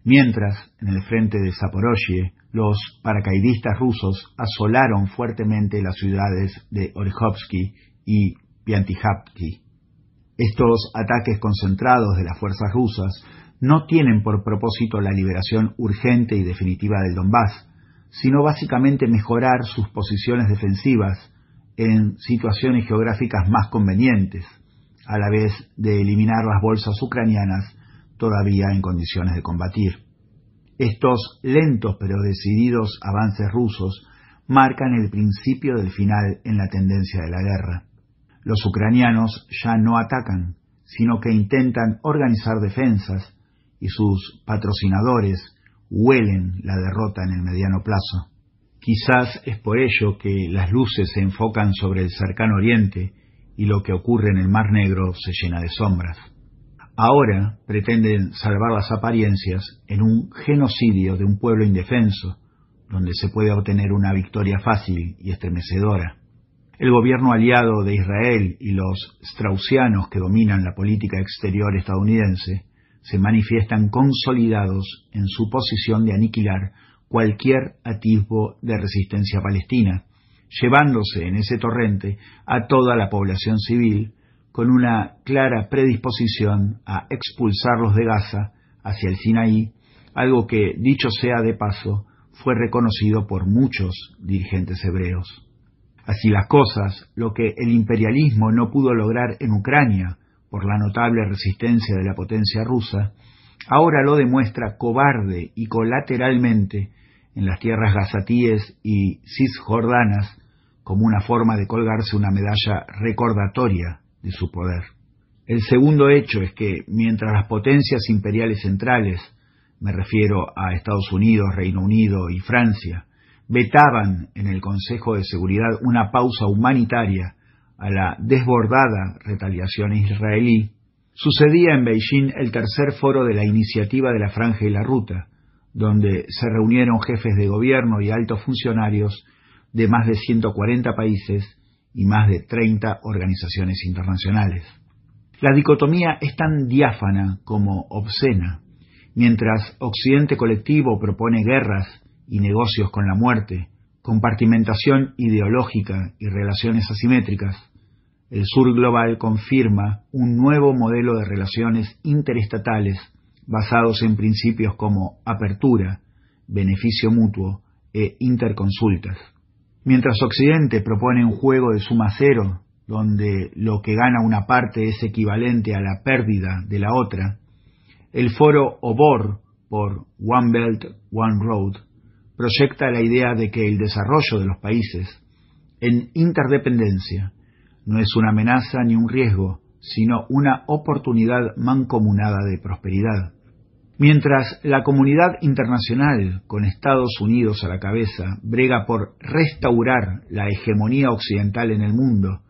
Mientras, en el frente de Zaporozhye, los paracaidistas rusos asolaron fuertemente las ciudades de Orekhovsky y Piantijapki. Estos ataques concentrados de las fuerzas rusas no tienen por propósito la liberación urgente y definitiva del Donbass, sino básicamente mejorar sus posiciones defensivas en situaciones geográficas más convenientes, a la vez de eliminar las bolsas ucranianas todavía en condiciones de combatir. Estos lentos pero decididos avances rusos marcan el principio del final en la tendencia de la guerra. Los ucranianos ya no atacan, sino que intentan organizar defensas y sus patrocinadores huelen la derrota en el mediano plazo. Quizás es por ello que las luces se enfocan sobre el cercano oriente y lo que ocurre en el Mar Negro se llena de sombras. Ahora pretenden salvar las apariencias en un genocidio de un pueblo indefenso, donde se puede obtener una victoria fácil y estremecedora. El gobierno aliado de Israel y los straussianos que dominan la política exterior estadounidense se manifiestan consolidados en su posición de aniquilar cualquier atisbo de resistencia palestina, llevándose en ese torrente a toda la población civil con una clara predisposición a expulsarlos de Gaza hacia el Sinaí, algo que, dicho sea de paso, fue reconocido por muchos dirigentes hebreos. Así las cosas, lo que el imperialismo no pudo lograr en Ucrania por la notable resistencia de la potencia rusa, ahora lo demuestra cobarde y colateralmente en las tierras gazatíes y cisjordanas como una forma de colgarse una medalla recordatoria de su poder. El segundo hecho es que mientras las potencias imperiales centrales, me refiero a Estados Unidos, Reino Unido y Francia, vetaban en el Consejo de Seguridad una pausa humanitaria a la desbordada retaliación israelí, sucedía en Beijing el tercer foro de la iniciativa de la Franja y la Ruta, donde se reunieron jefes de gobierno y altos funcionarios de más de 140 países y más de 30 organizaciones internacionales. La dicotomía es tan diáfana como obscena. Mientras Occidente colectivo propone guerras y negocios con la muerte, compartimentación ideológica y relaciones asimétricas, el sur global confirma un nuevo modelo de relaciones interestatales basados en principios como apertura, beneficio mutuo e interconsultas. Mientras Occidente propone un juego de suma cero, donde lo que gana una parte es equivalente a la pérdida de la otra, el foro OBOR por One Belt, One Road proyecta la idea de que el desarrollo de los países en interdependencia no es una amenaza ni un riesgo, sino una oportunidad mancomunada de prosperidad. Mientras la comunidad internacional, con Estados Unidos a la cabeza, brega por restaurar la hegemonía occidental en el mundo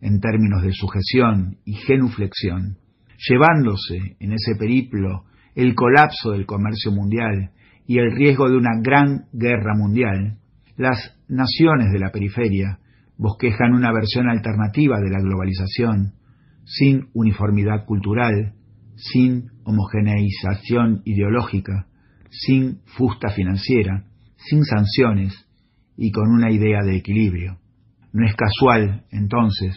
en términos de sujeción y genuflexión, llevándose en ese periplo el colapso del comercio mundial y el riesgo de una gran guerra mundial, las naciones de la periferia bosquejan una versión alternativa de la globalización, sin uniformidad cultural, sin homogeneización ideológica, sin fusta financiera, sin sanciones y con una idea de equilibrio. No es casual, entonces,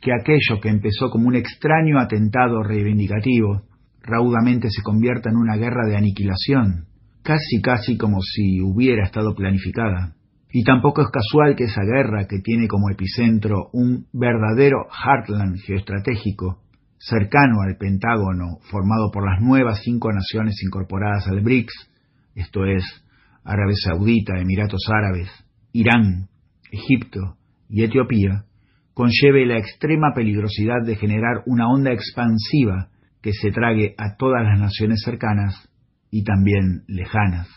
que aquello que empezó como un extraño atentado reivindicativo raudamente se convierta en una guerra de aniquilación, casi casi como si hubiera estado planificada. Y tampoco es casual que esa guerra, que tiene como epicentro un verdadero heartland geoestratégico, cercano al Pentágono, formado por las nuevas cinco naciones incorporadas al BRICS, esto es, Arabia Saudita, Emiratos Árabes, Irán, Egipto y Etiopía, conlleve la extrema peligrosidad de generar una onda expansiva que se trague a todas las naciones cercanas y también lejanas.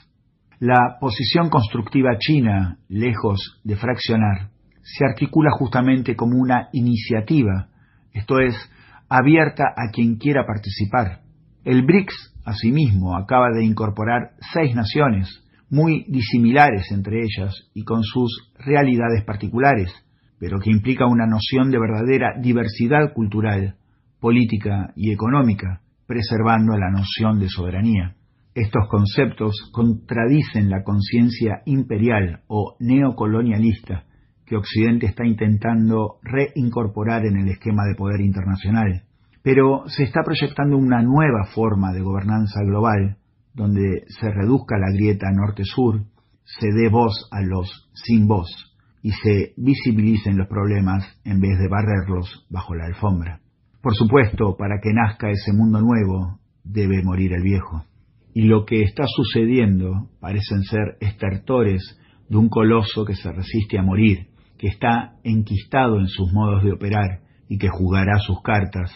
La posición constructiva china, lejos de fraccionar, se articula justamente como una iniciativa, esto es, abierta a quien quiera participar. El BRICS, asimismo, acaba de incorporar seis naciones, muy disimilares entre ellas y con sus realidades particulares, pero que implica una noción de verdadera diversidad cultural, política y económica, preservando la noción de soberanía. Estos conceptos contradicen la conciencia imperial o neocolonialista que Occidente está intentando reincorporar en el esquema de poder internacional. Pero se está proyectando una nueva forma de gobernanza global, donde se reduzca la grieta norte-sur, se dé voz a los sin voz y se visibilicen los problemas en vez de barrerlos bajo la alfombra. Por supuesto, para que nazca ese mundo nuevo, debe morir el viejo. Y lo que está sucediendo parecen ser estertores de un coloso que se resiste a morir, que está enquistado en sus modos de operar y que jugará sus cartas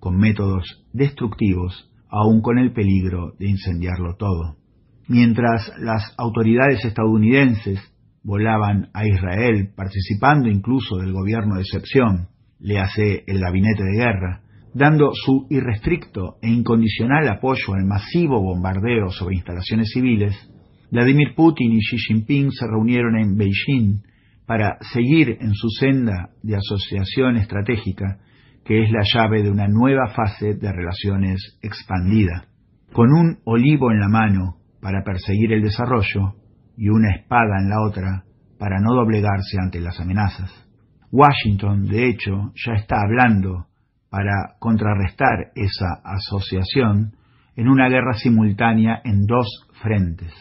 con métodos destructivos, aun con el peligro de incendiarlo todo. Mientras las autoridades estadounidenses volaban a Israel, participando incluso del gobierno de excepción, le hace el gabinete de guerra, dando su irrestricto e incondicional apoyo al masivo bombardeo sobre instalaciones civiles, Vladimir Putin y Xi Jinping se reunieron en Beijing para seguir en su senda de asociación estratégica, que es la llave de una nueva fase de relaciones expandida. Con un olivo en la mano para perseguir el desarrollo y una espada en la otra para no doblegarse ante las amenazas. Washington, de hecho, ya está hablando para contrarrestar esa asociación en una guerra simultánea en dos frentes.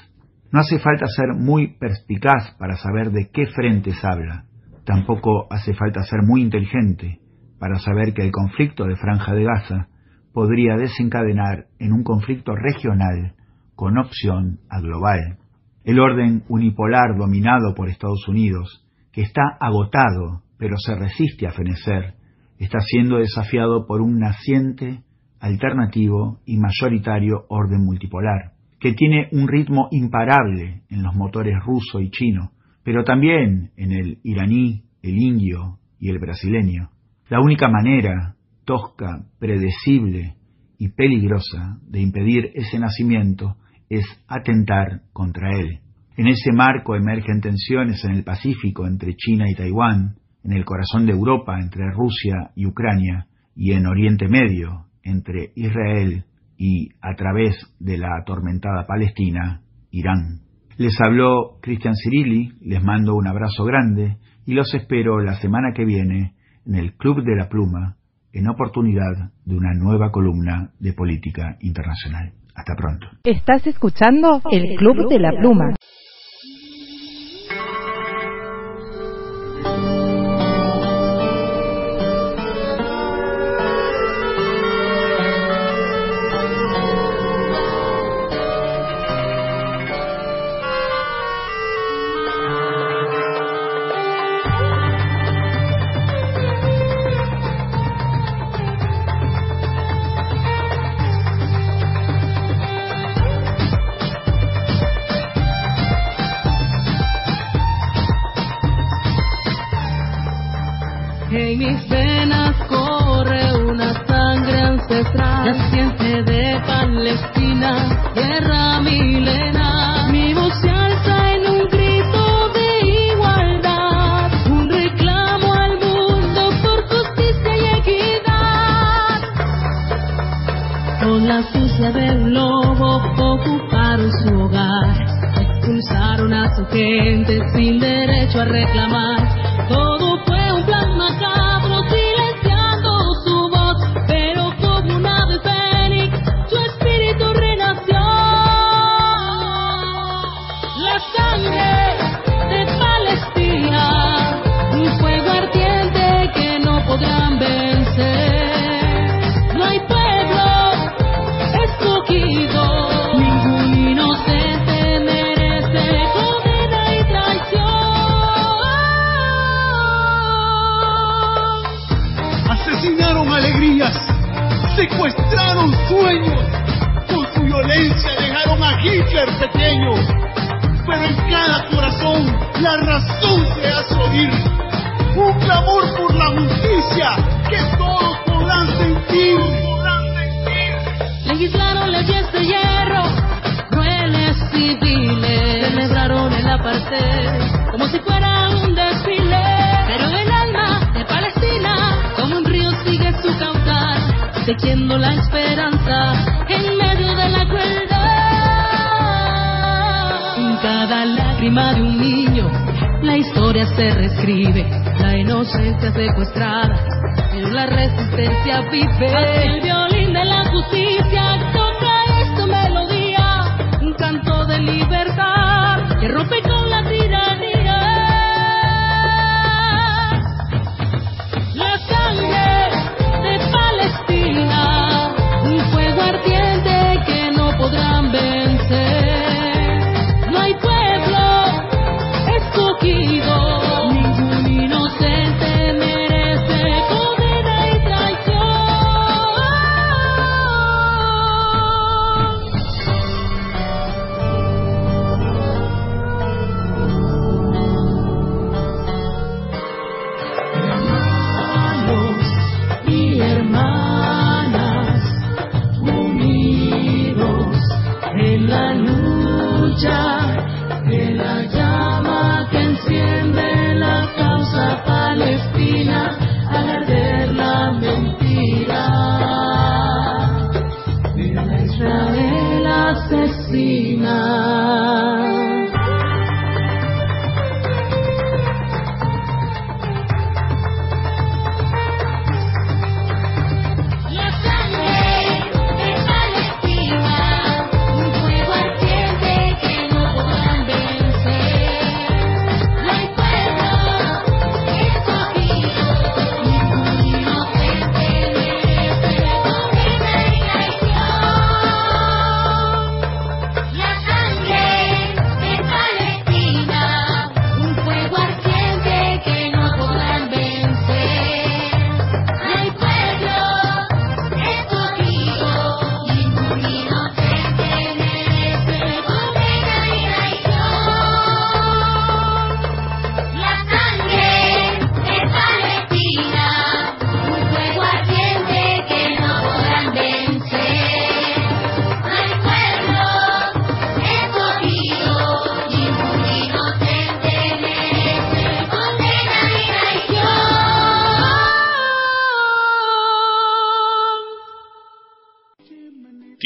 No hace falta ser muy perspicaz para saber de qué frentes habla. Tampoco hace falta ser muy inteligente para saber que el conflicto de Franja de Gaza podría desencadenar en un conflicto regional con opción a global. El orden unipolar dominado por Estados Unidos, que está agotado pero se resiste a fenecer, está siendo desafiado por un naciente, alternativo y mayoritario orden multipolar que tiene un ritmo imparable en los motores ruso y chino, pero también en el iraní, el indio y el brasileño. La única manera, tosca, predecible y peligrosa de impedir ese nacimiento es atentar contra él. En ese marco emergen tensiones en el Pacífico entre China y Taiwán, en el corazón de Europa entre Rusia y Ucrania, y en Oriente Medio entre Israel y a través de la atormentada Palestina, Irán. Les habló Cristian Cirilli, les mando un abrazo grande y los espero la semana que viene en el Club de la Pluma en oportunidad de una nueva columna de política internacional. Hasta pronto. Estás escuchando el Club de la Pluma.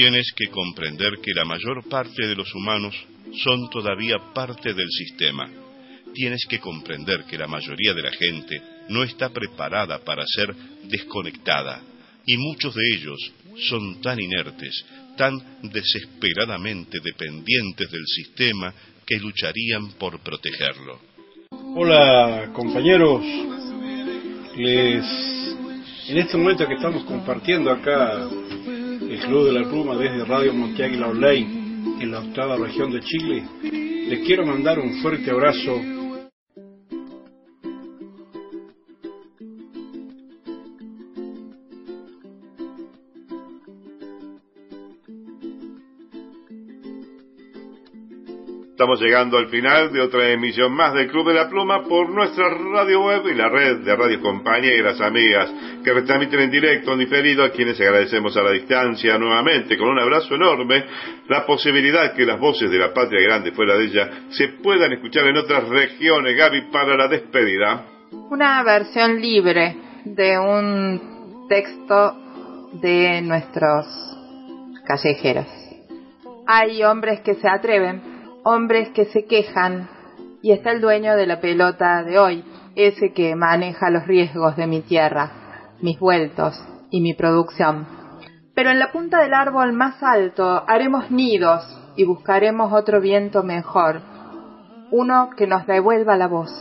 Tienes que comprender que la mayor parte de los humanos son todavía parte del sistema. Tienes que comprender que la mayoría de la gente no está preparada para ser desconectada y muchos de ellos son tan inertes, tan desesperadamente dependientes del sistema que lucharían por protegerlo. Hola compañeros, les en este momento que estamos compartiendo acá Club de la Pluma desde Radio Monteaguila Online en la octava región de Chile, les quiero mandar un fuerte abrazo Estamos llegando al final de otra emisión más del Club de la Pluma por nuestra radio web y la red de radios compañeras, amigas, que retransmiten en directo, en diferido, a quienes agradecemos a la distancia nuevamente, con un abrazo enorme, la posibilidad que las voces de la patria grande fuera de ella se puedan escuchar en otras regiones. Gaby, para la despedida. Una versión libre de un texto de nuestros callejeros. Hay hombres que se atreven hombres que se quejan y está el dueño de la pelota de hoy, ese que maneja los riesgos de mi tierra, mis vueltos y mi producción. Pero en la punta del árbol más alto haremos nidos y buscaremos otro viento mejor, uno que nos devuelva la voz.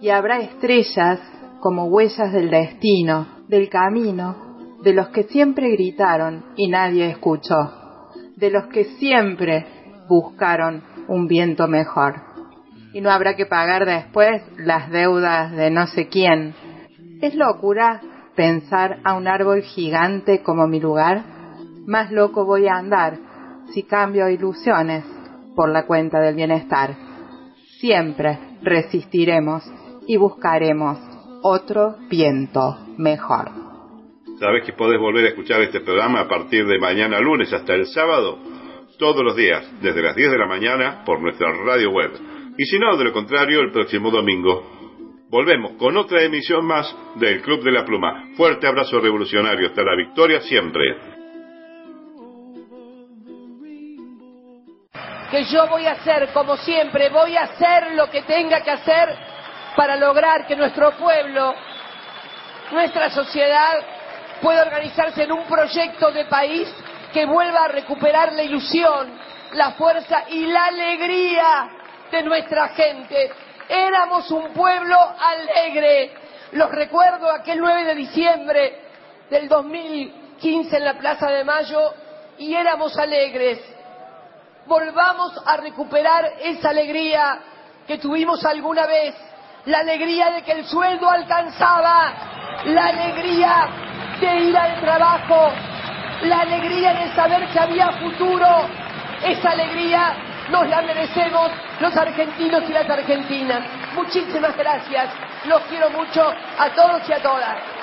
Y habrá estrellas como huellas del destino, del camino, de los que siempre gritaron y nadie escuchó, de los que siempre buscaron un viento mejor. Y no habrá que pagar después las deudas de no sé quién. ¿Es locura pensar a un árbol gigante como mi lugar? Más loco voy a andar si cambio ilusiones por la cuenta del bienestar. Siempre resistiremos y buscaremos otro viento mejor. Sabes que podés volver a escuchar este programa a partir de mañana lunes hasta el sábado todos los días, desde las 10 de la mañana, por nuestra radio web. Y si no, de lo contrario, el próximo domingo. Volvemos con otra emisión más del Club de la Pluma. Fuerte abrazo revolucionario. Hasta la victoria siempre. Que yo voy a hacer, como siempre, voy a hacer lo que tenga que hacer para lograr que nuestro pueblo, nuestra sociedad, pueda organizarse en un proyecto de país que vuelva a recuperar la ilusión, la fuerza y la alegría de nuestra gente. Éramos un pueblo alegre. Los recuerdo aquel 9 de diciembre del 2015 en la Plaza de Mayo y éramos alegres. Volvamos a recuperar esa alegría que tuvimos alguna vez, la alegría de que el sueldo alcanzaba, la alegría de ir al trabajo, la alegría de saber que había futuro, esa alegría nos la merecemos los argentinos y las argentinas. Muchísimas gracias, los quiero mucho a todos y a todas.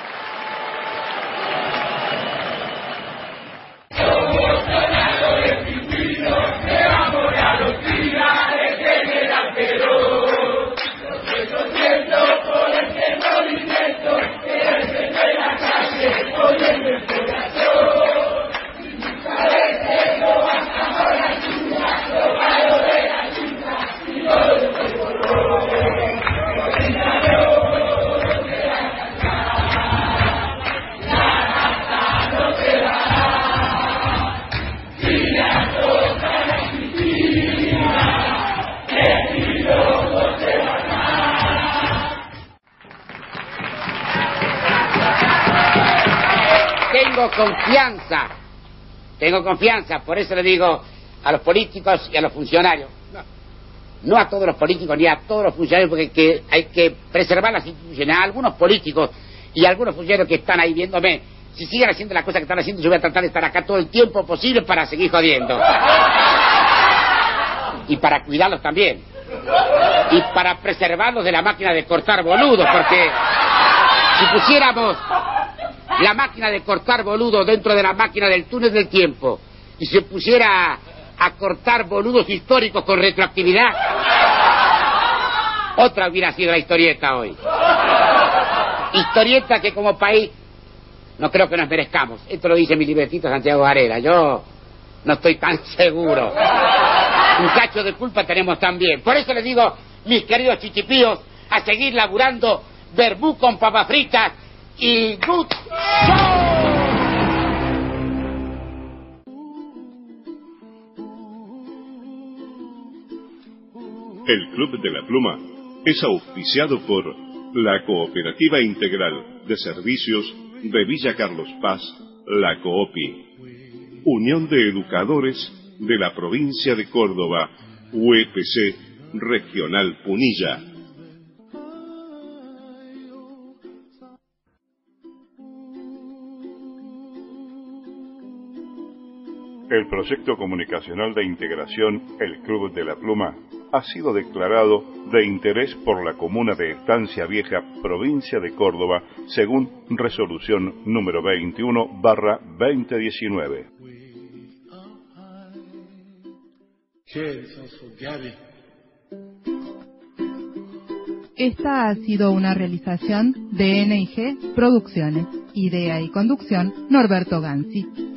Tengo confianza, tengo confianza, por eso le digo a los políticos y a los funcionarios, no, a todos los políticos ni a todos los funcionarios, porque hay que preservar las instituciones, algunos políticos y algunos funcionarios que están ahí viéndome, si siguen haciendo las cosas que están haciendo, yo voy a tratar de estar acá todo el tiempo posible para seguir jodiendo. Y para cuidarlos también. Y para preservarlos de la máquina de cortar boludos, porque si pusiéramos la máquina de cortar boludos dentro de la máquina del túnel del tiempo y se pusiera a, cortar boludos históricos con retroactividad, otra hubiera sido la historieta hoy. Historieta que como país no creo que nos merezcamos. Esto lo dice mi libretito Santiago Varela. Yo no estoy tan seguro. Un cacho de culpa tenemos también. Por eso les digo, mis queridos chichipíos, a seguir laburando verbú con papas fritas y El Club de la Pluma es auspiciado por la Cooperativa Integral de Servicios de Villa Carlos Paz, la COOPI, Unión de Educadores de la Provincia de Córdoba, UEPC Regional Punilla. El proyecto comunicacional de integración El Club de la Pluma ha sido declarado de interés por la comuna de Estancia Vieja, provincia de Córdoba, según resolución número 21 barra 2019. Esta ha sido una realización de NIG Producciones. Idea y conducción Norberto Gansi.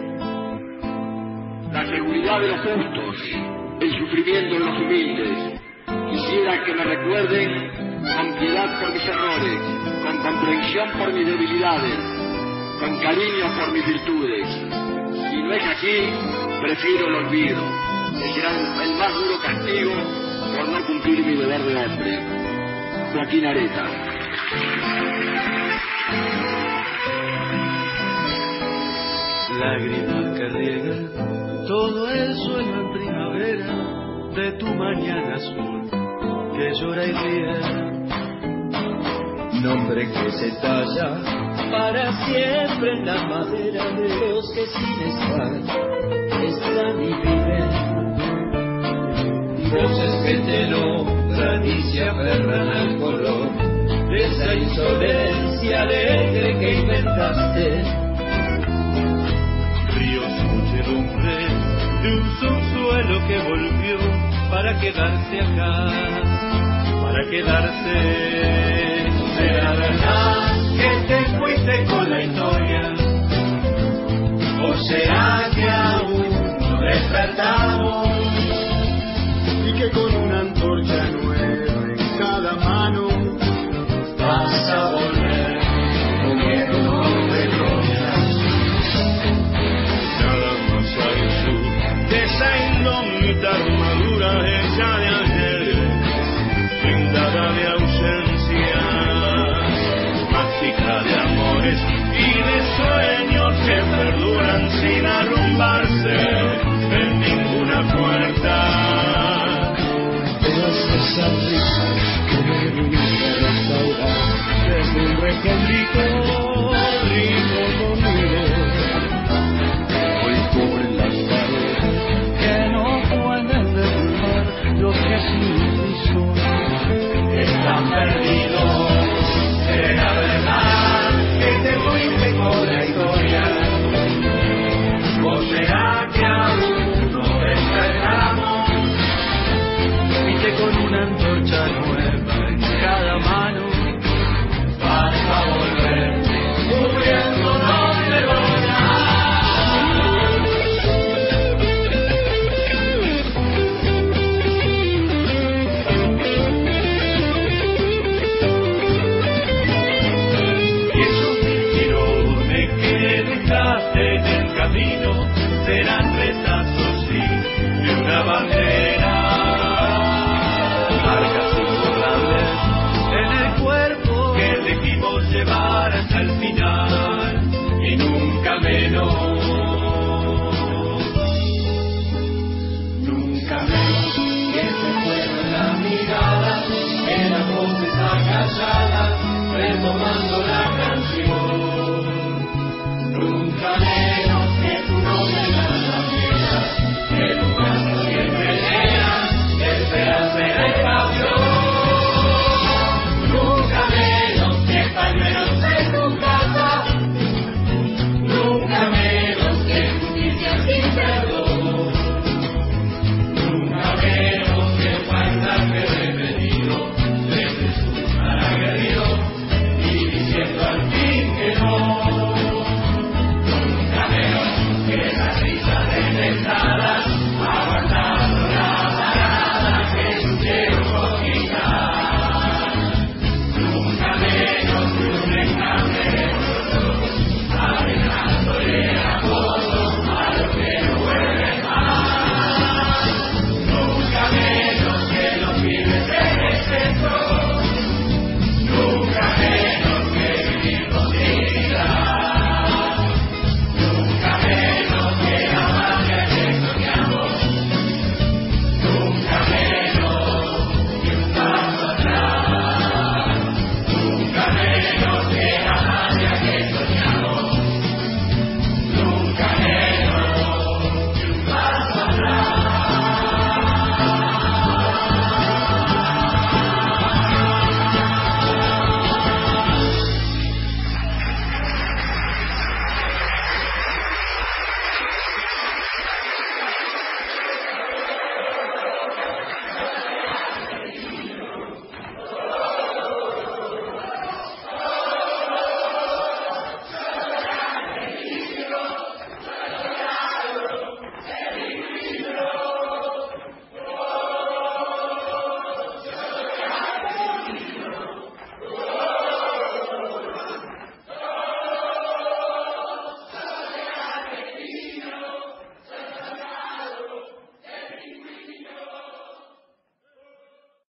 la seguridad de los justos, el sufrimiento de los humildes. Quisiera que me recuerden con piedad por mis errores, con comprensión por mis debilidades, con cariño por mis virtudes. Si no es así, prefiero el olvido, que será el más duro castigo por no cumplir mi deber de hombre. Joaquín Areta. Lágrimas que el suelo en primavera de tu mañana azul que llora y ríe. Nombre que se talla para siempre en la madera de los que sin estar están y viven. Voces que te nombran y se aferran al color de esa insolencia alegre que inventaste ríos, muchedumbre de un subsuelo que volvió para quedarse acá, para quedarse. ¿Será verdad que te fuiste con la historia? ¿O será que aún no despertamos? Y que con una antorcha nueva en cada mano vas Risas que me viniste a restaurar. Desde un recóndito tomando la